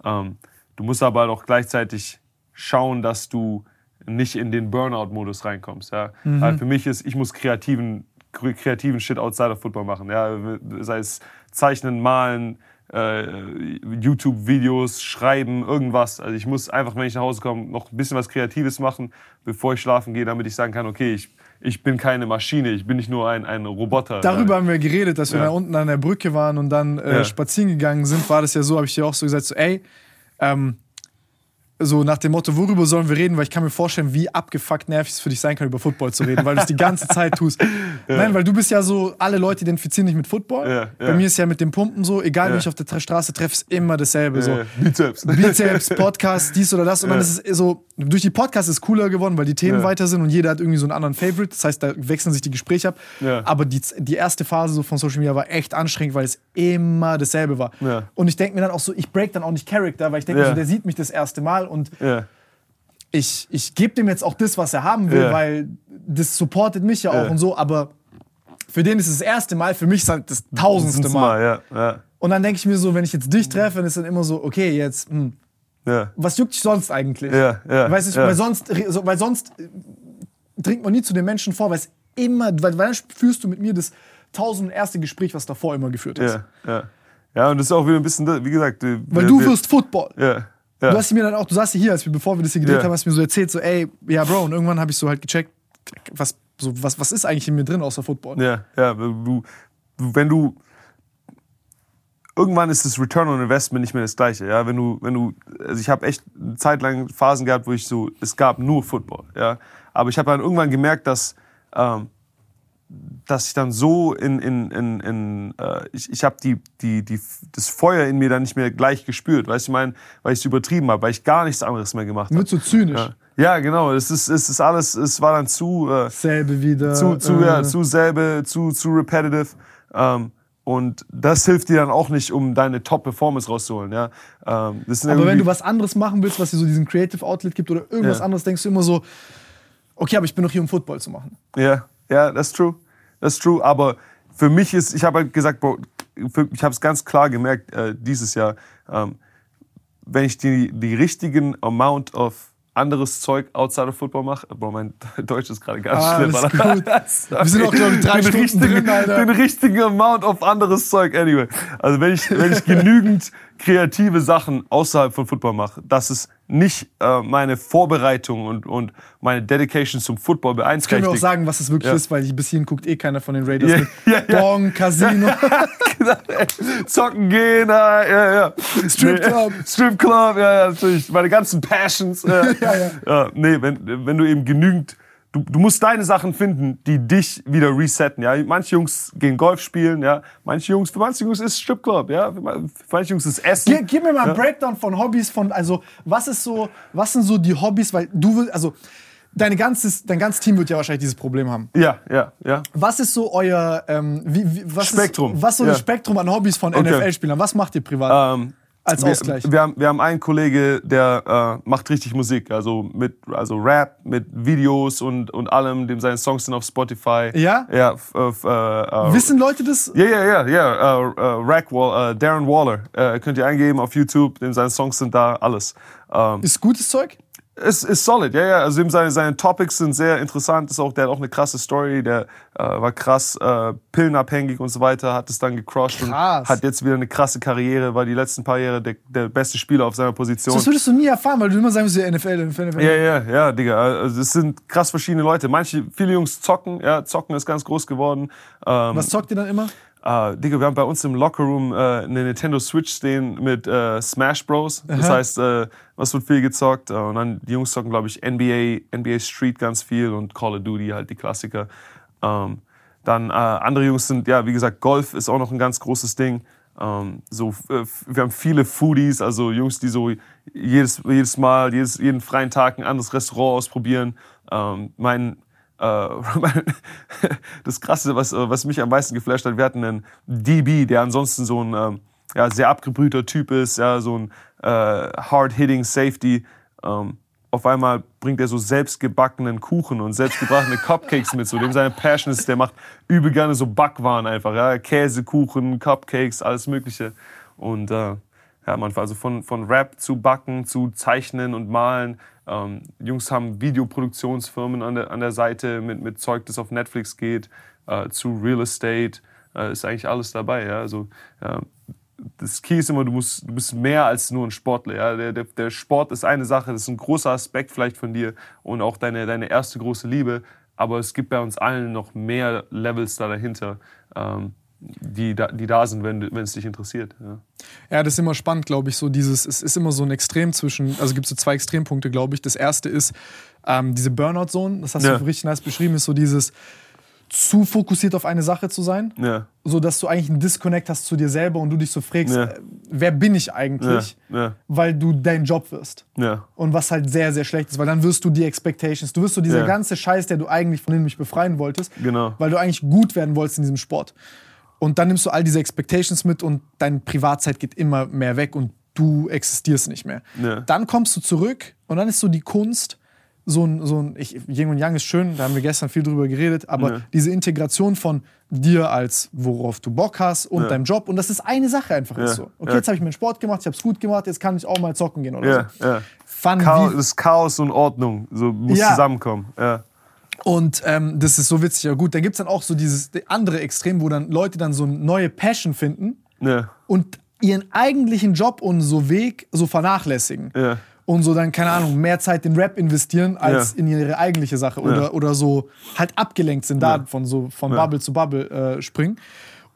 Ähm, du musst aber auch gleichzeitig schauen, dass du nicht in den Burnout-Modus reinkommst. Ja. Weil für mich ist, ich muss kreativen kreativen Shit outside of Football machen. Ja. Sei es Zeichnen, Malen, YouTube-Videos, Schreiben, irgendwas. Also ich muss einfach, wenn ich nach Hause komme, noch ein bisschen was Kreatives machen, bevor ich schlafen gehe, damit ich sagen kann, okay, ich, ich bin keine Maschine, ich bin nicht nur ein, ein Roboter. Darüber haben wir geredet, dass wir Ja. da unten an der Brücke waren und dann äh, Ja. spazieren gegangen sind. War das ja so, habe ich dir auch so gesagt, so, ey, ähm, so nach dem Motto, worüber sollen wir reden? Weil ich kann mir vorstellen, wie abgefuckt nervig es für dich sein kann, über Football zu reden, weil du es die ganze Zeit tust. Nein, weil du bist ja so, alle Leute identifizieren dich mit Football. Ja, Bei ja. mir ist ja mit dem Pumpen so, egal Ja. wie ich auf der Tra- Straße treffe, ist immer dasselbe. So. Bizeps. Bizeps, Podcast, dies oder das. Und dann Ja. ist es so, durch die Podcasts ist es cooler geworden, weil die Themen Ja. weiter sind und jeder hat irgendwie so einen anderen Favorite. Das heißt, da wechseln sich die Gespräche ab. Ja. Aber die, die erste Phase so von Social Media war echt anstrengend, weil es immer dasselbe war. Ja. Und ich denke mir dann auch so, ich break dann auch nicht Character, weil ich denke so, der sieht mich das erste Mal und ich, ich gebe dem jetzt auch das, was er haben will, weil das supportet mich ja auch und so, aber Für den ist es das erste Mal, für mich ist es halt das tausendste Mal, Mal. ja, ja, Und dann denke ich mir so, wenn ich jetzt dich treffe, dann ist dann immer so, okay, jetzt, hm, ja. was juckt dich sonst eigentlich? Ja, ja, Weißt du, ja. weil sonst, so- weil sonst äh, dringt man nie zu den Menschen vor, weil es immer, weil, weil dann führst du mit mir das tausend erste Gespräch, was davor immer geführt hast. Ja, ja. Ja, und das ist auch wieder ein bisschen, wie gesagt. Weil wir, du wir, wirst Football. Ja, ja. Du hast mir dann auch, du saßt hier, als wir, bevor wir das hier gedreht Ja. haben, hast mir so erzählt, so, ey, ja, Bro, und irgendwann habe ich so halt gecheckt, was, so, was, was ist eigentlich in mir drin außer Football? Ja, ja, du, du- wenn du irgendwann ist das Return on Investment nicht mehr das gleiche, ja, wenn du wenn du also ich habe echt eine Zeit lang Phasen gehabt, wo ich so es gab nur Football, ja, aber ich habe dann irgendwann gemerkt, dass ähm, dass ich dann so in, in, in, in äh, ich, ich habe die, die, die, das Feuer in mir dann nicht mehr gleich gespürt, weißt du, ich meine, weil ich es übertrieben habe, weil ich gar nichts anderes mehr gemacht Wird habe. so zynisch. Ja. ja, genau, es ist, es ist alles, es war dann zu, äh, Selbe wieder. zu, zu, äh, ja, zu selbe, zu, zu repetitive. Ähm, und das hilft dir dann auch nicht, um deine Top-Performance rauszuholen. Ja? Ähm, Aber wenn du was anderes machen willst, was dir so diesen Creative Outlet gibt oder irgendwas Ja. anderes, denkst du immer so, okay, aber ich bin doch hier, um Football zu machen. Ja, ja, das ist true. Ist true. Aber für mich ist, ich habe halt gesagt, Bro, für, ich habe es ganz klar gemerkt äh, dieses Jahr, ähm, wenn ich die, die richtigen Amount of anderes Zeug outside of Football mache, Bro, mein Deutsch ist gerade ganz Ah, schlimm. alles. Wir sind auch, glaub ich, drei den Stunden richtigen, drin, Alter. Den richtigen Amount of anderes Zeug, anyway. Also wenn ich, wenn ich genügend kreative Sachen außerhalb von Football mache, dass es nicht äh, meine Vorbereitung und, und meine Dedication zum Football beeinträchtigt. wir auch sagen, was es wirklich Ja. ist, weil bis hierhin guckt eh keiner von den Raiders Ja, mit. ja. Bong, Casino. ey, zocken gehen, ja, ja. Strip Club. Nee, Strip Club, ja, ja, natürlich. Meine ganzen Passions. Ja, Ja, ja. nee, wenn, wenn du eben genügend. Du, du musst deine Sachen finden, die dich wieder resetten. Ja? Manche Jungs gehen Golf spielen, ja. Manche Jungs, für manche Jungs ist Strip Club, ja. Für ma- für manche Jungs ist Essen. Gib, gib mir mal einen Breakdown von Hobbys, von, also, was ist so, was sind so die Hobbys, weil du willst, also, deine ganzes, dein ganzes Team wird ja wahrscheinlich dieses Problem haben. Ja, ja, ja. Was ist so euer, ähm, wie, wie, was Spektrum. Ist, was so Ja. Spektrum an Hobbys von Okay. NFL-Spielern? Was macht ihr privat? Ähm, Als wir, Ausgleich. Wir haben, wir haben einen Kollege, der äh, macht richtig Musik, also mit also Rap, mit Videos und, und allem, dem seine Songs sind auf Spotify. Ja? Ja. f- Äh, äh, Wissen Leute das? Ja, ja, ja, ja. Äh, äh, Rack Wall, äh, Darren Waller. Äh, könnt ihr eingeben auf YouTube, dem seine Songs sind da, alles. Ähm, Ist gutes Zeug? Ist, ist solid, ja, ja. Also eben seine, seine Topics sind sehr interessant. Ist auch, der hat auch eine krasse Story. Der äh, war krass äh, pillenabhängig und so weiter, hat es dann gecrushed Krass. und hat jetzt wieder eine krasse Karriere, war die letzten paar Jahre der, der beste Spieler auf seiner Position. Das würdest du nie erfahren, weil du immer sagen würdest, ja, NFL, NFL, NFL. Ja, ja, ja, Digga. Also es sind krass verschiedene Leute. Manche, viele Jungs zocken, ja, zocken ist ganz groß geworden. Ähm, Was zockt ihr dann immer? Äh, Digga, wir haben bei uns im Lockerroom äh, eine Nintendo Switch stehen mit äh, Smash Bros. Das Aha. heißt, äh, was wird viel gezockt? Äh, und dann die Jungs zocken, glaube ich, NBA, NBA Street ganz viel und Call of Duty, halt die Klassiker. Ähm, dann äh, andere Jungs sind, ja, wie gesagt, Golf ist auch noch ein ganz großes Ding. Ähm, so, äh, wir haben viele Foodies, also Jungs, die so jedes, jedes Mal, jedes, jeden freien Tag ein anderes Restaurant ausprobieren. Ähm, mein, das Krasse, was, äh, was mich am meisten geflasht hat, wir hatten einen DB, der ansonsten so ein ähm, ja, sehr abgebrühter Typ ist, ja, so ein äh, hard-hitting Safety. Ähm, auf einmal bringt er so selbstgebackenen Kuchen und selbstgebrachte Cupcakes mit. So dem seine Passion ist, der macht übel gerne so Backwaren einfach, ja, Käsekuchen, Cupcakes, alles Mögliche. Und äh, ja, man, also von, von Rap zu Backen, zu Zeichnen und Malen. Ähm, Jungs haben Videoproduktionsfirmen an der, an der Seite mit, mit Zeug, das auf Netflix geht, äh, zu Real Estate. Äh, ist eigentlich alles dabei. Ja? Also, ja, das Key ist immer, du, musst, du bist mehr als nur ein Sportler. Ja? Der, der, der Sport ist eine Sache, das ist ein großer Aspekt vielleicht von dir und auch deine, deine erste große Liebe. Aber es gibt bei uns allen noch mehr Levels da dahinter, ähm, die, da, die da sind, wenn, es dich interessiert. Ja. Ja, das ist immer spannend, glaube ich. So dieses, es ist immer so ein Extrem zwischen, also gibt es so zwei Extrempunkte, glaube ich. Das erste ist ähm, diese Burnout-Zone, das hast Ja. du richtig nice beschrieben, ist so dieses zu fokussiert auf eine Sache zu sein, Ja. so dass du eigentlich einen Disconnect hast zu dir selber und du dich so fragst, Ja. äh, wer bin ich eigentlich, Ja. Weil du dein Job wirst. Ja. Und was halt sehr, sehr schlecht ist, weil dann wirst du die Expectations, du wirst so dieser ganze Scheiß, der du eigentlich von dem mich befreien wolltest, Genau. weil du eigentlich gut werden wolltest in diesem Sport. Und dann nimmst du all diese Expectations mit und deine Privatzeit geht immer mehr weg und du existierst nicht mehr. Ja. Dann kommst du zurück und dann ist so die Kunst, so ein, so ein ich, Yin und Yang ist schön, da haben wir gestern viel drüber geredet, aber Ja. diese Integration von dir als worauf du Bock hast und Ja. deinem Job und das ist eine Sache einfach ist Ja. so. Okay, jetzt habe ich meinen Sport gemacht, ich habe es gut gemacht, jetzt kann ich auch mal zocken gehen oder Ja, so. Fun Chaos, das Chaos und Ordnung so muss zusammenkommen. Ja. Und ähm, das ist so witzig. Ja gut, dann gibt es dann auch so dieses andere Extrem, wo dann Leute dann so eine neue Passion finden Ja. und ihren eigentlichen Job und so Weg so vernachlässigen. Ja. Und so dann, keine Ahnung, mehr Zeit in Rap investieren als Ja. in ihre eigentliche Sache. Oder, oder so halt abgelenkt sind, da von so von. Bubble zu Bubble äh, springen.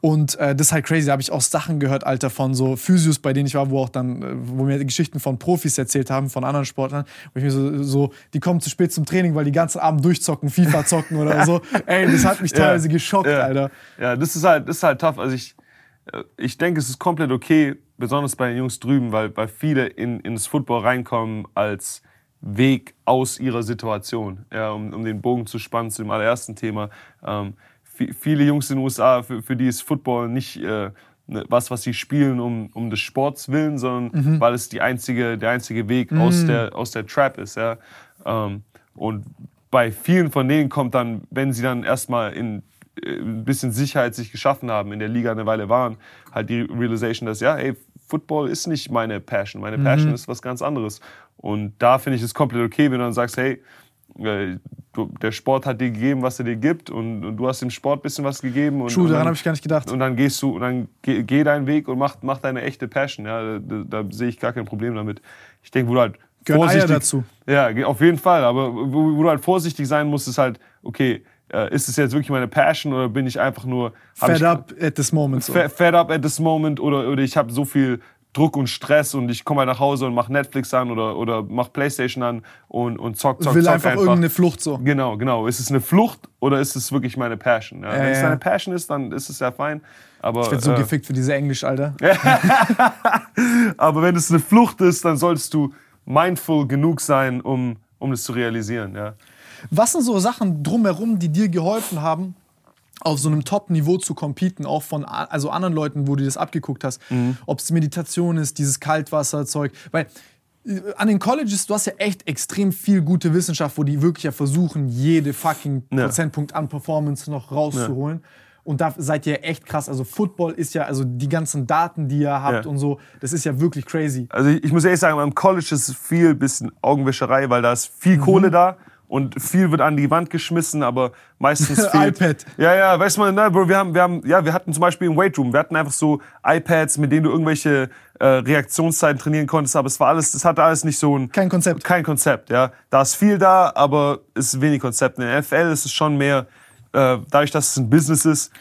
Und äh, das ist halt crazy. Da habe ich auch Sachen gehört, Alter, von so Physios, bei denen ich war, wo auch dann, äh, wo mir Geschichten von Profis erzählt haben, von anderen Sportlern, wo ich mir so, so die kommen zu spät zum Training, weil die ganzen Abend durchzocken, FIFA zocken oder so. Ey, das hat mich Ja. teilweise geschockt, ja. Alter. Ja, das ist halt, das ist halt tough. Also ich, äh, ich denke, es ist komplett okay, besonders bei den Jungs drüben, weil, weil viele in, ins Football reinkommen als Weg aus ihrer Situation. Ja, um, um den Bogen zu spannen zu dem allerersten Thema. Ähm, viele Jungs in den USA, für, für die ist Football nicht äh, ne, was, was sie spielen um, um des Sports willen, sondern weil es die einzige, der einzige Weg aus, der, aus der Trap ist. Ja. Ähm, und bei vielen von denen kommt dann, wenn sie dann erstmal in äh, ein bisschen Sicherheit sich geschaffen haben, in der Liga eine Weile waren, halt die Realization, dass ja, ey, Football ist nicht meine Passion. Meine Passion ist was ganz anderes. Und da finde ich es komplett okay, wenn du dann sagst, hey, äh, du, der Sport hat dir gegeben, was er dir gibt und, und du hast dem Sport ein bisschen was gegeben. Und, True, und daran habe ich gar nicht gedacht. und dann gehst du und dann geh, geh deinen Weg und mach, mach deine echte Passion. Ja, da, da sehe ich gar kein Problem damit. Ich denke, wo du halt Eier vorsichtig dazu. Ja, auf jeden Fall. Aber wo, wo du halt vorsichtig sein musst, ist halt, okay, äh, ist es jetzt wirklich meine Passion oder bin ich einfach nur Fed ich, up at this moment. So. fe- fed up at this moment oder, oder ich habe so viel Druck und Stress und ich komme halt nach Hause und mach Netflix an oder, oder mach Playstation an und, und zock, zock, will zock einfach, irgendeine Flucht so. Genau, genau. Ist es eine Flucht oder ist es wirklich meine Passion? Ja, Ja, wenn es deine Passion ist, dann ist es ja fein. Aber, Ich werd so äh, gefickt für diese Englisch, Alter. aber wenn es eine Flucht ist, dann solltest du mindful genug sein, um, um das zu realisieren. Ja. Was sind so Sachen drumherum, die dir geholfen haben, auf so einem Top-Niveau zu competen, auch von also anderen Leuten, wo du das abgeguckt hast? Mhm. Ob es Meditation ist, dieses Kaltwasserzeug. Weil äh, an den Colleges, du hast ja echt extrem viel gute Wissenschaft, wo die wirklich ja versuchen, jede fucking Ja. Prozentpunkt an Performance noch rauszuholen. Und da seid ihr echt krass. Also Football ist ja, also die ganzen Daten, die ihr habt Ja. und so, das ist ja wirklich crazy. Also ich, muss ehrlich sagen, am College ist es viel bisschen Augenwischerei, weil da ist viel Kohle da und viel wird an die Wand geschmissen, aber meistens fehlt... iPad. Ja, ja, weißt du, na, Bro, wir haben, wir haben, ja, wir hatten zum Beispiel im Weightroom, wir hatten einfach so iPads, mit denen du irgendwelche äh, Reaktionszeiten trainieren konntest, aber es war alles, das hatte alles nicht so ein... Kein Konzept. Kein Konzept, ja. Da ist viel da, aber es ist wenig Konzept. In der NFL ist es schon mehr, äh, dadurch, dass es ein Business ist,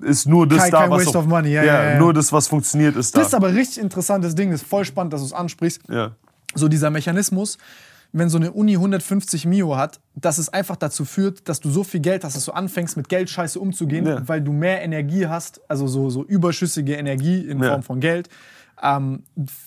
ist nur das Kein- da, kein was Waste auch- of money, ja, ja, ja. nur das, was funktioniert, ist da. Das ist aber ein richtig interessantes Ding, das ist voll spannend, dass du es ansprichst. ja. so dieser Mechanismus, wenn so eine Uni 150 Mio hat, dass es einfach dazu führt, dass du so viel Geld hast, dass du anfängst mit Geldscheiße umzugehen, Ja. weil du mehr Energie hast, also so, so überschüssige Energie in Ja. Form von Geld, ähm,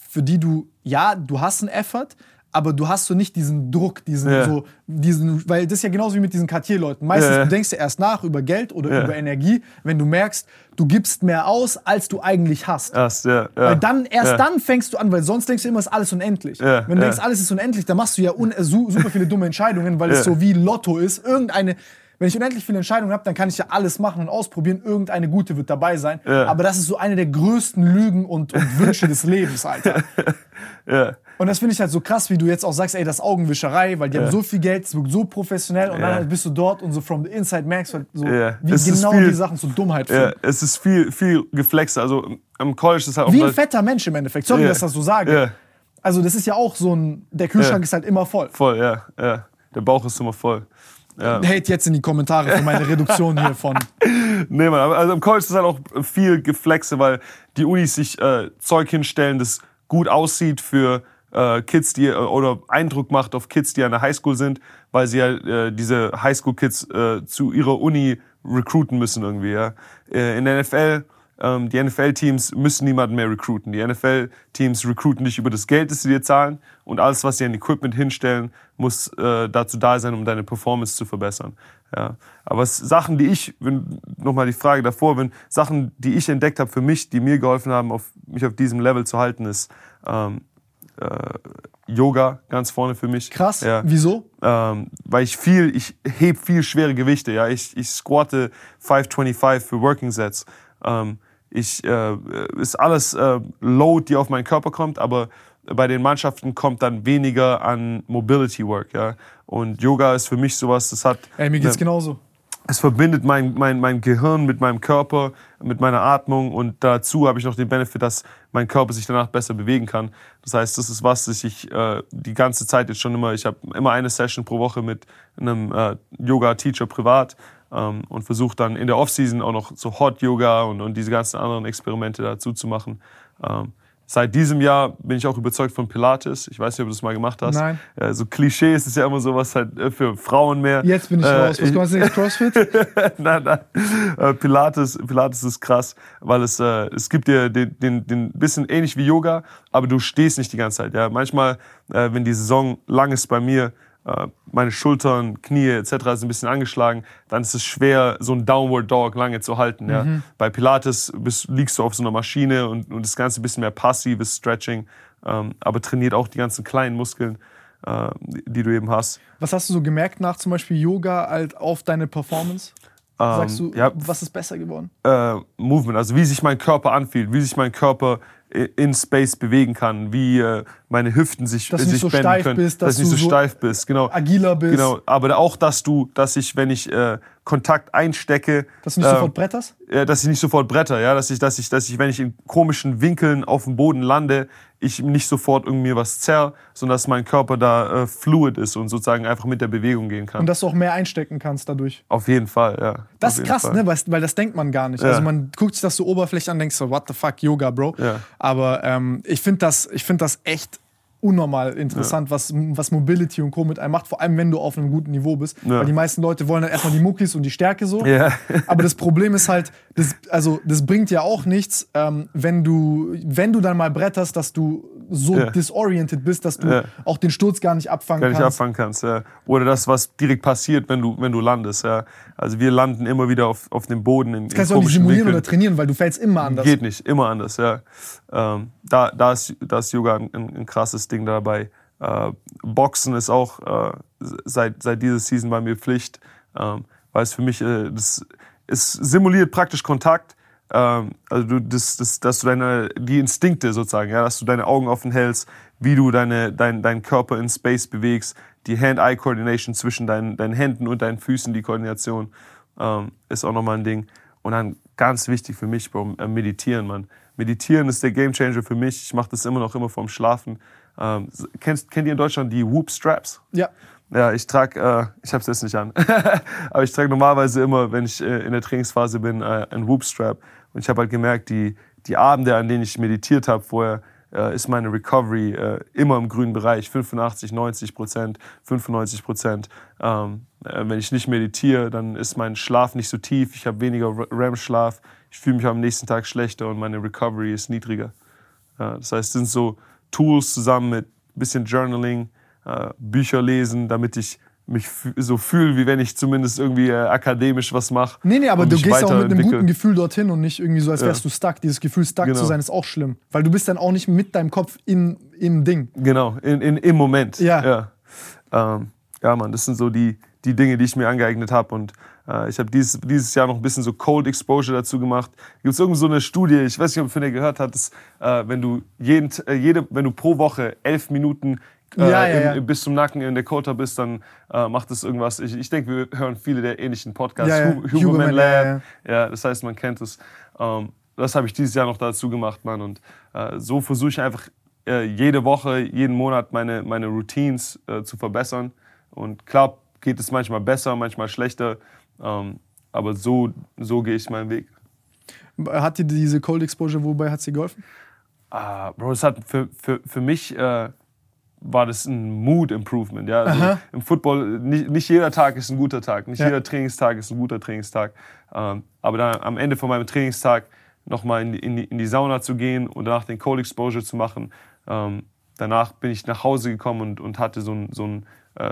für die du, ja, du hast einen Effort, aber du hast so nicht diesen Druck, diesen Ja. so, diesen, weil das ist ja genauso wie mit diesen Cartier-Leuten. Meistens, ja. du denkst ja erst nach über Geld oder Ja. über Energie, wenn du merkst, du gibst mehr aus, als du eigentlich hast. Erst, ja. Weil dann, erst dann fängst du an, weil sonst denkst du immer, es ist alles unendlich. Wenn du denkst, alles ist unendlich, dann machst du ja äh, su super viele dumme Entscheidungen, weil es so wie Lotto ist. Irgendeine, wenn ich unendlich viele Entscheidungen habe, dann kann ich ja alles machen und ausprobieren. Irgendeine gute wird dabei sein. Ja. Aber das ist so eine der größten Lügen und, und Wünsche des Lebens, Alter. Ja. Und das finde ich halt so krass, wie du jetzt auch sagst, ey, das Augenwischerei, weil die haben so viel Geld, es wirkt so professionell und dann bist du dort und so from the inside merkst du halt so, wie Es genau viel- die Sachen zur Dummheit führen. Es ist viel, viel Geflexe. Also am College ist halt auch Wie ein fetter Mensch im Endeffekt. Sorry, dass ich das so sage. Also das ist ja auch so ein, der Kühlschrank ist halt immer voll. voll, ja, ja. Der Bauch ist immer voll. Ja. Hate jetzt in die Kommentare für meine Reduktion hier von. Nee, aber also am College ist halt auch viel Geflexe, weil die Unis sich äh, Zeug hinstellen, das gut aussieht für äh, Kids, die äh, oder Eindruck macht auf Kids, die an der Highschool sind, weil sie ja äh, diese Highschool-Kids äh, zu ihrer Uni recruiten müssen irgendwie. Ja. Äh, in der NFL, ähm, die NFL-Teams müssen niemanden mehr recruiten. Die NFL-Teams recruiten dich über das Geld, das sie dir zahlen und alles, was sie an Equipment hinstellen, muss äh, dazu da sein, um deine Performance zu verbessern. Ja. Aber es, Sachen, die ich, wenn, nochmal die Frage davor, wenn Sachen, die ich entdeckt habe für mich, die mir geholfen haben, auf, mich auf diesem Level zu halten, ist, ähm, äh, Yoga ganz vorne für mich. Krass. Ja. Wieso? Ähm, weil ich viel, ich heb viel schwere Gewichte. Ja, ich, ich squatte 525 für Working Sets. Ähm, ich äh, ist alles äh, Load, die auf meinen Körper kommt, aber bei den Mannschaften kommt dann weniger an Mobility Work. Ja, und Yoga ist für mich sowas, das hat Ey, mir geht's eine- genauso. es verbindet mein, mein, mein Gehirn mit meinem Körper, mit meiner Atmung und dazu habe ich noch den Benefit, dass mein Körper sich danach besser bewegen kann. Das heißt, das ist was, das ich äh, die ganze Zeit jetzt schon immer, ich habe immer eine Session pro Woche mit einem äh, Yoga-Teacher privat ähm, und versuche dann in der Offseason auch noch so Hot-Yoga und, und diese ganzen anderen Experimente dazu zu machen. Ähm, Seit diesem Jahr bin ich auch überzeugt von Pilates. Ich weiß nicht, ob du das mal gemacht hast. Nein. Ja, so Klischees ist ja immer sowas halt äh, für Frauen mehr. Jetzt bin ich Äh, raus. Was du jetzt? CrossFit? nein, nein. Äh, Pilates, Pilates ist krass, weil es, äh, es gibt dir den, den, den bisschen ähnlich wie Yoga, aber du stehst nicht die ganze Zeit. Ja? Manchmal, äh, wenn die Saison lang ist bei mir, äh, meine Schultern, Knie etc. sind ein bisschen angeschlagen, dann ist es schwer, so ein Downward Dog lange zu halten. Ja? Bei Pilates bist, liegst du auf so einer Maschine und, und das Ganze ein bisschen mehr passives Stretching, ähm, aber trainiert auch die ganzen kleinen Muskeln, äh, die, du eben hast. Was hast du so gemerkt nach zum Beispiel Yoga halt auf deine Performance? Sagst du, Ähm, ja. was ist besser geworden? äh, Movement, also wie sich mein Körper anfühlt, wie sich mein Körper in Space bewegen kann, wie äh, meine Hüften sich, Dass sich nicht so benden steif können, bist, dass, dass du nicht so steif bist, genau. Agiler bist, Genau, aber auch, dass du, dass ich, wenn ich äh, Kontakt einstecke, dass du nicht äh, sofort bretterst? ja, dass ich nicht sofort bretter, ja, dass ich, dass ich, dass ich, wenn ich in komischen Winkeln auf dem Boden lande, ich nicht sofort irgendwie was zerr, sondern dass mein Körper da äh, fluid ist und sozusagen einfach mit der Bewegung gehen kann. Und dass du auch mehr einstecken kannst dadurch. auf jeden Fall, ja. Das ist krass, Fall. ne? Weil, weil das denkt man gar nicht. Ja. Also man guckt sich das so oberflächlich an, denkst so, what the fuck, Yoga, Bro. Ja. Aber ähm, ich finde das, ich find das echt unnormal interessant, was, was Mobility und Co. mit einem macht, vor allem wenn du auf einem guten Niveau bist. Ja. Weil die meisten Leute wollen dann erstmal die Muckis und die Stärke so. Ja. Aber das Problem ist halt, das, also das bringt ja auch nichts, ähm, wenn du, wenn du dann mal bretterst, dass du so Ja. disoriented bist, dass du Ja. auch den Sturz gar nicht abfangen gar nicht kannst. abfangen kannst. Ja. Oder das, was direkt passiert, wenn du, wenn du landest. Ja. Also wir landen immer wieder auf, auf dem Boden in, Das kannst du auch nicht simulieren Winkeln. oder trainieren, weil du fällst immer anders. Geht nicht, immer anders. Ja. Ähm, da, da, ist, da ist Yoga ein, ein, ein krasses Ding dabei. Äh, Boxen ist auch äh, seit, seit dieser Season bei mir Pflicht, ähm, weil es für mich, äh, das, es simuliert praktisch Kontakt. Ähm, also du, das, das, dass du deine, die Instinkte sozusagen, ja, dass du deine Augen offen hältst, wie du deine, dein, deinen Körper in Space bewegst, die Hand-Eye-Coordination zwischen deinen, deinen Händen und deinen Füßen, die Koordination ähm, ist auch nochmal ein Ding. Und dann ganz wichtig für mich, Bro, äh, meditieren, Mann. Meditieren ist der Gamechanger für mich. Ich mache das immer noch immer vorm Schlafen. Ähm, kennst, kennt ihr in Deutschland die Whoop Straps? Ja. Ja, ich trage, äh, ich habe es jetzt nicht an, aber ich trage normalerweise immer, wenn ich äh, in der Trainingsphase bin, äh, einen Whoop Strap. Und ich habe halt gemerkt, die, die Abende, an denen ich meditiert habe vorher, äh, ist meine Recovery äh, immer im grünen Bereich. 85, 90 Prozent, 95 Prozent. Ähm, äh, wenn ich nicht meditiere, dann ist mein Schlaf nicht so tief. Ich habe weniger REM-Schlaf. Ich fühle mich am nächsten Tag schlechter und meine Recovery ist niedriger. Das heißt, es sind so Tools zusammen mit ein bisschen Journaling, äh, Bücher lesen, damit ich mich so fühle, wie wenn ich zumindest irgendwie äh, akademisch was mache. Nee, nee, aber du gehst auch mit einem guten Gefühl dorthin und nicht irgendwie so, als Ja. wärst du stuck. Dieses Gefühl, stuck Genau. zu sein, ist auch schlimm. Weil du bist dann auch nicht mit deinem Kopf in, im Ding. Genau, in, in, im Moment. Ja. Ja, ähm, ja Mann, das sind so die, die Dinge, die ich mir angeeignet habe. Und äh, ich habe dieses, dieses Jahr noch ein bisschen so Cold Exposure dazu gemacht. Gibt es irgend so eine Studie, ich weiß nicht, ob du von der gehört hast, äh, wenn du jeden, äh, jede, wenn du pro Woche elf Minuten äh, Ja, ja, im- bis zum Nacken in Dakota bist, dann äh, macht das irgendwas. Ich, ich denke, wir hören viele der ähnlichen Podcasts. Ja, ja. Hu- Huberman, Huberman ja, Lab. ja. Das heißt, man kennt es. Ähm, das habe ich dieses Jahr noch dazu gemacht, Mann. Und äh, so versuche ich einfach äh, jede Woche, jeden Monat meine, meine Routines äh, zu verbessern. Und klar geht es manchmal besser, manchmal schlechter. Ähm, aber so, so gehe ich meinen Weg. Hat dir diese Cold Exposure, wobei hat sie geholfen? Ah, Bro, es hat für, für, für mich äh, war das ein Mood Improvement. Ja? Also. Im Football, nicht, nicht jeder Tag ist ein guter Tag, nicht Ja. jeder Trainingstag ist ein guter Trainingstag. Ähm, aber dann am Ende von meinem Trainingstag nochmal in die, in, die, in die Sauna zu gehen und danach den Cold Exposure zu machen, ähm, danach bin ich nach Hause gekommen und, und hatte so, ein, so, ein,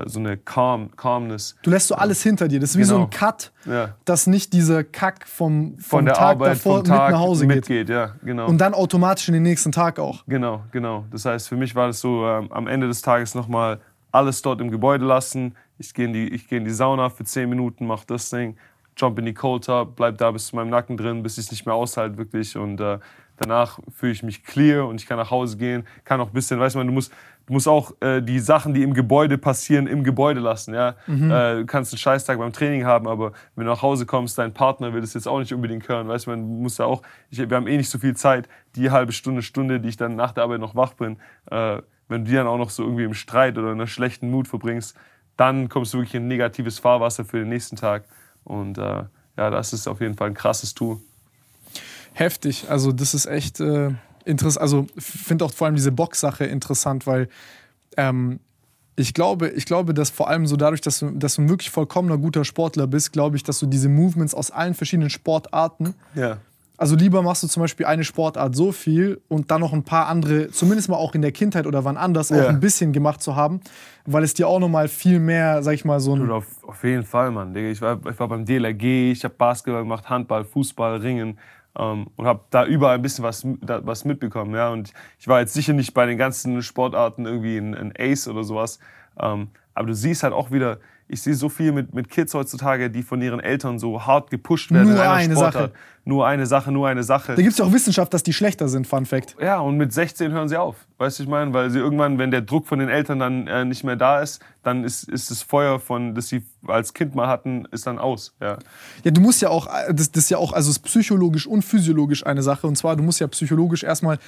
so eine Calm, Calmness. Du lässt so alles hinter dir. Das ist wie so Genau. ein Cut, Ja. dass nicht dieser Kack vom, vom Von der Tag Arbeit, davor vom Tag mit nach Hause geht. mitgeht. Ja, genau. Und dann automatisch in den nächsten Tag auch. Genau, genau. Das heißt, für mich war das so, ähm, am Ende des Tages nochmal alles dort im Gebäude lassen. Ich gehe in, die- ich geh in die Sauna für 10 Minuten, mach das Ding, jump in die Cold Tub, bleib da bis zu meinem Nacken drin, bis ich es nicht mehr aushalte wirklich. Und äh, danach fühle ich mich clear und ich kann nach Hause gehen, kann auch ein bisschen, weißt du, du musst, du musst auch äh, die Sachen, die im Gebäude passieren, im Gebäude lassen. Ja? Äh, du kannst einen Scheißtag beim Training haben, aber wenn du nach Hause kommst, dein Partner will das jetzt auch nicht unbedingt hören. Weißt du, man muss ja auch, ich, wir haben eh nicht so viel Zeit, die halbe Stunde, Stunde, die ich dann nach der Arbeit noch wach bin, äh, wenn du die dann auch noch so irgendwie im Streit oder in einer schlechten Mut verbringst, dann kommst du wirklich in negatives Fahrwasser für den nächsten Tag. Und äh, ja, das ist auf jeden Fall ein krasses Tool. Heftig. Also, das ist echt äh, interessant. Also, ich finde auch vor allem diese Box-Sache interessant, weil ähm, ich glaube, ich glaube, dass vor allem so dadurch, dass du, dass du ein wirklich vollkommener guter Sportler bist, glaube ich, dass du diese Movements aus allen verschiedenen Sportarten Ja. Also lieber machst du zum Beispiel eine Sportart so viel und dann noch ein paar andere, zumindest mal auch in der Kindheit oder wann anders, Ja. auch ein bisschen gemacht zu haben, weil es dir auch nochmal viel mehr, sag ich mal, so ein. Dude, auf, auf jeden Fall, Mann. Ich, war, ich war beim DLRG, ich habe Basketball gemacht, Handball, Fußball, Ringen ähm, und habe da überall ein bisschen was, da, was mitbekommen. Ja? Und ich war jetzt sicher nicht bei den ganzen Sportarten irgendwie ein, ein Ace oder sowas. Ähm, aber du siehst halt auch wieder, ich sehe so viel mit, mit Kids heutzutage, die von ihren Eltern so hart gepusht werden. Nur eine Sportart. Sache. Nur eine Sache, nur eine Sache. Da gibt es ja auch Wissenschaft, dass die schlechter sind, Fun Fact. Ja, und mit 16 hören sie auf. Weißt du, ich meine? Weil sie irgendwann, wenn der Druck von den Eltern dann äh, nicht mehr da ist, dann ist, ist das Feuer, von, das sie als Kind mal hatten, ist dann aus. Ja. Ja, du musst ja auch, das, das ist ja auch, also ist psychologisch und physiologisch eine Sache. Und zwar, du musst ja psychologisch erstmal,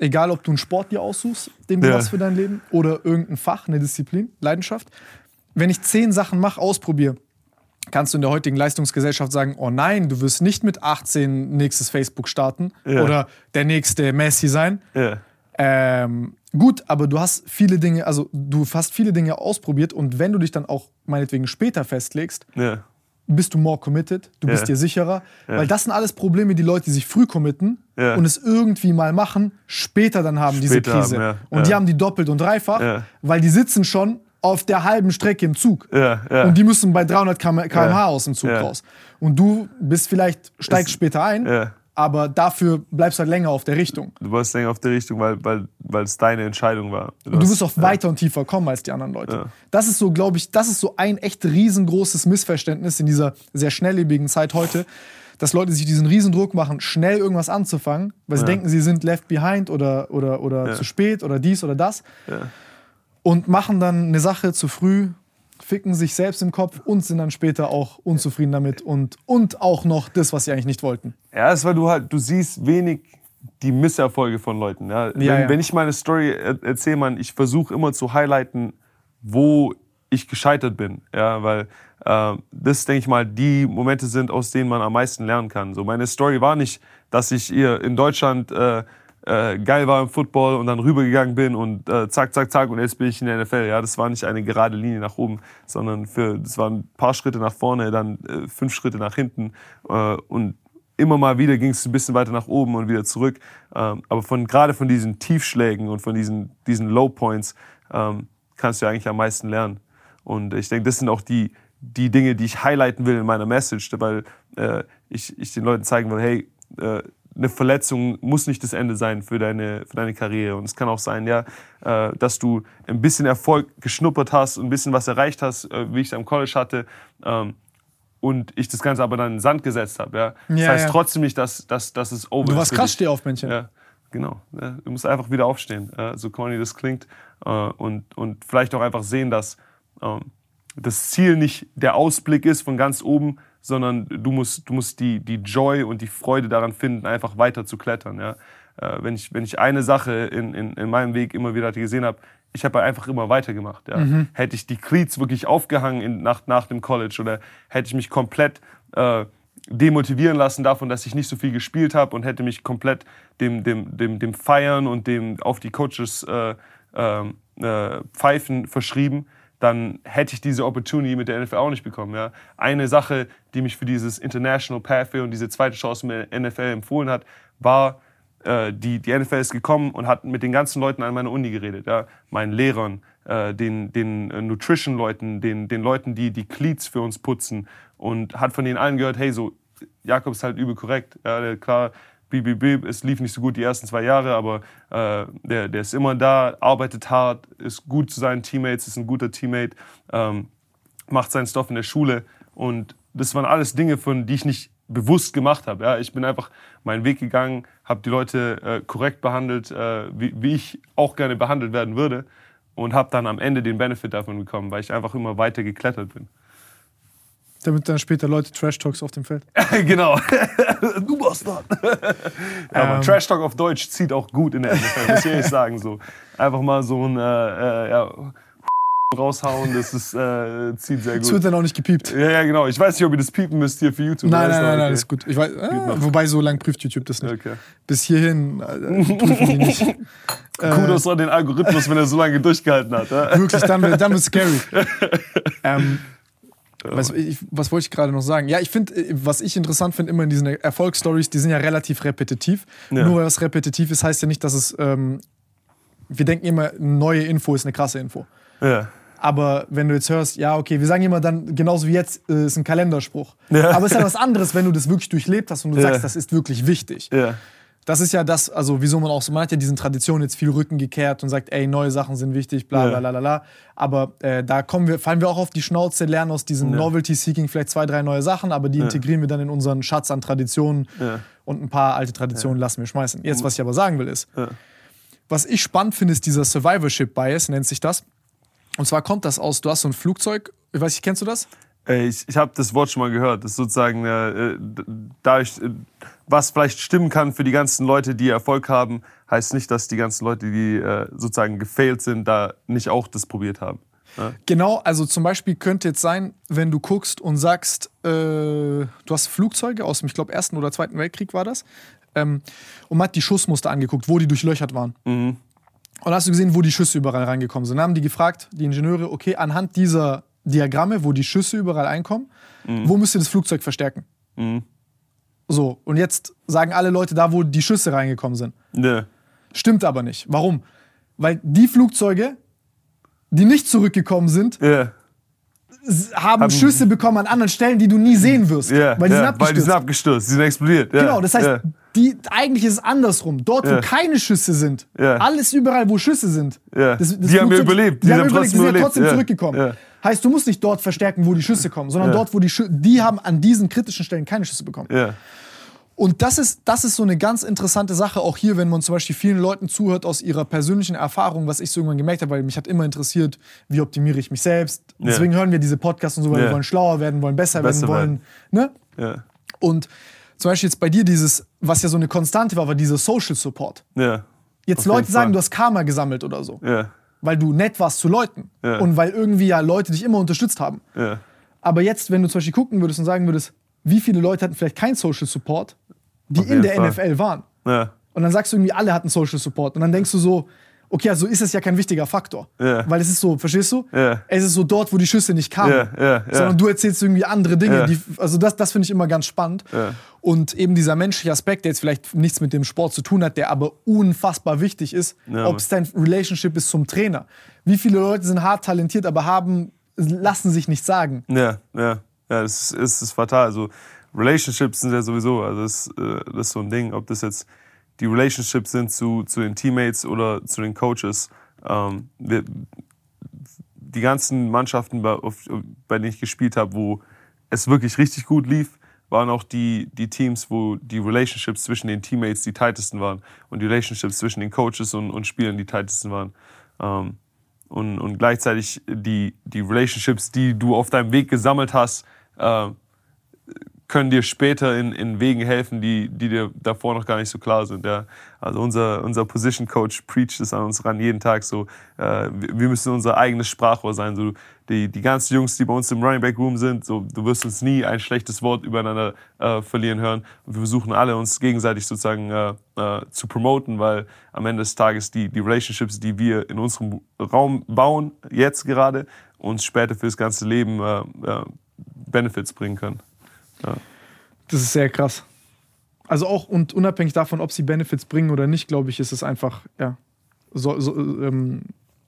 egal ob du einen Sport dir aussuchst, den du Ja. hast für dein Leben, oder irgendein Fach, eine Disziplin, Leidenschaft. Wenn ich zehn Sachen mache, ausprobiere, kannst du in der heutigen Leistungsgesellschaft sagen, oh nein, du wirst nicht mit 18 nächstes Facebook starten Ja. oder der nächste Messi sein. Ja. Ähm, gut, aber du hast viele Dinge, also du hast viele Dinge ausprobiert und wenn du dich dann auch meinetwegen später festlegst, Ja. bist du more committed, du bist dir sicherer. Weil das sind alles Probleme, die Leute, die sich früh committen und es irgendwie mal machen, später dann haben diese Später Krise. haben. Und die haben die doppelt und dreifach, weil die sitzen schon auf der halben Strecke im Zug. Ja, ja. Und die müssen bei 300 km km/h Ja. aus dem Zug raus. Und du bist vielleicht, steigst Es- später ein, aber dafür bleibst du halt länger auf der Richtung. Du warst länger auf der Richtung, weil, weil, weil es deine Entscheidung war. Und du wirst auch weiter und tiefer kommen als die anderen Leute. Das ist so, glaube ich, das ist so ein echt riesengroßes Missverständnis in dieser sehr schnelllebigen Zeit heute, dass Leute sich diesen Riesendruck machen, schnell irgendwas anzufangen, weil sie denken, sie sind left behind oder, oder, oder zu spät oder dies oder das. Und machen dann eine Sache zu früh, ficken sich selbst im Kopf und sind dann später auch unzufrieden damit und, und auch noch das, was sie eigentlich nicht wollten. Ja, ist, weil du halt, du siehst wenig die Misserfolge von Leuten. Ja? wenn, ja. wenn ich meine Story er erzähle, man, ich versuche immer zu highlighten, wo ich gescheitert bin. Ja, weil äh, das, denke ich mal, die Momente sind, aus denen man am meisten lernen kann. So, meine Story war nicht, dass ich hier in Deutschland äh, äh, geil war im Football und dann rübergegangen bin und äh, zack, zack, zack und jetzt bin ich in der NFL. Ja, das war nicht eine gerade Linie nach oben, sondern für, das waren ein paar Schritte nach vorne, dann äh, fünf Schritte nach hinten äh, und immer mal wieder ging es ein bisschen weiter nach oben und wieder zurück. Ähm, aber von, gerade von diesen Tiefschlägen und von diesen, diesen Low Points ähm, kannst du eigentlich am meisten lernen. Und ich denke, das sind auch die, die Dinge, die ich highlighten will in meiner Message, weil äh, ich, ich den Leuten zeigen will, hey, äh, eine Verletzung muss nicht das Ende sein für deine, für deine Karriere. Und es kann auch sein, ja, äh, dass du ein bisschen Erfolg geschnuppert hast und ein bisschen was erreicht hast, äh, wie ich es am College hatte. Ähm, und ich das Ganze aber dann in den Sand gesetzt habe. Ja? Das Ja, heißt ja. trotzdem nicht, dass, dass, dass es over Du ist warst für krass dich. Stehaufmännchen. Ja, genau. Ja, du musst einfach wieder aufstehen, ja, so corny das klingt. Äh, und, und vielleicht auch einfach sehen, dass ähm, das Ziel nicht der Ausblick ist von ganz oben, sondern du musst, du musst die, die Joy und die Freude daran finden, einfach weiter zu klettern. Ja? Äh, wenn, ich, wenn ich eine Sache in, in, in meinem Weg immer wieder gesehen habe, ich habe einfach immer weitergemacht. Ja? Hätte ich die Cleats wirklich aufgehangen in, nach, nach dem College oder hätte ich mich komplett äh, demotivieren lassen davon, dass ich nicht so viel gespielt habe und hätte mich komplett dem, dem, dem, dem Feiern und dem auf die Coaches äh, ähm, äh, Pfeifen verschrieben, dann hätte ich diese Opportunity mit der NFL auch nicht bekommen. Ja. Eine Sache, die mich für dieses International Pathway und diese zweite Chance mit der NFL empfohlen hat, war, äh, die, die NFL ist gekommen und hat mit den ganzen Leuten an meiner Uni geredet, ja? meinen Lehrern, äh, den, den äh, Nutrition-Leuten, den, den Leuten, die die Cleats für uns putzen und hat von denen allen gehört, hey, so Jakob ist halt übel korrekt. Ja, klar, bip, bip, bip, es lief nicht so gut die ersten zwei Jahre, aber äh, der, der ist immer da, arbeitet hart, ist gut zu seinen Teammates, ist ein guter Teammate, ähm, macht seinen Stoff in der Schule und das waren alles Dinge, von die ich nicht bewusst gemacht habe. Ja, ich bin einfach meinen Weg gegangen, habe die Leute äh, korrekt behandelt, äh, wie, wie ich auch gerne behandelt werden würde und habe dann am Ende den Benefit davon bekommen, weil ich einfach immer weiter geklettert bin. Damit dann später Leute Trash Talks auf dem Feld. genau. du Bastard. ja, aber Ähm. Trash Talk auf Deutsch zieht auch gut in der NFL, muss ich ehrlich sagen. So. Einfach mal so ein äh, äh, ja, raushauen, das ist, äh, zieht sehr Es gut. wird dann auch nicht gepiept. Ja, ja, genau. Ich weiß nicht, ob ihr das piepen müsst hier für YouTube. Nein, nein, nein, nein, okay. ist gut. Ich weiß, ah, wobei so lang prüft YouTube das nicht. Okay. Bis hierhin äh, prüfen die nicht. Kudos an den Algorithmus, wenn er so lange durchgehalten hat. Wirklich, dann wird dann wird's scary. ähm, was, ich, was wollte ich gerade noch sagen? Ja, ich finde, äh, was ich interessant finde, immer in diesen Erfolgsstories, die sind ja relativ repetitiv. Ja. Nur weil was repetitiv ist, heißt ja nicht, dass es. Ähm, wir denken immer, eine neue Info ist eine krasse Info. Ja. Aber wenn du jetzt hörst, ja, okay, wir sagen immer dann, genauso wie jetzt, äh, ist ein Kalenderspruch. Ja. Aber es ist ja was anderes, wenn du das wirklich durchlebt hast und du Ja. sagst, das ist wirklich wichtig. Ja. Das ist ja das, also wieso man auch so, man hat ja diesen Traditionen jetzt viel Rücken gekehrt und sagt, ey, neue Sachen sind wichtig, bla bla Ja. bla bla. Aber äh, da kommen wir, fallen wir auch auf die Schnauze, lernen aus diesem Ja. Novelty-Seeking vielleicht zwei, drei neue Sachen, aber die integrieren wir dann in unseren Schatz an Traditionen Ja. und ein paar alte Traditionen lassen wir schmeißen. Jetzt, was ich aber sagen will, ist, Ja. was ich spannend finde, ist dieser Survivorship-Bias, nennt sich das. Und zwar kommt das aus, du hast so ein Flugzeug, ich weiß nicht, kennst du das? Ey, Ich, ich habe das Wort schon mal gehört. Das ist sozusagen äh, d- dadurch, äh, was vielleicht stimmen kann für die ganzen Leute, die Erfolg haben, heißt nicht, dass die ganzen Leute, die äh, sozusagen gefailt sind, da nicht auch das probiert haben. Ja? Genau, also zum Beispiel könnte jetzt sein, wenn du guckst und sagst, äh, du hast Flugzeuge aus dem, ich glaube, Ersten oder Zweiten Weltkrieg war das, ähm, und man hat die Schussmuster angeguckt, wo die durchlöchert waren. Und dann hast du gesehen, wo die Schüsse überall reingekommen sind. Dann haben die gefragt, die Ingenieure, okay, anhand dieser Diagramme, wo die Schüsse überall einkommen, wo müsst ihr das Flugzeug verstärken? So, und jetzt sagen alle Leute da, wo die Schüsse reingekommen sind. Ne. Stimmt aber nicht. Warum? Weil die Flugzeuge, die nicht zurückgekommen sind, Ja. haben Schüsse bekommen an anderen Stellen, die du nie sehen wirst. Ja, weil die sind ja, weil die abgestürzt. sind abgestürzt, die sind explodiert. Genau, das heißt, die, eigentlich ist es andersrum. Dort, wo Ja. keine Schüsse sind, Ja. alles überall, wo Schüsse sind. Ja. Die haben ja überlebt, Die, die haben überlebt, die sind ja überlebt. trotzdem zurückgekommen. Heißt, du musst nicht dort verstärken, wo die Schüsse kommen, sondern dort, wo die Schüsse, die haben an diesen kritischen Stellen keine Schüsse bekommen. Und das ist, das ist so eine ganz interessante Sache, auch hier, wenn man zum Beispiel vielen Leuten zuhört aus ihrer persönlichen Erfahrung, was ich so irgendwann gemerkt habe, weil mich hat immer interessiert, wie optimiere ich mich selbst. Deswegen hören wir diese Podcasts und so, weil wir wollen schlauer werden, wollen besser, Besser werden, wollen. Ne? Und zum Beispiel jetzt bei dir dieses, was ja so eine Konstante war, war dieser Social Support. ja. Jetzt Leute sagen, Fall. du hast Karma gesammelt oder so, ja. weil du nett warst zu Leuten Ja. und weil irgendwie ja Leute dich immer unterstützt haben. ja. Aber jetzt, wenn du zum Beispiel gucken würdest und sagen würdest, wie viele Leute hatten vielleicht kein Social Support, die in der Fall. NFL waren. ja. Und dann sagst du irgendwie, alle hatten Social Support. Und dann denkst du so, okay, also ist es ja kein wichtiger Faktor. Ja. Weil es ist so, verstehst du? Ja. Es ist so dort, wo die Schüsse nicht kamen. Ja. Sondern du erzählst irgendwie andere Dinge. Die, also das, das finde ich immer ganz spannend. Und eben dieser menschliche Aspekt, der jetzt vielleicht nichts mit dem Sport zu tun hat, der aber unfassbar wichtig ist, Ja, ob es dein Relationship ist zum Trainer. Wie viele Leute sind hart talentiert, aber haben, lassen sich nicht sagen. Ja, ja, ja, das ist, ist, ist fatal. Also Relationships sind ja sowieso, also das, äh, das ist so ein Ding, ob das jetzt die Relationships sind zu, zu den Teammates oder zu den Coaches. Ähm, wir, die ganzen Mannschaften, bei, auf, bei denen ich gespielt habe, wo es wirklich richtig gut lief, waren auch die, die Teams, wo die Relationships zwischen den Teammates die tightesten waren und die Relationships zwischen den Coaches und, und Spielern die tightesten waren. Ähm, und, und gleichzeitig die, die Relationships, die du auf deinem Weg gesammelt hast, äh, können dir später in, in Wegen helfen, die, die dir davor noch gar nicht so klar sind. Ja. Also unser, unser Position Coach preacht es an uns ran jeden Tag so, äh, wir müssen unser eigenes Sprachrohr sein. So, die, die ganzen Jungs, die bei uns im Running Back Room sind, so, du wirst uns nie ein schlechtes Wort übereinander äh, verlieren hören. Und wir versuchen alle uns gegenseitig sozusagen äh, äh, zu promoten, weil am Ende des Tages die, die Relationships, die wir in unserem Raum bauen, jetzt gerade, uns später fürs ganze Leben äh, äh, Benefits bringen können. Das ist sehr krass. Also auch und unabhängig davon, ob sie Benefits bringen oder nicht, glaube ich, ist es einfach, ja, so, so, ähm,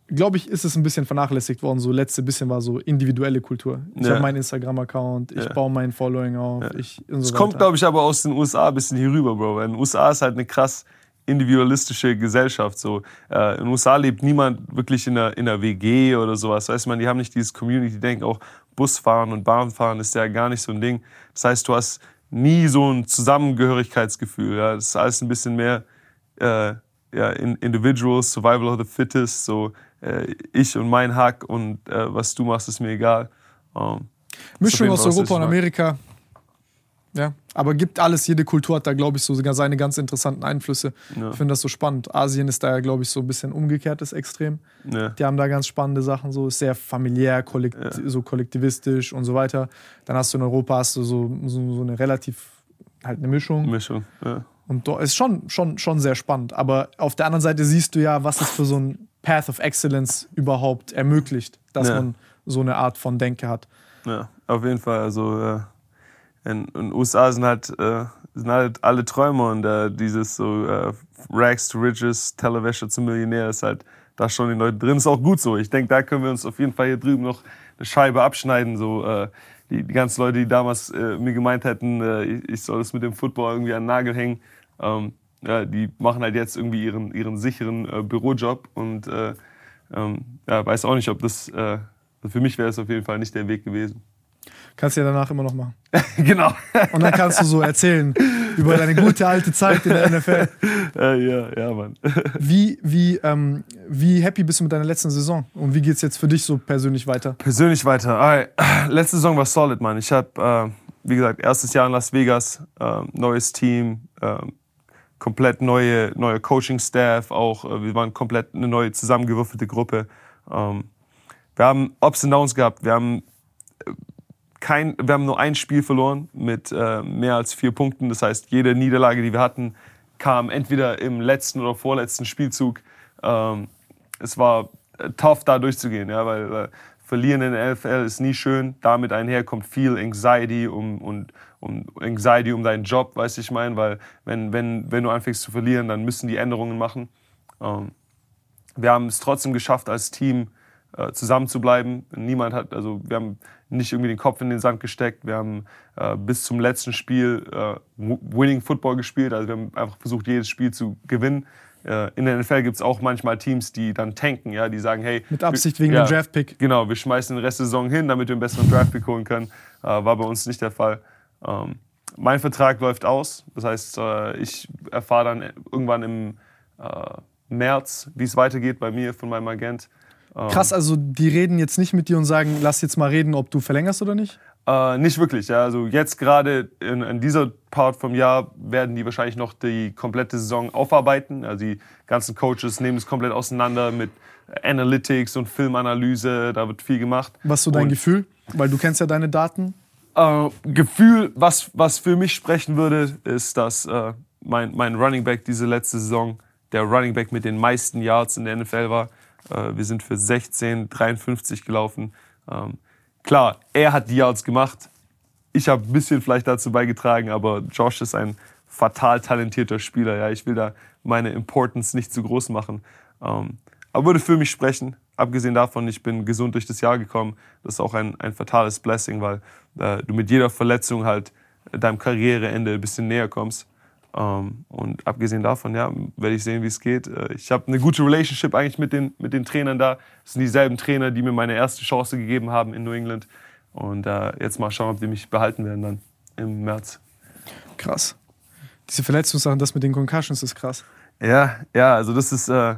glaube ich, ist es ein bisschen vernachlässigt worden. So letzte bisschen war so individuelle Kultur. Ich Ja. habe meinen Instagram-Account, ich Ja. baue mein Following auf. Ich, und so Es kommt, glaube ich, aber aus den USA ein bisschen hier rüber, Bro. In den USA ist halt eine krass individualistische Gesellschaft. So. Äh, in den USA lebt niemand wirklich in einer, in einer WG oder sowas. Weißt man, die haben nicht dieses Community-Denken. Auch Busfahren und Bahnfahren ist ja gar nicht so ein Ding. Das heißt, du hast nie so ein Zusammengehörigkeitsgefühl. Ja? Das ist alles ein bisschen mehr äh, ja, in, Individuals, Survival of the Fittest. So, äh, ich und mein Hack und äh, was du machst, ist mir egal. Ähm, Mischung aus Europa und. Amerika. Ja, aber gibt alles, jede Kultur hat da, glaube ich, so sogar seine ganz interessanten Einflüsse. Ja. Ich finde das so spannend. Asien ist da ja, glaube ich, so ein bisschen umgekehrtes Extrem. ja. Die haben da ganz spannende Sachen, so ist sehr familiär, kollekt so kollektivistisch und so weiter. Dann hast du in Europa hast du so, so, so eine relativ halt eine Mischung. Mischung. Ja. Und da ist schon, schon, schon sehr spannend. Aber auf der anderen Seite siehst du ja, was es für so ein Path of Excellence überhaupt ermöglicht, dass Ja. man so eine Art von Denke hat. Ja, auf jeden Fall. Also äh, in den USA sind halt, äh, sind halt alle Träume und äh, dieses so äh, Rags to Riches, Tellerwäsche zum Millionär ist halt da schon die Leute drin. Ist auch gut so. Ich denke, da können wir uns auf jeden Fall hier drüben noch eine Scheibe abschneiden. So äh, die, die ganzen Leute, die damals äh, mir gemeint hätten, äh, ich, ich soll das mit dem Football irgendwie an den Nagel hängen. Ähm, ja, die machen halt jetzt irgendwie ihren, ihren sicheren äh, Bürojob und äh, ähm, ja, weiß auch nicht, ob das, äh, für mich wäre es auf jeden Fall nicht der Weg gewesen. Kannst du ja danach immer noch machen. genau. Und dann kannst du so erzählen über deine gute alte Zeit in der NFL. äh, ja, ja, Mann. Wie, wie, ähm, wie happy bist du mit deiner letzten Saison? Und wie geht es jetzt für dich so persönlich weiter? Persönlich weiter. Alright. Letzte Saison war solid, Mann. Ich habe, äh, wie gesagt, erstes Jahr in Las Vegas, äh, neues Team, äh, komplett neue, neue Coaching-Staff, auch äh, wir waren komplett eine neue zusammengewürfelte Gruppe. Ähm, wir haben Ups und Downs gehabt. Wir haben kein, wir haben nur ein Spiel verloren mit äh, mehr als vier Punkten. Das heißt, jede Niederlage, die wir hatten, kam entweder im letzten oder vorletzten Spielzug. Ähm, es war äh, tough, da durchzugehen, ja, weil äh, verlieren in der NFL ist nie schön. Damit einher kommt viel Anxiety um, und um Anxiety um deinen Job, weißt du, ich meine, weil wenn, wenn, wenn du anfängst zu verlieren, dann müssen die Änderungen machen. Ähm, wir haben es trotzdem geschafft, als Team äh, zusammen zu bleiben. Niemand hat, also wir haben nicht irgendwie den Kopf in den Sand gesteckt. Wir haben äh, bis zum letzten Spiel äh, Winning Football gespielt. Also wir haben einfach versucht, jedes Spiel zu gewinnen. Äh, in der NFL gibt es auch manchmal Teams, die dann tanken, ja, die sagen, hey, Mit Absicht wegen dem Draftpick. Genau, wir schmeißen den Rest der Saison hin, damit wir einen besseren Draftpick holen können. Äh, war bei uns nicht der Fall. Ähm, mein Vertrag läuft aus. Das heißt, äh, ich erfahre dann irgendwann im März, wie es weitergeht bei mir von meinem Agent. Ähm, Krass, also die reden jetzt nicht mit dir und sagen, lass jetzt mal reden, ob du verlängerst oder nicht? Äh, nicht wirklich. Ja. Also jetzt gerade in, in dieser Part vom Jahr werden die wahrscheinlich noch die komplette Saison aufarbeiten. Also die ganzen Coaches nehmen es komplett auseinander mit Analytics und Filmanalyse. Da wird viel gemacht. Was ist so dein Und- Gefühl? Weil du kennst ja deine Daten. Äh, Gefühl, was, was für mich sprechen würde, ist, dass äh, mein, mein Running Back diese letzte Saison der Running Back mit den meisten Yards in der NFL war. Äh, wir sind für 16, 53 gelaufen. Ähm, klar, er hat die Yards gemacht. Ich habe ein bisschen vielleicht dazu beigetragen, aber Josh ist ein fatal talentierter Spieler. Ja, ich will da meine Importance nicht zu groß machen. Ähm, aber würde für mich sprechen. Abgesehen davon, ich bin gesund durch das Jahr gekommen. Das ist auch ein, ein fatales Blessing, weil äh, du mit jeder Verletzung halt deinem Karriereende ein bisschen näher kommst. Ähm, und abgesehen davon, ja, werde ich sehen, wie es geht. Äh, ich habe eine gute Relationship eigentlich mit den, mit den Trainern da. Das sind dieselben Trainer, die mir meine erste Chance gegeben haben in New England. Und äh, jetzt mal schauen, ob die mich behalten werden dann im März. Krass. Diese Verletzungssachen, das mit den Concussions ist krass. Ja, ja, also das ist, äh,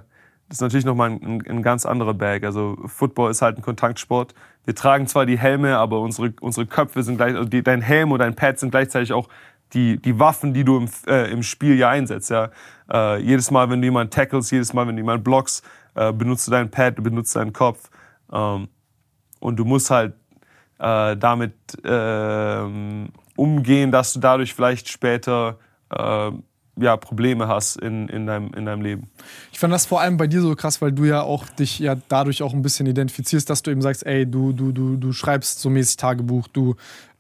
das ist natürlich nochmal ein, ein, ein ganz anderer Bag. Also Football ist halt ein Kontaktsport. Wir tragen zwar die Helme, aber unsere, unsere Köpfe sind gleich, also die, dein Helm und dein Pad sind gleichzeitig auch die, die Waffen, die du im, äh, im Spiel ja einsetzt. Ja? Äh, jedes Mal, wenn du jemanden tackles, jedes Mal, wenn du jemanden blockst, äh, benutzt du dein Pad, du benutzt deinen Kopf. Ähm, und du musst halt äh, damit ähm, umgehen, dass du dadurch vielleicht später äh, ja, Probleme hast in, in, deinem, in deinem Leben. Ich fand das vor allem bei dir so krass, weil du ja auch dich ja dadurch auch ein bisschen identifizierst, dass du eben sagst, ey, du, du, du, du schreibst so mäßig Tagebuch, du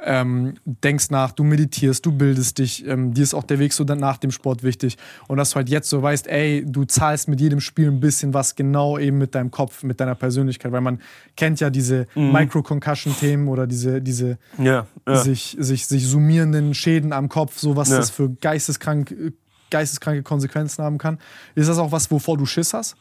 ähm, denkst nach, du meditierst, du bildest dich, ähm, dir ist auch der Weg so dann nach dem Sport wichtig. Und dass du halt jetzt so weißt, ey, du zahlst mit jedem Spiel ein bisschen was genau eben mit deinem Kopf, mit deiner Persönlichkeit, weil man kennt ja diese Mhm. Micro-Concussion-Themen oder diese, diese Ja, ja. sich, sich, sich summierenden Schäden am Kopf, so was Ja. das für geisteskrank, geisteskranke Konsequenzen haben kann. Ist das auch was, wovor du Schiss hast?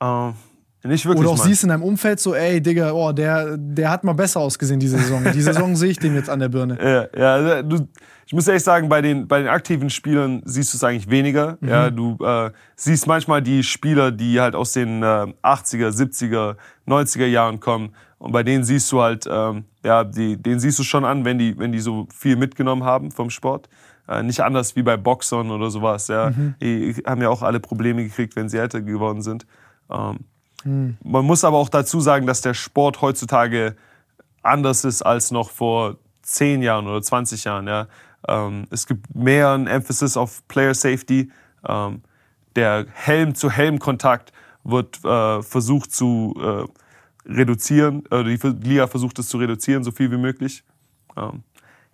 Ähm, nicht wirklich. Oder auch Mann. siehst in deinem Umfeld so, ey, Digga, oh, der, der hat mal besser ausgesehen diese Saison. Die Saison sehe ich dem jetzt an der Birne. Ja, ja also, du, ich muss ehrlich sagen, bei den, bei den aktiven Spielern siehst du es eigentlich weniger. Mhm. Ja, du äh, siehst manchmal die Spieler, die halt aus den äh, 80er, 70er, 90er Jahren kommen. Und bei denen siehst du halt, ähm, ja, die, denen siehst du schon an, wenn die, wenn die so viel mitgenommen haben vom Sport. Äh, nicht anders wie bei Boxern oder sowas. Ja. Mhm. Die haben ja auch alle Probleme gekriegt, wenn sie älter geworden sind. Ähm, Mhm. Man muss aber auch dazu sagen, dass der Sport heutzutage anders ist als noch vor 10 Jahren oder 20 Jahren. Ja. Ähm, es gibt mehr ein Emphasis auf Player Safety. Ähm, der Helm-zu-Helm-Kontakt wird äh, versucht zu äh, reduzieren, äh, die Liga versucht es zu reduzieren, so viel wie möglich. Ähm,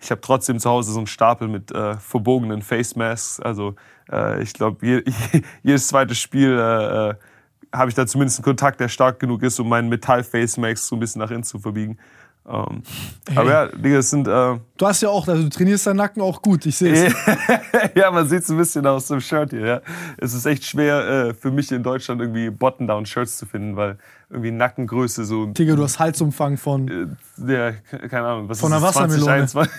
ich habe trotzdem zu Hause so einen Stapel mit äh, verbogenen Face Masks. Also äh, ich glaube, je, jedes zweite Spiel äh, äh, habe ich da zumindest einen Kontakt, der stark genug ist, um meinen Metall-Face Mask so ein bisschen nach innen zu verbiegen. Ähm, Aber ja, Digga, es sind. Äh, Du hast ja auch, also du trainierst deinen Nacken auch gut, ich sehe es. ja, man sieht es ein bisschen aus dem Shirt hier. Ja. Es ist echt schwer äh, für mich in Deutschland irgendwie Button-Down-Shirts zu finden, weil irgendwie Nackengröße so. Digga, du hast Halsumfang von. Äh, ja, keine Ahnung, was Von ist einer das, 20, Wassermelone. 21?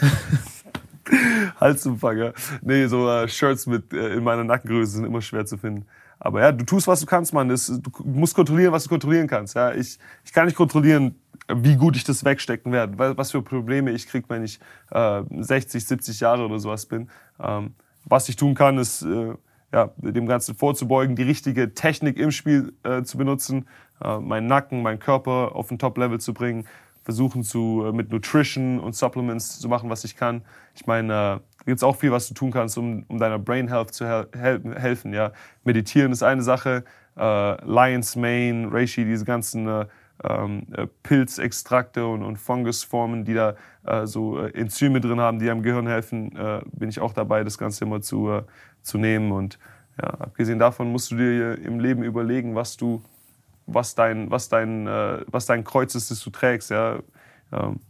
Halsumfang, ja. Nee, so äh, Shirts mit äh, in meiner Nackengröße sind immer schwer zu finden. Aber ja, du tust, was du kannst, Mann. Das, du musst kontrollieren, was du kontrollieren kannst. Ja. Ich, ich kann nicht kontrollieren, wie gut ich das wegstecken werde, wa- was für Probleme ich kriege, wenn ich äh, 60, 70 Jahre oder sowas bin. Ähm, was ich tun kann, ist äh, ja, dem Ganzen vorzubeugen, die richtige Technik im Spiel äh, zu benutzen, äh, meinen Nacken, meinen Körper auf ein Top-Level zu bringen, versuchen zu, äh, mit Nutrition und Supplements zu machen, was ich kann. Ich meine, äh, gibt es auch viel, was du tun kannst, um, um deiner Brain Health zu hel hel helfen. Ja. Meditieren ist eine Sache, äh, Lion's Mane, Reishi, diese ganzen äh, ähm, äh, Pilzextrakte und, und Fungusformen, die da äh, so äh, Enzyme drin haben, die am Gehirn helfen, äh, bin ich auch dabei, das Ganze immer zu, zu nehmen. Und ja, abgesehen davon musst du dir im Leben überlegen, was du, was dein, was dein, was dein Kreuz ist, das du trägst. Ja. Ähm,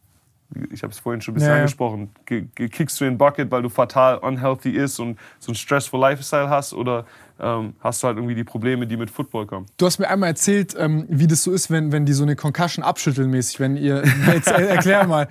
ich habe es vorhin schon ein bisschen Ja, angesprochen. Ge ge- kickst du in den Bucket, weil du fatal unhealthy ist und so ein stressful Lifestyle hast, oder ähm, hast du halt irgendwie die Probleme, die mit Football kommen? Du hast mir einmal erzählt, ähm, wie das so ist, wenn, wenn die so eine Concussion abschütteln mäßig, wenn ihr. Jetzt er- erklär mal.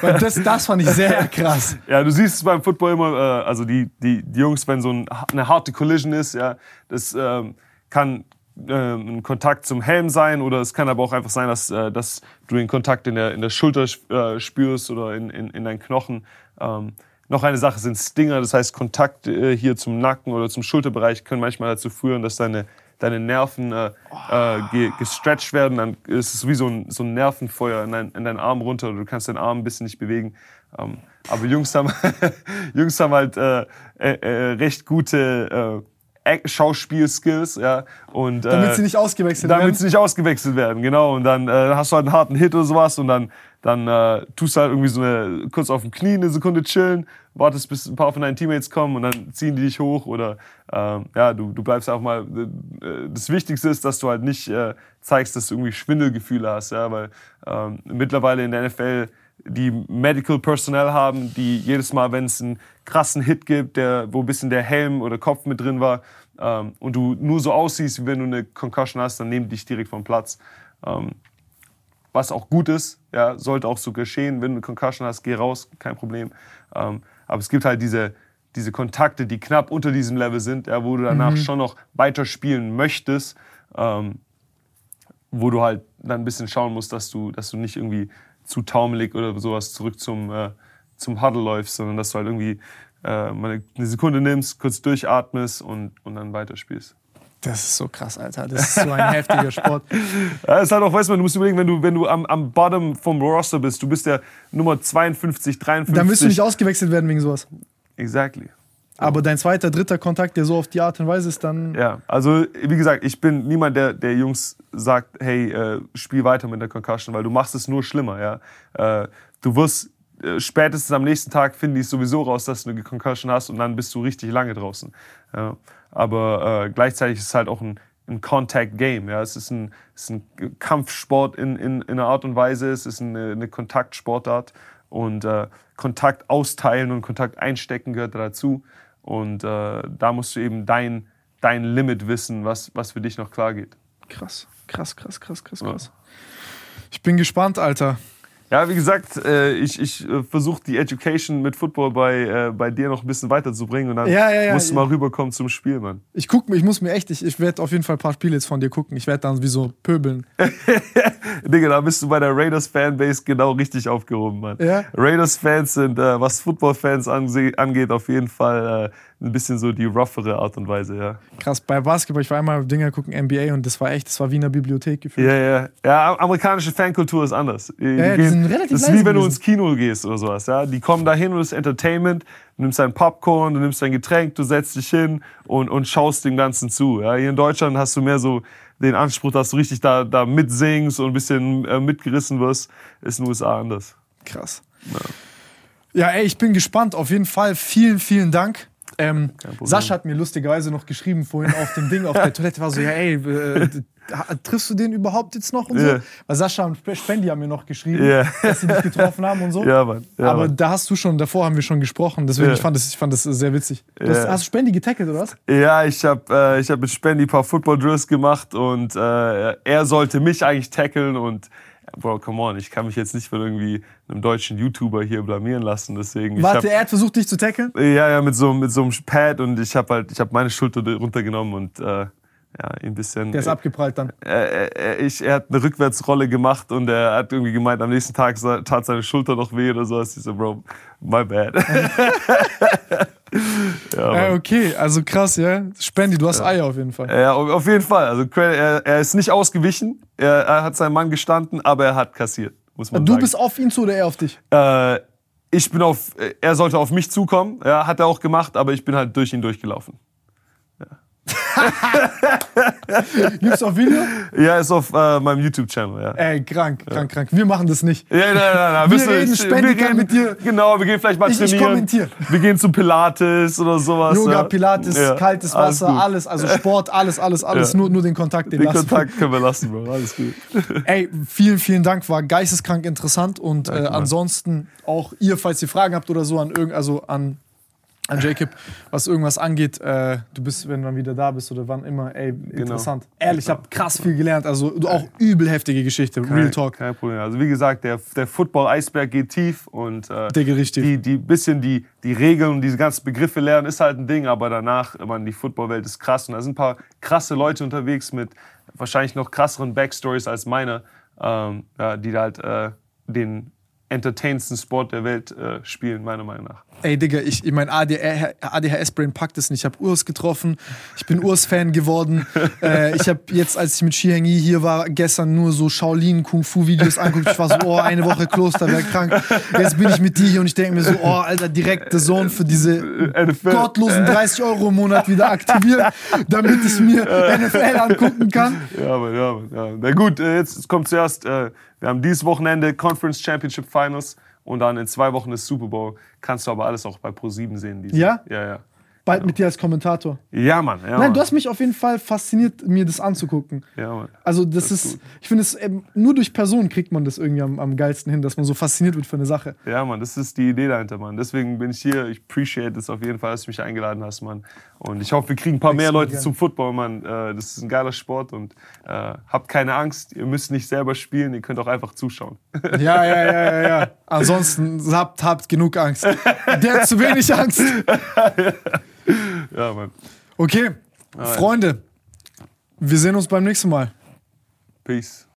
Weil das, das fand ich sehr krass. Ja, du siehst es beim Football immer, äh, also die, die, die Jungs, wenn so ein, eine harte Collision ist, ja, das ähm, kann ähm, ein Kontakt zum Helm sein oder es kann aber auch einfach sein, dass, äh, dass du den Kontakt in der, in der Schulter äh, spürst oder in, in, in deinen Knochen. Ähm, noch eine Sache sind Stinger, das heißt Kontakt äh, hier zum Nacken oder zum Schulterbereich können manchmal dazu führen, dass deine, deine Nerven äh, äh, ge gestretched werden. Dann ist es wie so ein, so ein Nervenfeuer in, dein, in deinen Arm runter. Du kannst deinen Arm ein bisschen nicht bewegen. Ähm, aber Jungs haben, Jungs haben halt äh, äh, äh, recht gute äh, Schauspielskills. Ja, und, äh, Damit sie nicht ausgewechselt damit werden. sie nicht ausgewechselt werden, genau. Und dann äh, hast du halt einen harten Hit oder sowas und dann, dann äh, tust du halt irgendwie so eine, kurz auf dem Knie eine Sekunde chillen, wartest, bis ein paar von deinen Teammates kommen und dann ziehen die dich hoch oder ähm, ja, du, du bleibst auch mal. Äh, das Wichtigste ist, dass du halt nicht äh, zeigst, dass du irgendwie Schwindelgefühle hast, ja, weil ähm, mittlerweile in der NFL die Medical Personnel haben, die jedes Mal, wenn es einen krassen Hit gibt, der, wo ein bisschen der Helm oder Kopf mit drin war, ähm, und du nur so aussiehst, wie wenn du eine Concussion hast, dann nehmen dich direkt vom Platz. Ähm, was auch gut ist, ja, sollte auch so geschehen. Wenn du eine Concussion hast, geh raus, kein Problem. Ähm, aber es gibt halt diese, diese Kontakte, die knapp unter diesem Level sind, ja, wo du danach schon noch weiterspielen möchtest, ähm, wo du halt dann ein bisschen schauen musst, dass du, dass du nicht irgendwie zu taumelig oder sowas zurück zum, äh, zum Huddle läufst, sondern dass du halt irgendwie äh, mal eine Sekunde nimmst, kurz durchatmest und, und dann weiterspielst. Das ist so krass, Alter. Das ist so ein heftiger Sport. Ja, ist halt auch, weißt du, du musst überlegen, wenn du, wenn du am, am Bottom vom Roster bist, du bist der Nummer 52, 53. Da müsst du nicht ausgewechselt werden wegen sowas. Exactly. Aber dein zweiter, dritter Kontakt, der so auf die Art und Weise ist, dann. Ja, also wie gesagt, ich bin niemand, der, der Jungs sagt, hey, äh, spiel weiter mit der Concussion, weil du machst es nur schlimmer. Ja? Äh, du wirst spätestens am nächsten Tag finden die es sowieso raus, dass du eine Concussion hast und dann bist du richtig lange draußen. Ja. Aber äh, gleichzeitig ist es halt auch ein, ein Contact-Game. Ja. Es, ist ein, es ist ein Kampfsport in, in, in einer Art und Weise, es ist eine, eine Kontaktsportart und äh, Kontakt austeilen und Kontakt einstecken gehört dazu. Und äh, da musst du eben dein, dein Limit wissen, was, was für dich noch klar geht. Krass, krass, krass, krass, krass, krass. Ich bin gespannt, Alter. Ja, wie gesagt, äh, ich, ich äh, versuche die Education mit Football bei, äh, bei dir noch ein bisschen weiterzubringen und dann Ja, ja, ja, musst du mal rüberkommen zum Spiel, Mann. Ich guck, ich muss mir echt, ich, ich werde auf jeden Fall ein paar Spiele jetzt von dir gucken. Ich werde dann wie so pöbeln. Digga, da bist du bei der Raiders-Fanbase genau richtig aufgehoben, Mann. Ja? Raiders-Fans sind, was Football-Fans angeht, auf jeden Fall ein bisschen so die roughere Art und Weise, ja. Krass, bei Basketball, ich war einmal Dinger gucken, NBA und das war echt, das war wie in einer Bibliothek gefühlt. Ja, ja. Ja, amerikanische Fankultur ist anders. Die ja, die sind relativ das ist wie wenn du ins Kino gehst oder sowas. Ja? Die kommen da hin und es ist Entertainment. Du nimmst dein Popcorn, du nimmst dein Getränk, du setzt dich hin und, und schaust dem Ganzen zu. Ja? Hier in Deutschland hast du mehr so den Anspruch, dass du richtig da, da mitsingst und ein bisschen äh, mitgerissen wirst. Ist in den USA anders. Krass. Ja, ey, ich bin gespannt. Auf jeden Fall vielen, vielen Dank. Ähm. Sascha hat mir lustigerweise noch geschrieben vorhin auf dem Ding auf der Toilette. War so, ja, ey, äh, triffst du den überhaupt jetzt noch und so? Ja. Weil Sascha und Sp- Spendi haben mir noch geschrieben, Ja. dass sie dich getroffen haben und so. Ja, Mann. Ja, Aber Mann. da hast du schon, davor haben wir schon gesprochen. Deswegen, Ja. ich, fand das, ich fand das sehr witzig. Du hast, hast du Spendi getackelt oder was? Ja, ich habe äh, ich hab mit Spendi ein paar Football Drills gemacht und äh, er sollte mich eigentlich tackeln und Bro, come on, ich kann mich jetzt nicht von irgendwie einem deutschen YouTuber hier blamieren lassen, deswegen Warte, hab, er hat versucht, dich zu tackeln? ja, ja, mit so mit so einem Pad und ich habe halt ich habe meine Schulter runtergenommen und äh, ja, ein bisschen Der ist abgeprallt dann. er, er, ich, er hat eine Rückwärtsrolle gemacht und er hat irgendwie gemeint, am nächsten Tag tat seine Schulter noch weh oder so. Ich so, Bro, my bad. ja, Äh, okay, also krass, ja. Spendi, du hast Eier auf jeden Fall. Ja, auf jeden Fall. Also er, er ist nicht ausgewichen. Er, er hat seinen Mann gestanden, aber er hat kassiert. Muss man du sagen. bist auf ihn zu oder er auf dich? Äh, ich bin auf. Er sollte auf mich zukommen. Ja, hat er auch gemacht, aber ich bin halt durch ihn durchgelaufen. Gibt's auf Video? Ja, ist auf äh, meinem YouTube-Channel. Ja. Ey, krank, krank, krank. Wir machen das nicht. Ja, nein, nein, nein. Wir du- reden Spendiker gehen- mit dir. Genau, wir gehen vielleicht mal Ich- ich trainieren. kommentiere. Wir gehen zu Pilates oder sowas. Yoga, ja. Pilates, Ja, kaltes alles Wasser, gut. alles, also Sport, alles, alles, alles. Ja. Nur, nur den Kontakt, den, Den lassen. Kontakt können wir lassen, Bro. Alles gut. Ey, vielen, vielen Dank, war geisteskrank interessant und äh, ansonsten auch ihr, falls ihr Fragen habt oder so an irgend, also an, an Jacob, was irgendwas angeht, äh, du bist, wenn du wieder da bist oder wann immer, ey, interessant. Ehrlich, ich habe krass viel gelernt, also auch übel heftige Geschichte, Real Kein- Talk. Kein Problem. Also wie gesagt, der, der Football-Eisberg geht tief und äh, die, die bisschen die, die Regeln und diese ganzen Begriffe lernen ist halt ein Ding, aber danach, man, die Footballwelt ist krass und da sind ein paar krasse Leute unterwegs mit wahrscheinlich noch krasseren Backstories als meine, ähm, die halt äh, den entertainendsten Sport der Welt äh, spielen, meiner Meinung nach. Ey, Digga, ich, ich mein ADHS-Brain packt es nicht. Ich habe Urs getroffen, ich bin Urs-Fan geworden. äh, ich habe jetzt, als ich mit Shiheng-Yi hier war, gestern nur so Shaolin-Kung-Fu-Videos angeguckt. Ich war so, oh, eine Woche Kloster, wäre krank. Jetzt bin ich mit dir hier und ich denke mir so, oh, Alter, direkt The Zone für diese NFL. gottlosen 30 Euro im Monat wieder aktivieren, damit ich mir NFL angucken kann. Ja, aber ja, ja. Na gut, äh, jetzt kommt zuerst, äh, wir haben dieses Wochenende Conference Championship Finals und dann in zwei Wochen ist Super Bowl. Kannst du aber alles auch bei Pro7 sehen. Diese. Ja? Ja, ja. Bald mit dir als Kommentator. Ja, Mann. Ja, Nein, Mann. du hast mich auf jeden Fall fasziniert, mir das anzugucken. Ja, Mann. Also das, Das ist ist, ich finde es ähm, nur durch Personen kriegt man das irgendwie am, am geilsten hin, dass man so fasziniert wird für eine Sache. Ja, Mann, das ist die Idee dahinter, Mann. Deswegen bin ich hier. Ich appreciate es auf jeden Fall, dass du mich eingeladen hast, Mann. Und ich hoffe, wir kriegen ein paar mehr Leute zum Football, Mann. Äh, Das ist ein geiler Sport und äh, habt keine Angst. Ihr müsst nicht selber spielen, ihr könnt auch einfach zuschauen. Ja, ja, ja, ja, ja. Ansonsten habt, habt genug Angst. Der hat zu wenig Angst. ja, Mann. Okay, Freunde, wir sehen uns beim nächsten Mal. Peace.